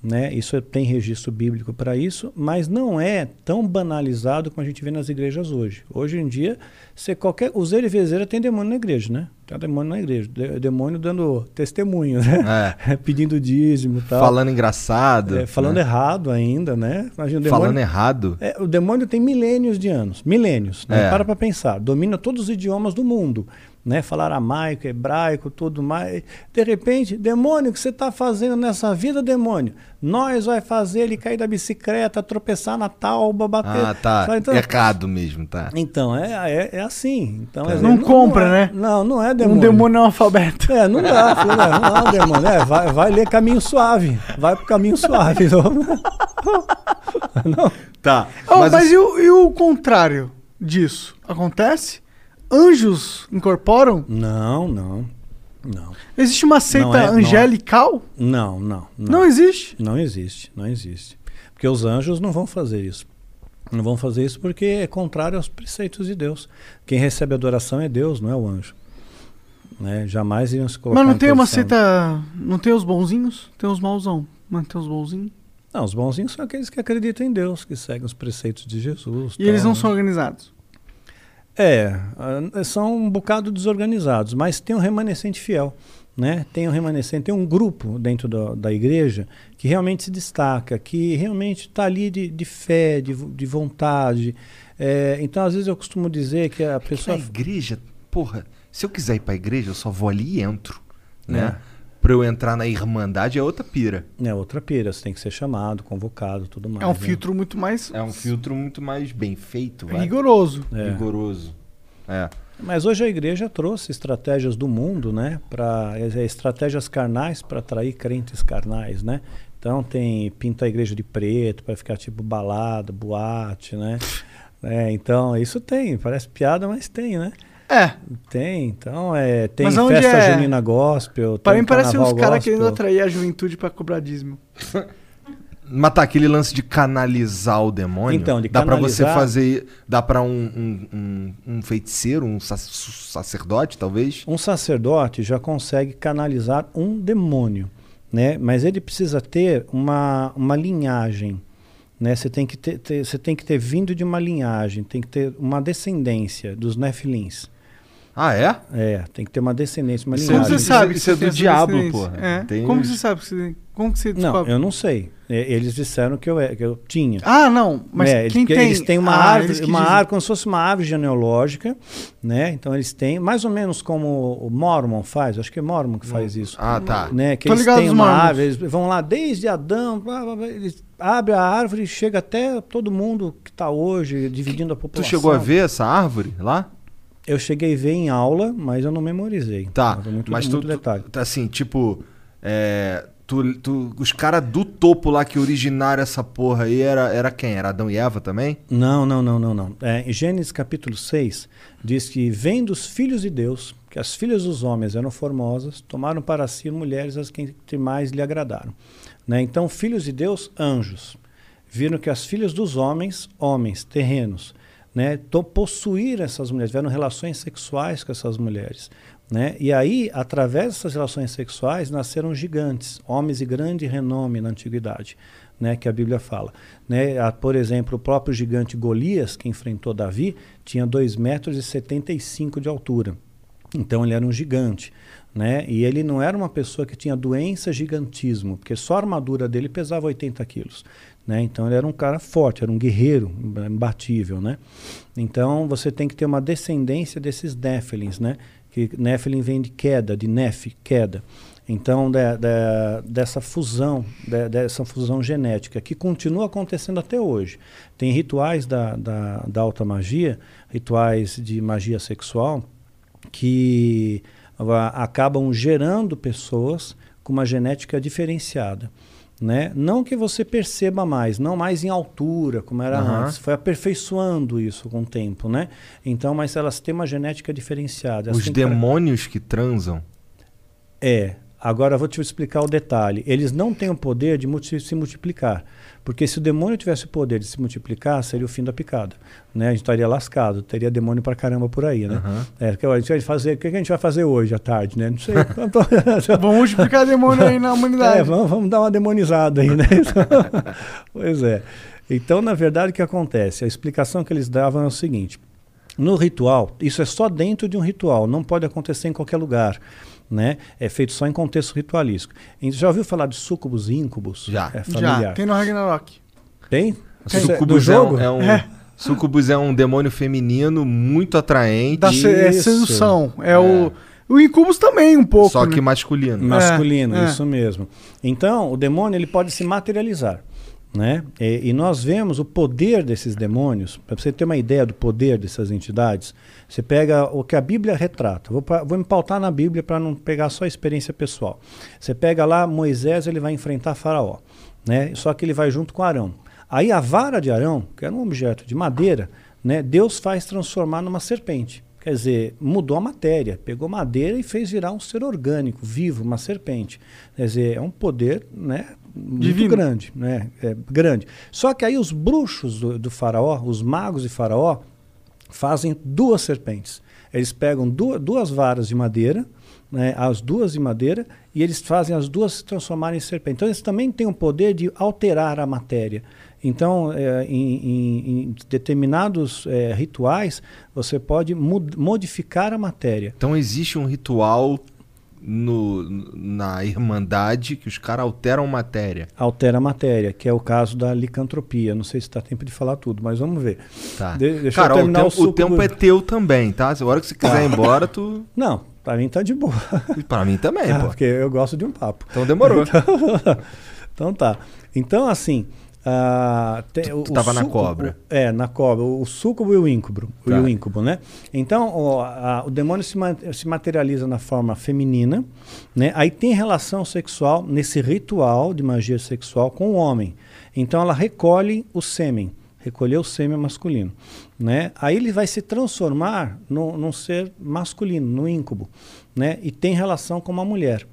né? Isso é- tem registro bíblico para isso, mas não é tão banalizado como a gente vê nas igrejas hoje. Hoje em dia, você qualquer os vezeira tem demônio na igreja, né? Tem demônio na igreja, de- demônio dando testemunho, né? Pedindo dízimo, e tal. Falando engraçado. É, falando né? errado ainda, né? Imagina, o Falando errado. É, o demônio tem milênios de anos. Milênios. Né? É. Para pra pensar. Domina todos os idiomas do mundo. Né? Falar aramaico, hebraico, tudo mais. De repente, demônio, o que você está fazendo nessa vida, demônio? Nós vai fazer ele cair da bicicleta, tropeçar na tauba, bater. Ah, tá. Sabe? Então, Errado mesmo, tá. então é, é, é assim. Então, Tá. é- Não compra, é- né? Não, não é demônio. Um demônio analfabeto. É, não dá, filho, não, não, demônio. É, vai, vai ler caminho suave. Vai pro caminho suave. Não. Tá. Oh, mas mas e, o, e o contrário disso? Acontece? Anjos incorporam? Não, não. Não. Existe uma seita Não é- não é. angelical? Não, não, não. Não existe? Não existe, não existe. Porque os anjos não vão fazer isso. Não vão fazer isso porque é contrário aos preceitos de Deus. Quem recebe adoração é Deus, não é o anjo. Né? Jamais iriam se colocar Mas não em tem uma seita. Não tem os bonzinhos? Tem os mauzão. Mas tem os bonzinhos. Não, os bonzinhos são aqueles que acreditam em Deus, que seguem os preceitos de Jesus. E eles tal, não né? são organizados. É, ah, são um bocado desorganizados, mas tem um remanescente fiel. Né? Tem um remanescente, tem um grupo dentro da, da igreja que realmente se destaca, que realmente está ali de, de fé, de, de vontade. É, então, às vezes, eu costumo dizer que a pessoa. Na igreja, porra, se eu quiser ir pra igreja, eu só vou ali e entro. Né? É. Pra eu entrar na Irmandade é outra pira. É outra pira, você tem que ser chamado, convocado, tudo mais. É um né? filtro muito mais. É um filtro muito mais bem feito, vai. Rigoroso. É. Rigoroso. É. Mas hoje a igreja trouxe estratégias do mundo, né, para estratégias carnais para atrair crentes carnais, né? Então tem pinta a igreja de preto para ficar tipo balada, boate, né? É, então isso tem, parece piada, mas tem, né? É. Tem, então é, tem Mas onde festa é? junina gospel, Para mim parece uns caras querendo atrair a juventude pra cobrar dízimo. Mas tá, aquele lance de canalizar o demônio. Então, de dá pra você fazer. Dá pra um, um, um, um feiticeiro, um sac- sacerdote, talvez? Um sacerdote já consegue canalizar um demônio, né? Mas ele precisa ter uma, uma linhagem, né? Você tem que ter, ter- você tem que ter vindo de uma linhagem, tem que ter uma descendência dos nefilins. Ah, é? É, tem que ter uma descendência, uma Isso Como linhagem. você sabe? isso é que do tem essa diabo, porra. É. Tem Como você sabe? que você- Como que você Não, descobre? eu não sei. É, Eles disseram que eu, é- que eu tinha. Ah, não. Mas É, eles- quem porque tem? Eles têm uma Ah, árvore, eles que uma árvore como se fosse uma árvore genealógica, né? Então eles têm, mais ou menos como o Mormon faz, acho que é Mormon que faz isso. Ah, tá. Né? Que Tô eles ligado têm uma árvore, eles vão lá desde Adão, blá, blá, blá, eles abrem a árvore e chega até todo mundo que está hoje dividindo a Tu população. chegou a ver essa árvore lá? Eu cheguei a ver em aula, mas eu não memorizei. Tá, Mas muito, mas tu, muito detalhe. tu- assim, tipo, é, tu, tu- os caras do topo lá que originaram essa porra aí era, era quem? Era Adão e Eva também? Não, não, não, não, não. É, em Gênesis capítulo 6, diz que vem dos filhos de Deus, que as filhas dos homens eram formosas, tomaram para si mulheres as que mais lhe agradaram. Né? Então, filhos de Deus, anjos. Viram que as filhas dos homens, homens, terrenos, né, to- possuíram essas mulheres, tiveram relações sexuais com essas mulheres. Né? E aí, através dessas relações sexuais, nasceram gigantes, homens de grande renome na antiguidade, né? que a Bíblia fala. Né? Ah, Por exemplo, o próprio gigante Golias, que enfrentou Davi, tinha 2,75 metros e 75 de altura. Então ele era um gigante. Né? E ele não era uma pessoa que tinha doença gigantismo, porque só a armadura dele pesava 80 quilos. Né? Então ele era um cara forte, era um guerreiro imbatível. Né? Então você tem que ter uma descendência desses Néfilins, né? que Nephilim vem de queda, de Neph, queda. Então, dessa fusão, dessa fusão genética, que continua acontecendo até hoje. Tem rituais da, da, alta magia, rituais de magia sexual, que ah, acabam gerando pessoas com uma genética diferenciada. Né? Não que você perceba mais, não mais em altura, como era Aham. antes. Foi aperfeiçoando isso com o tempo, né? Então, mas elas têm uma genética diferenciada. Os cara- demônios que transam. é. Agora eu vou te explicar o detalhe. Eles não têm o poder de multi- se multiplicar. Porque se o demônio tivesse o poder de se multiplicar, seria o fim da picada. Né? A gente estaria lascado, teria demônio pra caramba por aí, né? Aham. É, que a gente vai fazer, o que a gente vai fazer hoje à tarde, né? Não sei. Vamos multiplicar demônio aí na humanidade. É, vamos, vamos dar uma demonizada aí, né? pois é. Então, na verdade, o que acontece? A explicação que eles davam é o seguinte: no ritual, isso é só dentro de um ritual, não pode acontecer em qualquer lugar. Né? É feito só em contexto ritualístico. A gente já ouviu falar de súcubus e íncubos? Já. É Já, familiar. tem no Ragnarok. Tem? Isso é do Sucubus é jogo? um, é um, É. Sucubus é um demônio feminino muito atraente. Da se- é sedução. É, o. O Incubus também, um pouco. Só né? que masculino. Masculino, É, é. isso mesmo. Então, o demônio ele pode se materializar. Né? E, e nós vemos o poder desses demônios, para você ter uma ideia do poder dessas entidades, você pega o que a Bíblia retrata. Vou, vou me pautar na Bíblia para não pegar só a experiência pessoal. Você pega lá Moisés, ele vai enfrentar Faraó, né? só que ele vai junto com Arão. Aí a vara de Arão, que era um objeto de madeira, né? Deus faz transformar numa serpente. Quer dizer, mudou a matéria, pegou madeira e fez virar um ser orgânico, vivo, uma serpente. Quer dizer, é um poder né, muito Divino. grande. Né, é grande. Só que aí os bruxos do, do faraó, os magos de faraó, fazem duas serpentes. Eles pegam du- duas varas de madeira, né, as duas de madeira, e eles fazem as duas se transformarem em serpente. Então eles também têm o poder de alterar a matéria. Então, é, em, em- em determinados é, rituais, você pode mud- modificar a matéria. Então existe um ritual no, na Irmandade que os caras alteram matéria. Altera a matéria, que é o caso da licantropia. Não sei se está tempo de falar tudo, mas vamos ver. Tá. De- deixa eu Cara, o terminar tempo, o o tempo do- é teu também, tá? Se a hora que você quiser ir embora, tu. Não, para mim tá de boa. Pra mim também, Ah, pô. Porque eu gosto de um papo. Então demorou. Então, então tá. Então, assim. Ah, tem- tu tava na cobra. É, na cobra. O súcubo e o íncubo. Tá. E o íncubo, né? Então, o, a- o demônio se, se materializa na forma feminina, né? Aí tem relação sexual nesse ritual de magia sexual com o homem. Então, ela recolhe o sêmen. Recolher o sêmen masculino. Né? Aí ele vai se transformar no, num ser masculino, no íncubo. Né? E tem relação com uma mulher.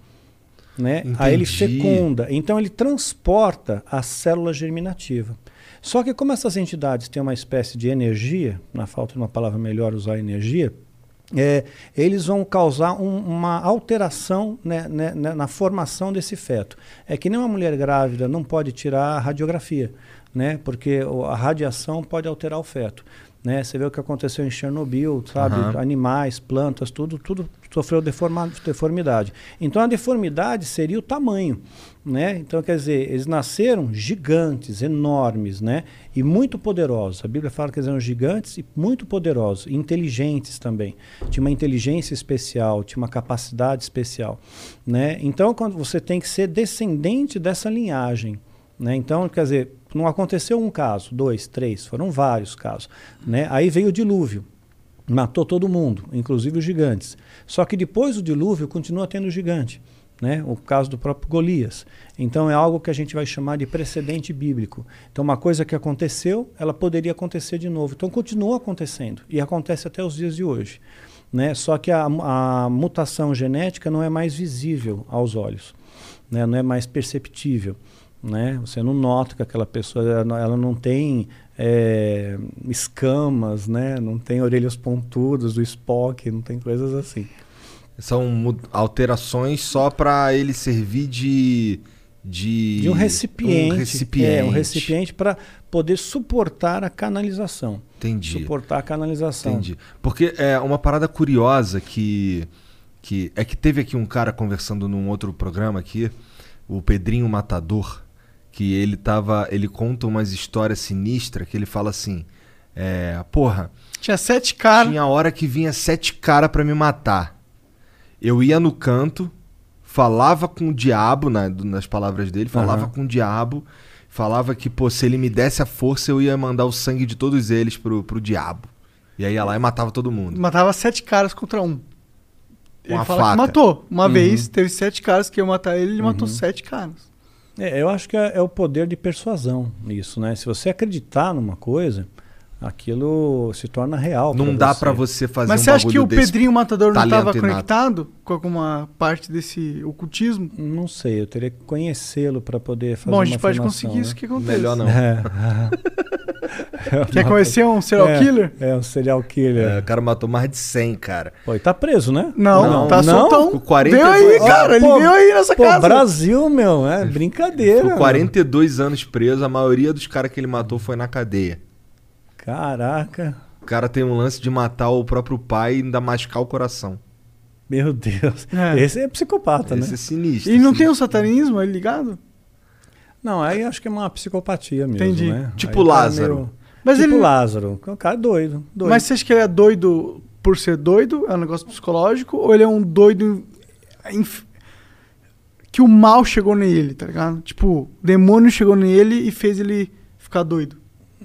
Né? Aí ele Entendi. fecunda. Então ele transporta a célula germinativa. Só que como essas entidades têm uma espécie de energia, na falta de uma palavra melhor usar energia, é, eles vão causar um- uma alteração né, né, né, na formação desse feto. É que nem uma mulher grávida não pode tirar a radiografia, né, porque a radiação pode alterar o feto. Né? Você vê o que aconteceu em Chernobyl, sabe? Aham. Animais, plantas, tudo, tudo sofreu deformidade. Então a deformidade seria o tamanho. Né? Então, quer dizer, eles nasceram gigantes, enormes, né? E muito poderosos. A Bíblia fala que eles eram gigantes e muito poderosos, inteligentes também. Tinha uma inteligência especial, tinha uma capacidade especial, né? Então, quando você tem que ser descendente dessa linhagem, né? Então, quer dizer, não aconteceu um caso, dois, três, foram vários casos, né? Aí veio o dilúvio, matou todo mundo, inclusive os gigantes. Só que depois do dilúvio continua tendo gigante né? O caso do próprio Golias. Então é algo que a gente vai chamar de precedente bíblico. Então uma coisa que aconteceu, ela poderia acontecer de novo. Então continua acontecendo e acontece até os dias de hoje, né? Só que a, a mutação genética não é mais visível aos olhos, né? Não é mais perceptível. Né? Você não nota que aquela pessoa ela não- tem é, escamas, né? não tem orelhas pontudas do Spock, não tem coisas assim. São alterações só pra ele servir de. De, de um recipiente, Um recipiente. É, um recipiente para poder suportar a canalização. Entendi. Suportar a canalização. Entendi. Porque é uma parada curiosa que, que. É que teve aqui um cara conversando num outro programa aqui, o Pedrinho Matador, que ele tava. Ele conta umas histórias sinistras que ele fala assim. É, porra. Tinha sete caras. Tinha hora que vinha sete cara pra me matar. Eu ia no canto, falava com o diabo, na- nas palavras dele, falava Aham. com o diabo, falava que, pô, se ele me desse a força, eu ia mandar o sangue de todos eles pro, pro diabo. E aí ia lá e matava todo mundo. Matava sete caras contra um. Ele uma fala que faca. matou. Uma Uhum. vez teve sete caras que iam matar ele, ele matou sete caras. É, eu acho que é, é o poder de persuasão isso, né? Se você acreditar numa coisa, aquilo se torna real. Não pra dá pra você fazer Mas um você acha que o Pedrinho Matador não estava conectado com alguma parte desse ocultismo? Não sei, eu teria que conhecê-lo para poder fazer Bom, a uma gente pode conseguir né? isso que acontece. Melhor não. É. Quer conhecer um serial É, killer? É, um serial killer. É, o cara matou mais de 100, cara. Pô, e tá preso, né? Não, tá não? soltão. Com 42 Veio aí, cara, ele Pô, veio aí nessa pô, casa. Brasil, meu, é brincadeira. Ficou 42 anos preso, a maioria dos caras que ele matou foi na cadeia. Caraca, O cara tem um lance de matar o próprio pai e ainda machucar o coração. meu Deus. É. Esse é psicopata, Esse é né? sinistro. E não assim. tem o satanismo aí ligado? Não, aí acho que é uma psicopatia mesmo, Entendi. né? Tipo Aí tá Lázaro. meio- Mas tipo ele- Lázaro. O cara é doido, doido. Mas você acha que ele é doido por ser doido? É um negócio psicológico? Ou ele é um doido inf- que o mal chegou nele, tá ligado? Tipo, o demônio chegou nele e fez ele ficar doido.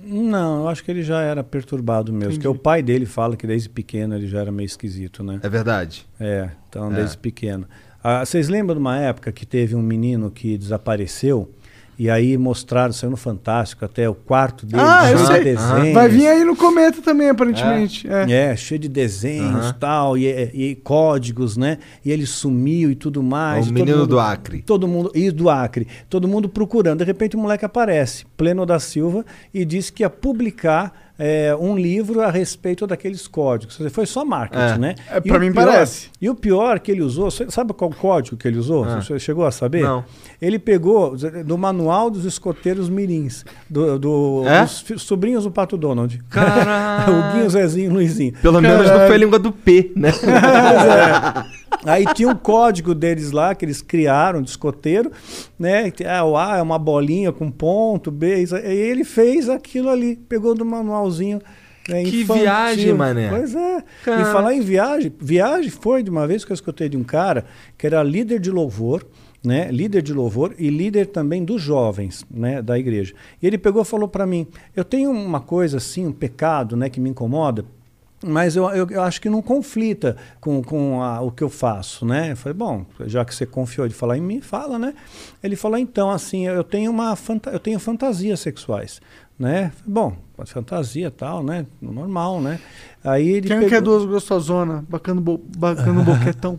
Não, eu acho que ele já era perturbado mesmo. Entendi. Porque o pai dele fala que desde pequeno ele já era meio esquisito, né? É verdade. É, então É. desde pequeno. Ah, vocês lembram de uma época que teve um menino que desapareceu? E aí mostraram, saiu no Fantástico, até o quarto dele, ah, eu cheio de sei. desenhos. Vai vir aí no cometa também, aparentemente. É. É, cheio de desenhos Aham. tal, e, e códigos, né? E ele sumiu e tudo mais. É o menino mundo- do Acre. Todo mundo, e do Acre. Todo mundo procurando. De repente o moleque aparece, pleno da Silva, e disse que ia publicar é, um livro a respeito daqueles códigos. Foi só marketing, É. né? É, pra o mim pior- parece. E o pior que ele usou, sabe qual código que ele usou? Ah. Você chegou a saber? Não. Ele pegou do manual dos escoteiros mirins, do, do- É? dos sobrinhos do Pato Donald. Caralho. o Guinho, Zezinho e Luizinho. Pelo menos não foi a língua do P, né? Aí tinha um código deles lá que eles criaram de escoteiro, né? Ah, o A é uma bolinha com ponto, B. isso- E ele fez aquilo ali, pegou do manualzinho. né, Que infantil. viagem, mané. Pois é. Cara. E falar em viagem, viagem foi de uma vez que eu escutei de um cara que era líder de louvor, né? Líder de louvor e líder também dos jovens, né? Da igreja. E ele pegou e falou para mim: eu tenho uma coisa assim, um pecado, né? Que me incomoda. Mas eu, eu, eu acho que não conflita com, com a- o que eu faço, né? Eu falei, bom, já que você confiou de falar em mim, fala, né? Ele falou, então, assim, eu tenho uma eu tenho fantasias sexuais, né? Bom, fantasia tal, né? Normal, né? Aí ele Quem pegou- quer duas gostosonas, bacana, bo bacana um boquetão?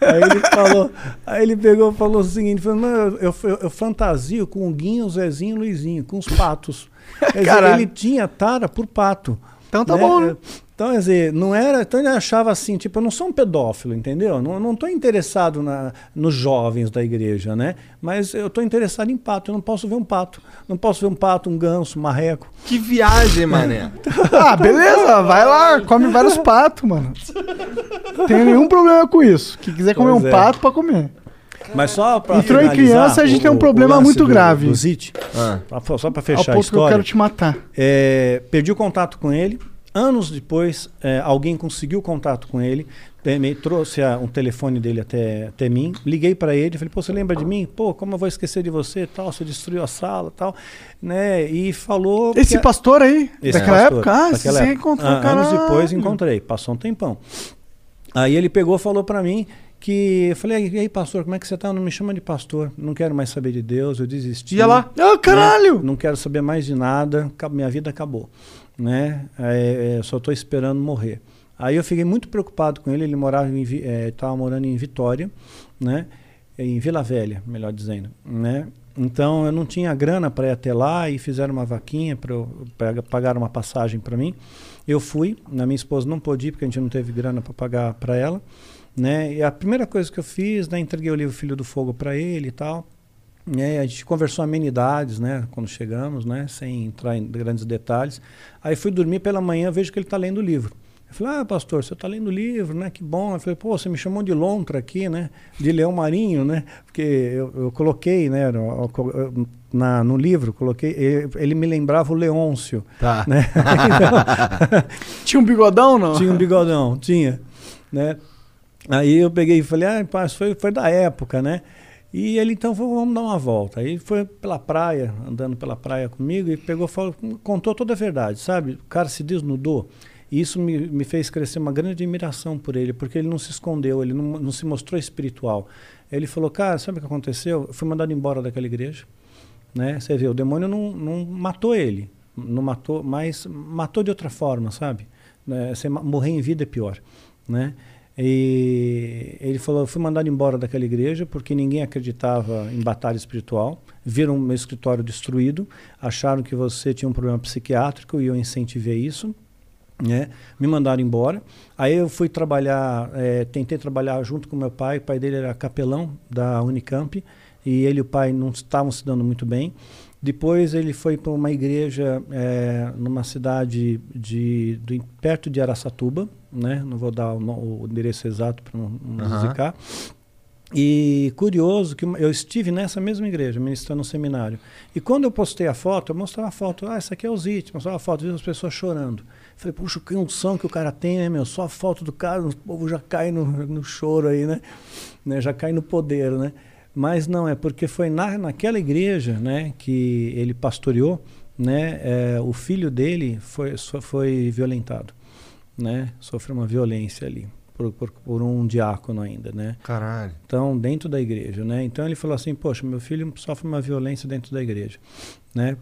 aí ele falou, aí ele pegou e falou o seguinte, falou, eu, eu, eu fantasio com o Guinho, o Zezinho e o Luizinho, com os patos. Dizer, ele tinha tara por pato. Então tá bom, né? Então, quer dizer, não era. Então ele achava assim, tipo, eu não sou um pedófilo, entendeu? Não, não tô interessado na, nos jovens da igreja, né? Mas eu tô interessado em pato. Eu não posso ver um pato. Não posso ver um pato, um ganso, um marreco. Que viagem, mané. Ah, beleza, vai lá, come vários patos, mano. Não tenho nenhum problema com isso. Quem quiser comer Pois um é. pato, pra comer. Mas só para Entrou em criança, a gente tem um problema muito grave. Do Zit, Ah. pra- só para Ao fechar a ponto que eu história. quero te matar. É, perdi o contato com ele. Anos depois, é, alguém conseguiu contato com ele, é, me trouxe a- um telefone dele até, até mim. Liguei para ele, falei: "Pô, você lembra de mim? Pô, como eu vou esquecer de você? Tal, você destruiu a sala, tal", né? E falou Esse que- pastor aí, esse daquela pastor, época? Ah, daquela você época. encontrou, Ah, Anos caralho. depois encontrei, passou um tempão. Aí ele pegou e falou para mim que eu falei: "E aí, pastor, como é que você tá? Não me chama de pastor. Não quero mais saber de Deus, eu desisti". Ia lá. Ah, caralho! Né? Não quero saber mais de nada, minha vida acabou, né? É, é, só estou esperando morrer. Aí eu fiquei muito preocupado com ele. Ele morava em, estava morando em Vitória, né? Em Vila Velha, melhor dizendo, né? Então eu não tinha grana para ir até lá e fizeram uma vaquinha para pagar uma passagem para mim. Eu fui, a minha esposa não pôde ir porque a gente não teve grana para pagar para ela, né? E a primeira coisa que eu fiz, né, entreguei o livro Filho do Fogo para ele e tal. né? a gente conversou amenidades, né, quando chegamos, né, sem entrar em grandes detalhes. Aí fui dormir pela manhã, vejo que ele está lendo o livro. Eu falei, ah, pastor, você está lendo o livro, né? Que bom. Eu falei, pô, você me chamou de lontra aqui, né? De leão marinho, né? Porque eu, eu coloquei, né? No, na, no livro, coloquei, ele, ele me lembrava o Leôncio. Tá. Né? Então, Tinha um bigodão, não? tinha um bigodão, tinha, né? Aí eu peguei e falei, ah, pá, foi, foi da época, né? E ele então falou, vamos dar uma volta. Aí foi pela praia, andando pela praia comigo, e pegou, falou, contou toda a verdade, sabe? O cara se desnudou. E isso me, me fez crescer uma grande admiração por ele, porque ele não se escondeu, ele não, não se mostrou espiritual. Ele falou, cara, sabe o que aconteceu? Eu fui mandado embora daquela igreja. Né? Você vê, o demônio não, não matou ele, não matou, mas matou de outra forma, sabe? Né? Você morrer em vida é pior, né? E ele falou, eu fui mandado embora daquela igreja porque ninguém acreditava em batalha espiritual. Viram meu escritório destruído, acharam que você tinha um problema psiquiátrico e eu incentivei isso né? Me mandaram embora. Aí eu fui trabalhar, eh, tentei trabalhar junto com meu pai. O pai dele era capelão da Unicamp e ele e o pai não estavam se dando muito bem. Depois ele foi para uma igreja eh, numa cidade de, do, perto de Araçatuba, né? Não vou dar o, o endereço exato para não, não Aham. zicar. E curioso que eu estive nessa mesma igreja, ministrando um seminário. E quando eu postei a foto, eu mostrava a foto. Ah, essa aqui é o Zit. Mostrava a foto, vi as pessoas chorando. Falei, puxa, que unção que o cara tem, né, meu? Só a foto do cara, o povo já cai no, no choro aí, né? né? Já cai no poder, né? Mas não, é porque foi na, naquela igreja, né, que ele pastoreou, né, é, o filho dele foi, foi violentado, né? Sofreu uma violência ali. Por, por, por um diácono ainda, né? Caralho. Então, dentro da igreja, né? Então ele falou assim, poxa, meu filho sofre uma violência dentro da igreja, né?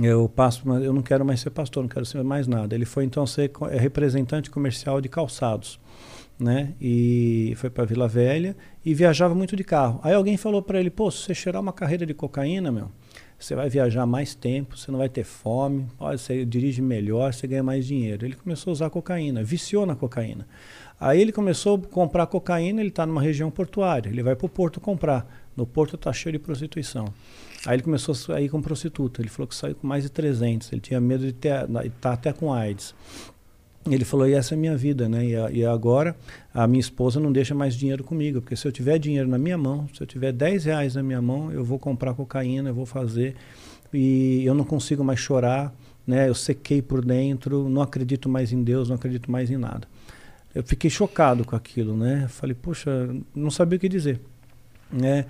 Eu passo, mas eu não quero mais ser pastor, não quero ser mais nada. Ele foi então ser é, representante comercial de calçados, né? E foi para Vila Velha e viajava muito de carro. Aí alguém falou para ele, pô, se você cheirar uma carreira de cocaína, meu, você vai viajar mais tempo, você não vai ter fome, olha, você dirige melhor, você ganha mais dinheiro. Ele começou a usar cocaína, viciou na cocaína. Aí ele começou a comprar cocaína, ele está numa região portuária, ele vai para o porto comprar. No porto está cheio de prostituição. Aí ele começou a sair com prostituta, ele falou que saiu com mais de 300, ele tinha medo de estar tá até com AIDS. Ele falou, e essa é a minha vida, né? E, e agora a minha esposa não deixa mais dinheiro comigo, porque se eu tiver dinheiro na minha mão, se eu tiver 10 reais na minha mão, eu vou comprar cocaína, eu vou fazer, e eu não consigo mais chorar, né? Eu sequei por dentro, não acredito mais em Deus, não acredito mais em nada. Eu fiquei chocado com aquilo, né? Falei, poxa, não sabia o que dizer, né?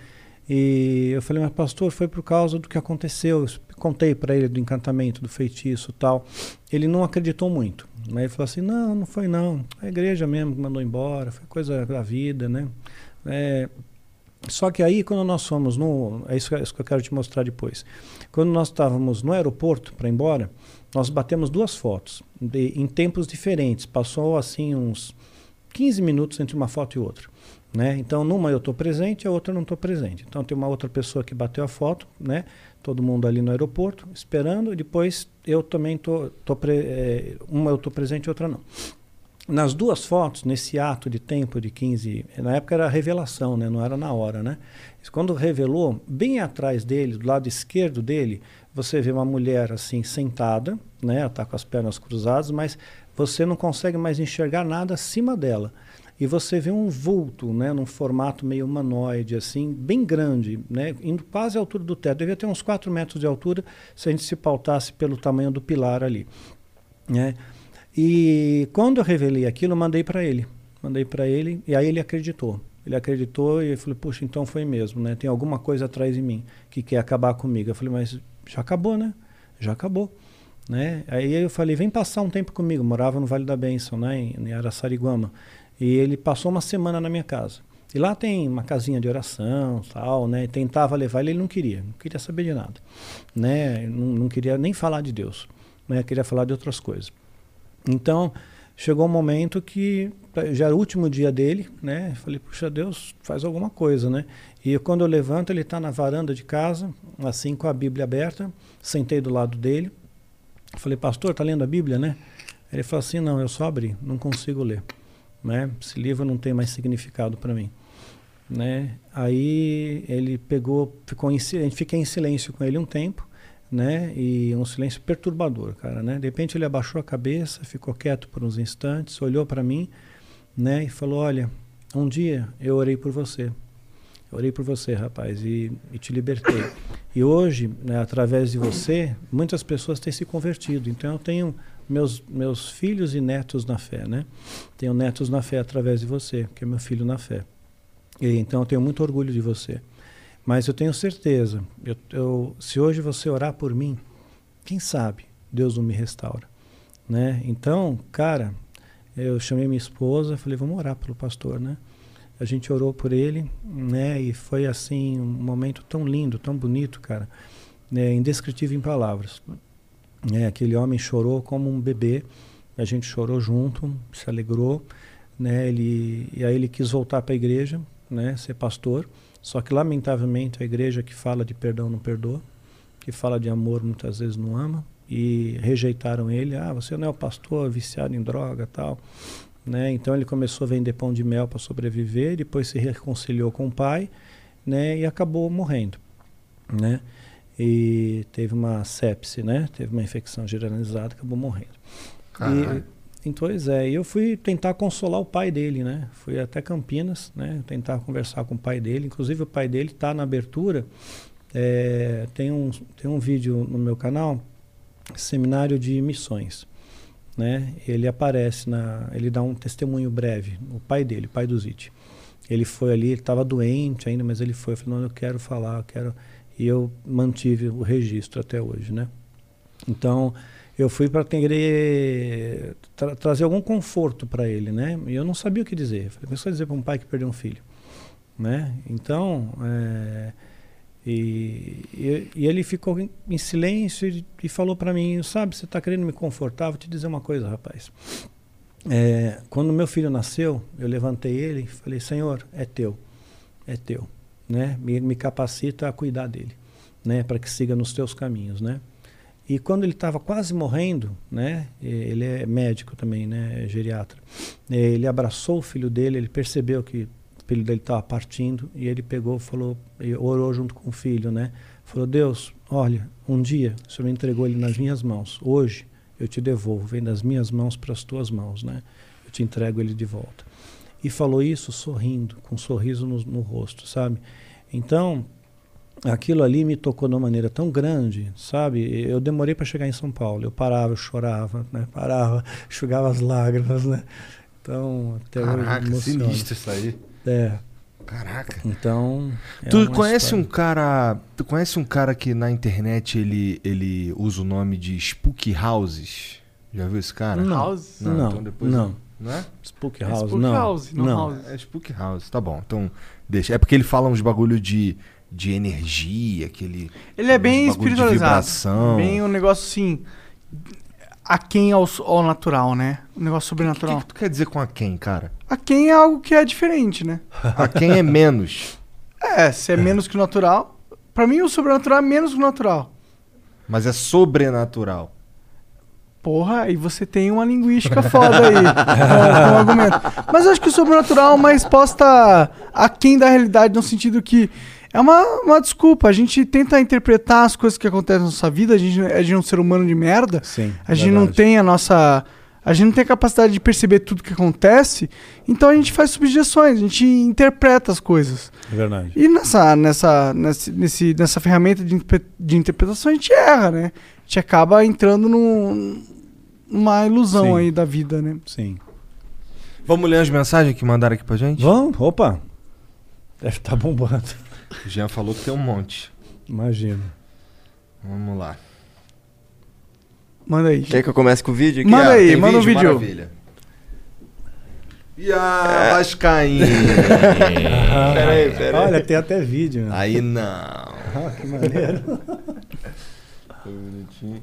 E eu falei, mas pastor, foi por causa do que aconteceu. Contei para ele do encantamento, do feitiço tal. Ele não acreditou muito. Né? Ele falou assim, não, não foi não. A igreja mesmo que mandou embora, foi coisa da vida, né? É, só que aí, quando nós fomos no. É isso, é isso que eu quero te mostrar depois. Quando nós estávamos no aeroporto para ir embora, nós batemos duas fotos, de- em tempos diferentes. Passou assim uns 15 minutos entre uma foto e outra. Né? Então, numa eu estou presente, a outra eu não estou presente. Então, tem uma outra pessoa que bateu a foto, né? Todo mundo ali no aeroporto, esperando, depois eu também. Tô, tô pre- é, uma eu estou presente, outra não. Nas duas fotos, nesse ato de tempo de 15, na época era revelação, né? não era na hora, né? Quando revelou, bem atrás dele, do lado esquerdo dele, você vê uma mulher assim sentada, né? Ela está com as pernas cruzadas, mas você não consegue mais enxergar nada acima dela. E você vê um vulto, né, num formato meio humanoide, assim, bem grande, né, indo quase à altura do teto. Devia ter uns 4 metros de altura se a gente se pautasse pelo tamanho do pilar ali. Né? E quando eu revelei aquilo, mandei para ele. Mandei para ele e aí ele acreditou. Ele acreditou e eu falei, puxa, então foi mesmo, né? Tem alguma coisa atrás de mim que quer acabar comigo. Eu falei, mas já acabou, né? Já acabou. Né? Aí eu falei, vem passar um tempo comigo. Morava no Vale da Bênção, né? em Araçariguama. E ele passou uma semana na minha casa. E lá tem uma casinha de oração, tal, né? Tentava levar ele, ele não queria, não queria saber de nada, né? Não, não queria nem falar de Deus, né? Queria falar de outras coisas. Então, chegou um momento que já era o último dia dele, né? Falei, puxa, Deus, faz alguma coisa, né? E quando eu levanto, ele está na varanda de casa, assim, com a Bíblia aberta, sentei do lado dele. Falei, pastor, tá lendo a Bíblia, né? Ele falou assim, não, eu só abri, não consigo ler, né? Esse livro não tem mais significado para mim, né? Aí ele pegou, ficou em, fiquei em silêncio com ele um tempo, né? E um silêncio perturbador, cara, né? De repente ele abaixou a cabeça, ficou quieto por uns instantes, olhou para mim, né? E falou: Olha, um dia eu orei por você. Eu orei por você, rapaz, e, e te libertei. E hoje, né, através de você, muitas pessoas têm se convertido. Então eu tenho meus, meus filhos e netos na fé, né? Tenho netos na fé através de você, que é meu filho na fé. E, então eu tenho muito orgulho de você. Mas eu tenho certeza, eu, eu, se hoje você orar por mim, quem sabe Deus não me restaura, né? Então, cara, eu chamei minha esposa, falei, vamos orar pelo pastor, né? A gente orou por ele, né? E foi assim um momento tão lindo, tão bonito, cara, né? indescritível em palavras. Né? Aquele homem chorou como um bebê, a gente chorou junto, se alegrou, né? Ele e aí ele quis voltar para a igreja, né? Ser pastor. Só que lamentavelmente a igreja que fala de perdão não perdoa, que fala de amor muitas vezes não ama e rejeitaram ele. Ah, você não é o pastor viciado em droga, tal. Né? Então ele começou a vender pão de mel para sobreviver, depois se reconciliou com o pai, né? E acabou morrendo, né? E teve uma sepse, né? Teve uma infecção generalizada, acabou morrendo. Caralho. E, então, pois é, eu fui tentar consolar o pai dele, né? Fui até Campinas, né? Tentar conversar com o pai dele. Inclusive o pai dele está na abertura. É, tem, um, tem um vídeo no meu canal, Seminário de Missões né? Ele aparece na, ele dá um testemunho breve, o pai dele, o pai do Zit. Ele foi ali, ele estava doente ainda, mas ele foi, eu falei, não, eu quero falar, eu quero, e eu mantive o registro até hoje, né? Então, eu fui para querer tra trazer algum conforto para ele, né? E eu não sabia o que dizer. Eu falei, mas só dizer para um pai que perdeu um filho, né? Então, é, e, e, e ele ficou em, em silêncio e, e falou para mim, sabe, você está querendo me confortar? Vou te dizer uma coisa, rapaz. É, quando meu filho nasceu, eu levantei ele e falei, Senhor, é teu, é teu, né? Me, capacita a cuidar dele, né? Para que siga nos teus caminhos, né? E quando ele estava quase morrendo, né? Ele é médico também, né? É geriatra. Ele abraçou o filho dele, ele percebeu que o filho dele estava partindo e ele pegou, falou, orou junto com o filho, né? Falou: Deus, olha, um dia o Senhor me entregou ele nas minhas mãos. Hoje eu te devolvo, vem das minhas mãos para as tuas mãos, né? Eu te entrego ele de volta. E falou isso sorrindo, com um sorriso no, no rosto, sabe? Então aquilo ali me tocou de uma maneira tão grande, sabe? Eu demorei para chegar em São Paulo. Eu parava, eu chorava, né? Parava, enxugava as lágrimas, né? Então, até hoje Caraca, emociona. sinistro isso aí. É. Caraca. Então. é tu conhece história. um cara. Tu conhece um cara que na internet ele, ele usa o nome de Spooky Houses? Já viu esse cara? Não. House? Não, então depois não. Não é? Spook É House, Spook não. House, não não. House. É Spook House, tá bom. Então, deixa. É porque ele fala uns bagulho de, de energia, aquele. Ele é bem espiritualizado. Bem um negócio assim. a quem ao, ao natural, né? Um negócio sobrenatural. O que tu quer dizer com a quem, cara? A quem é algo que é diferente, né? A quem é menos. É, se é menos que o natural. Pra mim, o sobrenatural é menos que o natural. Mas é sobrenatural. Porra, aí você tem uma linguística foda aí, com, com argumento. Mas eu acho que o sobrenatural é uma resposta aquém da realidade, no sentido que é uma, uma desculpa. A gente tenta interpretar as coisas que acontecem na nossa vida, a gente, a gente é um ser humano de merda. Sim, A gente não tem a nossa. A gente não tem a capacidade de perceber tudo que acontece, então a gente faz subjeções, a gente interpreta as coisas. É verdade. E nessa, nessa, nesse, nesse- nessa ferramenta de, de interpretação a gente erra, né? A gente acaba entrando num, numa ilusão Sim. aí da vida, né? Sim. Vamos ler as mensagens que mandaram aqui pra gente? Vamos? Opa! Deve estar bombando. O Jean falou que tem um monte. Imagina. Vamos lá. Manda aí. Quer que eu comece com o vídeo aqui? Manda Ah, aí, manda o vídeo. Maravilha. E a Vascaína? Peraí, peraí. Olha, tem até vídeo. né? Aí não. Ah, que maneiro. Um minutinho.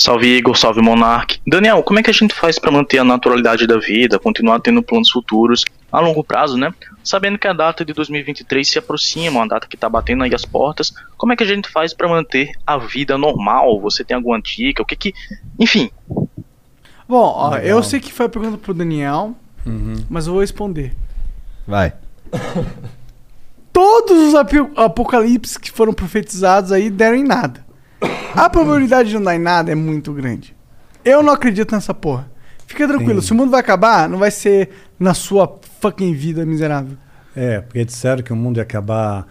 Salve Igor, salve Monark. Daniel, como é que a gente faz pra manter a naturalidade da vida, continuar tendo planos futuros a longo prazo, né? Sabendo que a data de 2023 se aproxima, uma data que tá batendo aí as portas, como é que a gente faz pra manter a vida normal? Você tem alguma dica? O que que. Enfim. Bom, ó, eu sei que foi a pergunta pro Daniel, Uhum. mas eu vou responder. Vai. Todos os apocalipses que foram profetizados aí deram em nada. A probabilidade de não dar em nada é muito grande. Eu não acredito nessa porra. Fica tranquilo, Sim. se o mundo vai acabar, não vai ser na sua fucking vida miserável. É, porque disseram que o mundo ia acabar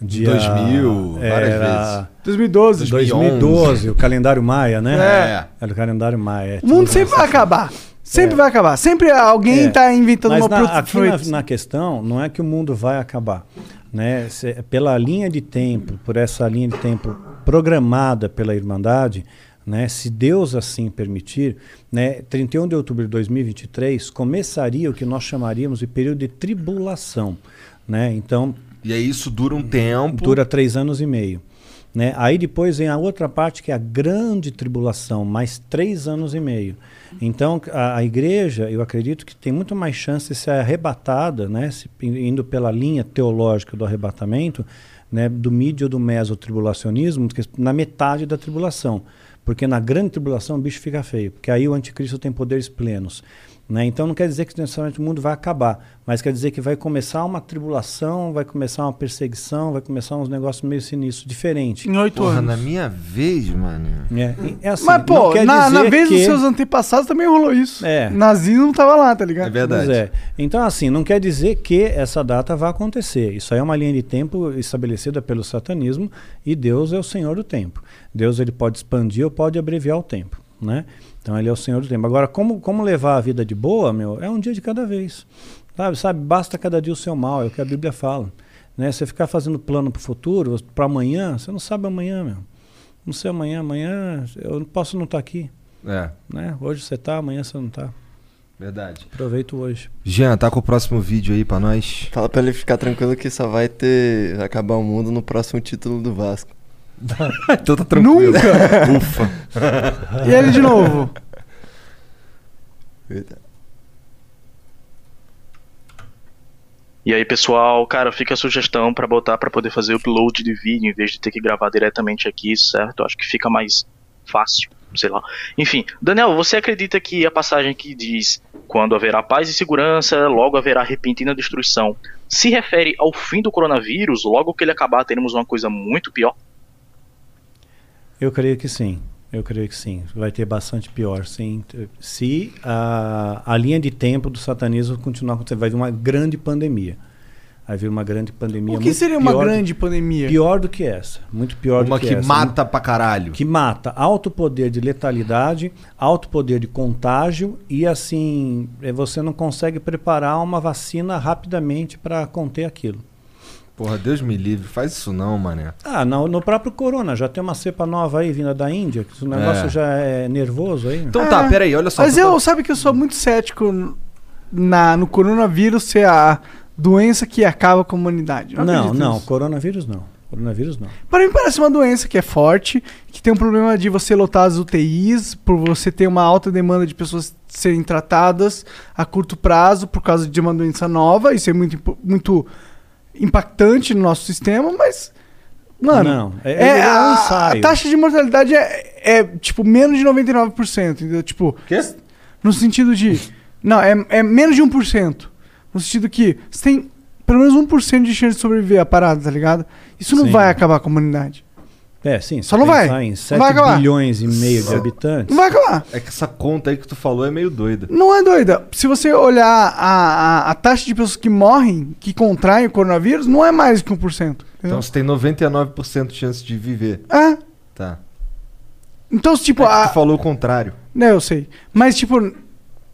dia... 2000, várias era 2012. 2012, o calendário maia, né? É. Era o calendário maia. O mundo sempre vai acabar. Sempre É. vai acabar. Sempre alguém É. tá inventando Mas uma na, aqui na, na questão, não é que o mundo vai acabar. Né? Se- pela linha de tempo, por essa linha de tempo programada pela Irmandade, né? se Deus assim permitir, né? 31 de outubro de 2023 começaria o que nós chamaríamos de período de tribulação. Né? Então, E aí isso dura um tempo. Dura três anos e meio. Né? Aí depois vem a outra parte que é a grande tribulação, mais três anos e meio. Então a, a igreja, eu acredito que tem muito mais chance de ser arrebatada, né? se- indo pela linha teológica do arrebatamento, né? do mídio do mesotribulacionismo, que na metade da tribulação. Porque na grande tribulação o bicho fica feio, porque aí o anticristo tem poderes plenos. Né? Então não quer dizer que necessariamente o mundo vai acabar, mas quer dizer que vai começar uma tribulação, vai começar uma perseguição, vai começar uns negócios meio sinistros, diferente. Em oito anos. na minha vez, mano. É, é assim, Mas, pô, quer na, na vez que... dos seus antepassados também rolou isso. É. Nazismo não tava lá, tá ligado? Pois é. Então, assim, não quer dizer que essa data vai acontecer. Isso aí é uma linha de tempo estabelecida pelo satanismo e Deus é o Senhor do tempo. Deus ele pode expandir ou pode abreviar o tempo, né? Então ele é o Senhor do tempo. Agora, como, como levar a vida de boa, meu? É um dia de cada vez. Sabe, sabe? Basta cada dia o seu mal, é o que a Bíblia fala. Né? Você ficar fazendo plano para o futuro, para amanhã, você não sabe amanhã, meu. Não sei amanhã, amanhã eu não posso não estar aqui. É. Né? Hoje você tá, amanhã você não tá. Verdade. Aproveita o hoje. Jean, tá com o próximo vídeo aí pra nós. Fala pra ele ficar tranquilo que só vai ter. vai acabar o mundo no próximo título do Vasco. então tá tranquilo. Nunca! Ufa. E ele de novo? Eita. E aí, pessoal, cara, fica a sugestão pra botar pra poder fazer upload de vídeo em vez de ter que gravar diretamente aqui, certo? Eu acho que fica mais fácil, sei lá. Enfim, Daniel, você acredita que a passagem que diz quando haverá paz e segurança, logo haverá repentina destruição, se refere ao fim do coronavírus, logo que ele acabar teremos uma coisa muito pior? Eu creio que sim. Eu creio que sim. Vai ter bastante pior, sim. Se a, a linha de tempo do satanismo continuar acontecendo, vai vir uma grande pandemia. Vai vir uma grande pandemia. O que seria uma pior do- grande pandemia? Pior do que essa. Muito pior Uma do que, que essa. mata pra caralho. Que mata. Alto poder de letalidade, alto poder de contágio e assim, eh, você não consegue preparar uma vacina rapidamente para conter aquilo. Porra, Deus me livre. Faz isso não, mané. Ah, no, no próprio corona, já tem uma cepa nova aí vinda da Índia, que o negócio É. já é nervoso aí. Então tá, peraí, olha só. Mas eu, sabe que eu sou muito cético na, no coronavírus ser a doença que acaba com a humanidade. Eu Não, não, nisso. coronavírus não. Coronavírus não. Para mim parece uma doença que é forte, que tem um problema de você lotar as UTIs, por você ter uma alta demanda de pessoas serem tratadas a curto prazo por causa de uma doença nova. Isso é muito, muito impactante no nosso sistema, mas. Mano, Não, é- é- é um a, a taxa de mortalidade é, é, tipo menos de 99%, entendeu? Tipo, no sentido de não, é, é menos de 1%. No sentido que você tem pelo menos 1% de chance de sobreviver à parada, tá ligado? Isso não Sim. vai acabar com a humanidade. É, sim. Só não vai. Em Não 7 vai acabar. bilhões e meio de habitantes. Não vai acabar. É que essa conta aí que tu falou é meio doida. Não é doida. Se você olhar a, a, a taxa de pessoas que morrem, que contraem o coronavírus, não é mais que 1%. entendeu? Então você tem 99% de chance de viver. É. Tá. Então, tipo, É que a. tu falou o contrário. Né, eu sei. Mas, tipo,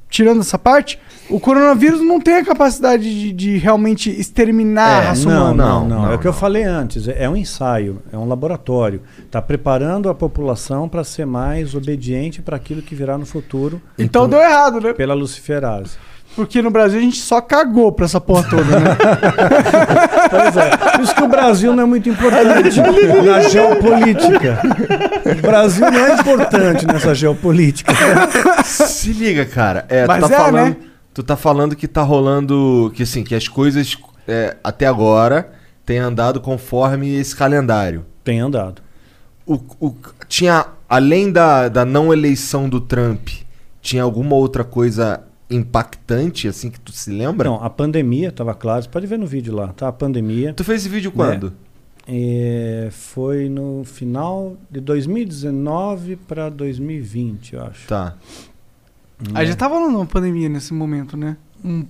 tirando essa parte, o coronavírus não tem a capacidade de, de realmente exterminar a raça não, humana. não, não, É o que eu falei antes. É é um ensaio, é um laboratório. Está preparando a população para ser mais obediente para aquilo que virá no futuro. Então, deu errado, né? Pela luciferase. Porque no Brasil a gente só cagou pra essa porra toda, né? Pois é. Por isso que o Brasil não é muito importante na geopolítica. O Brasil não é importante nessa geopolítica. Se liga, cara. É, Mas tu tá é, falando, né? tu tá falando que tá rolando que assim, que as coisas é, até agora têm andado conforme esse calendário. Tem andado. O, o- tinha além da, da não eleição do Trump, tinha alguma outra coisa impactante assim que tu se lembra? Não, a pandemia, estava claro, você pode ver no vídeo lá, tá? A pandemia. Tu fez esse vídeo quando? É, foi no final de 2019 para 2020, eu acho. Tá. Aí já tava rolando uma pandemia nesse momento, né? Um-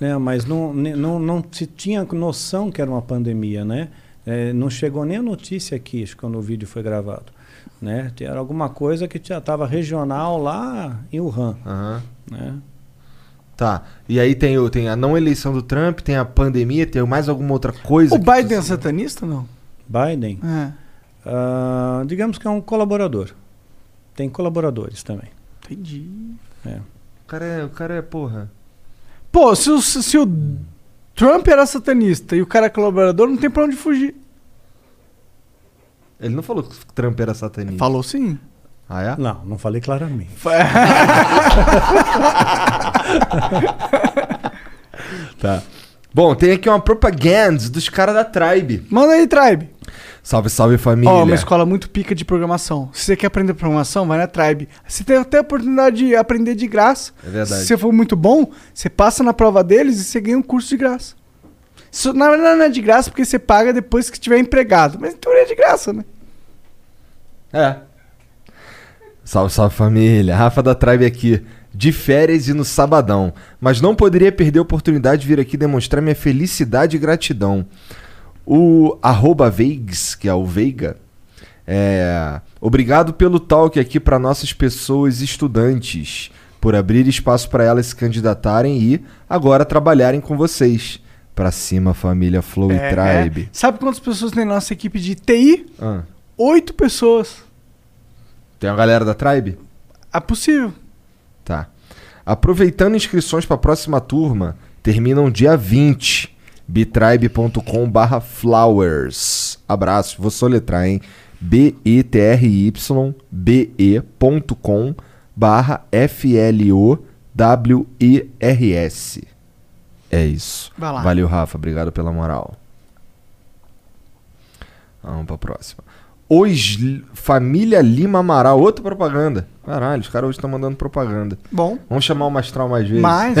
É, mas não, não, não se tinha noção que era uma pandemia, né? É, não chegou nem a notícia aqui, acho que quando o vídeo foi gravado. Né? Era alguma coisa que já estava regional lá em Wuhan. Aham. Né? Tá. E aí tem, o- tem a não eleição do Trump, tem a pandemia, tem mais alguma outra coisa? O que Biden é satanista ou não? Biden? É. Ah, digamos que é um colaborador. Tem colaboradores também. Entendi. É. O cara é, o cara é porra. Pô, se o, se o Trump era satanista e o cara é colaborador, não tem pra onde fugir. Ele não falou que o Trump era satanista. Falou sim. Ah, é? Não, não falei claramente. Tá. Bom, tem aqui uma propaganda dos caras da Tribe. Manda aí, Tribe. Salve, salve família. Ó, uma escola muito pica de programação. Se você quer aprender programação, vai na Tribe. Você tem até a oportunidade de aprender de graça. É verdade. Se você for muito bom, você passa na prova deles e você ganha um curso de graça. Isso, na verdade, não é de graça porque você paga depois que tiver empregado. Mas então é de graça, né? É. Salve, salve família. Rafa da Tribe aqui. De férias e no sabadão. Mas não poderia perder a oportunidade de vir aqui demonstrar minha felicidade e gratidão. O arroba Veigs, que é o Veiga, é. Obrigado pelo talk aqui para nossas pessoas estudantes. Por abrir espaço para elas se candidatarem e agora trabalharem com vocês. Pra cima, família Flow e É, Tribe. é. Sabe quantas pessoas tem na nossa equipe de TI? Ah, Oito pessoas. Tem uma galera da Tribe? É possível. Tá. Aproveitando inscrições para a próxima turma, terminam dia 20. bitribe.com barra flowers. Abraço, vou soletrar, hein? B-E-T-R-Y-B-E.com barra F-L-O-W-E-R-S. É isso. Vai lá. Valeu, Rafa. Obrigado pela moral. Vamos pra próxima. Os Li- Família Lima Amaral, outra propaganda. Caralho, os caras hoje estão mandando propaganda. Bom. Vamos chamar o Mastral mais vezes. Mais,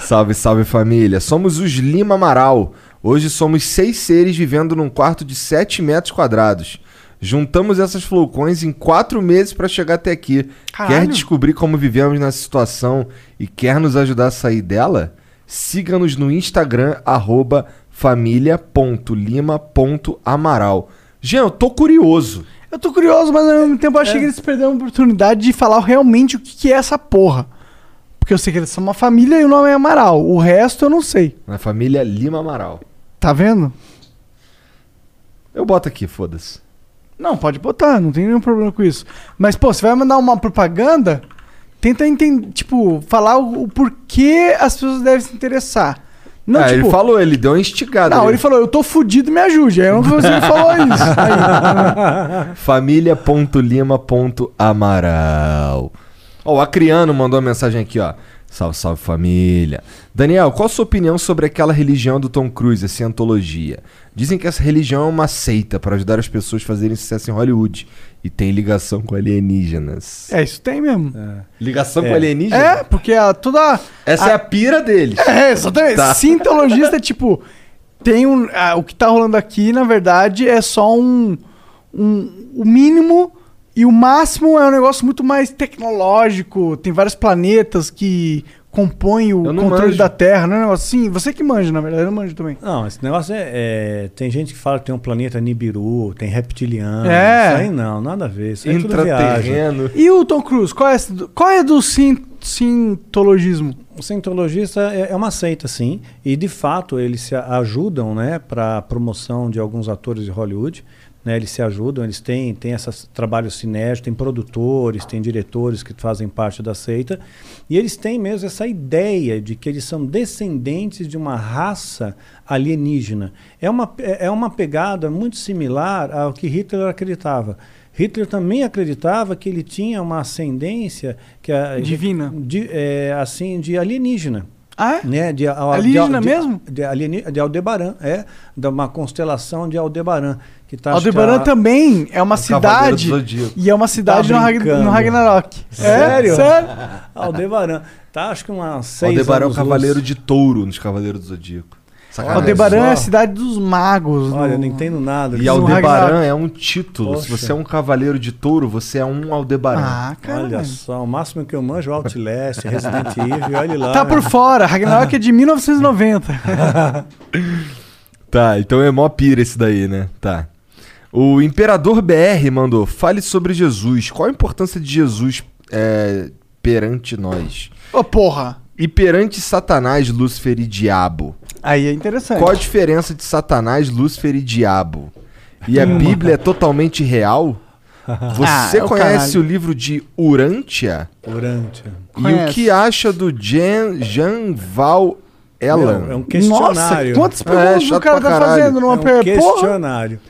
salve, salve família. Somos os Lima Amaral. Hoje somos seis seres vivendo num quarto de 7 metros quadrados. Juntamos essas flowcoins em quatro meses para chegar até aqui. Quer Caralho. descobrir como vivemos nessa situação e quer nos ajudar a sair dela? Siga-nos no Instagram, arroba família.lima.amaral. Jean, eu tô curioso. Eu tô curioso, mas ao mesmo tempo eu achei que eles perderam a oportunidade de falar realmente o que, que é essa porra. Porque eu sei que eles são uma família e o nome é Amaral. O resto eu não sei. Na família Lima Amaral. Tá vendo? Eu boto aqui, foda-se. Não, pode botar, não tem nenhum problema com isso. Mas, pô, você vai mandar uma propaganda, tenta entender, tipo, falar o, o porquê as pessoas devem se interessar. Não, ah, tipo- ele falou, ele deu uma instigada. Não, ele falou, eu tô fudido, me ajude. Aí eu não consigo falar isso. Aí, Família.lima.amaral. Ó, o Acriano mandou uma mensagem aqui, ó. Salve, salve família. Daniel, qual a sua opinião sobre aquela religião do Tom Cruise, a Cientologia? Dizem que essa religião é uma seita para ajudar as pessoas a fazerem sucesso em Hollywood e tem ligação com alienígenas. é, isso tem mesmo. Ligação É. com alienígenas? É, porque a, toda. Essa é a pira deles. É, exatamente. Tá. Sintologista é tipo. Tem um. ah, o que tá rolando aqui, na verdade, é só um. um o mínimo e o máximo é um negócio muito mais tecnológico. Tem vários planetas que compõem o controle manjo. da Terra, não é um negócio assim? Você que manja, na verdade, eu manjo também. Não, esse negócio é, é- Tem gente que fala que tem um planeta Nibiru, tem reptiliano. É. Isso aí não, nada a ver. Isso aí é. Intraterreno. E o Tom Cruise, qual é, qual é do sin, sintologismo? O cientologista é, é uma seita, sim, e de fato eles se a- ajudam, né, para promoção de alguns atores de Hollywood. Né, eles se ajudam, eles têm, têm esses trabalhos sinérgicos, tem produtores, tem diretores que fazem parte da seita, e eles têm mesmo essa ideia de que eles são descendentes de uma raça alienígena. É uma, é é uma pegada muito similar ao que Hitler acreditava. Hitler também acreditava que ele tinha uma ascendência que a- Divina. de, é, assim de alienígena. Ah, é? Né? De, a- Alienígena de, mesmo? De, alieni- de Aldebaran, é. De uma constelação de Aldebaran. Que tá, que Aldebaran a- também é uma cidade. do Zodíaco. E é uma cidade Tá no, Ragnarok. Sério? É, sério. Aldebaran. Tá, acho que umas seis Aldebaran é o cavaleiro luz. de touro nos Cavaleiros do Zodíaco. Sacanagem. Aldebaran é a cidade dos magos. Olha, eu no- não entendo nada. E Aldebaran é um título. Se Poxa. você é um cavaleiro de touro, você é um Aldebaran. Ah, Olha cara. só, o máximo que eu manjo é o Outlast, Resident Evil, olha lá. Tá por fora. Ragnarok é de 1990. Tá, então é mó pira esse daí, né? Tá. O Imperador BR mandou: fale sobre Jesus. Qual a importância de Jesus é, perante nós? Ô, porra. E perante Satanás, Lúcifer e Diabo? Aí é interessante. Qual a diferença de Satanás, Lúcifer e Diabo? E a Bíblia é totalmente real? Você Ah, é o conhece caralho. o livro de Urântia? Urântia. E o que acha do Jean, Jean Val Ellan? Meu, é um Nossa, questionário. quantas É, perguntas o chato cara tá caralho. fazendo numa é um per... Questionário.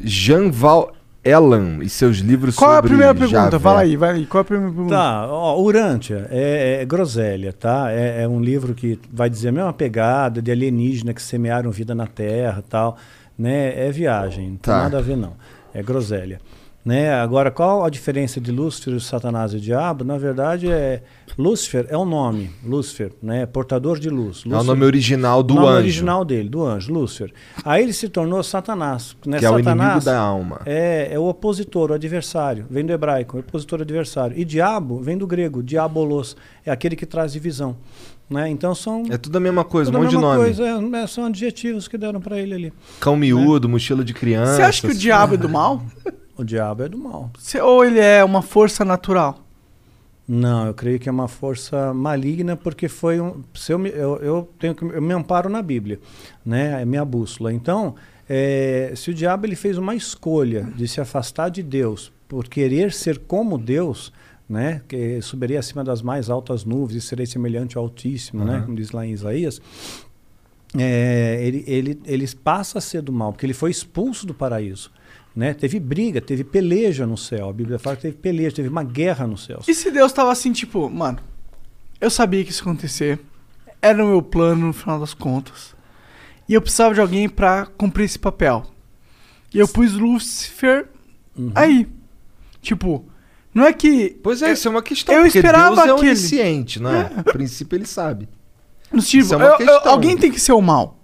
Jean Val Ellan e seus livros Qual é a sobre primeira pergunta? Javé. Fala aí, vai aí. Qual é a primeira pergunta? Tá, ó, Urântia é, é groselha, tá? É, é um livro que vai dizer a mesma pegada de alienígena que semearam vida na Terra tal, né? É viagem, não tem Tá. nada a ver não. É groselha. Né? Agora, qual a diferença de Lúcifer, Satanás e Diabo? Na verdade, é Lúcifer é o nome, Lúcifer, né? Portador de luz. É o Lúcifer- nome original do o nome anjo, original dele, do anjo, Lúcifer. Aí ele se tornou Satanás. Né? que é o inimigo Satanás da alma. é, é o opositor, o adversário. Vem do hebraico, o opositor adversário. E diabo vem do grego, diabolos. É aquele que traz divisão. Né? Então são. É tudo a mesma coisa, tudo um a monte de mesma nome. coisa, é, é, são adjetivos que deram pra ele ali. Cão miúdo, mochila de criança. Você acha que o diabo é do mal? O diabo é do mal. Ou ele é uma força natural? Não, eu creio que é uma força maligna porque foi um. Se eu, me, eu, eu tenho que eu me amparo na Bíblia, né? É minha bússola. Então, é, se o diabo ele fez uma escolha de se afastar de Deus por querer ser como Deus, né? Que subiria acima das mais altas nuvens e serei semelhante ao Altíssimo, né? Uhum. Como diz lá em Isaías. É, ele, ele, ele passa a ser do mal porque ele foi expulso do paraíso. Né? Teve briga, teve peleja no céu. A Bíblia fala que teve peleja, teve uma guerra no céu. E se Deus tava assim, tipo, mano, eu sabia que isso ia acontecer. Era o meu plano no final das contas. E eu precisava de alguém pra cumprir esse papel. E eu pus Lúcifer Uhum. aí. Tipo, não é que. Pois é, isso é uma questão. eu esperava Deus é aquele- onisciente, né? A princípio ele sabe. No tipo, Isso é uma eu- eu- questão. alguém tem que ser o mal.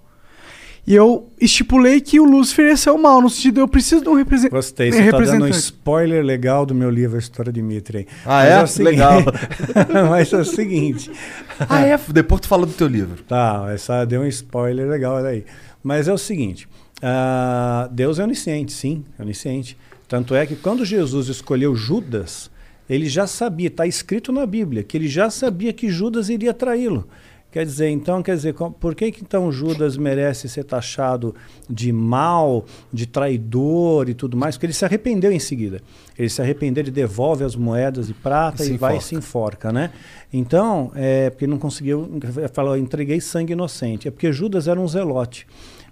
E eu estipulei que o Lúcifer ia ser o mal, no sentido, eu preciso de um represen- Gostei, um você tá dando um representante. spoiler legal do meu livro A História de Mitre. Ah, Mas é? o seguinte- Legal. Mas é o seguinte. Ah, é? Depois tu fala do teu livro. Tá, essa deu um spoiler legal aí. Mas é o seguinte: ah, Deus é onisciente, sim, é onisciente. Tanto é que quando Jesus escolheu Judas, ele já sabia, está escrito na Bíblia, que ele já sabia que Judas iria traí-lo. Quer dizer, então, quer dizer, por que, que então Judas merece ser taxado de mal, de traidor e tudo mais? Porque ele se arrependeu em seguida. Ele se arrependeu, ele devolve as moedas de prata E e, vai e se enforca, né? Então, é porque não conseguiu, falou, entreguei sangue inocente. É porque Judas era um zelote.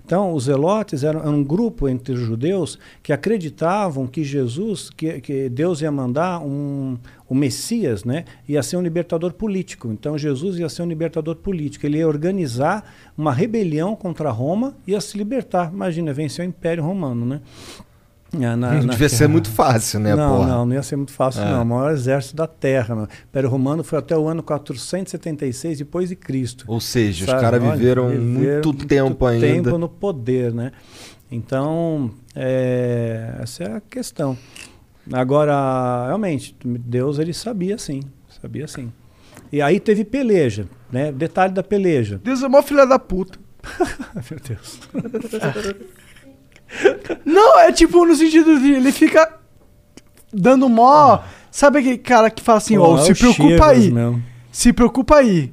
Então, os zelotes eram, um grupo entre os judeus que acreditavam que Jesus, que, que Deus ia mandar um, o Messias, né? Ia ser um libertador político. Então, Jesus ia ser um libertador político. Ele ia organizar uma rebelião contra Roma e ia se libertar. Imagina, vencer o Império Romano, né? Na- na- Não na- devia ser muito fácil, né, não, porra? Não, não ia ser muito fácil, É. não. O maior exército da Terra. O Império Romano foi até o ano 476 depois de Cristo. Ou seja, os Sabe? caras Olha, viveram viveram muito tempo ainda. tempo no poder, né? Então, é, essa é a questão. Agora, realmente, Deus ele sabia sim, sabia sim. E aí teve peleja, né? Detalhe da peleja. Deus é mó filha da puta. Meu Deus. Não, é tipo no sentido de ele fica dando mó. Sabe aquele cara que fala assim, ó, é se preocupa aí. mesmo. Se preocupa aí.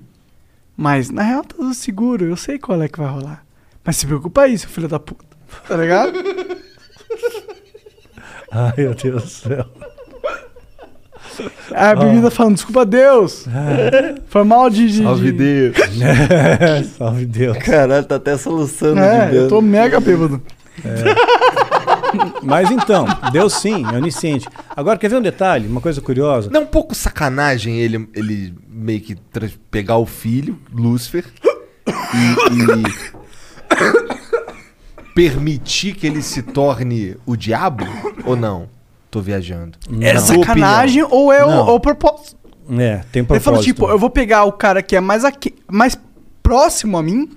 Mas na real tá tudo seguro, eu sei qual é que vai rolar. Mas se preocupa aí, seu filho da puta. Tá ligado? Ai, meu Deus do céu. A bebida falando, desculpa Deus. Foi mal de. de Salve de- Deus. É, salve Deus. Caralho, tá até soluçando É, de eu tô mega bêbado. Mas então, Deus sim, é onisciente. Agora, quer ver um detalhe? Uma coisa curiosa? Não é um pouco sacanagem ele, ele meio que pegar o filho, Lúcifer, e, e permitir que ele se torne o diabo? Ou não? Tô viajando. É Na tua sacanagem ou é o, Não. ou o propósito? É, tem Ele propósito. falou, tipo, eu vou pegar o cara que é mais, aqui, mais próximo a mim,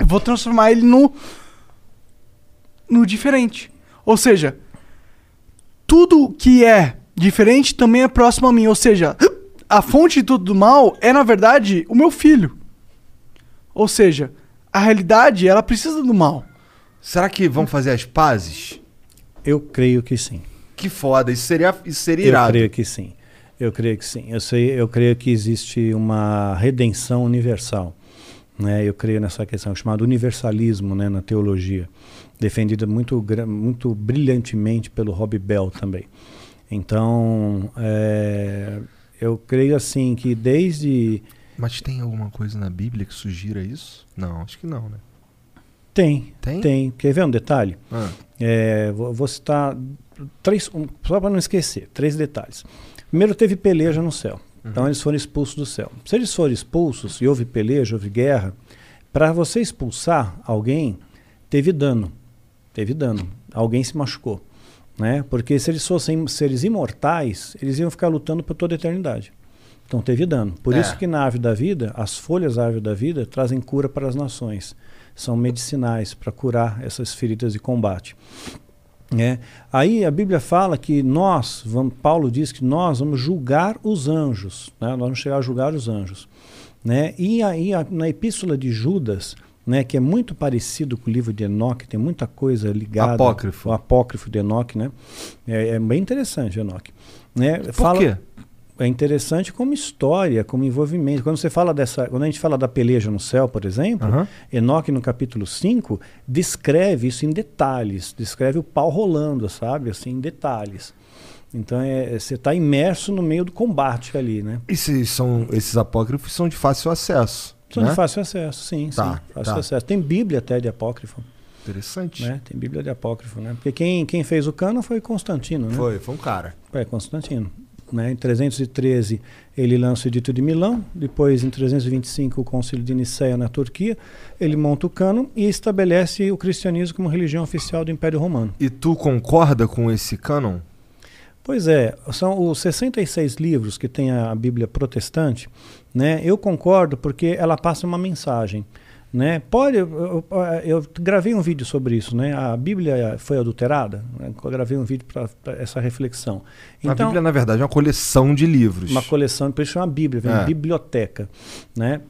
eu vou transformar ele no. No diferente. Ou seja, tudo que é diferente também é próximo a mim. Ou seja, a fonte de tudo do mal é, na verdade, o meu filho. Ou seja, a realidade, ela precisa do mal. Será que vão fazer as pazes? Eu creio que sim. Que foda, isso seria, isso seria Eu irado. creio que sim. Eu creio que sim. Eu, sei, eu creio que existe uma redenção universal. Né? Eu creio nessa questão chamada universalismo né, na teologia, defendida muito, muito brilhantemente pelo Rob Bell também. Então, é, eu creio assim que desde Mas tem alguma coisa na Bíblia que sugira isso? Não, acho que não, né? Tem, Tem? tem. Quer ver um detalhe? Ah. É, vou, vou citar três, um, só para não esquecer, três detalhes. Primeiro, teve peleja no céu. Então, eles foram expulsos do céu. Se eles forem expulsos e houve peleja, houve guerra, para você expulsar alguém, teve dano. Teve dano. Alguém se machucou. Né? Porque se eles fossem seres imortais, eles iam ficar lutando por toda a eternidade. Então teve dano. Por É. isso que na árvore da vida, as folhas da árvore da vida trazem cura para as nações. São medicinais para curar essas feridas de combate. É. Aí a Bíblia fala que nós, vamos, Paulo diz que nós vamos julgar os anjos, né? nós vamos chegar a julgar os anjos. Né? E aí a- na epístola de Judas, né, que é muito parecido com o livro de Enoque, tem muita coisa ligada. Apócrifo. O apócrifo de Enoque, né? É, é bem interessante, Enoque. Né? Por quê? É interessante como história, como envolvimento. Quando você fala dessa, quando a gente fala da peleja no céu, por exemplo. Enoque no capítulo 5 descreve isso em detalhes, descreve o pau rolando, sabe? Assim, em detalhes. Então é, você está imerso no meio do combate ali, né? Esses, são, esses apócrifos são de fácil acesso. São né? de fácil acesso, sim, Tá, sim. Fácil tá. acesso. Tem Bíblia até de apócrifo. Interessante. Né? Tem Bíblia de apócrifo, né? Porque quem, quem fez o cano foi Constantino, né? Foi, foi um cara. É, Constantino. Né? Em 313 ele lança o Edito de Milão, depois em 325 o Concílio de Nicéia na Turquia, ele monta o cano e estabelece o cristianismo como religião oficial do Império Romano. E tu concorda com esse cânon? Pois é, são os 66 livros que tem a Bíblia protestante, né? Eu concordo porque ela passa uma mensagem, né? Pode, eu, eu- eu gravei um vídeo sobre isso, né? A Bíblia foi adulterada, né? eu gravei um vídeo para essa reflexão. a Bíblia, na verdade, é uma coleção de livros. Uma coleção, por isso chama Bíblia, vem É. biblioteca, né?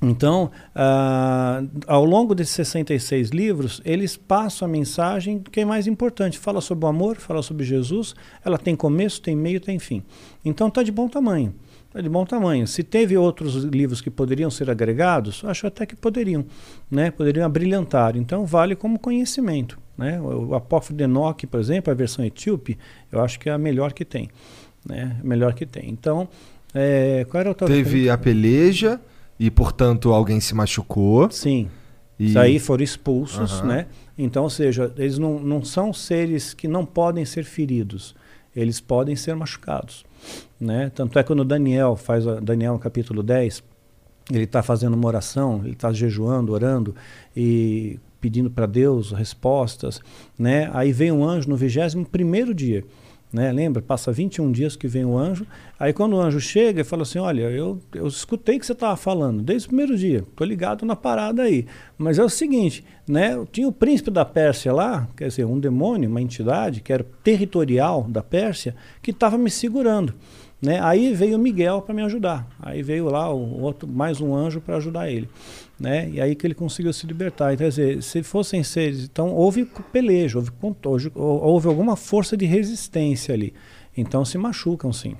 Então, ah, ao longo desses 66 livros, eles passam a mensagem que é mais importante. Fala sobre o amor, fala sobre Jesus, ela tem começo, tem meio, tem fim. Então, está de bom tamanho. É de bom tamanho. Se teve outros livros que poderiam ser agregados, acho até que poderiam, né? Poderiam abrilhantar. Então vale como conhecimento, né? O, o Apócrifo de Enoque, por exemplo, a versão etíope, eu acho que é a melhor que tem, né? Melhor que tem. Então, é, qual era o Teve a peleja e, portanto, alguém se machucou. Sim. E... Isso aí foram expulsos, Aham. né? Então, ou seja, eles não, não são seres que não podem ser feridos, eles podem ser machucados, né? Tanto é que quando Daniel faz, a- Daniel capítulo 10, ele está fazendo uma oração, ele está jejuando, orando e pedindo para Deus respostas, né? Aí vem um anjo no 21 primeiro dia, né? Lembra? Passa 21 dias que vem o anjo. Aí quando o anjo chega e fala assim, olha, eu, eu escutei que você estava falando desde o primeiro dia, tô ligado na parada aí. Mas é o seguinte, né? Tinha o príncipe da Pérsia lá, quer dizer, um demônio, uma entidade que era territorial da Pérsia, que estava me segurando. Né? Aí veio Miguel para me ajudar. Aí veio lá o outro, mais um anjo para ajudar ele. Né? E aí que ele conseguiu se libertar. Então, quer dizer, se fossem seres. Então houve pelejo, houve, houve, houve alguma força de resistência ali. Então se machucam sim.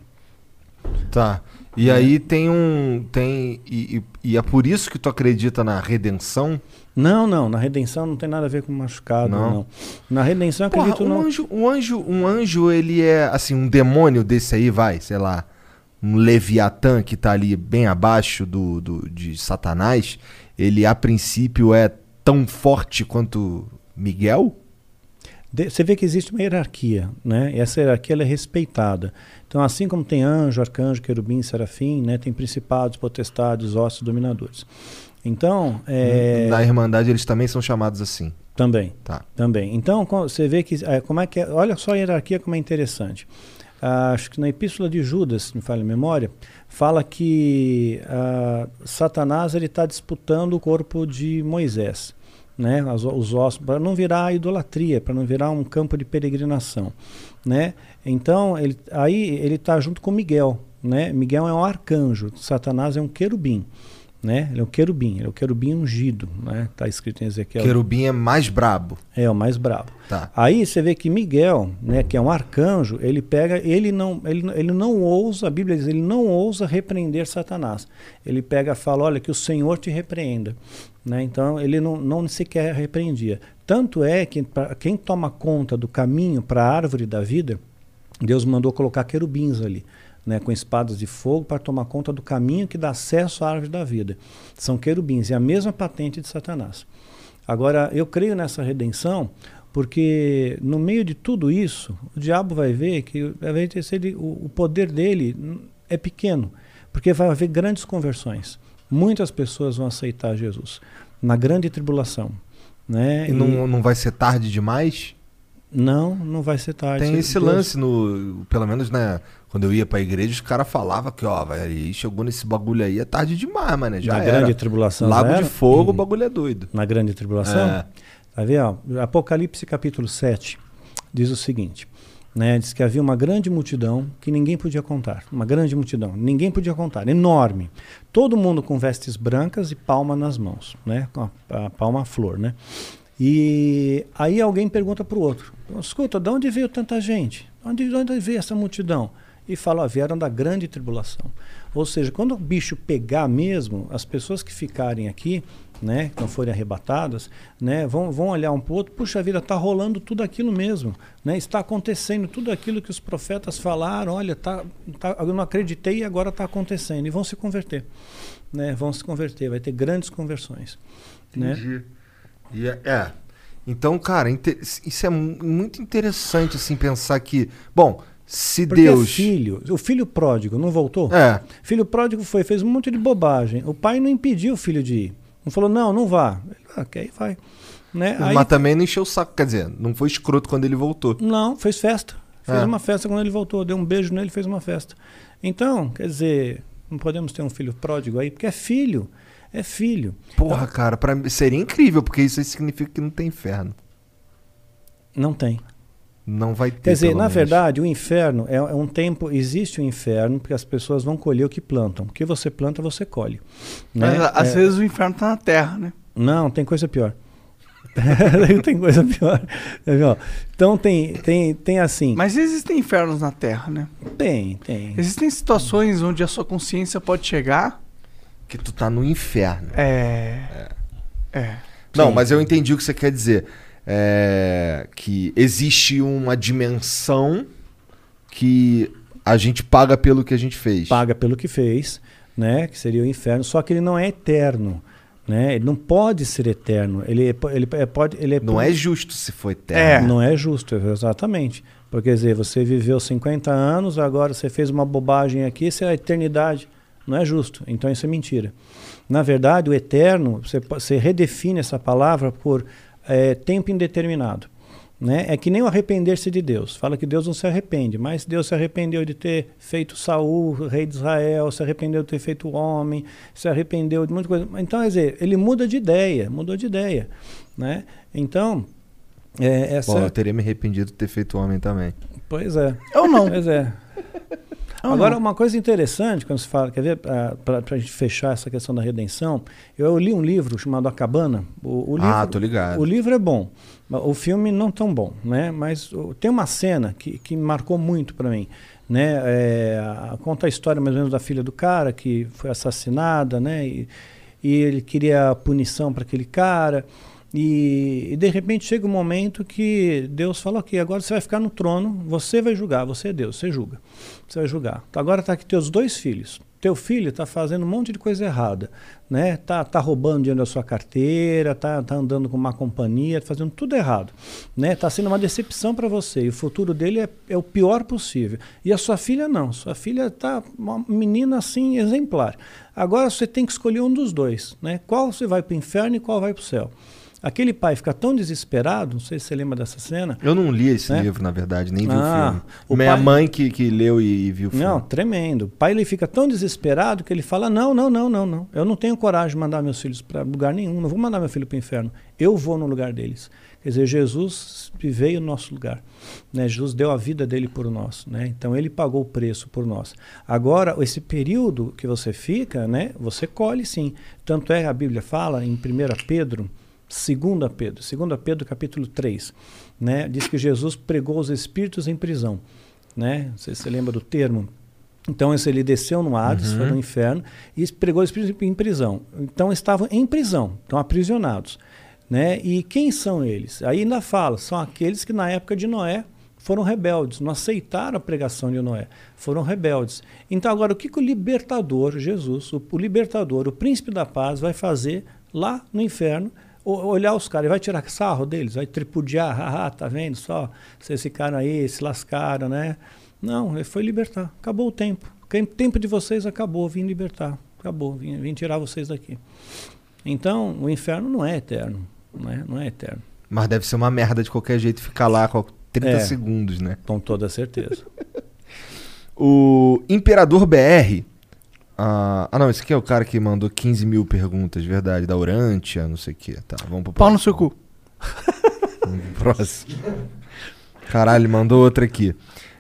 Tá. E aí tem um. Tem, e, e- e é por isso que tu acredita na redenção? Não, não. Na redenção não tem nada a ver com machucado, Não. não. Na redenção eu Porra, acredito um no. anjo, um anjo, um anjo, ele é assim, um demônio desse aí, vai, sei lá, um Leviatã que tá ali bem abaixo do, do de Satanás, ele a princípio é tão forte quanto Miguel? Você vê que existe uma hierarquia, né? E essa hierarquia é respeitada. Então, assim como tem anjo, arcanjo, querubim, serafim, né? Tem principados, potestades, ossos, dominadores. Então, é, Na Irmandade eles também são chamados assim. também, Tá. também. Então, você vê que é, como é que é, olha só a hierarquia como é interessante. Ah, acho que na Epístola de Judas, se me falha a memória, fala que ah, Satanás ele está disputando o corpo de Moisés, né? As- os ossos para não virar idolatria, para não virar um campo de peregrinação, né? Então ele, aí ele está junto com Miguel, né? Miguel é um arcanjo, Satanás é um querubim. Né? Ele é o querubim, ele é o querubim ungido, né? Tá escrito em Ezequiel. Querubim é mais brabo. É, o mais brabo. Tá. Aí você vê que Miguel, né, que é um arcanjo, ele pega, ele não, ele, ele não ousa, a Bíblia diz, ele não ousa repreender Satanás. Ele pega e fala, olha, que o Senhor te repreenda. Né? Então ele não, não sequer repreendia. Tanto é que pra, quem toma conta do caminho para a árvore da vida, Deus mandou colocar querubins ali. Né, com espadas de fogo para tomar conta do caminho que dá acesso à árvore da vida. São querubins, é a mesma patente de Satanás. Agora, eu creio nessa redenção porque no meio de tudo isso, o diabo vai ver que vai ter sido- o, o poder dele é pequeno, porque vai haver grandes conversões. Muitas pessoas vão aceitar Jesus na grande tribulação. Né? E não, não vai ser tarde demais? Não, não vai ser tarde. Tem esse Deus- lance no. Pelo menos, né? Quando eu ia pra igreja, os caras falavam que, ó, vai, chegou nesse bagulho aí, é tarde demais, mano. Já na era. grande tribulação. Lago de fogo, o bagulho é doido. Na grande tribulação? É. Tá vendo? Apocalipse capítulo 7 diz o seguinte: né? Diz que havia uma grande multidão que ninguém podia contar. Uma grande multidão, ninguém podia contar, enorme. Todo mundo com vestes brancas e palma nas mãos, né? Com a, a palma à flor, né? E aí alguém pergunta para o outro: escuta, de onde veio tanta gente? De onde, de onde veio essa multidão? E fala: ó, vieram da grande tribulação. Ou seja, quando o bicho pegar mesmo, as pessoas que ficarem aqui, né, que não forem arrebatadas, né, vão, vão olhar um para o outro, puxa vida, está rolando tudo aquilo mesmo, né, está acontecendo tudo aquilo que os profetas falaram, olha, tá, tá, eu não acreditei e agora está acontecendo, e vão se converter, né, vão se converter, vai ter grandes conversões. Né? Entendi. E é, é. Então, cara, isso é mu- muito interessante, assim, pensar que. Bom, se Porque Deus. filho, o filho pródigo não voltou? É. Filho pródigo foi, fez um monte de bobagem. O pai não impediu o filho de ir. Não falou, não, não vá. Ele, ah, quer ir, vai. Né? Aí, Mas também não encheu o saco. Quer dizer, não foi escroto quando ele voltou. Não, fez festa. Fez É. uma festa quando ele voltou. Deu um beijo nele, fez uma festa. Então, quer dizer, não podemos ter um filho pródigo aí, porque é filho. É filho. Porra, cara, pra, mim seria incrível, porque isso aí significa que não tem inferno. Não tem. Não vai ter. Quer dizer, pelo na menos. verdade, o inferno é, é um tempo, existe o inferno, porque as pessoas vão colher o que plantam. O que você planta, você colhe. né? Mas, às É- vezes o inferno tá na terra, né? Não, tem coisa pior. tem coisa pior. Então tem, tem, tem assim. Mas existem infernos na Terra, né? Tem, tem. Existem situações onde a sua consciência pode chegar. Que tu tá no inferno. É. É. Não, Sim. mas eu entendi o que você quer dizer. É, que existe uma dimensão que a gente paga pelo que a gente fez. Paga pelo que fez, né? Que seria o inferno. Só que ele não é eterno. Né? Ele não pode ser eterno. Ele, é ele é, pode. Ele é, Não é justo se for eterno. Não é justo, exatamente. Porque, quer dizer, você viveu 50 anos, agora você fez uma bobagem aqui, isso é a eternidade. Não é justo. Então isso é mentira. Na verdade, o eterno, você, você redefine essa palavra por eh, tempo indeterminado. Né? É que nem o arrepender-se de Deus. Fala que Deus não se arrepende, mas Deus se arrependeu de ter feito Saul, rei de Israel, se arrependeu de ter feito homem, se arrependeu de muita coisa. Então, quer dizer, ele muda de ideia, mudou de ideia. Né? Então, é, essa. Bom, eu teria me arrependido de ter feito homem também. Pois é. Eu não. Pois é. Eu Agora, não. uma coisa interessante, quando se fala, quer ver, para a gente fechar essa questão da redenção, eu li um livro chamado A Cabana. O, o livro, Ah, tô ligado. O livro é bom, o filme não tão bom, né? Mas tem uma cena que, que marcou muito para mim, né? É, conta a história mais ou menos da filha do cara que foi assassinada, né? E, e ele queria punição para aquele cara. E, e de repente chega um momento que Deus fala: Ok, agora você vai ficar no trono, você vai julgar, você é Deus, você julga. Você vai julgar. Agora está aqui teus dois filhos. Teu filho está fazendo um monte de coisa errada, né? Tá, tá roubando dinheiro da sua carteira, tá, tá andando com má companhia, tá fazendo tudo errado, né? Tá sendo uma decepção para você. E o futuro dele é, é o pior possível. E a sua filha não. Sua filha tá uma menina assim exemplar. Agora você tem que escolher um dos dois, né? Qual você vai para o inferno e qual vai para o céu. Aquele pai fica tão desesperado, não sei se você lembra dessa cena. Eu não li esse né? livro, na verdade, nem vi Ah, o filme. Minha pai- mãe que, que leu e, e viu o filme. Não, tremendo. O pai ele fica tão desesperado que ele fala: Não, não, não, não, não. Eu não tenho coragem de mandar meus filhos para lugar nenhum. Não vou mandar meu filho para o inferno. Eu vou no lugar deles. Quer dizer, Jesus veio no nosso lugar. Né? Jesus deu a vida dele por nós. Né? Então ele pagou o preço por nós. Agora, esse período que você fica, né, você colhe sim. Tanto é que a Bíblia fala em 1 Pedro. 2 Pedro, 2 Pedro capítulo 3, né, diz que Jesus pregou os espíritos em prisão, né? Não sei se você lembra do termo. Então esse, ele desceu no Hades, Uhum. foi no inferno e pregou os espíritos em prisão. Então estavam em prisão, estão aprisionados, né? E quem são eles? Aí ainda fala, são aqueles que na época de Noé foram rebeldes, não aceitaram a pregação de Noé, foram rebeldes. Então agora o que, que o libertador, Jesus, o, o libertador, o príncipe da paz vai fazer lá no inferno? Olhar os caras, vai tirar sarro deles, vai tripudiar, haha, tá vendo só? Vocês ficaram aí, se lascaram, né? Não, ele foi libertar. Acabou o tempo. O tempo de vocês acabou, vim libertar. Acabou, vim, vim tirar vocês daqui. Então, o inferno não é eterno. Não é, não é eterno. Mas deve ser uma merda de qualquer jeito ficar lá com 30 É. segundos, né? Com toda certeza. O Imperador BR. Ah, ah, não, esse aqui é o cara que mandou 15 mil perguntas, verdade, da Urantia, não sei o que. Tá, vamos pro Pau no próximo. seu cu. Vamos pro próximo. Caralho, mandou outra aqui.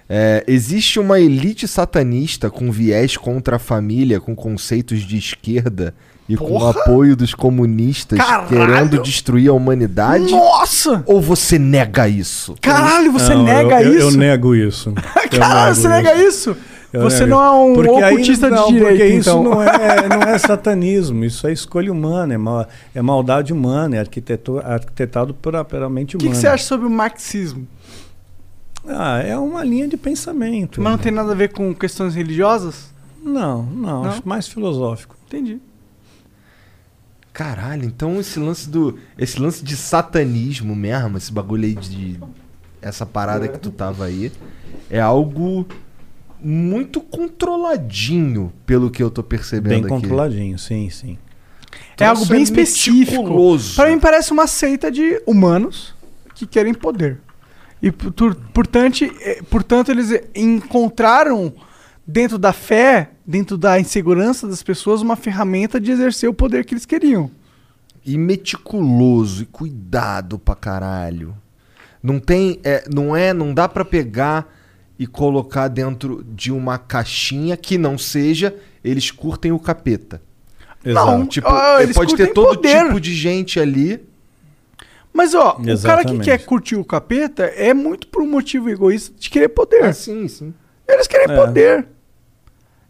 É, existe uma elite satanista com viés contra a família, com conceitos de esquerda e com o Porra! apoio dos comunistas Caralho! querendo destruir a humanidade? Nossa! Ou você nega isso? Caralho, você Não, nega eu, eu- isso? Eu nego isso. Eu Caralho, nego você nega isso? Você nego não é um Porque aí- ocultista não, de direita, porque isso então. não é, não é satanismo, isso é escolha humana, é, ma- é maldade humana, é arquiteto- arquitetado pela, pela mente O que, humana. que você acha sobre o marxismo? Ah, é uma linha de pensamento. Mas não tem nada a ver com questões religiosas? Não, não, Não? acho mais filosófico. Entendi. Caralho, então esse lance do. Esse lance de satanismo mesmo, esse bagulho aí de. Essa parada que tu tava aí, é algo muito controladinho, pelo que eu tô percebendo Bem aqui. controladinho, sim, sim. É algo Nossa, bem é específico. Pra mim parece uma seita de humanos que querem poder. E por- portanto, eh, portanto eles encontraram dentro da fé, dentro da insegurança das pessoas, uma ferramenta de exercer o poder que eles queriam. E meticuloso, e cuidado pra caralho. Não tem. É, não é. Não dá pra pegar e colocar dentro de uma caixinha que não seja. Eles curtem o capeta. Não, Tipo, ah, é, eles pode ter todo poder. tipo de gente ali. Mas, ó, o cara que Exatamente. quer curtir o capeta é muito por um motivo egoísta de querer poder. Ah, sim, sim. Eles querem É. poder.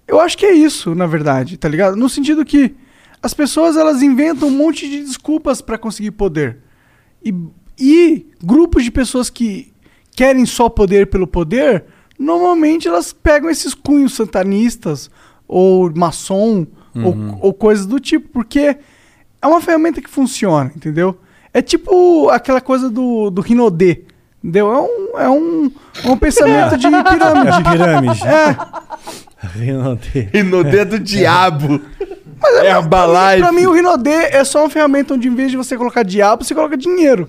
Eu acho que é isso, na verdade, tá ligado? No sentido que as pessoas elas inventam um monte de desculpas pra conseguir poder. E, e grupos de pessoas que querem só poder pelo poder, normalmente elas pegam esses cunhos satanistas ou maçom Uhum. ou, ou coisas do tipo, porque é uma ferramenta que funciona, entendeu? É tipo aquela coisa do, do Rinodê, entendeu? É um, é um, é um pensamento de pirâmide. É pirâmide. É. Rinodê. Rinodê do diabo. Mas é, Herbalife. Pra mim, o Rinodê é só uma ferramenta onde, em vez de você colocar diabo, você coloca dinheiro.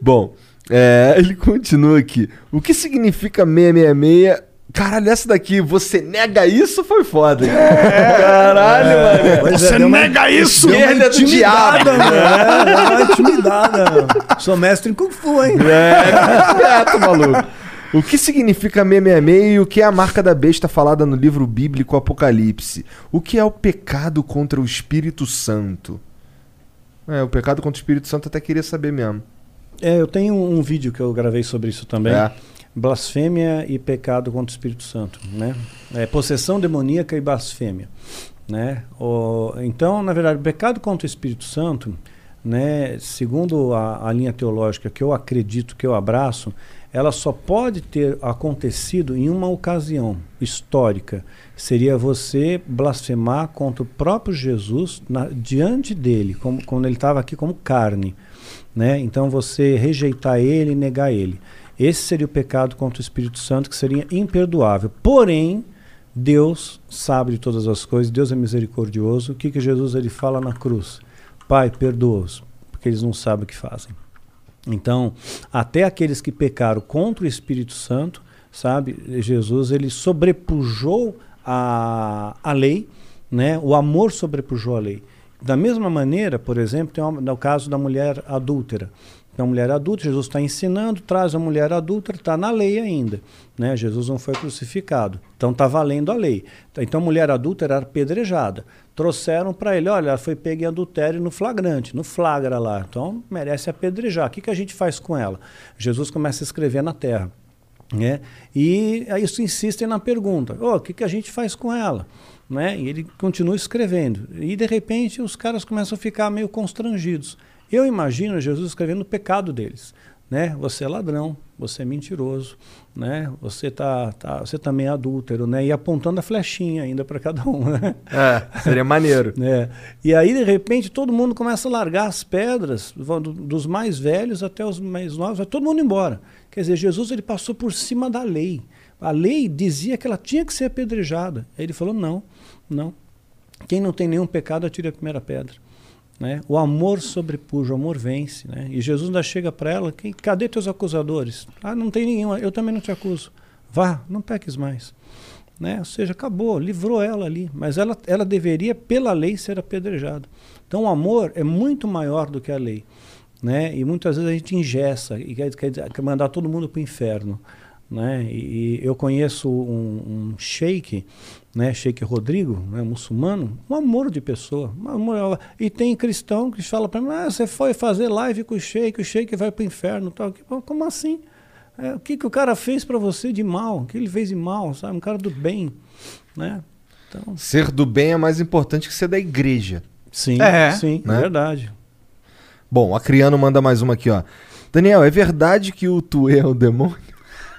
Bom, é, ele continua aqui. O que significa 666? Caralho, essa daqui, você nega isso? Foi foda. hein? Caralho, mano. Pois é, Você uma- nega isso? Esquerda do diabo. meu. É, intimidada. Sou mestre em Kung Fu, hein? É, quieto, maluco. O que significa 666 e o que é a marca da besta falada no livro bíblico Apocalipse? O que é o pecado contra o Espírito Santo? É, o pecado contra o Espírito Santo eu até queria saber mesmo. É, eu tenho um vídeo que eu gravei sobre isso também. É. Blasfêmia e pecado contra o Espírito Santo, né? É, possessão demoníaca e blasfêmia, né? O, então, na verdade, o pecado contra o Espírito Santo, né? Segundo a, a linha teológica que eu acredito, que eu abraço, ela só pode ter acontecido em uma ocasião histórica. Seria você blasfemar contra o próprio Jesus na- diante dele, como, quando ele estava aqui como carne né? Então você rejeitar ele e negar ele. Esse seria o pecado contra o Espírito Santo que seria imperdoável. Porém, Deus sabe de todas as coisas, Deus é misericordioso. O que que Jesus ele fala na cruz? Pai, perdoa-os, porque eles não sabem o que fazem. Então, até aqueles que pecaram contra o Espírito Santo, sabe, Jesus ele sobrepujou a, a lei, né? O amor sobrepujou a lei. Da mesma maneira, por exemplo, tem uma, no caso da mulher adúltera. Então, a mulher adulta, Jesus está ensinando, traz a mulher adúltera, está na lei ainda. Né? Jesus não foi crucificado. Então, está valendo a lei. Então, a mulher adúltera era apedrejada. Trouxeram para ele, olha, ela foi pega em adultério no flagrante, no flagra lá. Então, merece apedrejar. O que, que a gente faz com ela? Jesus começa a escrever na terra. Né? E aí isso insistem na pergunta: "Ô, o que, que a gente faz com ela? Né? E ele continua escrevendo. E de repente os caras começam a ficar meio constrangidos. Eu imagino Jesus escrevendo o pecado deles. Né? Você é ladrão, você é mentiroso, né? Você tá, tá, você também é adúltero, né? E apontando a flechinha ainda para cada um, né? É, seria maneiro. É. E aí, de repente, todo mundo começa a largar as pedras, dos mais velhos até os mais novos, vai todo mundo embora. Quer dizer, Jesus ele passou por cima da lei. A lei dizia que ela tinha que ser apedrejada. Aí ele falou: não, não. Quem não tem nenhum pecado, atire a primeira pedra. Né? O amor sobrepuja, o amor vence. Né? E Jesus ainda chega para ela: "Quem- cadê teus acusadores? Ah, não tem nenhum, eu também não te acuso. Vá, não peques mais. Né? Ou seja, acabou, livrou ela ali. Mas ela, ela deveria, pela lei, ser apedrejada. Então o amor é muito maior do que a lei. Né? E muitas vezes a gente ingessa e quer, quer mandar todo mundo para o inferno. Né? E, e eu conheço um, um sheik, né? sheik Rodrigo, né? muçulmano, um amor de pessoa. um amor- e tem cristão que fala para mim: ah, você foi fazer live com o sheik, o sheik vai para o inferno. Tal. Como assim? É, o que, que o cara fez para você de mal? O que ele fez de mal? Sabe? Um cara do bem. Né? Então, Ser do bem é mais importante que ser da igreja. sim, É. sim, Né? é verdade. Bom, a Criano manda mais uma aqui, ó. Daniel, é verdade que o Tuê é o demônio?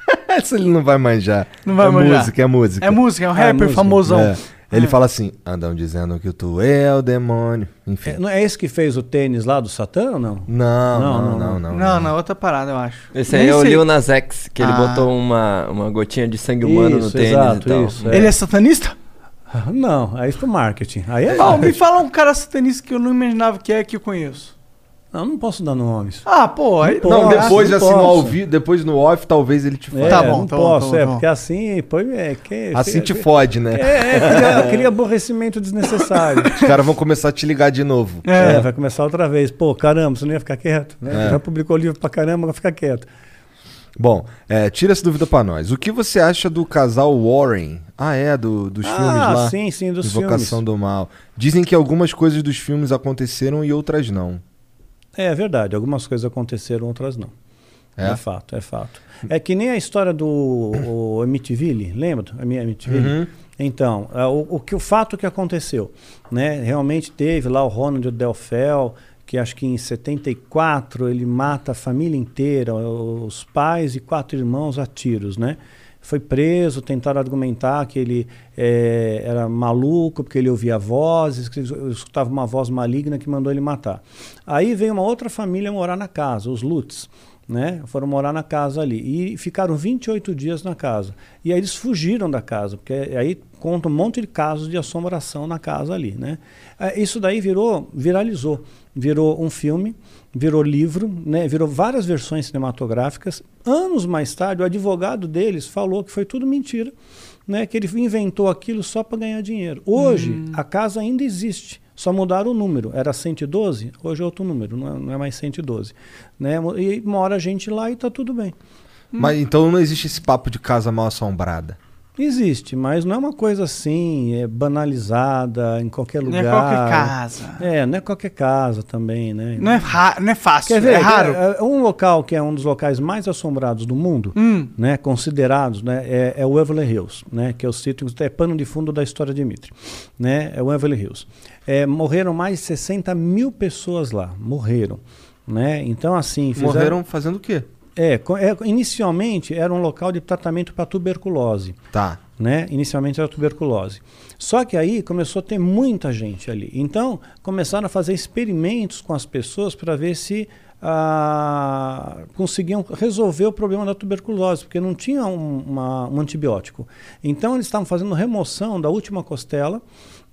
Essa ele não vai manjar. Não vai é manjar. música, é música. É música, é um é rapper música. famosão. É. Ele É. fala assim: andam dizendo que o Tuê é o demônio. Enfim. É, não é esse que fez o tênis lá do Satã ou não? Não, não, Não, não, não, não. Não, não, outra parada, eu acho. Esse aí Nem é o sei. Lil Nas X, que ele Ah. botou uma, uma gotinha de sangue humano no Isso, tênis exato, e tal. isso, Ele é satanista? Não, aí isso pro marketing. Aí é. Me fala um cara satanista que eu não imaginava que é que eu conheço. Não, não posso dar nomes. Ah, pô, aí. Não Não, Posso, depois não assim, no posso. ao vivo, depois no off, talvez ele te fale. É, Tá bom, não tá bom, posso, tá bom, é, tá bom. porque assim, pô, é, que, Assim que- te fode, né? É, é cria, cria aborrecimento desnecessário. Os caras vão começar a te ligar de novo. É. vai começar outra vez. Pô, caramba, você não ia ficar quieto? Né? É. Já publicou livro pra caramba, vai ficar quieto. Bom, é, tira essa dúvida pra nós. O que você acha do casal Warren? Ah, é, do, dos Ah, filmes lá. sim, sim, dos Invocação filmes. do Mal. Dizem que algumas coisas dos filmes aconteceram e outras não. É verdade, algumas coisas aconteceram, outras não. É? É, fato, é fato. É que nem a história do Amityville, lembra? A minha Amityville? Uhum. Então, é, o, o que o fato que aconteceu, né? Realmente teve lá o Ronald Delfel, que acho que em 74 ele mata a família inteira, os pais e quatro irmãos a tiros, né? Foi preso, tentaram argumentar que ele eh, era maluco porque ele ouvia vozes, que ele escutava uma voz maligna que mandou ele matar. Aí veio uma outra família morar na casa, os Lutz. Né? Foram morar na casa ali e ficaram 28 dias na casa. E aí eles fugiram da casa, porque aí conta um monte de casos de assombração na casa ali, né? Eh, Isso daí virou, viralizou, virou um filme, virou livro, né? Virou várias versões cinematográficas. Anos mais tarde, o advogado deles falou que foi tudo mentira, né? Que ele inventou aquilo só para ganhar dinheiro. Hoje Hum. a casa ainda existe. Só mudaram o número. Era 112, hoje é outro número, não é, não é mais 112. Né? E mora gente lá e tá tudo bem. Mas então não existe esse papo de casa mal assombrada. Existe, mas não é uma coisa assim, é banalizada em qualquer Não lugar. é qualquer casa. É, não é qualquer casa também, né? Não é, não é fácil, Quer ver? é raro. é- é um local que é um dos locais mais assombrados do mundo, Hum. né, considerados, né, é, é o Waverly Hills, né, que é o sítio, é pano de fundo da história de Dimitri, né, é o Waverly Hills. É, morreram mais de 60 mil pessoas lá, morreram, né, então assim... fizeram- Morreram fazendo o quê? É, é, inicialmente era um local de tratamento para tuberculose. Tá. Né? Inicialmente era tuberculose. Só que aí começou a ter muita gente ali. Então começaram a fazer experimentos com as pessoas para ver se ah, conseguiam resolver o problema da tuberculose, porque não tinha um, uma- um antibiótico. Então eles estavam fazendo remoção da última costela.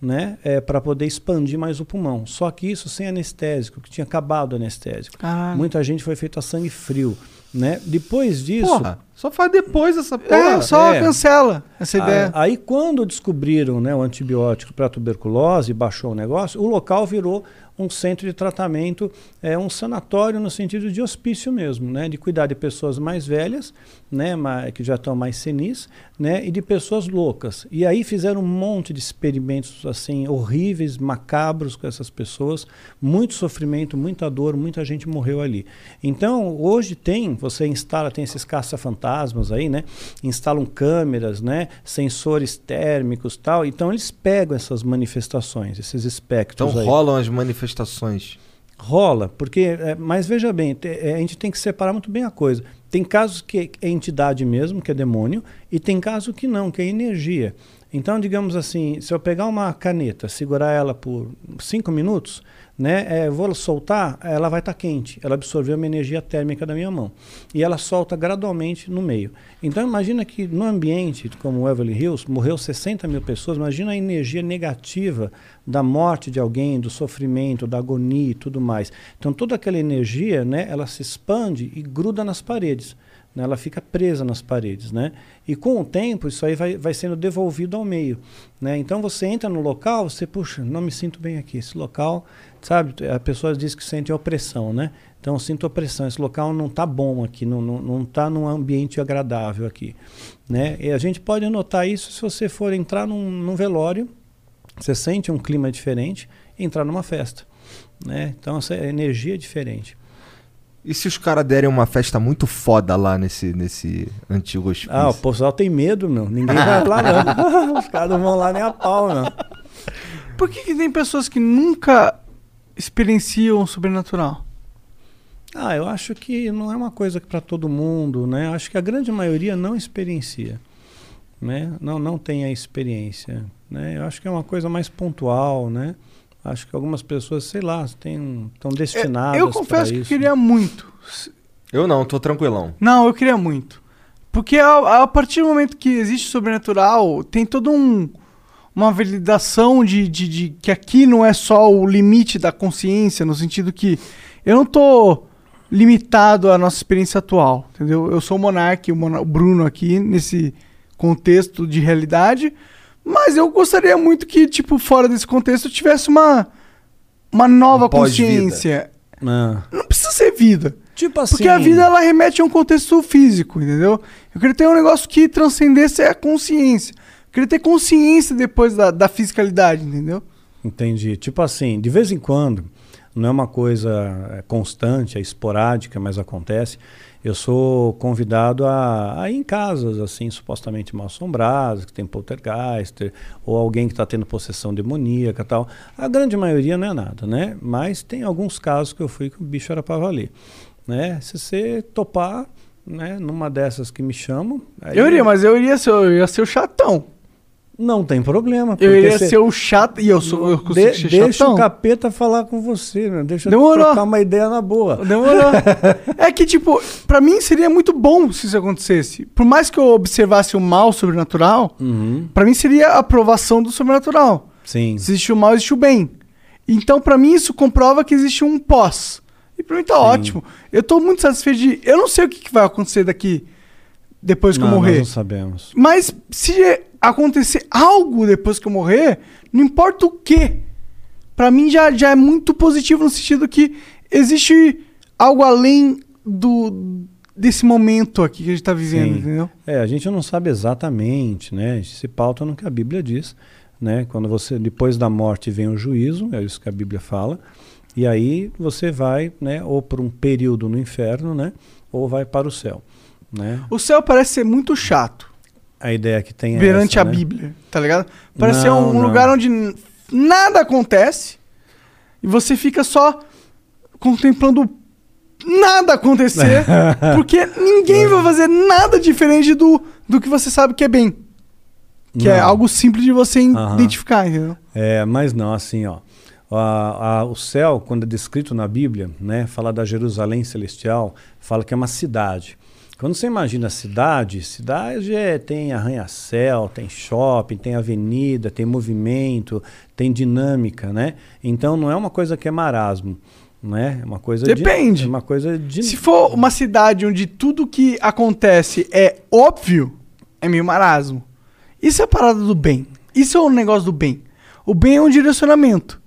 Né, para poder expandir mais o pulmão. Só que isso sem anestésico, que tinha acabado o anestésico. Caralho. Muita gente foi feita a sangue frio. Né? Depois disso. Porra, só faz depois essa porra. É, só é. cancela essa ideia. Aí, aí quando descobriram né, o antibiótico para tuberculose, baixou o negócio, o local virou um centro de tratamento, é um sanatório no sentido de hospício mesmo, né, de cuidar de pessoas mais velhas, né, que já estão mais senis, né, e de pessoas loucas. E aí fizeram um monte de experimentos assim horríveis, macabros com essas pessoas, muito sofrimento, muita dor, muita gente morreu ali. Então hoje tem, você instala, tem esses caça-fantasmas aí, né, instalam câmeras, né, sensores térmicos, tal. Então eles pegam essas manifestações, esses espectros. Então aí. rolam as manifestações. Rola, porque, é, mas veja bem, é, a gente tem que separar muito bem a coisa. Tem casos que é entidade mesmo, que é demônio, e tem caso que não, que é energia. Então, digamos assim, se eu pegar uma caneta, segurar ela por cinco minutos, né, é, vou soltar, ela vai estar quente. Ela absorveu uma energia térmica da minha mão. E ela solta gradualmente no meio. Então, imagina que no ambiente como o Everly Hills, morreu 60 mil pessoas, imagina a energia negativa da morte de alguém, do sofrimento, da agonia e tudo mais. Então, toda aquela energia, né, ela se expande e gruda nas paredes né, ela fica presa nas paredes, né? E com o tempo isso aí vai, vai sendo devolvido ao meio, né? Então você entra no local, você puxa, não me sinto bem aqui. Esse local, sabe? A pessoa diz que sente opressão, né? Então eu sinto opressão. Esse local não está bom aqui, não não não está num ambiente agradável aqui, né? E a gente pode notar isso se você for entrar num, num velório, você sente um clima diferente, e entrar numa festa, né? Então essa energia é diferente. E se os caras derem uma festa muito foda lá nesse, nesse antigo hospício? Ah, o pessoal tem medo, meu. Ninguém vai lá, não. Os caras não vão lá nem a pau, não. Por que, que tem pessoas que nunca experienciam o sobrenatural? Ah, eu acho que não é uma coisa para todo mundo, né? Acho que a grande maioria não experiencia, né? Não, não tem a experiência, né? Eu acho que é uma coisa mais pontual, né? Acho que algumas pessoas, sei lá, têm, estão destinadas eu pra confesso que eu isso. queria muito. Eu não, tô tranquilão. Não, eu queria muito. Porque a, a partir do momento que existe sobrenatural, tem todo um uma validação de, de, de que aqui não é só o limite da consciência, no sentido que eu não tô limitado à nossa experiência atual, entendeu? Eu sou o Monark, o, o Bruno aqui, nesse contexto de realidade, mas eu gostaria muito que, tipo, fora desse contexto, tivesse uma, uma nova Um consciência. Ah. Não precisa ser vida. Tipo assim. Porque a vida ela remete a um contexto físico, entendeu? Eu queria ter um negócio que transcendesse a consciência. Eu queria ter consciência depois da, da fisicalidade, entendeu? Entendi. Tipo assim, de vez em quando, não é uma coisa é, constante, é esporádica, mas acontece. Eu sou convidado a, a ir em casas assim supostamente mal assombradas, que tem poltergeist, ou alguém que está tendo possessão demoníaca, e tal. A grande maioria não é nada, né? Mas tem alguns casos que eu fui que o bicho era para valer, né? Se você topar, né? Numa dessas que me chamam, Eu iria, mas eu iria ser, eu ia ser o chatão. Não tem problema. Eu você- ser o chato. E eu sou eu consigo De- ser deixa o capeta falar com você, né? deixa eu Demorou. trocar uma ideia na boa. Demorou. é que, tipo, pra mim seria muito bom se isso acontecesse. Por mais que eu observasse o mal sobrenatural, Uhum. pra mim seria a aprovação do sobrenatural. Sim. Se existe o mal, existe o bem. Então, pra mim, isso comprova que existe um pós. E pra mim tá ótimo. Eu tô muito satisfeito de. Eu não sei o que, que vai acontecer daqui depois que Não, eu nós morrer. não sabemos. Mas se acontecer algo depois que eu morrer, não importa o que, pra mim já, já é muito positivo no sentido que existe algo além do desse momento aqui que a gente tá vivendo, Sim. entendeu? É, a gente não sabe exatamente, né? A gente se pauta no que a Bíblia diz, né? Quando você depois da morte vem o juízo, é isso que a Bíblia fala. E aí você vai, né, ou por um período no inferno, né, ou vai para o céu, né? O céu parece ser muito chato A ideia que tem é perante essa, a né? Bíblia, tá ligado? Parece ser um não. lugar onde nada acontece e você fica só contemplando nada acontecer, porque ninguém vai fazer nada diferente do, do que você sabe que é bem. Que é Não. algo simples de você Aham. identificar, entendeu? É, mas não, assim, ó. A- a- o céu, quando é descrito na Bíblia, né, fala da Jerusalém celestial, fala que é uma cidade. Quando você imagina cidade, cidade é, tem arranha-céu, tem shopping, tem avenida, tem movimento, tem dinâmica, né? Então não é uma coisa que é marasmo, né? É uma coisa de- Depende. é uma coisa de Se for uma cidade onde tudo que acontece é óbvio, é meio marasmo. Isso é a parada do bem. Isso é o negócio do bem. O bem é um direcionamento.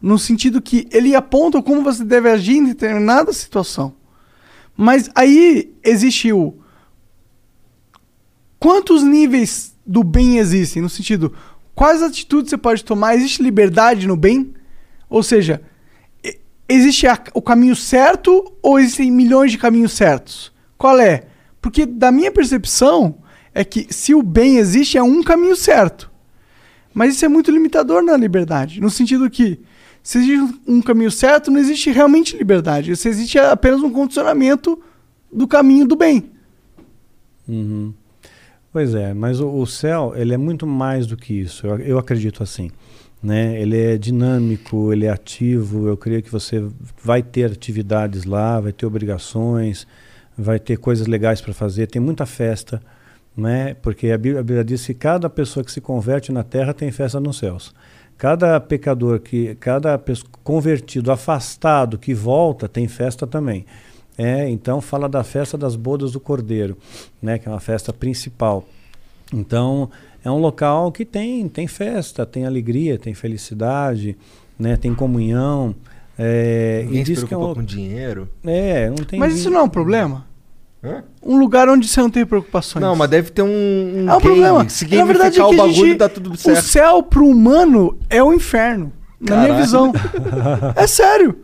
No sentido que ele aponta como você deve agir em determinada situação. Mas aí existe o. Quantos níveis do bem existem? No sentido, quais atitudes você pode tomar? Existe liberdade no bem? Ou seja, existe a- o caminho certo ou existem milhões de caminhos certos? Qual é? Porque da minha percepção é que se o bem existe é um caminho certo. Mas isso é muito limitador na liberdade, no sentido que se existe um caminho certo, não existe realmente liberdade. Se existe apenas um condicionamento do caminho do bem. Uhum. Pois é, mas o, o céu ele é muito mais do que isso. Eu, eu acredito assim, né? Ele é dinâmico, ele é ativo. Eu creio que você vai ter atividades lá, vai ter obrigações, vai ter coisas legais para fazer. Tem muita festa, né? Porque a Bíblia, a Bíblia diz que cada pessoa que se converte na Terra tem festa nos céus. Cada pecador que, cada convertido afastado que volta tem festa também. É, então fala da festa das bodas do Cordeiro, né, que é uma festa principal. Então é um local que tem tem festa, tem alegria, tem felicidade, né, tem comunhão. É, Ninguém e diz que é um com dinheiro. É, não tem. Mas isso não é um problema? Hã? Um lugar onde você não tem preocupações. Não, mas deve ter um, um É um game. problema. Se Na verdade, é que o bagulho, gente- dá tudo O certo. céu pro humano é o inferno, na minha visão. É sério.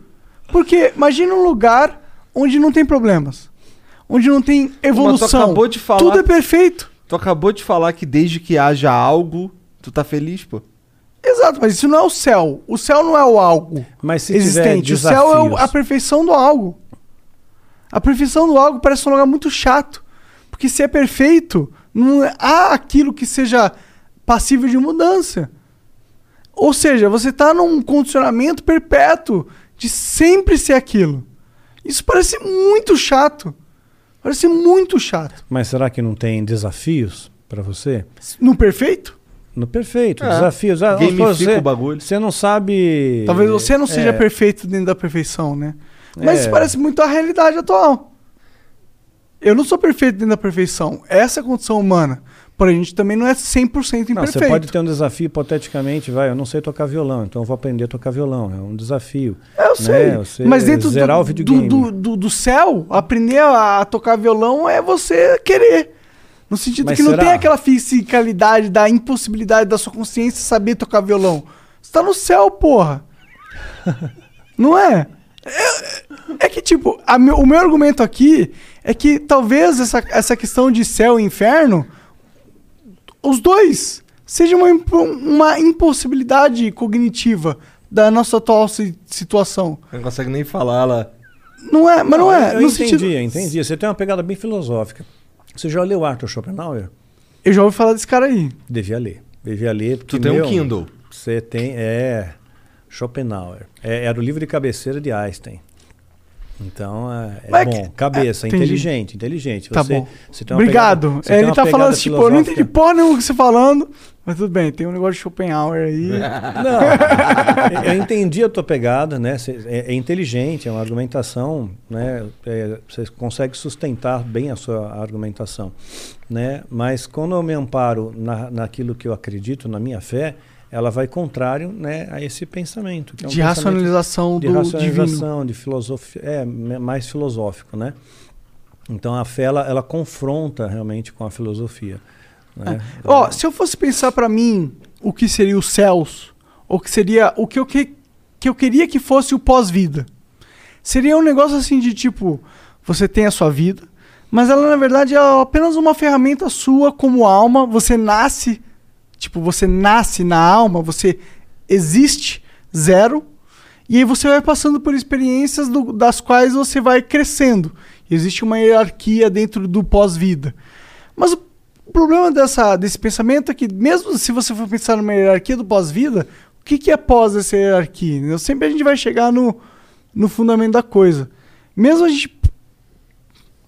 Porque imagina um lugar onde não tem problemas. Onde não tem Mas tu evolução. acabou de falar. Tudo é perfeito. Tu acabou de falar que desde que haja algo, tu tá feliz, pô. Exato, mas isso não é o céu. O céu não é o algo Mas se tiver existente. O céu é o- a perfeição do algo. A perfeição do algo parece um lugar muito chato. Porque se é perfeito, não é- há aquilo que seja passível de mudança. Ou seja, você está num condicionamento perpétuo de sempre ser aquilo. Isso parece muito chato. Parece muito chato. Mas será que não tem desafios para você? No perfeito? No perfeito, É. desafios. Ah, Gamifica você, o bagulho. Você não sabe. Talvez você não seja É, perfeito dentro da perfeição, né? Mas É. isso parece muito a realidade atual. Eu não sou perfeito dentro da perfeição. Essa é a condição humana. Porém, a gente também não é 100% Não, imperfeito. você pode ter um desafio hipoteticamente, vai, eu não sei tocar violão, então eu vou aprender a tocar violão. É um desafio. É, Eu sei. Né? Você Mas dentro do, do, do, do- céu, aprender a, tocar violão é você querer. No sentido Mas que não será? tem aquela fisicalidade da impossibilidade da sua consciência saber tocar violão. Você tá no céu, porra. Não é? É, é que, tipo, a meu- o meu argumento aqui é que talvez essa, essa questão de céu e inferno, os dois, seja uma, uma impossibilidade cognitiva da nossa atual si- situação. Não consegue nem falar lá. Não é, mas não, é. Eu no entendi, sentido, eu entendi. Você tem uma pegada bem filosófica. Você já leu Arthur Schopenhauer? Eu já ouvi falar desse cara aí. Devia ler. Devia ler. Porque, Tu tem um meu, Kindle? Você tem. É. Schopenhauer. É, era o livro de cabeceira de Einstein. Então, é, é Mas bom. que- Cabeça, é, inteligente, inteligente. Tá Você, bom. você Obrigado. pegada- É, ele tá falando assim, tipo, eu não entendi porra nenhuma que você falando, mas tudo bem, tem um negócio de Schopenhauer aí. Não, eu entendi a tua pegada, né? É, é inteligente, é uma argumentação, né? É, você consegue sustentar bem a sua argumentação, né? Mas quando eu me amparo na, naquilo que eu acredito, na minha fé, ela vai contrário, né, a esse pensamento. é um De pensamento racionalização de do racionalização, de filosofia, é mais filosófico, né? Então a fé ela, ela confronta realmente com a filosofia. Né? Ó, se eu fosse pensar pra mim o que seria os céus, ou que seria o que eu, que, que eu queria que fosse o pós-vida, seria um negócio assim de tipo, você tem a sua vida, mas ela na verdade é apenas uma ferramenta sua como alma, você nasce, tipo, você nasce na alma, você existe zero, e aí você vai passando por experiências do- das quais você vai crescendo. Existe uma hierarquia dentro do pós-vida. Mas o problema dessa, desse pensamento é que, mesmo se você for pensar numa hierarquia do pós-vida, o que, que é pós essa hierarquia? entendeu? Sempre a gente vai chegar no, no fundamento da coisa. Mesmo a gente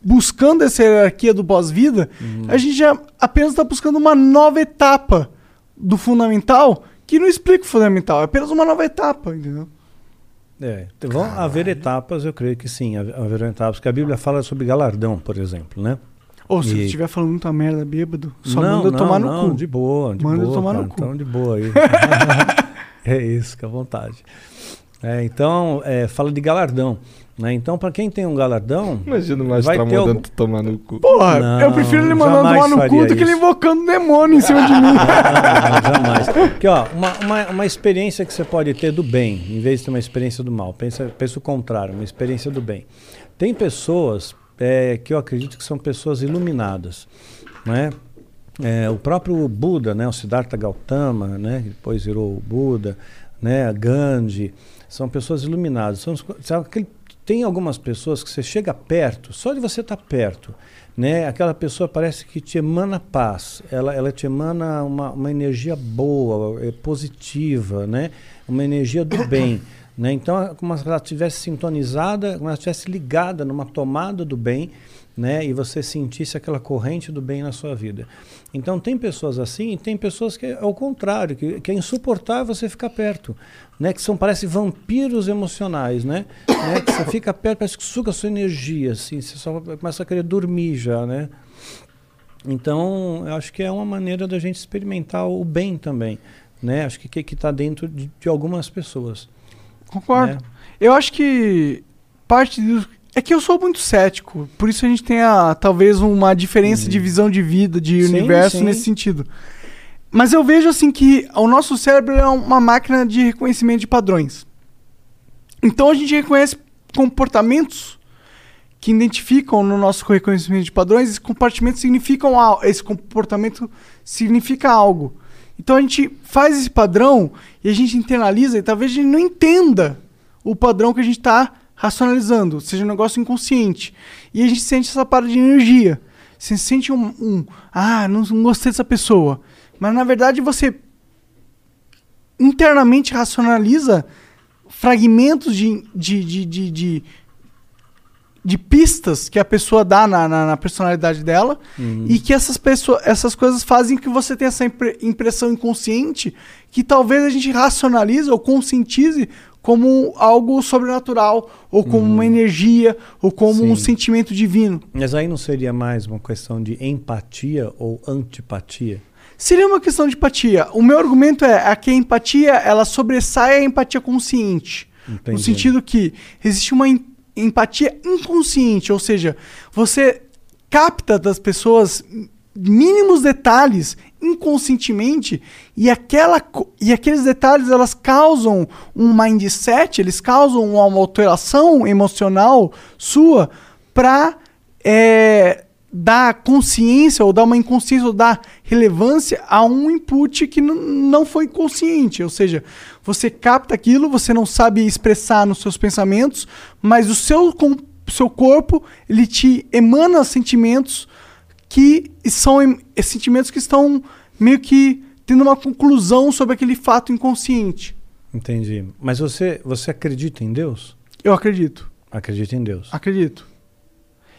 buscando essa hierarquia do pós-vida, a gente já apenas está buscando uma nova etapa do fundamental que não explica o fundamental, é apenas uma nova etapa, entendeu? É, vão haver etapas, eu creio que sim, haver- haverão etapas, porque a Bíblia fala sobre galardão, por exemplo, né? Ou se E- estiver falando muita merda bêbado, só não, manda eu não, tomar no não, cu. de boa, de Manda eu boa, tomar cara, no cu. Então, de boa aí. é isso, fica à vontade. É, então, é, fala de galardão. Né? Então, para quem tem um galardão. Imagina o vai Mastro ter mandando algum- tu tomar no cu. Porra, Não, eu prefiro ele mandando tomar no cu do que ele invocando demônio em cima de mim. Não, não, jamais. Porque, ó, uma, uma, uma experiência que você pode ter do bem, em vez de ter uma experiência do mal. Pensa, pensa o contrário, uma experiência do bem. Tem pessoas é, que eu acredito que são pessoas iluminadas. Né? É, o próprio Buda, né, o Siddhartha Gautama, né, que depois virou o Buda, né, a Gandhi, são pessoas iluminadas. São, sabe, aquele- tem algumas pessoas que você chega perto, só de você estar perto, né, aquela pessoa parece que te emana paz, ela, ela te emana uma, uma energia boa, é, positiva, né, uma energia do bem. Né? Então, é como se ela estivesse sintonizada, como se ela estivesse ligada numa tomada do bem, né? E você sentisse aquela corrente do bem na sua vida. Então tem pessoas assim, e tem pessoas que é ao contrário, que, que é insuportável você ficar perto, né? Que são parece vampiros emocionais, né? né? Que você fica perto, parece que suga a sua energia, assim, você só começa a querer dormir já, né? Então eu acho que é uma maneira da gente experimentar o bem também, né? Acho que que está dentro de, de algumas pessoas. Concordo. né? Eu acho que parte do. É que eu sou muito cético, por isso a gente tem a, talvez uma diferença de visão de vida, de Uhum. Sim, universo sim. nesse sentido. Mas eu vejo assim que o nosso cérebro é uma máquina de reconhecimento de padrões. Então a gente reconhece comportamentos que identificam no nosso reconhecimento de padrões, esses comportamentos significam algo, esse comportamento significa algo. Então a gente faz esse padrão e a gente internaliza e talvez a gente não entenda o padrão que a gente está racionalizando, seja um negócio inconsciente. E a gente sente essa parada de energia. Você sente um, um ah, não, não gostei dessa pessoa. Mas na verdade você internamente racionaliza fragmentos de, de, de, de, de, de pistas que a pessoa dá na, na, na personalidade dela e que essas, pessoas, essas coisas fazem que você tenha essa impre- impressão inconsciente que talvez a gente racionalize ou conscientize como algo sobrenatural ou como uma energia ou como um Sim. sentimento divino. Mas aí não seria mais uma questão de empatia ou antipatia? Seria uma questão de empatia. O meu argumento é, é que a empatia ela sobressai a empatia consciente. No Entendi. sentido que existe uma em- empatia inconsciente, ou seja, você capta das pessoas mínimos detalhes inconscientemente e, aquela, e aqueles detalhes elas causam um mindset, eles causam uma alteração emocional sua para dar consciência ou dar uma inconsciência ou dar relevância a um input que não foi consciente. Ou seja, você capta aquilo, você não sabe expressar nos seus pensamentos, mas o seu, seu corpo ele te emana sentimentos que são em- sentimentos que estão meio que tendo uma conclusão sobre aquele fato inconsciente. Entendi. Mas você, você acredita em Deus? Eu acredito. Acredita em Deus. Acredito.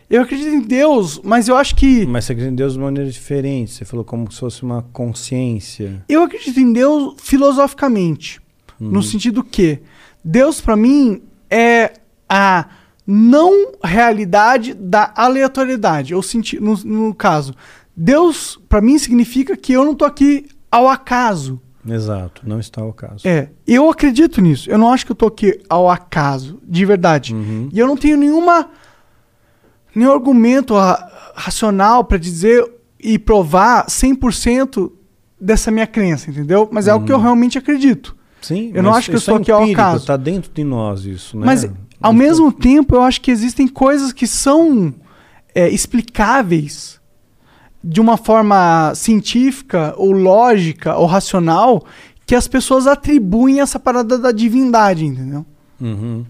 Eu acredito em Deus, mas eu acho que. Mas você acredita em Deus de maneira diferente. Você falou como se fosse uma consciência. Eu acredito em Deus filosoficamente. No sentido que Deus, pra mim, é a não realidade da aleatoriedade. Eu senti, no, no caso, Deus, pra mim, significa que eu não tô aqui ao acaso. Exato, não está ao caso. É, eu acredito nisso. Eu não acho que eu tô aqui ao acaso, de verdade. E eu não tenho nenhuma nenhum argumento ra- racional pra dizer e provar 100% dessa minha crença, entendeu? Mas é o que eu realmente acredito. Sim, eu não acho que eu estou é aqui ao acaso. Tá dentro de nós isso, né? Mas, ao mesmo tempo, eu acho que existem coisas que são é, explicáveis de uma forma científica, ou lógica, ou racional, que as pessoas atribuem essa parada da divindade, entendeu? Uhum.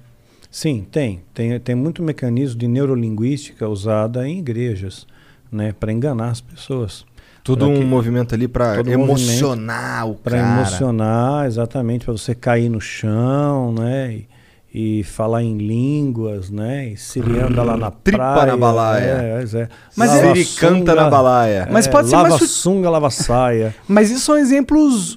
Sim, tem. tem. Tem muito mecanismo de neurolinguística usada em igrejas, né, para enganar as pessoas. Tudo um que- movimento ali pra todo emocionar o Para cara. emocionar, exatamente, para você cair no chão, né? E, e falar em línguas, né? E se ele anda lá na Tripa praia. na balaia. É, é, é. Mas Lava ele canta sunga, na balaia. Mas é, pode ser lava mais su- sunga, lava saia. Mas isso são exemplos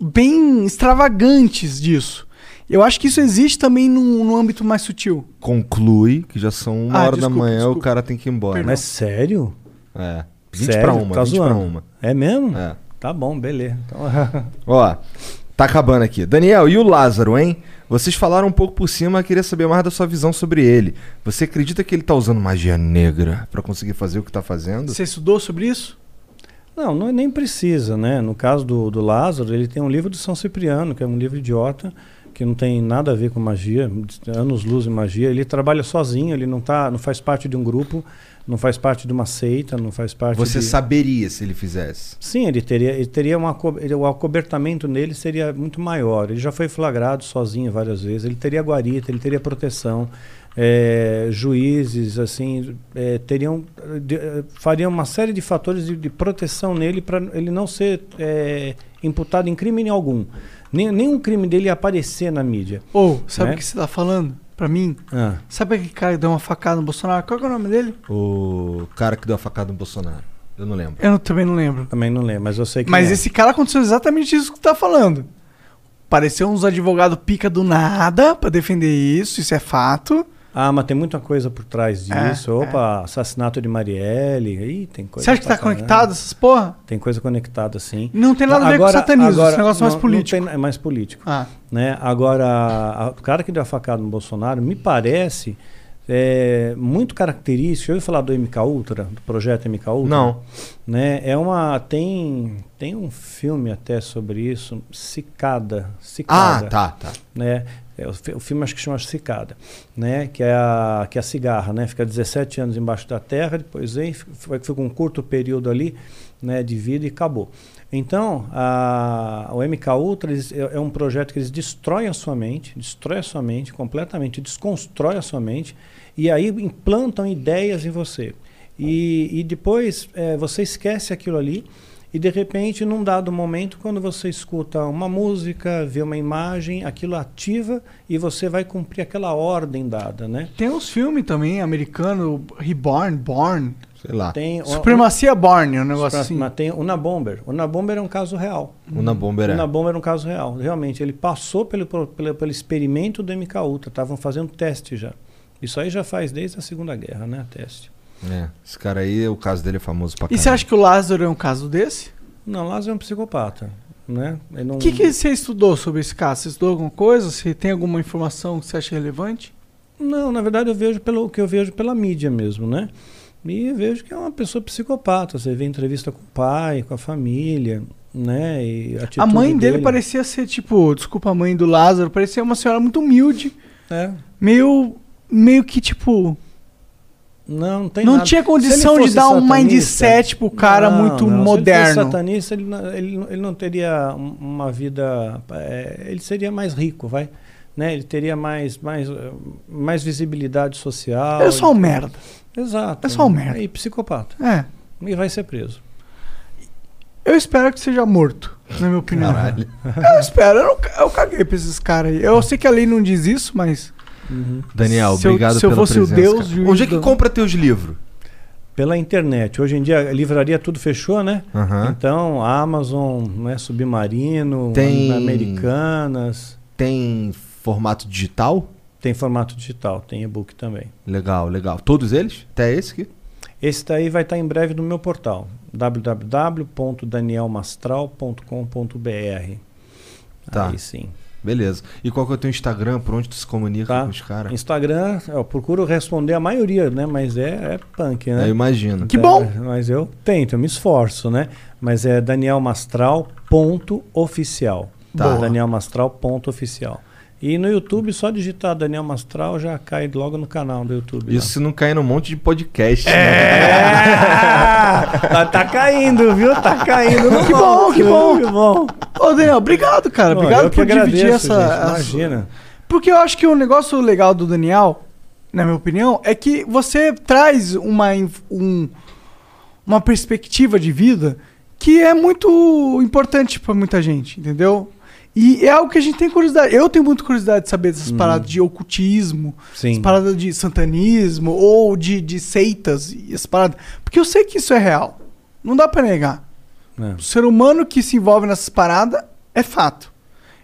bem extravagantes disso. Eu acho que isso existe também num, num âmbito mais sutil. Conclui que já são uma Ah, hora desculpa, da manhã, desculpa. o cara tem que ir embora. Mas sério? É. 20 Sério? pra uma, Tá 20 pra zoando? uma. É mesmo? É. Tá bom, beleza. Então, Ó, tá acabando aqui. Daniel, e o Lázaro, hein? Vocês falaram um pouco por cima, queria saber mais da sua visão sobre ele. Você acredita que ele tá usando magia negra pra conseguir fazer o que tá fazendo? Você estudou sobre isso? Não, não nem precisa, né? No caso do, do Lázaro, ele tem um livro de São Cipriano, que é um livro idiota, que não tem nada a ver com magia, anos luz em magia. Ele trabalha sozinho, ele não tá, não faz parte de um grupo, não faz parte de uma seita, não faz parte Você de... saberia se ele fizesse. Sim, ele teria, ele teria uma, co- ele- o acobertamento nele seria muito maior. Ele já foi flagrado sozinho várias vezes. Ele teria guarita, ele teria proteção. É, juízes, assim, é, teriam, de- eh, fariam uma série de fatores de, de proteção nele para ele não ser é, imputado em crime algum. Nem, nenhum crime dele ia aparecer na mídia. Ou, sabe né? o que você tá falando? Pra mim? Ah. Sabe aquele cara que deu uma facada no Bolsonaro? Qual que é o nome dele? O cara que deu a facada no Bolsonaro. Eu não lembro. Eu não- também não lembro. Também não lembro, mas eu sei que. Mas é. esse cara aconteceu exatamente isso que tu tá falando. Pareceu uns advogados pica do nada pra defender isso, isso é fato. Ah, mas tem muita coisa por trás É, disso. Opa, assassinato de Marielle. Ih, tem coisa. Você acha que tá conectado essas porra? Tem coisa conectada, sim. Não tem nada a ver com satanismo, esse negócio é mais não- político. não tem- é mais político. Ah. Né? Agora, a- o cara que deu a facada no Bolsonaro, me parece é, muito característico. Eu ouvi falar do MK Ultra, do projeto MK Ultra? Não. Né? É uma, tem, tem um filme até sobre isso, Cicada. Cicada Ah, tá, tá. né? É, o, o filme acho que chama Cicada, né? Que é a que é a cigarra, né? Fica 17 anos embaixo da terra, depois vem, f- foi, foi com um curto período ali, né? De vida e acabou. Então, a, o MK Ultra eles- é, é um projeto que eles destroem a sua mente, destrói a sua mente completamente, desconstrói a sua mente e aí implantam ideias em você. E, e depois é, você esquece aquilo ali e de repente, num dado momento, quando você escuta uma música, vê uma imagem, aquilo ativa e você vai cumprir aquela ordem dada, né? Tem uns filmes também, americano, Reborn, Born. Sei lá. Tem o- Supremacia Born, é um negócio assim. Mas tem o Unabomber. O Unabomber é um caso real. O Unabomber é. O Unabomber é um caso real. Realmente, ele passou pelo, pelo, pelo experimento do MK Ultra. Estavam fazendo teste já. Isso aí já faz desde a Segunda Guerra, né? Teste. É, esse cara aí, o caso dele é famoso pra E você acha que o Lázaro é um caso desse? Não, Lázaro é um psicopata. Né? Ele não... O que, que você estudou sobre esse caso? Você estudou alguma coisa? Você tem alguma informação que você acha relevante? Não, na verdade eu vejo pelo o que eu vejo pela mídia mesmo, né? E vejo que é uma pessoa psicopata. Você vê entrevista com o pai, com a família, né? E a, A mãe dele parecia ser, tipo, desculpa a mãe do Lázaro, parecia uma senhora muito humilde. É. Meio. Meio que, tipo. Não, não tem Não nada. tinha condição de dar um mindset pro cara Não, muito não, Se ele moderno. fosse satanista, ele, não- ele, ele não teria um- uma vida. é, ele seria mais rico, vai. Né? Ele teria mais, mais, mais visibilidade social. É só um merda. Exato. É só um merda. E psicopata. É. E vai ser preso. Eu espero que seja morto, na minha opinião. Caralho. Eu espero, eu, não, eu caguei pra esses caras aí. Eu sei que a lei não diz isso, mas. Daniel, Se eu- obrigado se eu pela fosse o presença, Deus, cara. Onde é que compra teus livros? Pela internet. Hoje em dia, a livraria tudo fechou, né? Aham. Então, Amazon, né, Submarino, Tem- Americanas. Tem formato digital? Tem formato digital, tem e-book também. Legal, legal. Todos eles? Até esse aqui? Esse daí vai estar em breve no meu portal, www.danielmastral.com.br. Tá. Aí sim. Beleza. E qual que é o teu Instagram? Por onde tu se comunica Tá. com os caras? Instagram, eu procuro responder a maioria, né? Mas é, é punk, né? Eu imagino. Que É, bom! mas eu tento, eu me esforço, né? Mas é danielmastral.oficial. Tá. Danielmastral.oficial. E no YouTube, só digitar Daniel Mastral já cai logo no canal do YouTube. lá. Isso se não cair num monte de podcast. É. né? tá, tá caindo, viu? Tá caindo. Que bom, que bom. Que bom. Ô, Daniel, obrigado, cara. Obrigado por dividir agradeço, essa. gente, essa- Imagina. Porque eu acho que o negócio legal do Daniel, na minha opinião, é que você traz uma, um- uma perspectiva de vida que é muito importante pra muita gente, entendeu? E é algo que a gente tem curiosidade. Eu tenho muita curiosidade de saber dessas paradas de ocultismo, Sim. essas paradas de santanismo ou de, de seitas e essas paradas. Porque eu sei que isso é real. Não dá pra negar. É. O ser humano que se envolve nessas paradas é fato.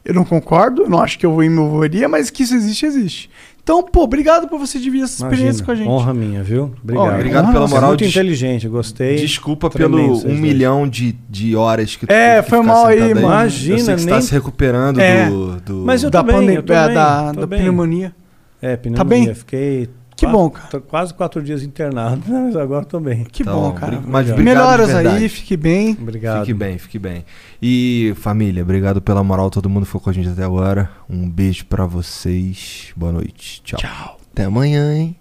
Eu não concordo, não acho que eu me envolveria, mas que isso existe, existe. Então, pô, obrigado por você dividir essa experiência Imagina, com a gente. Honra minha, viu? Obrigado. obrigado pela Você moral, É muito des- inteligente, gostei. Desculpa Tremendo pelo um dois. milhão de, de horas que tu É, que foi ficar mal aí. Eu Imagina, sei que você tá nem- se recuperando É. do, do- Mas eu da pandemia, eu tô da, da, da pneumonia. É, pneumonia. bem? Fiquei Que qua- bom, cara. tô quase quatro dias internado, mas agora tô bem. Que Tá bom, cara. mas Melhoras aí, fique bem. Obrigado. Fique bem, fique bem. E família, obrigado pela moral, todo mundo ficou com a gente até agora. Um beijo pra vocês. Boa noite. Tchau. Tchau. Até amanhã, hein?